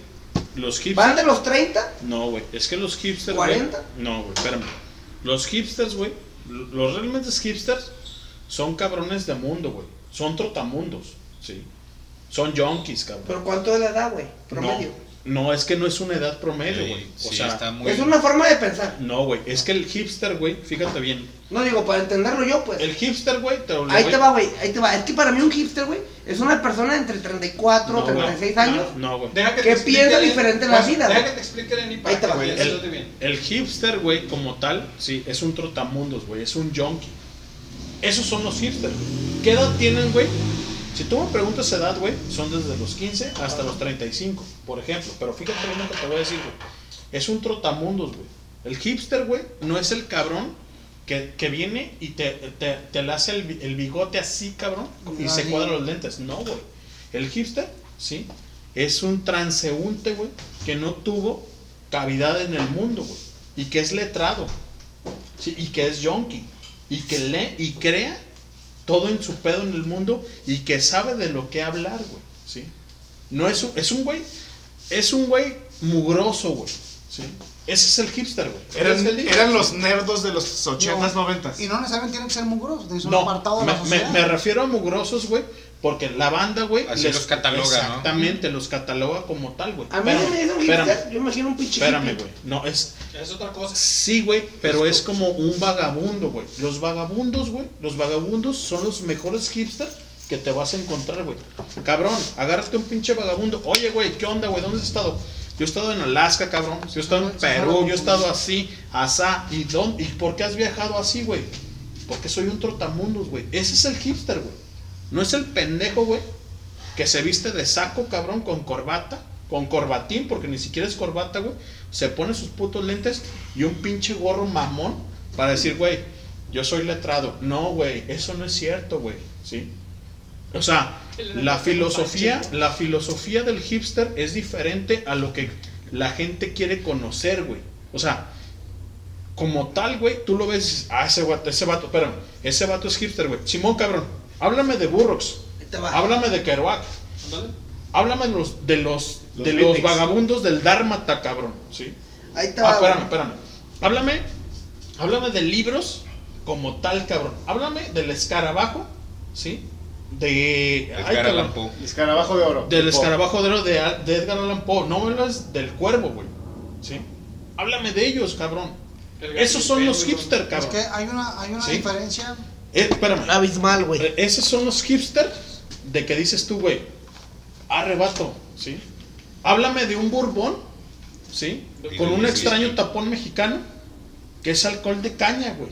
Los hipsters. ¿Van de los 30? No, güey, es que los hipsters. güey, ¿40? No, güey, espérame. Los hipsters, güey. Los realmente hipsters son cabrones de mundo, güey. Son trotamundos, ¿sí? Son junkies, cabrón. ¿Pero cuánto es la edad, güey? Promedio. No, no, es que no es una edad promedio, güey. o sí, sea, está muy- Es una forma de pensar. No, güey, es que el hipster, güey, fíjate bien. No digo, para entenderlo yo, pues. El hipster, güey, te lo Ahí te va, güey. Ahí te va. Es que para mí un hipster, güey, es una persona entre 34 No, y güey. 36 años No, güey. Que, te piensa diferente en la vida. Deja güey. que te explique Lenny Ahí para te que va. vayas El, el hipster, güey, como tal, sí, es un trotamundos, güey, es un junkie. Esos son los hipsters. ¿Qué edad tienen, güey? Si tú me preguntas edad, güey, son desde los 15 hasta los 35, por ejemplo. Pero fíjate bien lo que te voy a decir, güey. Es un trotamundos, güey. El hipster, güey, no es el cabrón que, que viene y te, te, te le hace el, el bigote así, cabrón, y se cuadra los lentes. No, güey. El hipster, sí, es un transeúnte, güey, que no tuvo cavidad en el mundo, güey. Y que es letrado. Sí, y que es junkie. Y que lee y crea todo en su pedo en el mundo y que sabe de lo que hablar, güey. ¿sí? No es un, es un güey, es un güey mugroso, güey. ¿sí? Ese es el hipster, güey. Eran, el eran los nerdos de los 80s, 90s. Y no necesariamente tienen que ser mugrosos, es un No, apartado de me, la me- sociedad. me refiero a mugrosos, güey, porque la banda, güey, Así los cataloga, ¿no? Exactamente, los cataloga como tal, güey. A mí Espérame, yo imagino un pinche Espérame, güey. No, es, Es otra cosa. Sí, güey, pero es como un vagabundo, güey. Los vagabundos, güey, los vagabundos son los mejores hipsters que te vas a encontrar, güey. Cabrón, agárrate un pinche vagabundo. Oye, güey, ¿qué onda, güey? ¿Dónde has estado? Yo he estado en Alaska, cabrón. Yo he estado en Perú, yo he estado así, asá. ¿Y, dónde, ¿Y por qué has viajado así, güey? Porque soy un trotamundos, güey. Ese es el hipster, güey. No es el pendejo, güey, que se viste de saco, cabrón, con corbata, con corbatín, porque ni siquiera es corbata, güey. Se pone sus putos lentes y un pinche gorro mamón para decir, güey, yo soy letrado. No, güey, eso no es cierto, güey, ¿sí? O sea, la filosofía, la filosofía del hipster es diferente a lo que la gente quiere conocer, güey. O sea, como tal, güey, tú lo ves, y dices, ah, ese vato, ese vato, espérame, ese vato es hipster, güey. Simón, cabrón, háblame de va. háblame de Kerouac, háblame de los, de los, Los de los vagabundos del Dármata, cabrón, ¿sí? Ahí te Ah, va. espérame, güey. espérame. Háblame, háblame de libros como tal, cabrón. Háblame del escarabajo, ¿sí? De... Ay, cabrón. Poe. Escarabajo de oro. Del Poe. escarabajo de oro de, de Edgar Allan Poe. No me hablas del cuervo, güey. ¿Sí? Háblame de ellos, cabrón. Esos son los hipster, Es cabrón. que hay una, hay una Sí. diferencia. Eh, espérame. Abismal, güey. Eh, Esos son los hipsters de que dices tú, güey. Arrebato, ¿sí? Háblame de un bourbon, ¿sí? Y Con un extraño whisky. tapón mexicano, que es alcohol de caña, güey.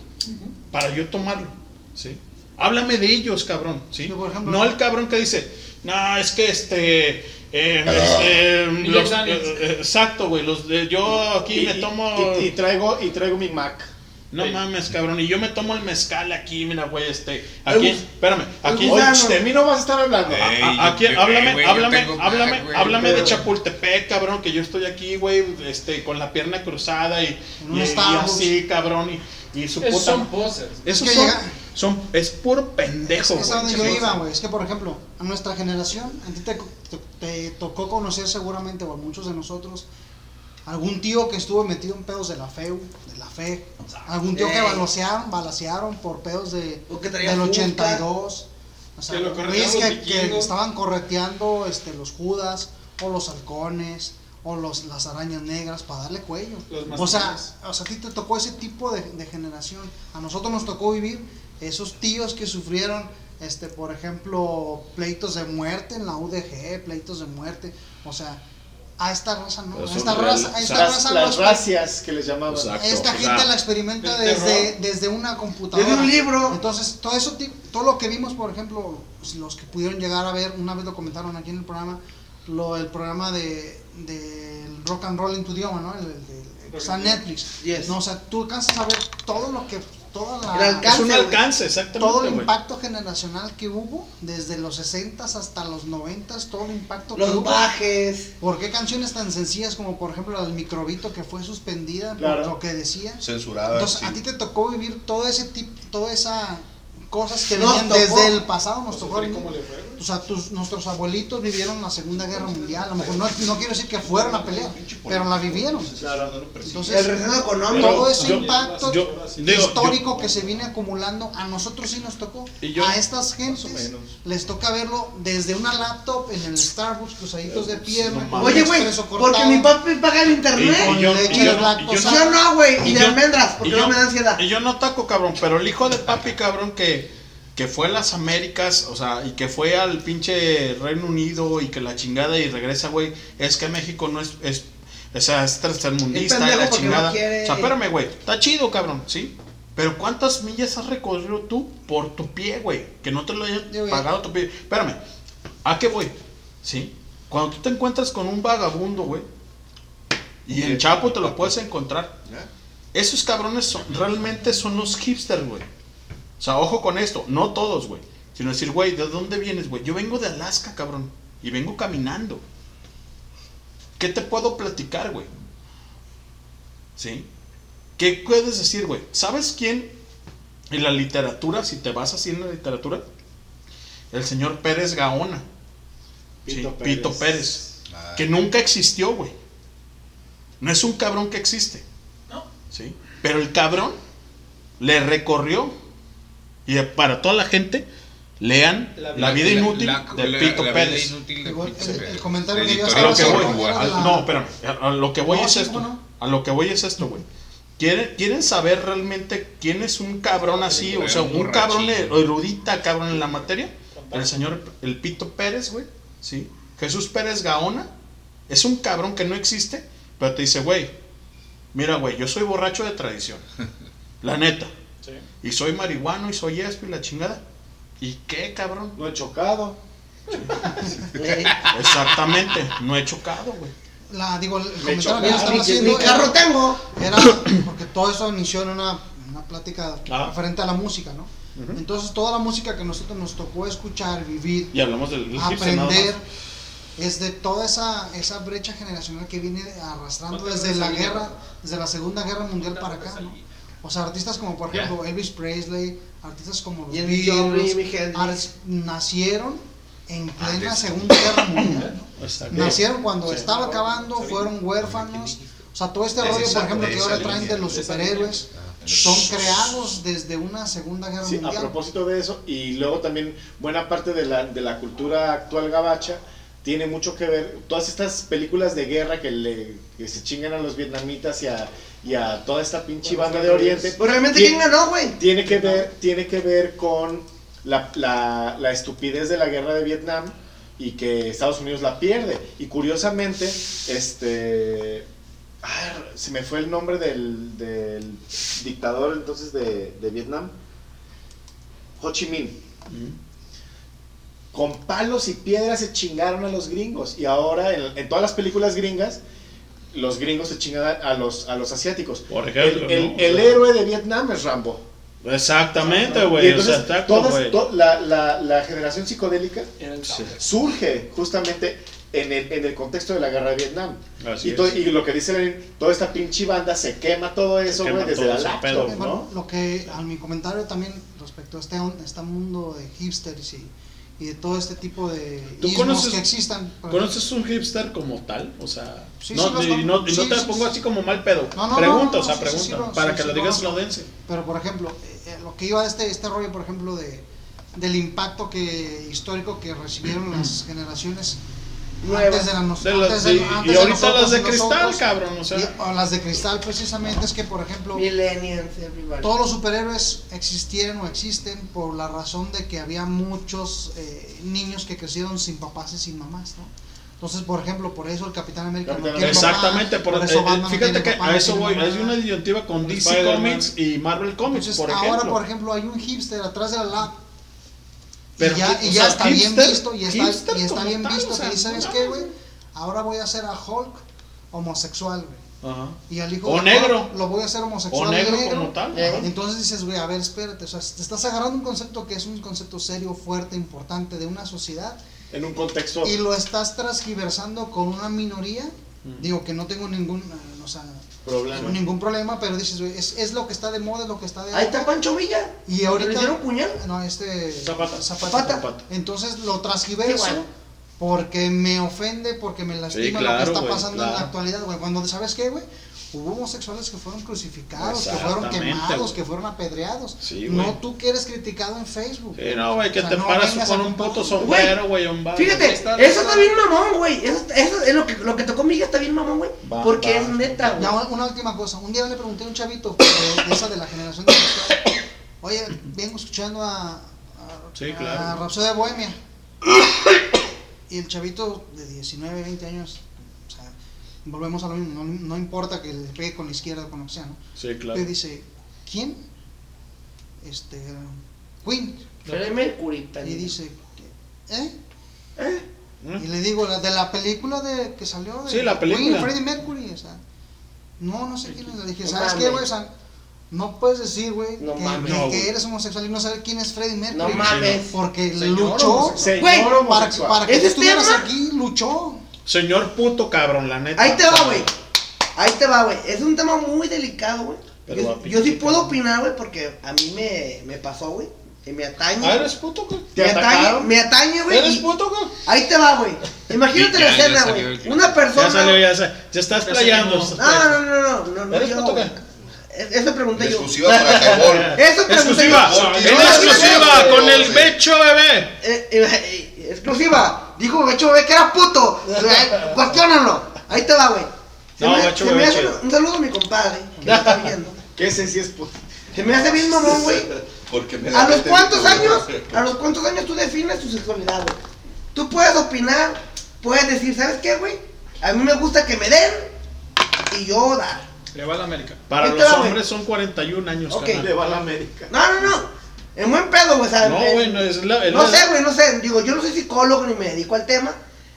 Para yo tomarlo, ¿sí? Háblame de ellos, cabrón, ¿sí? Por ejemplo- no el cabrón que dice, no, es que este. eh, este, Miguel los- Daniels. eh, eh, exacto, güey. Los de, yo aquí Y, me y- tomo. y- y traigo, y traigo mi Mac. No mames, cabrón. Y yo me tomo el mezcal aquí, mira, güey, este. Aquí, espérame. Aquí, gusano. Oye, de mí no vas a estar hablando. a- Ey, a- aquí, yo- yo- háblame, güey, yo háblame, tengo Mac, háblame, güey, háblame de Chapultepec, cabrón, que yo estoy aquí, güey, este, con la pierna cruzada y, un y- y así, cabrón, y, y su Esos puta. son posers. Esos Es que son, llega- son, es puro pendejo, Es a donde yo güey. iba, güey. Es que, por ejemplo, a nuestra generación, a ti te, te- te tocó conocer seguramente, o a muchos de nosotros, algún tío que estuvo metido en pedos de la FEU, de la FE. Algún tío que Ey. balacearon, balacearon por pedos de, O que traía del Fusca. 82. O sea, Que estaban correteando este, los judas, o los halcones, o los, las arañas negras para darle cuello. O sea, o sea, a ti te tocó ese tipo de, de generación. A nosotros nos tocó vivir esos tíos que sufrieron, este, por ejemplo, pleitos de muerte en la UDG, pleitos de muerte. O sea, a esta raza no. A esta raza, a esta Las, raza las racias que les llamaban. Exacto. esta gente la experimenta desde, desde una computadora. Desde un libro. Entonces, todo eso, todo lo que vimos, por ejemplo, pues, los que pudieron llegar a ver, una vez lo comentaron aquí en el programa, lo, el programa de, del rock and roll en tu idioma, ¿no? El, el- el- el- está Netflix. Yes. No, o sea, tú alcanzas a ver todo lo que toda la, El alcance, Es un alcance, exactamente. todo el impacto generacional que hubo desde los 60 hasta los 90 todo el impacto que Los hubo. bajes. ¿Por qué canciones tan sencillas como por ejemplo la del microbito que fue suspendida Claro. por lo que decía? Censurada. Entonces sí. a ti te tocó vivir todo ese tipo, toda esa cosas que venían tocó. desde el pasado nos tocó. ¿Cómo le fue? O sea, tus, nuestros abuelitos vivieron la Segunda Guerra Mundial. A lo mejor no, no quiero decir que fueron a pelear, pero la vivieron. Entonces, El retorno económico. todo ese yo- impacto yo- histórico que se viene acumulando, a nosotros sí nos tocó. Y yo- a estas gentes les toca verlo desde una laptop en el Starbucks, cruzaditos de pierna. Oye, güey, porque mi papi paga el internet. Y- yo- leche y yo- deslactosada. y yo Yo no, güey. Y Y de yo- almendras, porque no yo- me da ansiedad. Y yo no taco, cabrón, pero el hijo de papi, cabrón, que, que fue a las Américas, o sea, y que fue al pinche Reino Unido y que la chingada y regresa, güey, es que México no es, es o sea, es tercermundista y la no chingada. quiere. O sea, espérame, güey, está chido, cabrón, ¿sí? Pero ¿cuántas millas has recorrido tú por tu pie, güey? Que no te lo haya Yo, güey. pagado tu pie. Espérame, ¿a qué voy? ¿Sí? Cuando tú te encuentras con un vagabundo, güey, y en Chapo te lo puedes encontrar. Esos cabrones son, realmente son los hipsters, güey. O sea, ojo con esto, no todos, güey. Sino decir, güey, ¿de dónde vienes, güey? Yo vengo de Alaska, cabrón. Y vengo caminando. ¿Qué te puedo platicar, güey? ¿Sí? ¿Qué puedes decir, güey? ¿Sabes quién en la literatura, si te vas así en la literatura? El señor Pérez Gaona. Pito Sí, Pérez. Pito Pérez. Que nunca existió, güey. No es un cabrón que existe. ¿Sí? Pero el cabrón le recorrió. Y para toda la gente, lean La, vida inútil la- de Pito vida Pérez. inútil de Igual, Pito el- Pérez. el comentario que Editorial A lo que estaba voy, haciendo Uruguay. era a- la- no, espérame, a, a lo que voy No, es sí, esto. cómo no. A lo que voy es esto, güey. ¿Quieren, quieren saber realmente quién es un cabrón así? O sea, un cabrón erudita, cabrón en la materia. El señor, el Pito Pérez, güey. ¿Sí? Jesús Pérez Gaona. Es un cabrón que no existe, pero te dice, güey, mira, güey, yo soy borracho de tradición. [LAUGHS] La neta. Y soy marihuano y soy esto y la chingada. ¿Y qué, cabrón? No he chocado. Exactamente, no he chocado, güey. la, digo, el Me comentario que estaba haciendo mi carro era- tengo. Era porque todo eso inició en una, una plática Ah. referente a la música, ¿no? Entonces toda la música que nosotros nos tocó escuchar, vivir, Y hablamos del aprender, es de toda esa, esa brecha generacional que viene arrastrando desde la guerra, desde la Segunda Guerra Mundial para acá, ¿no? O sea, artistas como por ejemplo Elvis Presley, artistas como los Beatles, nacieron en plena Segunda Guerra [LAUGHS] Mundial. Nacieron cuando estaba acabando, fueron huérfanos. O sea, todo este rollo, por ejemplo, que ahora traen de los superhéroes, son creados desde una Segunda Guerra Sí, a Mundial. propósito de eso, y luego también buena parte de la, de la cultura actual gabacha tiene mucho que ver, todas estas películas de guerra que, le, que se chingan a los vietnamitas y a, y a toda esta pinche banda de Oriente. Pues realmente, tiene- ¿quién ganó, güey? Tiene que ver, tiene que ver con la, la, la estupidez de la guerra de Vietnam y que Estados Unidos la pierde. Y curiosamente, este... ah, se me fue el nombre del, del dictador entonces de, de Vietnam. Ho Chi Minh. Con palos y piedras se chingaron a los gringos. Y ahora en, en todas las películas gringas, los gringos se chingan a, a los, a los asiáticos. Por ejemplo, el, el- ¿no? el héroe de Vietnam es Rambo. Exactamente, güey. O entonces, sea, to- la, la- la generación psicodélica Sí. surge justamente en el, en el contexto de la guerra de Vietnam. Así Y, to- es. y lo que dice Lenin, toda esta pinche banda se quema todo eso, güey, desde la laptop, pedo, bueno, ¿no? lo que a mi comentario también respecto a este, este mundo de hipsters y, y de todo este tipo de ¿Tú conoces- que existan. ¿Conoces un hipster como tal? O sea, Sí, no, sí, y no, no te pongo sí. así como mal pedo. No, pregunta, o sea, pregunta. para que lo digas lodense. Pero por ejemplo, eh, eh, lo que iba este, este rollo, por ejemplo, de, del impacto que, histórico que recibieron [CLEARS THROAT] las generaciones Nuevas. antes de, la, nos- De las- antes de- y- antes y ahorita nosotros las de cristal, nosotros. cabrón, o sea. Y- o las de cristal precisamente es que, por ejemplo, todos los superhéroes existieron o existen por la razón de que había muchos eh, niños que crecieron sin papás y sin mamás, ¿no? Entonces, por ejemplo, por eso el Capitán América no Capitán tiene papá, Exactamente, por, por eh, eso eh, Batman no fíjate tiene que papá, a no eso tiene voy. Hay una disyuntiva con DC. Comics y Marvel Comics, Entonces, por ahora, ejemplo. por ejemplo, hay un hipster atrás de la lab Pero y ya, y ya sea, está bien hipster- visto y está, y está bien tal, visto o sea, que dice, ¿sabes no qué, güey? Ahora voy a hacer a Hulk homosexual, güey. Ajá. Y al hijo O de- negro. lo voy a hacer homosexual. O de negro como tal, Eh, ajá. Entonces dices, güey, a ver, espérate. O sea, te estás agarrando un concepto que es un concepto serio, fuerte, importante de una sociedad En un contexto. y lo estás transgiversando con una minoría. Digo que no tengo ningún, eh, o sea, Problema. ningún problema, pero dices, güey, es, es lo que está de moda, es lo que está de Ahí está Pancho Villa. Y ahorita. ¿Le dieron puñal? No, este. Zapata. Zapata. Zapata. Entonces lo transgiverso. Porque me ofende, porque me lastima lo claro, que está pasando en la actualidad, güey. Cuando, ¿sabes qué, güey? Hubo homosexuales que fueron crucificados, que fueron quemados, que fueron apedreados. Sí, no tú que eres criticado en Facebook. Sí, no, güey, que O sea, te no paras con un puto sombrero, güey, un bar. Fíjate, está, eso está bien mamón, güey. Eso, eso es lo que, lo que tocó Miguel está bien mamón, güey. Porque va. es neta, güey. Una, una última cosa. Un día le pregunté a un chavito de, de esa de la generación de Oye, vengo escuchando a, a, Sí, a. Rhapsody Bohemia. Y el chavito de 19, 20 años, volvemos a lo mismo, no, no importa que le pegue con la izquierda o con lo que sea, ¿no? Sí, claro. Le dice, ¿quién? Este, Queen. Freddie Mercury. Y también. dice, ¿eh? Y le digo, la de la película de que salió de Sí, la película. Queen, Freddie Mercury, o sea, no, no sé quién es. Le dije, No ¿sabes qué, güey? O sea, no puedes decir, güey, No que, mames. que- No, que güey. eres homosexual y no saber quién es Freddie Mercury. No mames. Porque Señor luchó. Güey, para, para que tú estuvieras tema- aquí, luchó. Señor puto cabrón, la neta. Ahí te va, güey. Ahí te va, güey. Es un tema muy delicado, güey. Pero Yo, sí puedo opinar, güey, porque a mí me, me pasó, güey. Que me atañe. Ah, eres puto, güey. Me atañe, me atañe, güey. ¿Eres y- puto, güey? Ahí te va, güey. [LAUGHS] Imagínate Ya, la escena, salió güey. Una persona. Ya salió, ya, sa- ya estás Ya playando. No, no, no, no, no, no, ¿Eres yo, puto, güey. qué? Es- Eso pregunté yo. Exclusiva para. [LAUGHS] Eso pregunté Exclusiva. yo. En exclusiva con el becho bebé. Eh, eh, eh, exclusiva. Dijo Becho Bebé que era puto. Cuestiónalo. Ahí te va, güey. Se No, me- Becho se me Bebé hace-. Un saludo a mi compadre que me está viendo. [LAUGHS] Que ese sí es puto. Se me hace bien mamón, güey. Porque me ¿A los cuántos años? ¿A los cuántos años tú defines tu sexualidad, güey? Tú puedes opinar, puedes decir, ¿sabes qué, güey? A mí me gusta que me den y yo dar. Le va a la América. Para los hombres son 41 años. Ok. carnal. Le va a la América. No, no, no. En buen pedo, güey. o sea, No, güey, no es la. No la- sé, güey, no sé. Digo, yo no soy psicólogo ni me dedico al tema.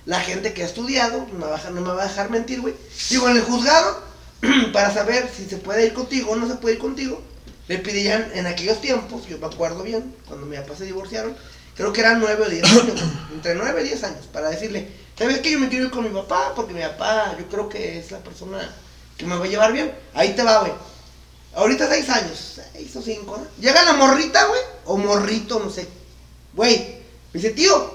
La gente que ha estudiado no me va a, dejar- no me va a dejar mentir, güey. Digo, en el juzgado, [CLEARS THROAT] para saber si se puede ir contigo o no se puede ir contigo, le pedían en aquellos tiempos, yo me acuerdo bien, cuando mi papá se divorciaron, creo que eran 9 o 10 años, entre 9 y 10 años, para decirle, ¿sabes qué? Yo me quiero ir con mi papá, porque mi papá, yo creo que es la persona que me va a llevar bien. Ahí te va, güey. Ahorita 6 años, 6 o 5, ¿no? Llega la morrita, güey, o morrito, no sé. Güey, me dice, tío,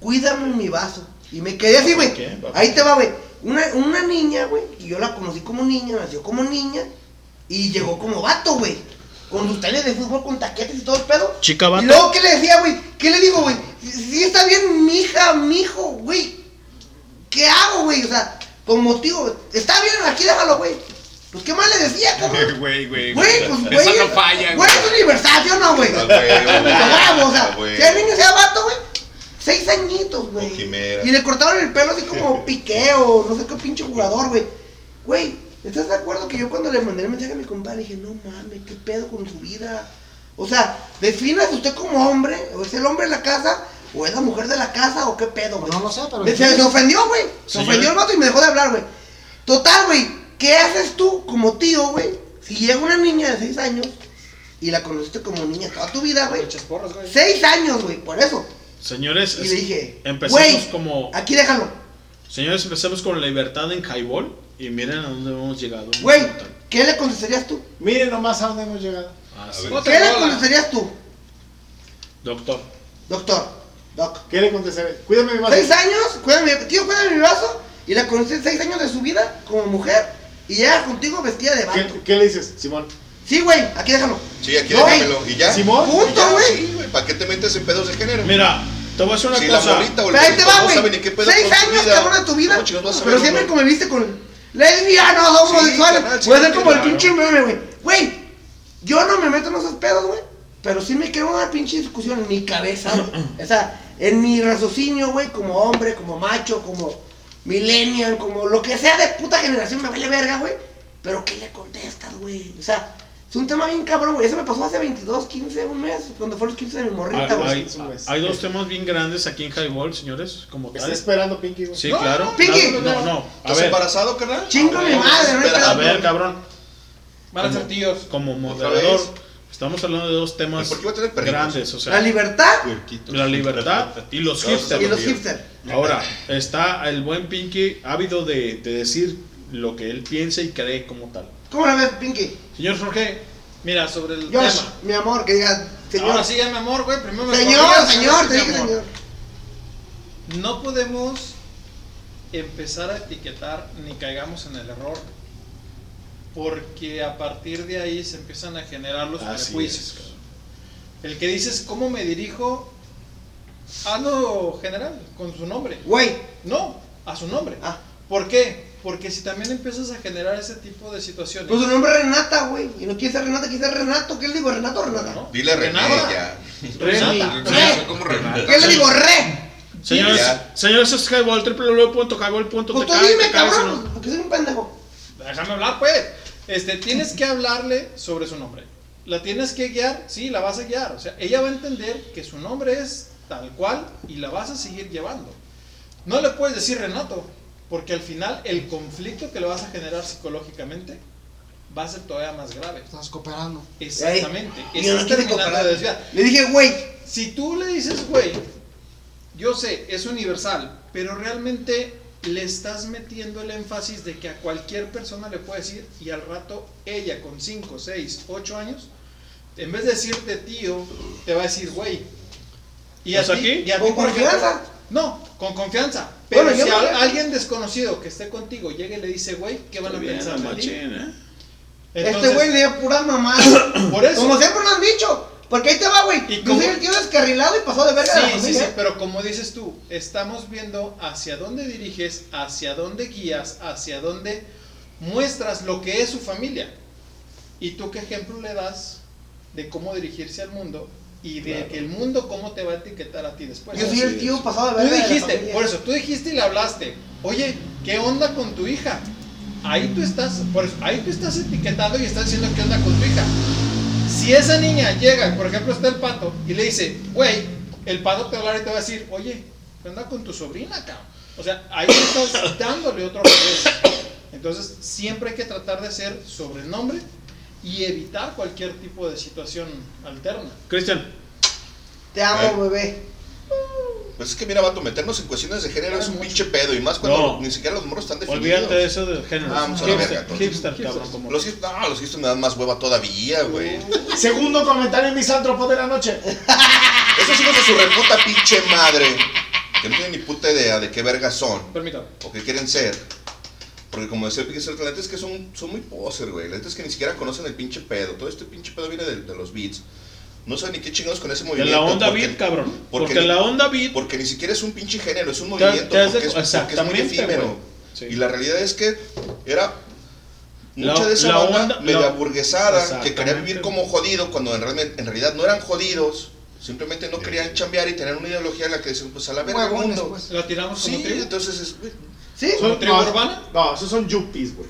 cuídame mi vaso. Y me quedé así, güey. Ahí te va, güey. Una, una niña, güey, y yo la conocí como niña, nació como niña, y llegó como vato, güey. Con sus de fútbol, con taquetes y todo el pedo. Chica vato. Y luego, ¿qué le decía, güey? ¿Qué le digo, güey? Si está bien, mi hija, mi hijo, güey. ¿Qué hago, güey? O sea, como tío, está bien, aquí déjalo, güey. Pues, ¿qué más le decía, [LAUGHS] cabrón? Güey, güey, Güey, pues, güey. Esa no falla, Güey, es universal, ¿sí o no, güey? Ah, güey, [LAUGHS] o sea, güey. si el niño sea vato, güey, seis añitos, güey. Y le cortaron el pelo así como [LAUGHS] piqué o no sé qué pinche jugador, güey. Güey, ¿estás de acuerdo que yo cuando le mandé el mensaje a mi compadre dije, no mames, qué pedo con su vida? O sea, defina usted como hombre, o es el hombre de la casa, o es la mujer de la casa, o qué pedo, güey. No lo sé, pero. Se, se ofendió, güey. Se ofendió el vato y me dejó de hablar, güey. Total, güey. ¿Qué haces tú como tío, güey? Si llega una niña de 6 años y la conociste como niña toda tu vida, güey. 6 años, güey, por eso. Señores, Y le dije, empecemos güey, como. aquí déjalo. Señores, empecemos con la libertad en Highball. Y miren a dónde hemos llegado. Güey, ¿qué le contestarías tú? Miren nomás a dónde hemos llegado. Ah, sí. ¿Qué le contestarías tú, Doctor. doctor? Doc. ¿Qué le contestaré? Cuídame mi vaso. ¿Seis años? Cuídame, tío, cuídame mi vaso. Y la conocí seis años de su vida como mujer. Y llega contigo vestida de vato. ¿Qué, qué le dices, Simón? Sí, güey, aquí déjalo. Sí, aquí No, déjamelo. ¿Y ya? Simón. Punto, güey. Sí, güey. ¿Para qué te metes en pedos de género? Mira, te voy a decir una si la cosa. o el ahí te va, güey. Seis años, cabrón, de tu vida. ¿cómo chingados vas a Pero siempre güey? conviviste con lesbianos, homosexuales. carnal, sí, Voy a ser como el pinche meme, güey. Güey, yo no me meto en esos pedos, güey. Pero sí me creo una pinche discusión en mi cabeza, güey. O sea, en mi raciocinio, güey, como hombre, como macho, como millennial, como lo que sea de puta generación, me vale verga, güey. Pero ¿qué le contestas, güey? O sea, Es un tema bien cabrón, güey. Eso me pasó hace 22, 15, un mes, cuando fue los 15 de mi morrita, Hay, güey. hay- hay dos temas bien grandes aquí en Highball, señores, como tal. Está esperando Pinky, güey. Sí, No, claro. no, Pinky. No, no, no. A ¿Estás ver, embarazado, carnal? Chingo mi madre, no a ver, cabrón. Van a ser tíos. Como ¿Otra moderador? Estamos hablando de dos temas ¿Por qué va a tener perritos? grandes, o sea, La libertad la libertad y los hipsters. y los hipsters. Ahora, está el buen Pinky ávido de, de decir lo que él piensa y cree como tal. ¿Cómo la ves, Pinky? Señor Jorge, Mira, sobre el Josh, tema. mi amor, que diga, señor. Ahora sí, ya mi amor, güey. Primero me señor, corriges, señor, te dije señor. No podemos empezar a etiquetar ni caigamos en el error. Porque a partir de ahí se empiezan a generar los Así prejuicios. El que dices, ¿cómo me dirijo? A lo general, con su nombre. Güey. No, a su nombre. Ah. ¿Por qué? Porque si también empiezas a generar ese tipo de situaciones. Pues su nombre es Renata, güey. Y no quiere ser Renata, quiere ser Renato. ¿Qué le digo, Renato o Renata? Dile René Renata. ya. Renata. Como Renata. ¿Qué le digo, Re? señores, señores, es Highball, www.highball.tk. Pues tú dime, cabrón, porque soy un pendejo. Déjame hablar, pues. Este, tienes que hablarle sobre su nombre. La tienes que guiar, sí, la vas a guiar. O sea, ella va a entender que su nombre es tal cual y la vas a seguir llevando. No le puedes decir Renato, porque al final el conflicto que le vas a generar psicológicamente va a ser todavía más grave. Estás cooperando. Exactamente. Ey, yo no cooperar. de. Le dije, güey. Si tú le dices, güey, yo sé, es universal, pero realmente le estás metiendo el énfasis de que a cualquier persona le puede decir y al rato ella con 5, 6, 8 años, en vez de decirte tío, te va a decir güey. Y a ¿Pues ti, aquí? y a ti, ¿Con confianza? no, con confianza. Pero Bueno, si no- a- alguien desconocido que esté contigo llega y le dice güey, ¿qué van a Bien, pensar de ti? ¿eh? este güey le pura mamá. [COUGHS] Por eso. Como siempre nos han dicho. Porque ahí te va, güey. Y Yo como- soy el tío descarrilado y pasó de verga a la Sí, sí, sí, pero como dices tú, estamos viendo hacia dónde diriges, hacia dónde guías, hacia dónde muestras lo que es su familia. ¿Y tú qué ejemplo le das de cómo dirigirse al mundo y de que el mundo cómo te va a etiquetar a ti después? Yo soy el tío pasado de Tú verga. de la dijiste, familia. por eso, tú dijiste y le hablaste, oye, ¿qué onda con tu hija? Ahí tú estás, por eso, ahí tú estás etiquetando y estás diciendo qué onda con tu hija. Si esa niña llega, por ejemplo, está el pato y le dice, güey, el pato te va a hablar y te va a decir, oye, ¿qué onda con tu sobrina, cabrón? O sea, ahí estás [LAUGHS] dándole otro revés. Entonces, siempre hay que tratar de hacer sobrenombre y evitar cualquier tipo de situación alterna. Cristian, Te amo, bebé. Pues es que mira, vato, meternos en cuestiones de género es un pinche pedo. Y más cuando No. ni siquiera los morros están definidos. olvídate de eso del género. Ah, vamos a la hipster, verga, hipster, cabrón, como Los hipsters, no, los hipsters me dan más hueva todavía, güey. Segundo comentario misántropo de la noche. [LAUGHS] Esos hijos de su reputa pinche madre. Que no tienen ni puta idea de qué vergas son. Permítame. O qué quieren ser. Porque como decía el pinche la neta es que son, son muy poser, güey. La neta es que ni siquiera conocen el pinche pedo. Todo este pinche pedo viene de, de los beats. No saben ni qué chingados con ese De movimiento. la onda porque- beat, cabrón. porque Porque ni- la onda beat Porque ni siquiera es un pinche género, es un Te- movimiento. te de- porque, es, porque es muy efímero. Sí. Y la realidad es que era La- mucha de esa la banda onda- media la- burguesada que quería vivir como jodido cuando en, realidad no eran jodidos. Simplemente no querían chambear y tener una ideología en la que decían, pues a la verga mundo. pues. ¿La tiramos como Sí, tribu? entonces es, ¿Sí? ¿Como tribu no, urbana? No, esos son yuppies, güey.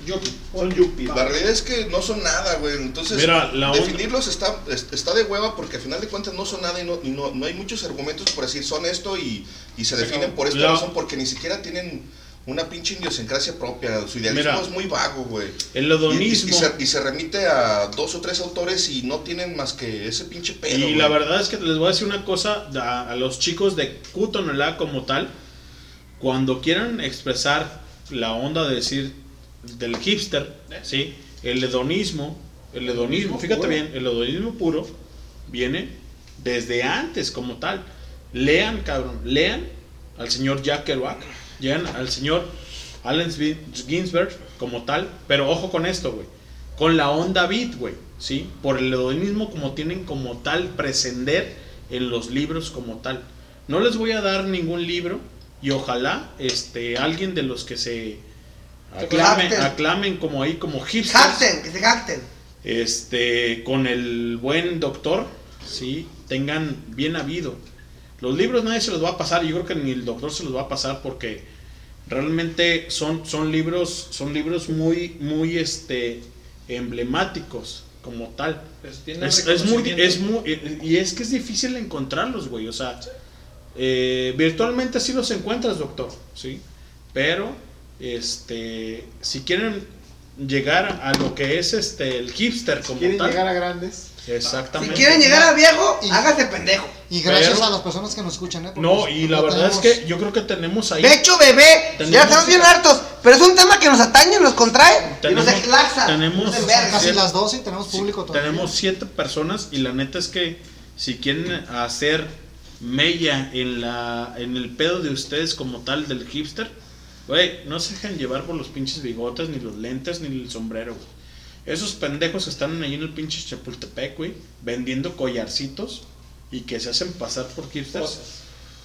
Son yuppies. La realidad es que no son nada, güey. Entonces, Mira, la onda- definirlos está, es- está de hueva porque al final de cuentas no son nada y no, y no, no hay muchos argumentos por decir son esto y, y se definen por esta La- razón porque ni siquiera tienen una pinche idiosincrasia propia. Su idealismo Mira, es muy vago, güey. el Y, y- hedonismo. y se, y se remite a dos o tres autores y no tienen más que ese pinche pedo. Y la verdad es que les voy a decir una cosa a, a los chicos de Cutonelá como tal. Cuando quieran expresar la onda de decir del hipster, ¿sí? el hedonismo, el hedonismo, fíjate bien, el hedonismo puro viene desde antes como tal. Lean, cabrón, lean al señor Jack Kerouac, lean al señor Allen Ginsberg como tal, pero ojo con esto, güey, con la onda beat, güey, ¿sí? Por el hedonismo como tienen como tal prescender en los libros como tal. No les voy a dar ningún libro y ojalá este alguien de los que se aclamen, aclamen como ahí como hipsters que se jacten. este, con el buen doctor, sí, tengan bien habido. Los libros nadie se los va a pasar, yo creo que ni el doctor se los va a pasar porque realmente son, son libros, son libros muy, muy este, emblemáticos como tal. Pues Es, es muy, es muy, y es que es difícil encontrarlos, güey. O sea, eh, virtualmente sí los encuentras, doctor, sí. Pero, este, si quieren llegar a lo que es este el hipster como Quieren tal, llegar a grandes. exactamente. Si quieren llegar a viejo, hágase pendejo. Y gracias Pero- a las personas que nos escuchan, ¿eh? Porque No, y la verdad es que yo creo que tenemos ahí. De hecho, bebé, ya estamos bien hartos. Pero es un tema que nos atañe, nos contrae y Tenemos- nos relaxa. tenemos- Nos enverga. Casi las 12 y tenemos público todavía. Tenemos siete personas y la neta es que si quieren hacer mella en la en el pedo de ustedes como tal del hipster, güey, no se dejen llevar por los pinches bigotes, ni los lentes, ni el sombrero, güey. Esos pendejos que están ahí en el pinche Chapultepec, güey, vendiendo collarcitos y que se hacen pasar por hipsters,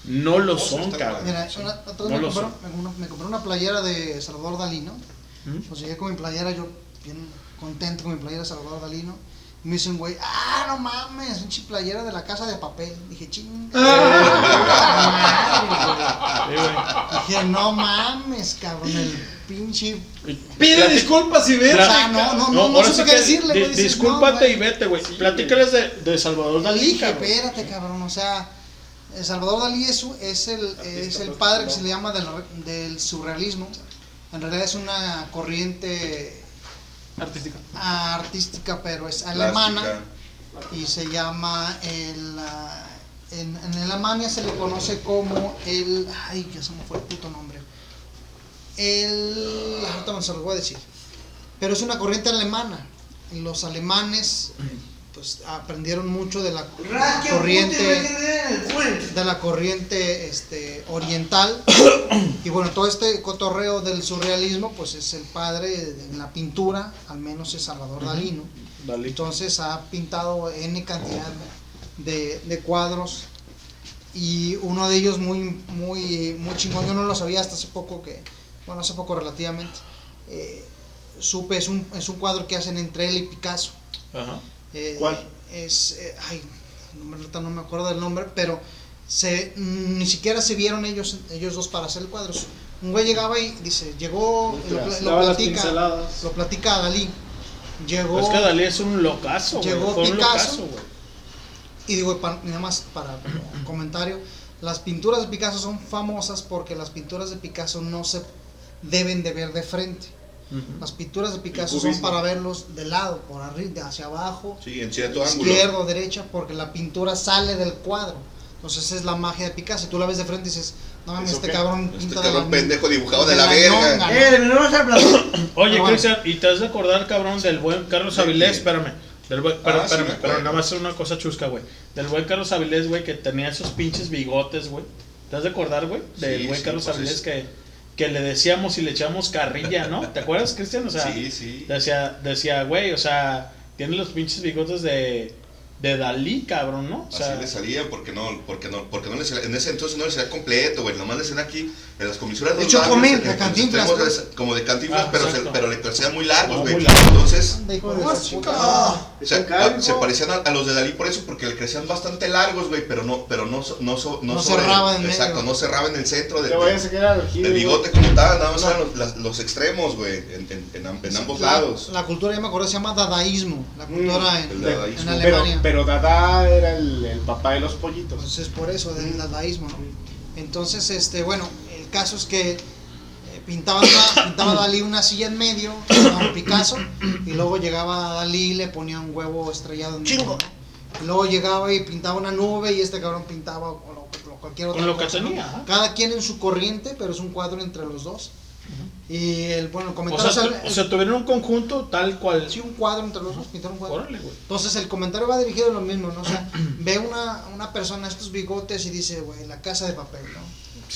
no lo son, cabrón. Mira, una, No me, lo compré, son. me- compré una playera de Salvador Dalí, ¿no? ¿Mm? Pues llegué con mi playera, yo bien contento con mi playera de Salvador Dalí, ¿no? Me dice un güey, ah, no mames, pinche playera de la casa de papel. Dije, ching. [LAUGHS] Dije, no mames, cabrón, el pinche. Pide disculpas y ve. O sea, no, no, no, no sí qué decirle, di- güey, dices, discúlpate y vete, güey. Platícales de, de Salvador Dalí, Dije, cabrón. espérate, cabrón, o sea, Salvador Dalí es, es el, es el padre que se le llama del, del surrealismo. En realidad es una corriente Artística. artística, pero es alemana y se llama el... ah, en, en Alemania se le conoce como el... Ay, ya se me fue el puto nombre. El... Ahorita me se lo voy a decir. Pero es una corriente alemana. Los alemanes pues aprendieron mucho de la corriente de la corriente este oriental. [COUGHS] Y bueno todo este cotorreo del surrealismo pues es el padre de la pintura al menos es Salvador Dalí ¿no? Entonces ha pintado n cantidad de, de cuadros. Y uno de ellos muy muy muy chingón yo no lo sabía hasta hace poco que bueno hace poco relativamente eh, supe es un es un cuadro que hacen entre él y Picasso. Ajá. Eh, ¿Cuál? Es, eh, ay, no me, no me acuerdo del nombre, pero se, mm, ni siquiera se vieron ellos, ellos dos para hacer cuadros. Un güey llegaba y dice, llegó, y lo, platica, lo platica a Dalí. Llegó, Es que Dalí es un locazo, güey. llegó un Picasso. locazo, güey. y digo, pa- nada más para comentario, las pinturas de Picasso son famosas porque las pinturas de Picasso no se deben de ver de frente. Las pinturas de Picasso son para verlos de lado, por arriba, hacia abajo, Sí, en cierto ángulo. izquierda o derecha, porque la pintura sale del cuadro. Entonces esa es la magia de Picasso. Tú la ves de frente y dices, no mames, ¿Eso este cabrón Este pinta de cabrón la pendejo dibujado de la verga. ñonga, ¿no? Eh, [COUGHS] Oye. Cristian, ¿y te has de acordar, cabrón, del buen Carlos ¿De Avilés? Espérame. Del buen, pero, Ah, sí, espérame, pero nada más es una cosa chusca, güey. Del buen Carlos Avilés, güey, que tenía esos pinches bigotes, güey. ¿Te has de acordar, güey? Del Sí, buen sí, Carlos pues Avilés es- que, que le decíamos y le echamos carrilla, ¿no? ¿Te acuerdas, Cristian? O sea, Sí, sí. decía, decía, güey, o sea, tiene los pinches bigotes de, de Dalí, cabrón, ¿no? O sea, Así le salía porque no, porque no, porque no le salía, en ese entonces no le salía completo, güey, nomás le salían aquí en las comisuras de De los hecho, labios, de Cantinflas, como de cantinflas, Ah, pero, se, pero le crecían muy largos, güey. Entonces, Anda, hijo de ¡Oh, o sea, a- se parecían a, a los de Dalí por eso, porque le crecían bastante largos, güey, pero no, pero no, so- no, no, No sobre- cerraba en exacto, medio. no cerraba en el centro del, Te voy a sacar al del giro, bigote como tal, nada más eran los, los extremos, güey, en, en, en en ambos La- lados. La cultura, ya me acuerdo, se llama dadaísmo. La cultura en, el dadaísmo. en Pero, Alemania. pero Dada era el, el papá de los pollitos. Entonces es por eso del dadaísmo, ¿no? Entonces, este, bueno, el caso es que pintaba, pintaba Dalí una silla en medio, con Picasso, y luego llegaba Dalí y le ponía un huevo estrellado en Chingo. Y luego llegaba y pintaba una nube y este cabrón pintaba o lo- cualquier otra Con lo que cosa, ¿no? tenía. Cada quien en su corriente, pero es un cuadro entre los dos. Y el, bueno, o comentario sea, el- o sea, tuvieron un conjunto tal cual. Sí, un cuadro entre los dos, pintar un cuadro. Órale, güey. Entonces el comentario va dirigido a lo mismo, ¿no? O sea, [CLEARS THROAT] ve una, una persona estos bigotes y dice, güey, la casa de papel, ¿no?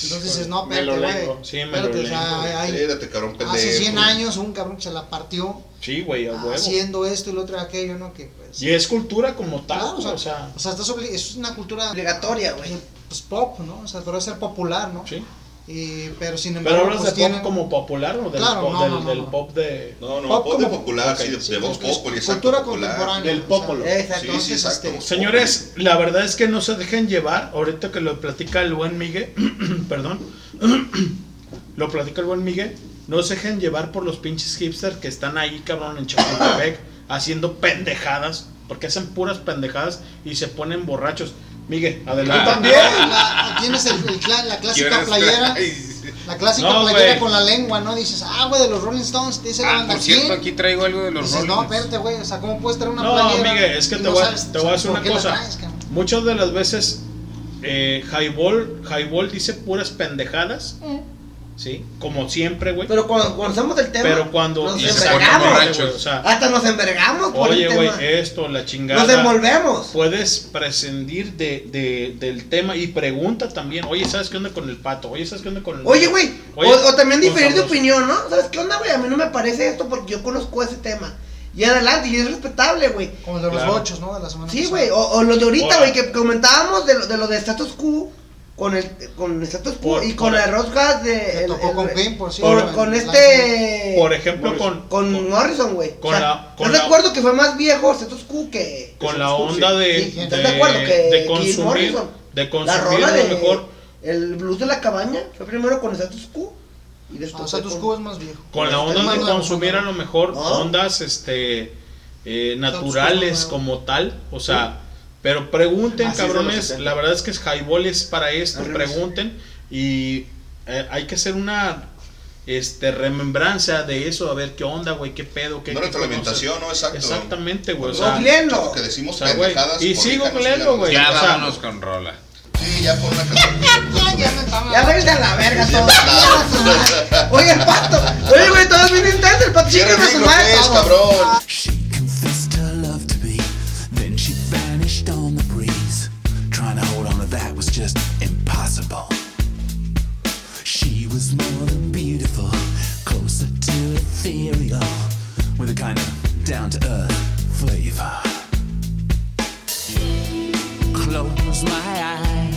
Entonces dices, no, espérate, güey. Sí, me espérate, lo o sea, hay- Espérate, cabrón pendejo. hace 100 años un cabrón se la partió Sí, güey, a huevo. haciendo esto y lo otro aquello, ¿no? Que pues... Y es cultura como tal, Claro, o sea, o sea, o sea, estás obli- es una cultura Obligatoria, güey. pues pop, ¿no? O sea, pero ser popular, ¿no? sí. Y, pero sin Pero embargo, hablas pues de pop como popular o del, Claro, pop, no, del, no, no, del no. pop de. No, no, Pop pop de como- popular, sí, de, Sí, de voz cultura contemporánea. Del o sea, popolo. Exacto. Sí, exacto. este, Señores, la verdad es que no se dejen llevar. Ahorita que lo platica el buen Miguel, [CLEARS THROAT] perdón, [CLEARS THROAT] lo platica el buen Miguel. No se dejen llevar por los pinches hipsters que están ahí, cabrón, en Chapultepec, haciendo pendejadas, porque hacen puras pendejadas y se ponen borrachos. Miguel, Tú adelante. también. La- tienes el- el cla- la clásica ¿Quieres playera. La [LAUGHS] clásica No, playera con la lengua, ¿no? Dices, ah, güey, de los Rolling Stones, te dice la Ah, banda, por cierto, ¿quién? aquí traigo algo de los Dices, no, Rollins. espérate, güey, o sea, ¿cómo puedes traer una No, playera? Miguel, es que te no voy, sabes- te voy a por una cosa. traes? Muchas de las veces eh, Highball, Highball dice puras pendejadas, ¿sí? Como siempre, güey. Pero cuando, cuando hacemos del tema, Pero cuando nos envergamos. o sea, Hasta nos envergamos por Oye, el güey, esto, la chingada. Nos envolvemos. Puedes prescindir de, de- del tema y pregunta también. Oye, ¿sabes qué onda con el pato? Oye, ¿sabes qué onda con el. Oye, güey, o, o también diferir de opinión, ¿no? ¿Sabes qué onda, güey? A mí no me parece esto porque yo conozco ese tema. Y adelante, y es respetable, güey. Como el de los Claro. bochos, ¿no? De la semana Sí, güey, o, o lo de ahorita, güey, que comentábamos de lo de, lo de status quo con el con el status quo Por- y con por- la Rosgas de el- tocó el- con Queen, por con, en con este Por ejemplo, con, con Morrison, güey. con O sea, la- con ¿Estás de la- acuerdo que fue más viejo status quo que con la onda de, Sí, de, ¿Estás de acuerdo que de consumir, Morrison, de la consumir rola lo de mejor. el blues de la cabaña fue primero con status quo y después No, fue status con- quo es más viejo. con la onda de consumir a lo mejor No. ondas este eh, naturales como tal, o sea, pero pregunten Así cabrones, 70. la verdad es que es highball es para esto, Arriba. pregunten y eh, hay que hacer una este remembranza de eso, a ver qué onda, güey, qué pedo, qué No qué retroalimentación, ¿no? Exacto. Exactamente, güey, o Cuando sea. Lo que decimos o sea, pendejadas. y por sigo googleando, güey. Ya o sea, vámonos con rola. Sí, ya pon una canción. [LAUGHS] Ya vete a la verga todo. Oye, el pato. Oye, güey, todo es bien intenso. El pato chica el a su micro, madre. ¿qué es, todo. cabrón? Ethereal, with a kind of down to earth flavor. Close my eyes.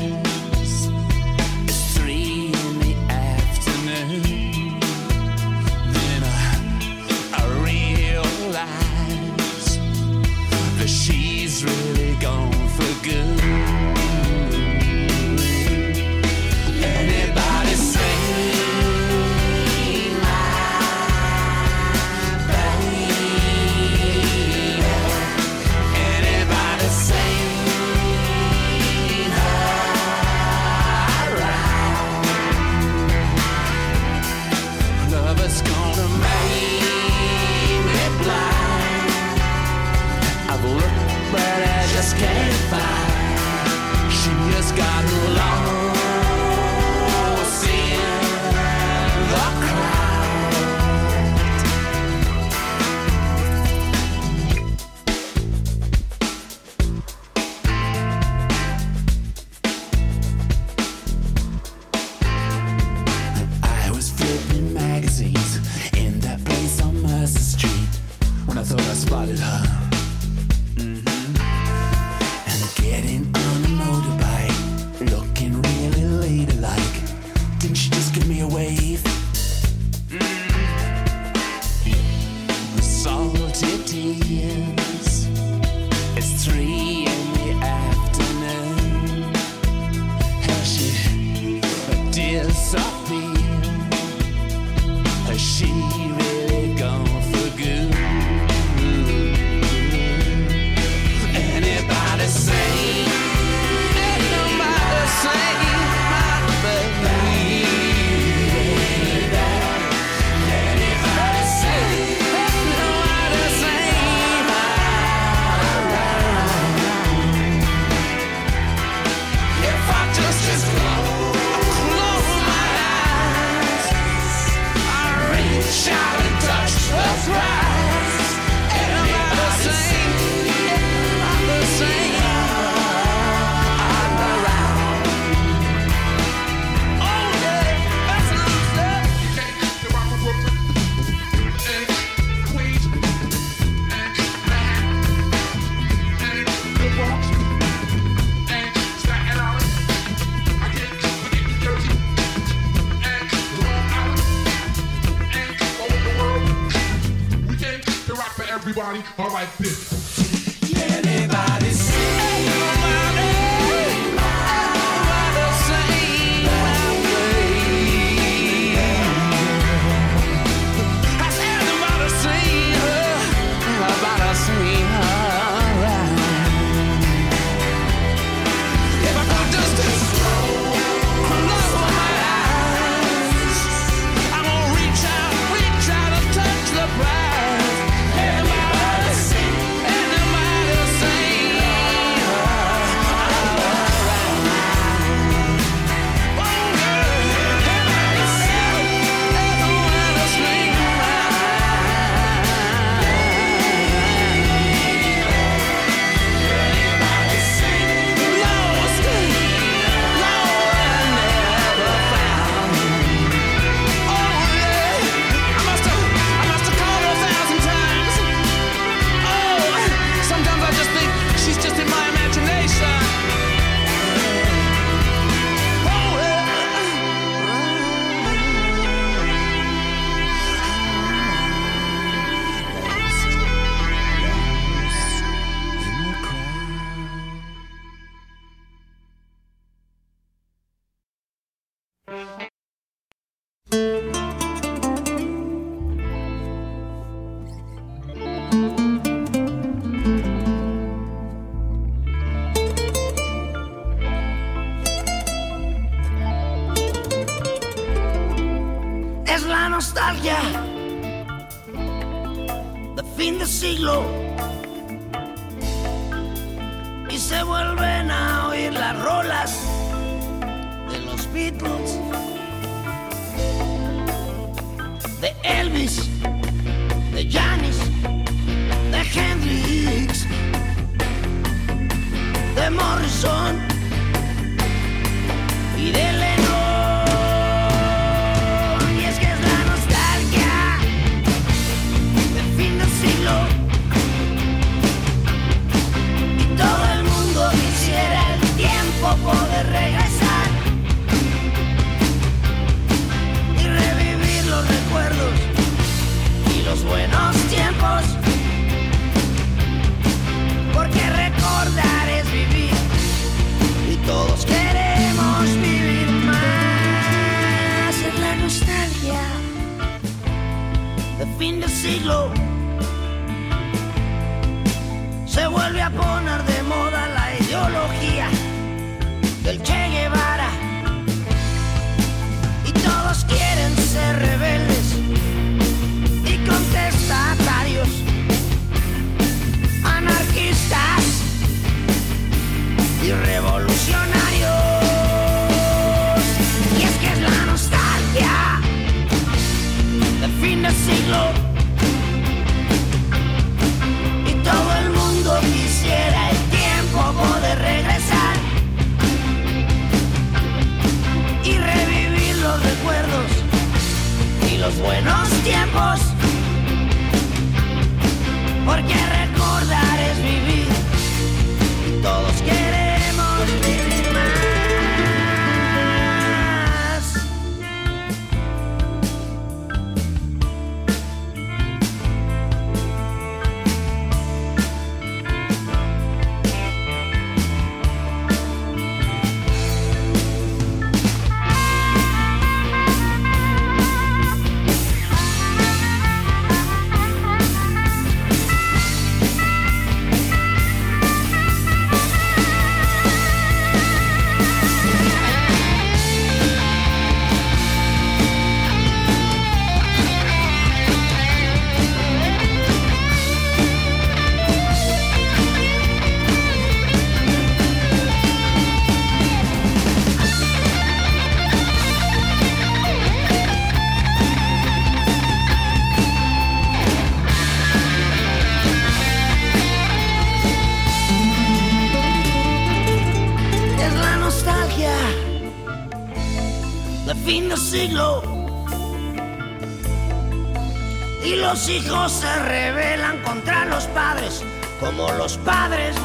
los hijos se rebelan contra los padres, como los padres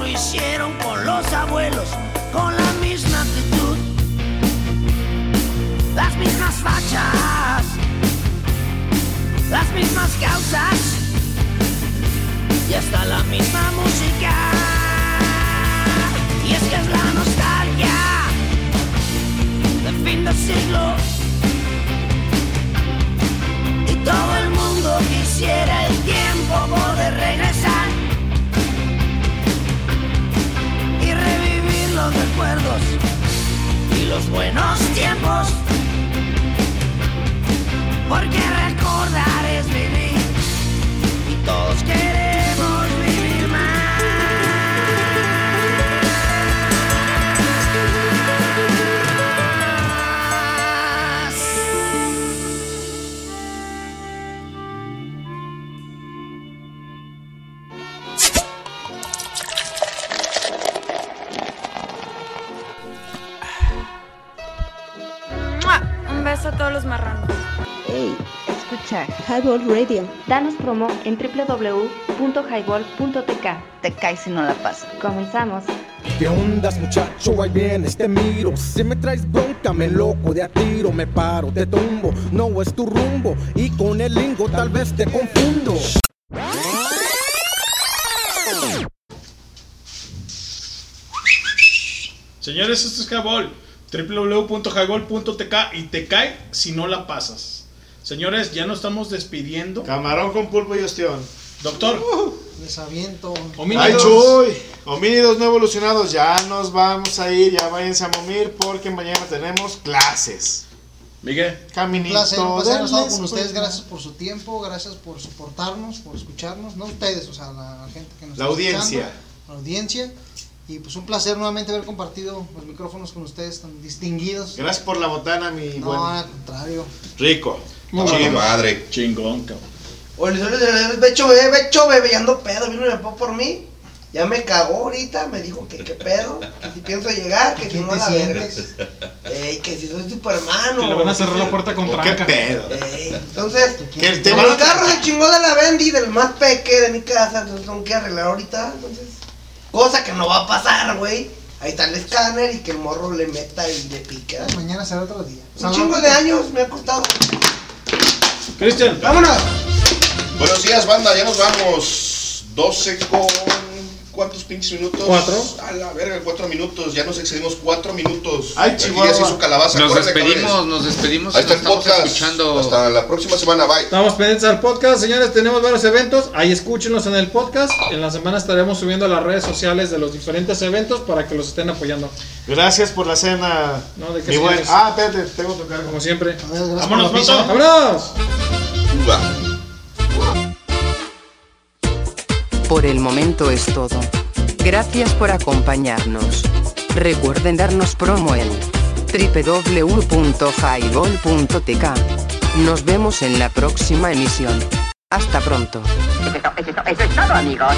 Danos promo en www.highball.tk. Te caes si no la pasas. Comenzamos. ¿Qué ondas, muchacho? Ahí vienes, te miro. Si me traes bronca, me loco de a tiro. Me paro, te tumbo. No es tu rumbo. Y con el lingo tal vez te confundo. Señores, esto es Highball. www.highball.tk y te cae si no la pasas. Señores, ya nos estamos despidiendo. Camarón con pulpo y ostión. Doctor. Uh, les aviento. Homínidos. Homínidos no evolucionados. Ya nos vamos a ir. Ya váyanse a momir porque mañana tenemos clases. Miguel. Caminito. Un placer, un estar con ustedes. Gracias por su tiempo. Gracias por soportarnos, por escucharnos. No ustedes, o sea, la, gente que nos La está audiencia. La audiencia. Y pues un placer nuevamente haber compartido los micrófonos con ustedes tan distinguidos. Gracias por la botana, mi No, buen. al contrario. Rico. Muy madre. Chingón, cabrón. Oye, Luis Luis, Becho bebé, Becho bebé, ya ando pedo, vino me fue por mí. Ya me cagó ahorita, me dijo que qué pedo, que si pienso llegar, que si ¿Quién no la sientes? Ey, que si soy Superman Que le van a cerrar la puerta con ¿Qué tranca. pedo? Ey, entonces, Que el el tema carro se chingó de la Bendy, del más peque de mi casa, entonces tengo que arreglar ahorita, entonces. Cosa que no va a pasar, güey. Ahí está el escáner y que el morro le meta y le pique. ¿eh? Mañana será otro día. Un chingo de años me ha costado. Cristian. Vámonos. Buenos días, banda, ya nos vamos. 12 con. ¿Cuántos pinches minutos? Cuatro. A la verga, cuatro minutos. Ya nos excedimos cuatro minutos. Ay, Aquí Chihuahua. ya se hizo calabaza. Nos despedimos, cabrones. nos despedimos. Ahí está nos el estamos podcast. escuchando. Hasta la próxima semana. Bye. Estamos pendientes al podcast, señores. Tenemos varios eventos. Ahí escúchenos en el podcast. En la semana estaremos subiendo a las redes sociales de los diferentes eventos para que los estén apoyando. Gracias por la cena. No, ¿de qué mi buen. Ah, espérate, tengo que tocar. Como siempre. Vámonos, la pizza. Pato. ¡Vámonos! Por el momento es todo. Gracias por acompañarnos. Recuerden darnos promo en www.highball.tk. Nos vemos en la próxima emisión. Hasta pronto. Eso es todo, amigos.